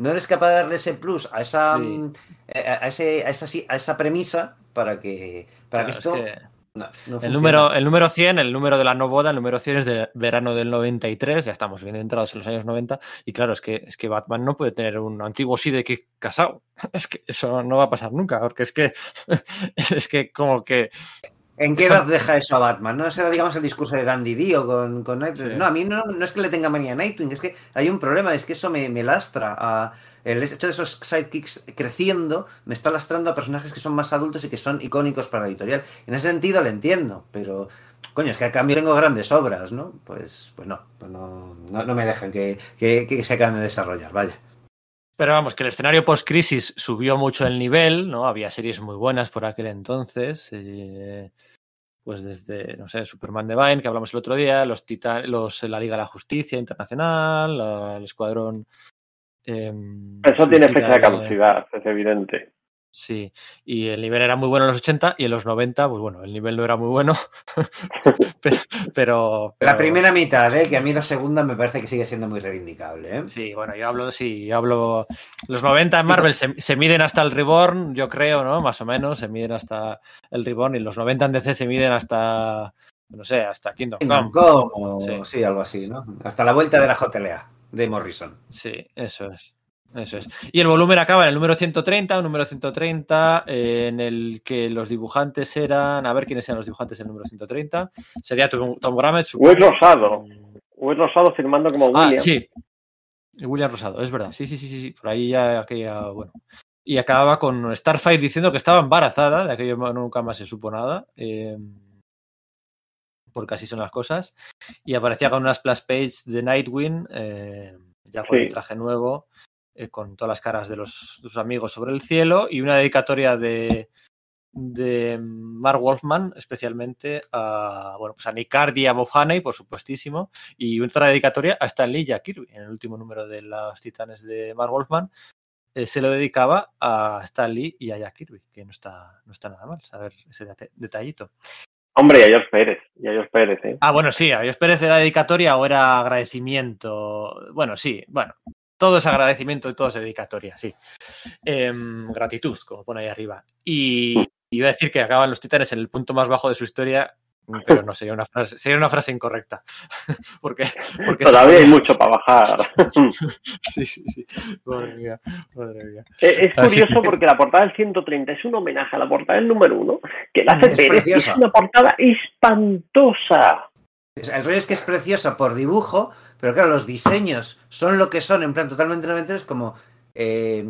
No eres capaz de darle ese plus a esa, Sí. mm, a, a ese, a, esa, sí- a esa premisa para que, para Claro, que esto... es que no- no el, número, el número 100, el número de la no boda, el número 100 es de verano del 93, ya estamos bien entrados en los años 90, y claro, es que, es que Batman no puede tener un antiguo Sidekick casado. Es que eso no va a pasar nunca, porque es que, es que como que ¿En qué edad deja eso a Batman? ¿No? Ese era, digamos, el discurso de Dandy Dio con, con Nightwing. Sí. No, a mí no, no es que le tenga manía a Nightwing, es que hay un problema, es que eso me, me lastra. A, el hecho de esos sidekicks creciendo me está lastrando a personajes que son más adultos y que son icónicos para la editorial. En ese sentido le entiendo, pero coño, es que a cambio tengo grandes obras, ¿no? Pues, pues no, pues no, no, no me dejan que, que, que se acaben de desarrollar, vaya. Pero vamos, que el escenario post-crisis subió mucho el nivel, ¿no? Había series muy buenas por aquel entonces. eh, pues desde, no sé, Superman Divine, que hablamos el otro día, los Titan, los la Liga de la Justicia Internacional, la- el Escuadrón. em, Eso tiene fecha de- caducidad, es evidente. Sí, y el nivel era muy bueno en los 80 y en los 90, pues bueno, el nivel no era muy bueno. pero, pero, La primera mitad, ¿eh? que a mí la segunda me parece que sigue siendo muy reivindicable. ¿eh? Sí, bueno, yo hablo, sí, yo hablo. Los 90 en Marvel se, se miden hasta el Reborn, yo creo, ¿no? Más o menos, se miden hasta el Reborn y los 90 en DC se miden hasta, no sé, hasta Kingdom Come. Como, Sí. sí. algo así, ¿no? Hasta la vuelta de la JLA de Morrison. Sí, eso es. Eso es. Y el volumen acaba en el número 130, un número 130 eh, en el que los dibujantes eran. A ver quiénes eran los dibujantes en el número 130. Sería Tom, Tom Grammett. Will. Rosado. Will Rosado firmando como Ah, William. sí. William Rosado, es verdad. Sí, sí, sí, sí, sí. Por ahí ya aquella, bueno. Y acababa con Starfire diciendo que estaba embarazada, de aquello nunca más se supo nada. eh, porque así son las cosas. Y aparecía con una splash page de Nightwing, eh, ya con Sí. el traje nuevo, eh, con todas las caras de los, de sus amigos sobre el cielo, y una dedicatoria de, de Mark Wolfman, especialmente a, bueno, pues a Nick Cardy y a Bob Haney, por supuestísimo, y otra dedicatoria a Stan Lee y a Kirby, en el último número de los Titanes de Mark Wolfman, eh, se lo dedicaba a Stan Lee y a Jack Kirby, que no está, no está nada mal saber ese detallito. Hombre, y a George Pérez. Y a George Pérez, ¿eh? Ah, bueno, sí, a Dios Pérez era dedicatoria o era agradecimiento. Bueno, sí, bueno, todo es agradecimiento y todo es dedicatoria, sí. Em, gratitud, como pone ahí arriba. Y iba a decir que acaban los titanes en el punto más bajo de su historia, pero no, sería una frase, sería una frase incorrecta. porque, porque Todavía hay mucho para bajar. Sí, sí, sí. Madre mía, madre mía. Es es curioso que- porque la portada del 130 es un homenaje a la portada del número uno, que la hace Es Pérez y es una portada espantosa. El rollo es que es preciosa por dibujo, pero claro, los diseños son lo que son, en plan totalmente es como. eh,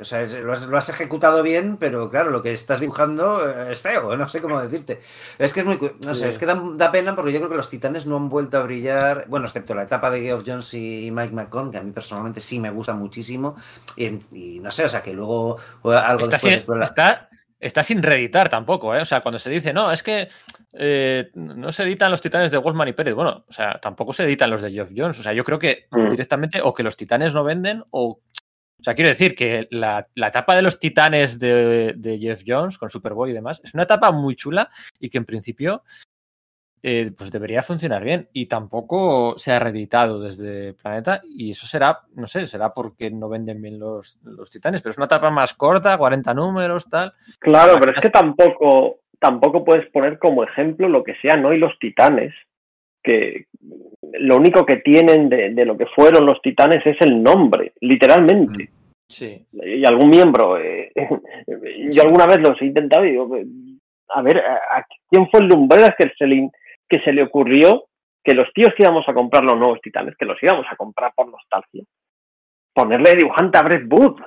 o sea, lo has, lo has ejecutado bien, pero claro, lo que estás dibujando eh, es feo, no sé cómo decirte. Es que es muy. No sé, es que da, da pena porque yo creo que los titanes no han vuelto a brillar. Bueno, excepto la etapa de Geoff Jones y Mike McCon, que a mí personalmente sí me gusta muchísimo. Y, no sé, o sea, que luego algo Está después. sin, después- está, está sin reeditar tampoco, ¿eh? O sea, cuando se dice, no, es que eh, no se editan los titanes de Wolfman y Pérez. Bueno, o sea, tampoco se editan los de Geoff Jones. O sea, yo creo que Mm. directamente o que los titanes no venden o. O sea, quiero decir que la, la etapa de los titanes de, de Jeff Jones con Superboy y demás es una etapa muy chula y que en principio eh, pues debería funcionar bien. Y tampoco se ha reeditado desde Planeta y eso será, no sé, será porque no venden bien los, los titanes, pero es una etapa más corta, 40 números, tal. Claro, pero es que tampoco, tampoco puedes poner como ejemplo lo que sean hoy los titanes, que lo único que tienen de, de lo que fueron los titanes es el nombre, literalmente. Sí. Y algún miembro, eh, yo alguna vez los he intentado y digo, a ver, ¿a, a quién fue el Lumbreras que se, le, que se le ocurrió que los tíos que íbamos a comprar los nuevos titanes, que los íbamos a comprar por nostalgia, ponerle de dibujante a Brett Booth?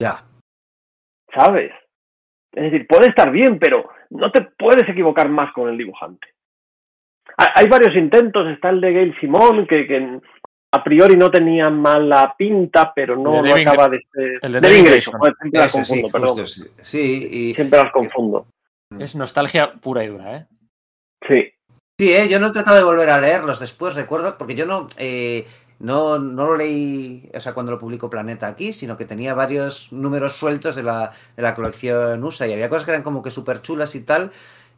Ya. ¿sabes? Es decir, puede estar bien, pero no te puedes equivocar más con el dibujante. Ha- Hay varios intentos, está el de Gail Simón, que, que a priori no tenía mala pinta, pero no, no acaba de ser... el de Devin Devin Grayson, siempre las sí, confundo, perdón. justo, sí. Sí, y, Siempre las confundo. Es nostalgia pura y dura, ¿eh? Sí. Sí, ¿eh? yo no he tratado de volver a leerlos después, recuerdo, porque yo no, eh, no, no lo leí, o sea, cuando lo publicó Planeta aquí, sino que tenía varios números sueltos de la, de la colección USA y había cosas que eran como que súper chulas y tal,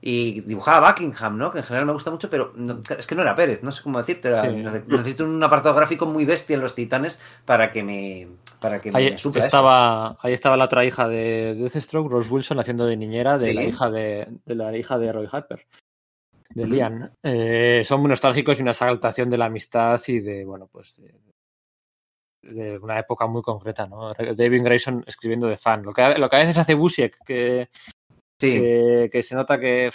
y dibujaba Buckingham, ¿no? Que en general me gusta mucho, pero no- es que no era Pérez, no sé cómo decirte, era- Sí. necesito un apartado gráfico muy bestia en los titanes para que me, para que me, Ahí me supla eso. estaba, ahí estaba la otra hija de Deathstroke, Rose Wilson, haciendo de niñera de Sí. la hija de, de la hija de Roy Harper, de. Lian. Eh, son muy nostálgicos y una exaltación de la amistad y de, bueno, pues de, de una época muy concreta, ¿no? David Grayson escribiendo de fan. Lo que, lo que a veces hace Busiek, que, Sí, que, que se nota que,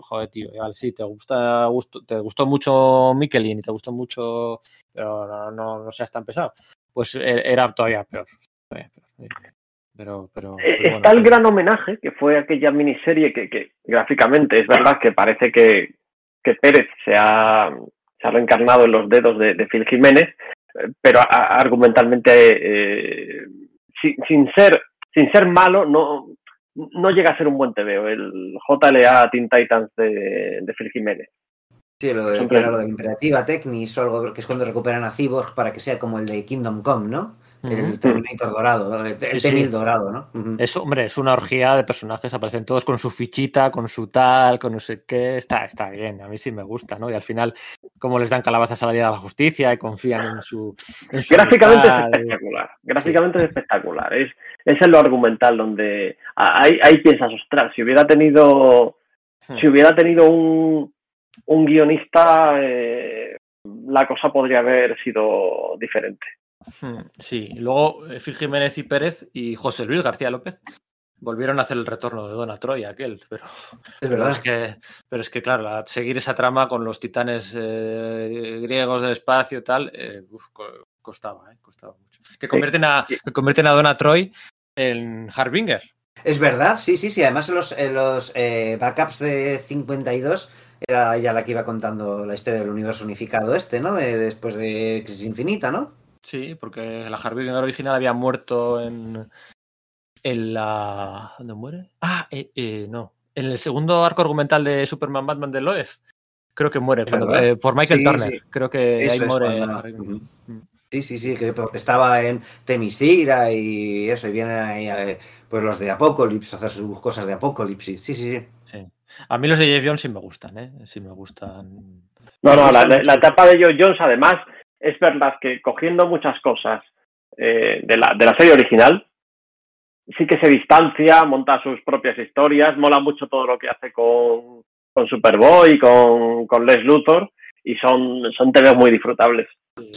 joder, tío, vale, sí, te gusta, gusto, te gustó mucho Mikkelin y te gustó mucho, pero no, no, no seas tan pesado. Pues e- era todavía peor. todavía peor. Pero, pero, Eh, Está el gran homenaje, que fue aquella miniserie que, que gráficamente es verdad que parece que, que Pérez se ha, se ha reencarnado en los dedos de, de Phil Jiménez, eh, pero a- a- argumentalmente, eh, sin, sin ser, sin ser malo, no, no llega a ser un buen TVO, el JLA Teen Titans de, de Phil Jiménez. Sí, lo de, lo de Imperativa Technis o algo que es cuando recuperan a Cyborg para que sea como el de Kingdom Come, ¿no? El. Terminator dorado, el, Sí, T-1000 sí. dorado, ¿no? Es, hombre, es una orgía de personajes, aparecen todos con su fichita, con su tal, con no sé qué, está, está bien, a mí sí me gusta, ¿no? Y al final, como les dan calabazas a la Liga de la Justicia y confían en su... En su Gráficamente es y- espectacular, gráficamente es espectacular, es, es en lo argumental donde ahí, ahí piensas, ostras, si hubiera tenido Hmm. si hubiera tenido un, un guionista, eh, la cosa podría haber sido diferente. Hmm, Sí, luego eh, Phil Jiménez y Pérez y José Luis García López volvieron a hacer el retorno de Dona Troy, aquel, pero, Es pero, verdad. es que, pero es que, claro, la- seguir esa trama con los titanes eh, griegos del espacio y tal, eh, uf, costaba, eh, costaba mucho. Que convierten a, que convierten a Donna Troy en Harbinger. Es verdad, sí, sí, sí. Además, en los, en los backups de 52 era ella la que iba contando la historia del universo unificado este, ¿no? De- después de Crisis Infinita, ¿no? Sí, porque la Harbinger original había muerto en, en la... ¿Dónde muere? Ah, eh, eh, no. En el segundo arco argumental de Superman Batman de Loeb. Creo que muere cuando- eh, por Michael Sí, Turner. sí. Creo que Eso ahí muere. cuando-. Ujú. Sí, sí, sí, que porque estaba en Temiscira y eso, y vienen ahí pues los de Apocalypse a hacer sus cosas de Apocalypse. Sí, sí, sí. Sí. A mí los de Jeff Jones sí me gustan, ¿eh? Sí me gustan. No, no, la, la etapa de Joe Jones, además, es verdad que cogiendo muchas cosas eh, de, la, serie original, sí que se distancia, monta sus propias historias, mola mucho todo lo que hace con, Superboy, con, con Les Luthor, y son, son TVs muy disfrutables.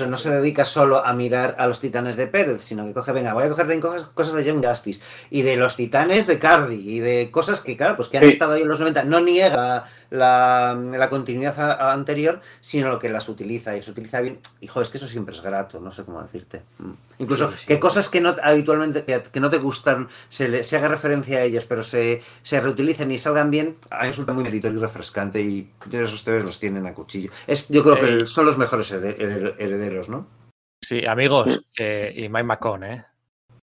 No se dedica solo a mirar a los titanes de Pérez, sino que coge, venga, voy a coger también cosas, cosas de Young Justice y de los titanes de Cardi y de cosas que, claro, pues que han Sí. estado ahí en los 90. No niega la, la continuidad a- a anterior, sino lo que las utiliza y se utiliza bien. Hijo, es que eso siempre es grato, no sé cómo decirte. Mm. Incluso Sí, sí. que cosas que no habitualmente, que, que no te gustan, se, le- se haga referencia a ellos, pero se, se reutilicen y salgan bien, a mí resulta muy meritorio y refrescante y de esos ustedes los tienen a cuchillo. Es, yo creo que son los mejores herederos, ¿no? Sí, amigos, eh, y Mike McCone, ¿eh?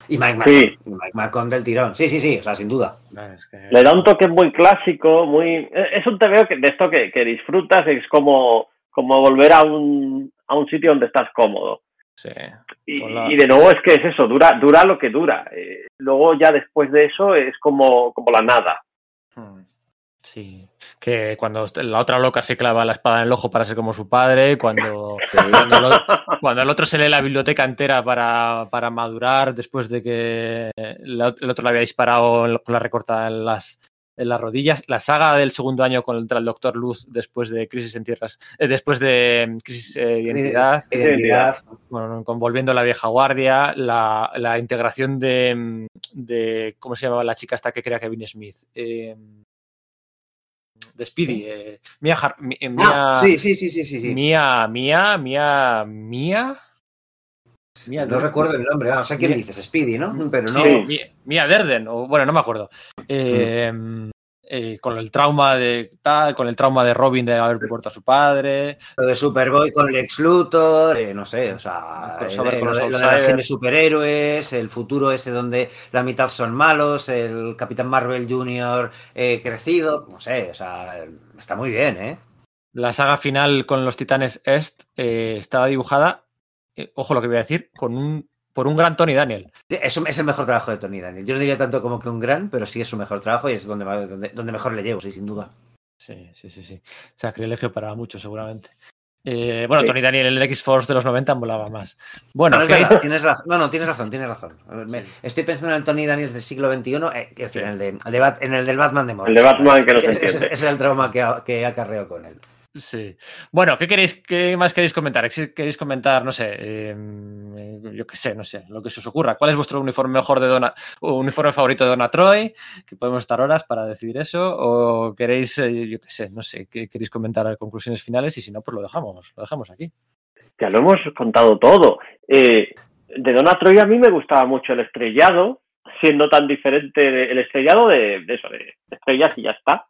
Y Mike Sí. Macon, Mike Macon del tirón. Sí, sí, sí, o sea, sin duda. Es que- Le da un toque muy clásico, muy es un TVO que, de esto que, que disfrutas, es como, como volver a un, a un sitio donde estás cómodo. sí. Y de nuevo es que es eso, dura, dura lo que dura. Eh, luego ya después de eso es como, como la nada. Hmm. Sí, que cuando la otra loca se clava la espada en el ojo para ser como su padre, cuando, cuando, el, otro, cuando el otro se lee la biblioteca entera para, para madurar después de que la- el otro le había disparado con la recortada en las, en las rodillas, la saga del segundo año contra el Doctor Luz después de Crisis en Tierras, eh, después de mm, Crisis eh, de Identidad, Identidad. bueno, con Volviendo a la vieja guardia, la, la integración de, mm, de, ¿cómo se llamaba la chica esta que crea Kevin Smith? Eh, de Speedy, eh, Mia, Har- eh, Mia, Ah, sí, sí, sí, sí, sí. Mia, Mia, Mia, Mia, Mia, No recuerdo el nombre, no sé quién Mia- dices, Speedy, ¿no? Pero no. Sí. Mia, Mia Derden, o bueno, no me acuerdo. Eh, eh, con el trauma de tal, con el trauma de Robin de haber muerto a su padre. Lo de Superboy con Lex Luthor, eh, no sé, o sea, El el- el- con los lo de- superhéroes, el futuro ese donde la mitad son malos, el Capitán Marvel Jr. eh, crecido, no sé, o sea, está muy bien, ¿eh? La saga final con los Titanes Est eh, estaba dibujada, eh, ojo lo que voy a decir, con un, por un gran Tony Daniel. Es, es el mejor trabajo de Tony Daniel. Yo no diría tanto como que un gran, pero sí es su mejor trabajo y es donde, donde, donde mejor le llevo, sí, sin duda. Sí, sí, sí, sí. Sacrilegio para muchos, seguramente. Eh, bueno, Sí. Tony Daniel en el X-Force de los 90 molaba más. Bueno, No, es ¿queréis- verdad, tienes razón. No, no, tienes razón, tienes razón. Me- estoy pensando en el Tony Daniels del siglo XXI, eh, es decir, Sí. en, el de, el de Bat- en el del Batman de El Morrison. de Batman que no se Ese- es el trauma que, que acarreo con él. Sí. Bueno, ¿qué queréis, qué más queréis comentar? ¿Qué ¿Queréis comentar, no sé, eh, yo qué sé, no sé, lo que se os ocurra? ¿Cuál es vuestro uniforme mejor de Donna, o uniforme favorito de Donna Troy? Que podemos estar horas para decidir eso. ¿O queréis, eh, yo qué sé, no sé, ¿qué queréis comentar conclusiones finales? Y si no, pues lo dejamos, lo dejamos aquí. Ya lo hemos contado todo. Eh, de Donna Troy a mí me gustaba mucho el estrellado, siendo tan diferente el estrellado de, de eso, de estrellas y ya está.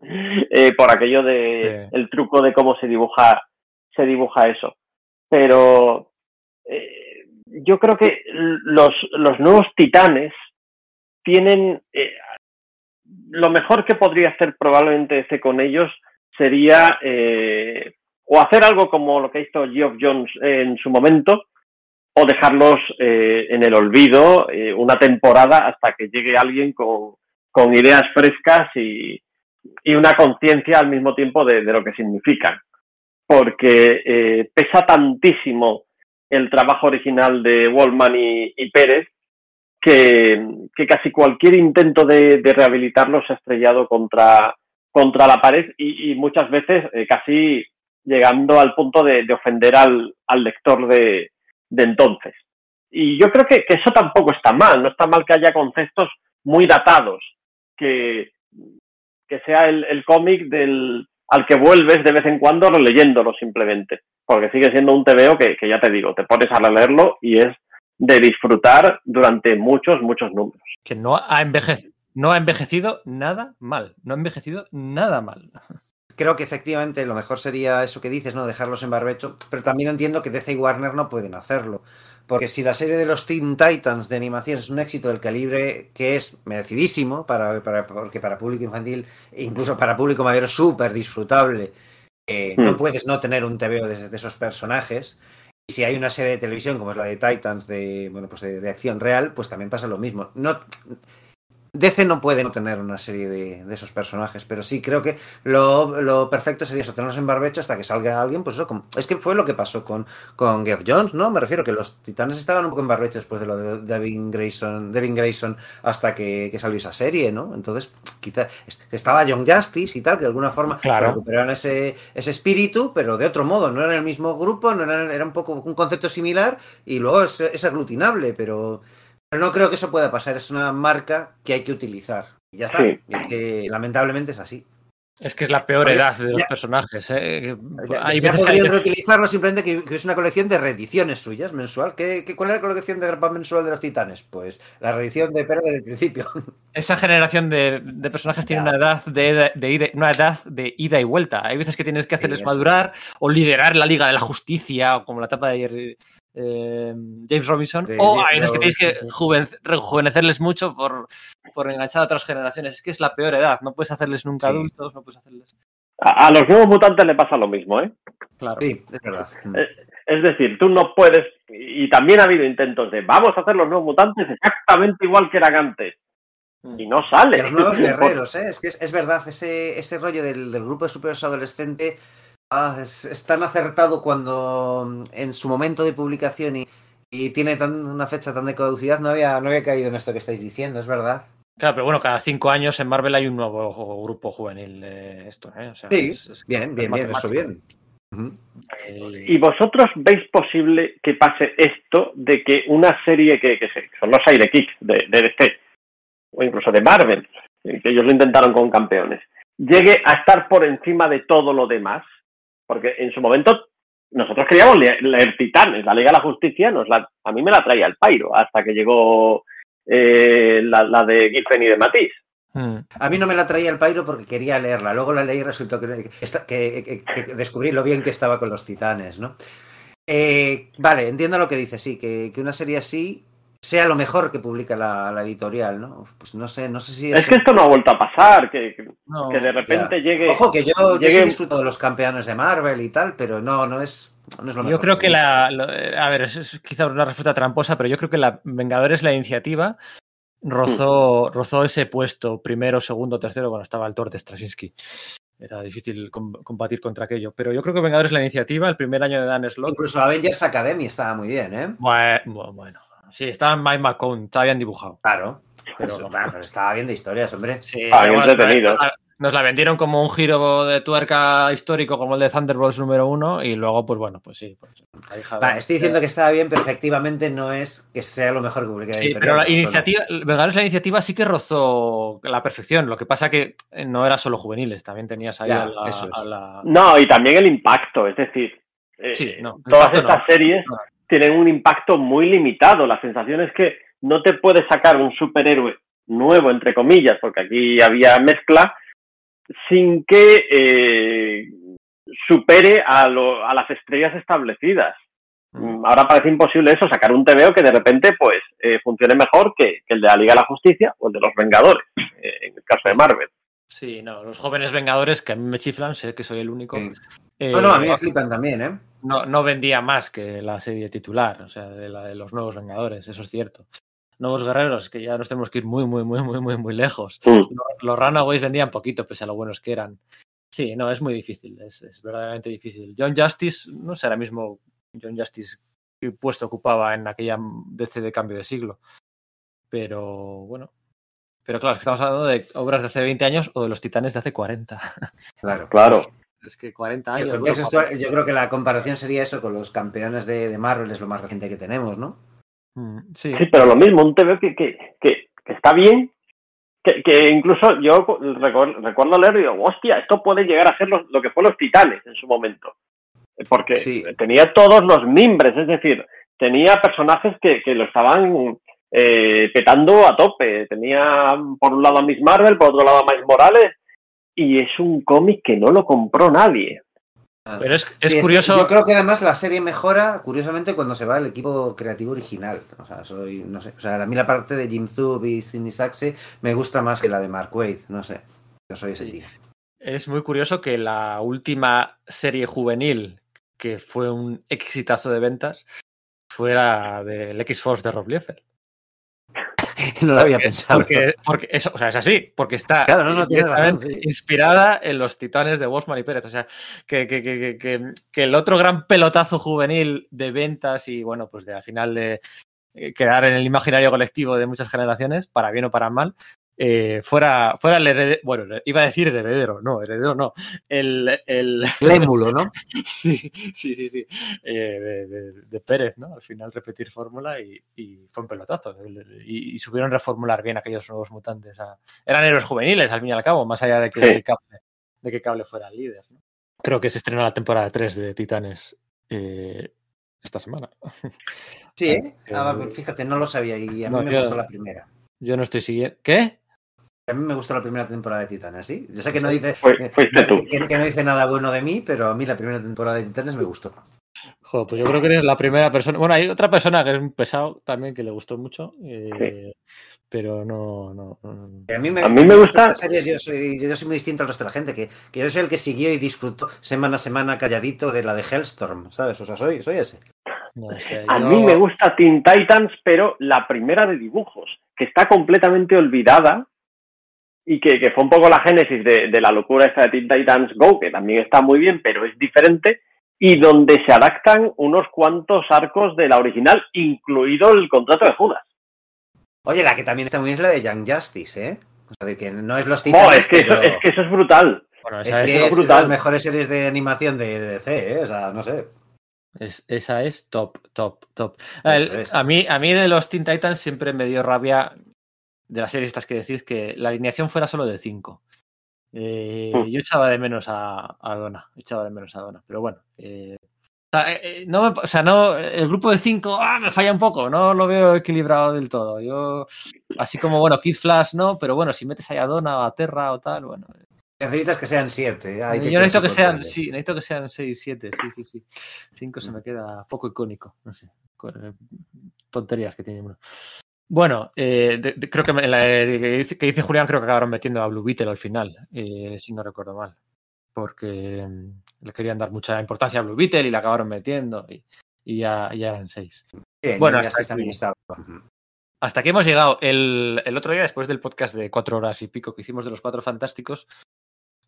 eh, por aquello de Sí. el truco de cómo se dibuja, se dibuja eso. Pero eh, yo creo que los, los nuevos titanes tienen eh, lo mejor que podría hacer probablemente ese con ellos sería eh, o hacer algo como lo que hizo Geoff Jones en su momento o dejarlos eh, en el olvido eh, una temporada hasta que llegue alguien con, con ideas frescas y, y una conciencia al mismo tiempo de, de lo que significan. Porque eh, pesa tantísimo el trabajo original de Wallman y, Pérez que, que casi cualquier intento de, de rehabilitarlo se ha estrellado contra, contra la pared y, muchas veces eh, casi llegando al punto de, de ofender al, al lector de, de entonces. Y yo creo que, que eso tampoco está mal, no está mal que haya conceptos muy datados, que, que sea el, el cómic del al que vuelves de vez en cuando releyéndolo simplemente, porque sigue siendo un TVO que, que ya te digo, te pones a leerlo y es de disfrutar durante muchos, muchos números. Que no ha, envejecido, no ha envejecido nada mal. No ha envejecido nada mal. Creo que efectivamente lo mejor sería eso que dices, ¿no? Dejarlos en barbecho. Pero también entiendo que DC y Warner no pueden hacerlo. Porque si la serie de los Teen Titans de animación es un éxito del calibre que es merecidísimo, para, para- porque para público infantil, e incluso para público mayor es súper disfrutable, eh, no Hmm. puedes no tener un TVO de, de esos personajes. Y si hay una serie de televisión como es la de Titans de, bueno, pues de, de acción real, pues también pasa lo mismo. No, DC no puede no tener una serie de, de esos personajes, pero sí creo que lo, lo perfecto sería eso, tenerlos en barbecho hasta que salga alguien, pues eso, como- es que fue lo que pasó con, con Geoff Jones, ¿no? Me refiero que los titanes estaban un poco en barbecho después de lo de Devin Grayson, Devin Grayson hasta que, que salió esa serie, ¿no? Entonces, quizá est- estaba John Justice y tal, que de alguna forma Claro. recuperaron ese, ese espíritu, pero de otro modo, no era el mismo grupo, no era, era un poco un concepto similar y luego es, es aglutinable, pero... Pero no creo que eso pueda pasar, es una marca que hay que utilizar. Y ya está. Sí. Y es que lamentablemente es así. Es que es la peor Oye, edad de los ya- personajes. ¿eh? Ya, Hay ya que reutilizarlo simplemente que, que es una colección de reediciones suyas mensual. ¿Qué, qué, cuál era la colección de grapa mensual de los titanes? Pues la reedición de Pérez del principio. esa generación de, de personajes tiene una edad de, una edad de ida y vuelta. Hay veces que tienes que hacerles madurar o liderar la Liga de la Justicia, o como la etapa de Jerry- eh, James Robinson, De o hay veces que tienes que rejuvenecerles mucho por, por enganchar a otras generaciones. Es que es la peor edad. No puedes hacerles nunca Sí. adultos, no puedes hacerles. A, a los nuevos mutantes le pasa lo mismo, ¿eh? Claro. Sí, es verdad. Eh, Es decir, tú no puedes, y también ha habido intentos de vamos a hacer los nuevos mutantes exactamente igual que eran antes. Y no sale. Y los nuevos guerreros, ¿eh? Es que es, es verdad, ese, ese rollo del, del grupo de superhéroes adolescente ah, es, es tan acertado cuando mm, en su momento de publicación y, y tiene tan, una fecha tan de caducidad, no había, no había caído en esto que estáis diciendo, es verdad. Claro, pero bueno, cada cinco años en Marvel hay un nuevo grupo juvenil de esto. ¿eh? O sea, Sí, es- es- bien, es bien, bien, eso bien. Eh, ¿Y vosotros veis posible que pase esto de que una serie que, que son los sidekicks de, de DC, o incluso de Marvel, eh, que ellos lo intentaron con campeones, llegue a estar por encima de todo lo demás? Porque en su momento nosotros queríamos leer, leer Titanes, la Liga de la Justicia, nos la, a mí me la traía el Pairo, hasta que llegó eh, la, la de Giffen y de Matisse. mm. A mí no me la traía el Pairo porque quería leerla. Luego la leí y resultó que, que, esta- que- que- que descubrí lo bien que estaba con los titanes, ¿no? Eh, vale, entiendo lo que dice, sí, que, que una serie así sea lo mejor que publica la, la editorial, ¿no? Pues no sé, no sé si Es que esto no ha vuelto a pasar, que, que- No, que de repente llegue... Ojo, que yo, yo llegue- sí disfruto de los campeones de Marvel y tal, pero no, no es, no es lo Yo mejor. creo que la. lo- eh, a ver, es, es quizá una respuesta tramposa, pero yo creo que la Vengadores, la iniciativa, rozó, rozó ese puesto, primero, segundo, tercero, cuando estaba el Thor de Straczynski. Era difícil com- combatir contra aquello. Pero yo creo que Vengadores, la iniciativa, el primer año de Dan Slott. Incluso Avengers Academy estaba muy bien, ¿eh? Bueno, bueno. Sí, estaba Mike McCone, estaba bien dibujado. Claro. Pero- Pero, claro, pero estaba bien de historias, hombre. Sí, Ah, entretenido. Nos la, vendieron como un giro de tuerca histórico como el de Thunderbolts número uno y luego, pues bueno, pues sí. Pues, estoy diciendo que estaba bien, pero efectivamente no es que sea lo mejor que publique Sí, pero la iniciativa, Vengadores la iniciativa sí que rozó la perfección. Lo que pasa que no era solo juveniles, también tenías ahí Ya, a, la, eso es. a la- No, y también el impacto, es decir, eh, Sí, no, el todas impacto estas no. series No. Tienen un impacto muy limitado. La sensación es que no te puedes sacar un superhéroe nuevo, entre comillas, porque aquí había mezcla, sin que eh, supere a, lo- a las estrellas establecidas. Mm, Ahora parece imposible eso, sacar un TVO que de repente pues eh, funcione mejor que, que el de la Liga de la Justicia o el de los Vengadores, eh, en el caso de Marvel. Sí, no, los jóvenes vengadores que a mí me chiflan, sé que soy el único. Sí. eh, No, no, a mí me flipan también, ¿eh? No, no vendía más que la serie titular, o sea, de la de los nuevos Vengadores, eso es cierto. Nuevos guerreros, que ya nos tenemos que ir muy, muy, muy, muy, muy, muy lejos. Mm. Los, los Runaways vendían poquito, pese a lo buenos que eran. Sí, no, es muy difícil, es, es verdaderamente difícil. John Justice, no sé ahora mismo John Justice qué puesto ocupaba en aquella DC de cambio de siglo. Pero bueno. Pero claro, estamos hablando de obras de hace 20 años o de los titanes de hace 40. Claro. Claro. Es que 40 El años. yo creo que la comparación sería eso con los campeones de, de Marvel, es lo más reciente que tenemos, ¿no? Mm, Sí, Sí, pero lo mismo, un TV que, que, que, que está bien, que, que incluso yo recuerdo, recuerdo leer y digo, hostia, esto puede llegar a ser lo, lo que fue los titanes en su momento. Porque Sí. tenía todos los mimbres, es decir, tenía personajes que, que lo estaban eh, petando a tope. Tenía por un lado a Miss Marvel, por otro lado a Miles Morales, y es un cómic que no lo compró nadie. Pero es, es Sí, curioso. yo creo que además la serie mejora, curiosamente, cuando se va el equipo creativo original. O sea, soy, no sé, o sea, a mí la parte de Jim Zub y Sidney Saxe me gusta más que la de Mark Waid, no sé. Yo soy ese Sí. tío. Es muy curioso que la última serie juvenil, que fue un exitazo de ventas, fuera del X-Force de Rob Liefeld. no lo había pensado. Porque, porque eso, o sea, es así, porque está Claro, no, no, tienes razón, directamente sí. inspirada en los titanes de Wolfman y Pérez. O sea, que, que, que, el otro gran pelotazo juvenil de ventas y, bueno, pues de al final de eh, quedar en el imaginario colectivo de muchas generaciones, para bien o para mal, eh, fuera, fuera el heredero, bueno, iba a decir heredero, no, heredero no, el, el, El émulo, ¿no? Sí, sí, sí, sí. Eh, de, de- de Pérez, ¿no? Al final repetir fórmula y, y fue un pelotazo. Y, y supieron reformular bien aquellos nuevos mutantes. a- Eran héroes juveniles, al fin y al cabo, más allá de que, Sí. Cable, de que Cable fuera el líder. ¿no? Creo que se estrenó la temporada 3 de Titanes eh, esta semana. Sí, Ah, fíjate, no lo sabía y a mí no, me yo- gustó la primera. Yo no estoy siguiendo. ¿Qué? A mí me gustó la primera temporada de Titanes, ¿sí? Yo sé que no dice, Fue- fuiste tú. que, que no dice nada bueno de mí, pero a mí la primera temporada de Titanes me gustó. Joder, pues yo creo que eres la primera persona. Bueno, hay otra persona que es un pesado también que le gustó mucho. eh, Pero no, no, no- A mí me, A mí me gusta- series, yo, soy, yo soy muy distinto al resto de la gente, que, que yo soy el que siguió y disfrutó semana a semana calladito de la de Hellstorm, ¿sabes? O sea, soy, soy ese. no A yo- mí me gusta Teen Titans, pero la primera de dibujos, que está completamente olvidada y que, que fue un poco la génesis de, de la locura esta de Teen Titans Go, que también está muy bien, pero es diferente, y donde se adaptan unos cuantos arcos de la original, incluido el contrato de Judas. Oye, la que también está muy bien es la de Young Justice, ¿eh? O sea, de que no es los Oh, Titanes, es, que eso, pero es que eso es brutal. Bueno, es esa es, que es de brutal. las mejores series de animación de, de DC, ¿eh? O sea, no sé. es- esa es top, top, top. El- a mí, a mí de los Teen Titans siempre me dio rabia de las series estas que decís que la alineación fuera solo de 5. Mm. yo echaba de menos a, a echaba de menos a Donna, pero bueno. eh, o sea, eh, eh, no o sea, no, el grupo de 5 me falla un poco, no lo veo equilibrado del todo. Yo, así como, bueno, Kid Flash no, pero bueno, si metes ahí a Donna o a Terra o tal, bueno, Necesitas que sean siete. ¿eh? Hay yo necesito que sean, sí, necesito que sean 6, 7, sí, sí, sí. 5 se me queda poco icónico, no sé. eh, Tonterías que tiene uno. Bueno, eh, de- de- creo que, me- la, eh, que, dice, que dice Julián, creo que acabaron metiendo a Blue Beetle al final, eh, si no recuerdo mal. Porque mm, le querían dar mucha importancia a Blue Beetle y la acabaron metiendo y, y ya, ya eran 6. Bien, Bueno, hasta Justice también aquí. estaba. Hasta aquí hemos llegado. El, el otro día, después del podcast de cuatro horas y pico que hicimos de los cuatro fantásticos,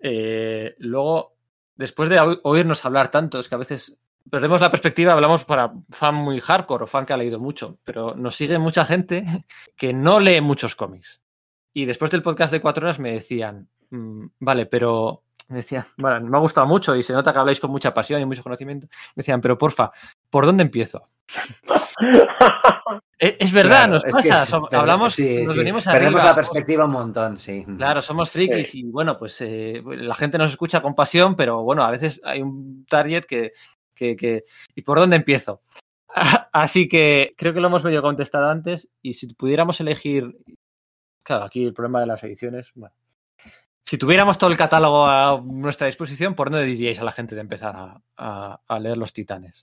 eh, luego, después de oí- oírnos hablar tanto, es que a veces perdemos la perspectiva, hablamos para fan muy hardcore o fan que ha leído mucho, pero nos sigue mucha gente que no lee muchos cómics. Y después del podcast de cuatro horas me decían, "Mm, vale, pero me decían, bueno, me ha gustado mucho y se nota que habláis con mucha pasión y mucho conocimiento. Me decían, pero porfa, ¿por dónde empiezo? Es, es verdad, Claro, nos es pasa. que- hablamos, sí, nos sí, venimos Perdemos arriba. la perspectiva un montón, sí. Claro, somos frikis y bueno, pues eh, la gente nos escucha con pasión, pero bueno, a veces hay un target que. Que, ¿Y por dónde empiezo? Así que creo que lo hemos medio contestado antes y si pudiéramos elegir. Claro, aquí el problema de las ediciones. Si tuviéramos todo el catálogo a nuestra disposición, ¿por dónde diríais a la gente de empezar a leer Los Titanes?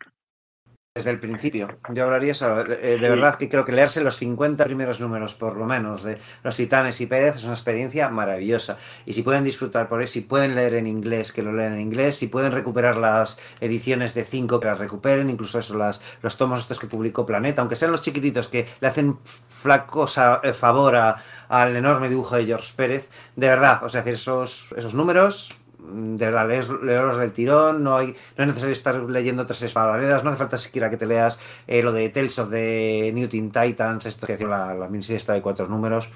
Desde el principio. Yo hablaría eso. eh, de verdad que creo que leerse los 50 primeros números, por lo menos, de Los Titanes y Pérez es una experiencia maravillosa. Y si pueden disfrutar por eso, si pueden leer en inglés, que lo lean en inglés, si pueden recuperar las ediciones de 5, que las recuperen, incluso eso, las, los tomos estos que publicó Planeta, aunque sean los chiquititos que le hacen flaco sa- eh, favor a- al enorme dibujo de George Pérez. De verdad, o sea, hacer esos, esos números. De verdad, lees- leerlos del tirón, no, hay, no es necesario estar leyendo series paralelas, no hace falta siquiera que te leas eh, lo de Tales of the New Teen Titans, esto que hacía la, la miniserie de cuatro números.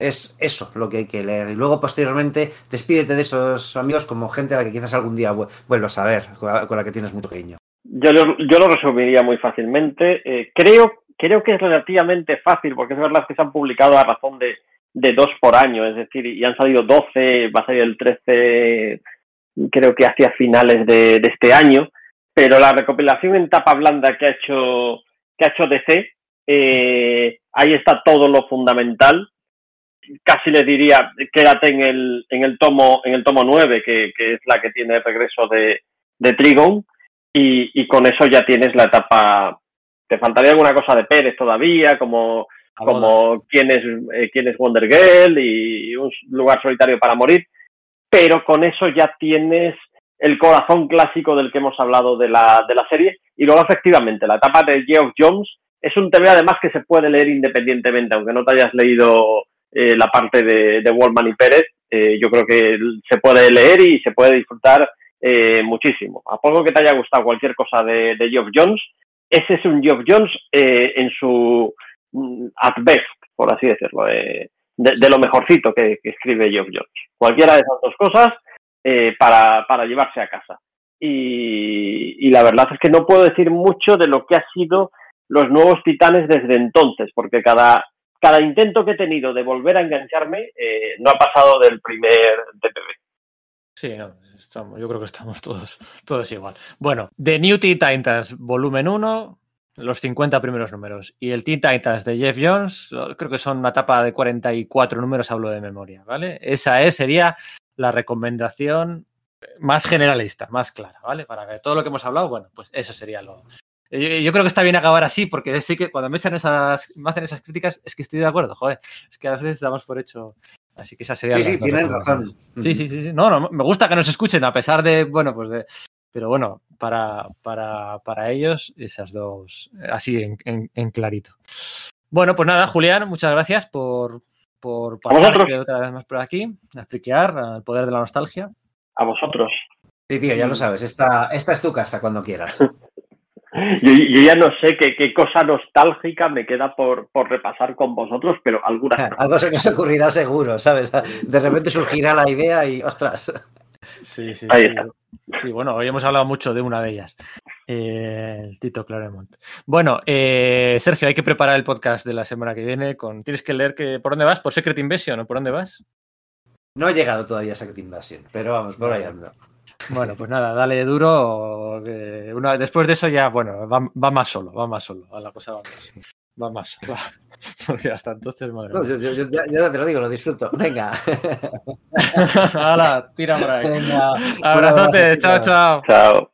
Es eso lo que hay que leer. Y luego, posteriormente, despídete de esos amigos como gente a la que quizás algún día vu- vuelvas a ver, con la, con la que tienes mucho cariño. Yo lo, yo lo resumiría muy fácilmente. Eh, creo, creo que es relativamente fácil, porque es verdad que se han publicado a razón de, de dos por año, es decir, y han salido 12, va a salir el 13, creo que hacia finales de, este año, pero la recopilación en tapa blanda que ha hecho, que ha hecho DC, eh, ahí está todo lo fundamental. Casi le diría, quédate en el, en el tomo, en el tomo 9, que, que es la que tiene el regreso de, de Trigon, y, y con eso ya tienes la etapa. Te faltaría alguna cosa de Pérez todavía, como, como quién es, eh, quién es Wonder Girl y un lugar solitario para morir, pero con eso ya tienes el corazón clásico del que hemos hablado de la, de la serie. Y luego, efectivamente, la etapa de Geoff Jones es un TV además que se puede leer independientemente, aunque no te hayas leído eh, la parte de, de Wallman y Pérez, eh, yo creo que se puede leer y se puede disfrutar eh, muchísimo. A poco que te haya gustado cualquier cosa de, de Geoff Jones, ese es un Geoff Jones eh, en su at best, por así decirlo, eh, de, de lo mejorcito que, escribe Geoff Jones. Cualquiera de esas dos cosas eh, para, para llevarse a casa. Y, la verdad es que no puedo decir mucho de lo que ha sido los nuevos titanes desde entonces, porque cada, cada intento que he tenido de volver a engancharme eh, no ha pasado del primer TPB. Sí, no, estamos, yo creo que estamos todos, todos igual. Bueno, The New Titans, volumen 1, los 50 primeros números. Y el Teen Titans de Jeff Jones, creo que son una etapa de 44 números, hablo de memoria, ¿vale? Esa es, sería la recomendación más generalista, más clara, ¿vale? Para que todo lo que hemos hablado, bueno, pues eso sería lo. Yo, yo creo que está bien acabar así, porque sí que cuando me echan esas, me hacen esas críticas, es que estoy de acuerdo, joder. Es que a veces damos por hecho. Así que esa sería Sí, las sí, razón. Sí, sí, sí, sí. No, no, me gusta que nos escuchen, a pesar de, bueno, pues de. Pero bueno, para, para, para ellos, esas dos, así en, en, en clarito. Bueno, pues nada, Julián, muchas gracias por, por pasar vosotros. otra vez más por aquí, a explicar el poder de la nostalgia. A vosotros. Sí, tío, ya lo sabes. Esta, esta es tu casa cuando quieras. Yo, yo ya no sé qué, qué cosa nostálgica me queda por, por repasar con vosotros, pero algunas. Algo se nos ocurrirá seguro, ¿sabes? De repente surgirá la idea y, ostras. Sí, sí, Ahí sí. está. Sí, bueno, hoy hemos hablado mucho de una de ellas, eh, el Tito Claremont. Bueno, eh, Sergio, hay que preparar el podcast de la semana que viene. Con... Tienes que leer que por dónde vas, por Secret Invasion o por dónde vas. No he llegado todavía a Secret Invasion, pero vamos, por ahí ando. Bueno, pues nada, dale duro. una, después de eso ya, bueno, va, va, más solo, va más solo. A la cosa va más, va más. Porque hasta entonces, madre No, yo, yo, yo, ya, ya te lo digo, lo disfruto. Venga. Hala, tira por ahí. Venga. Abrazote, chao, chao. Chao.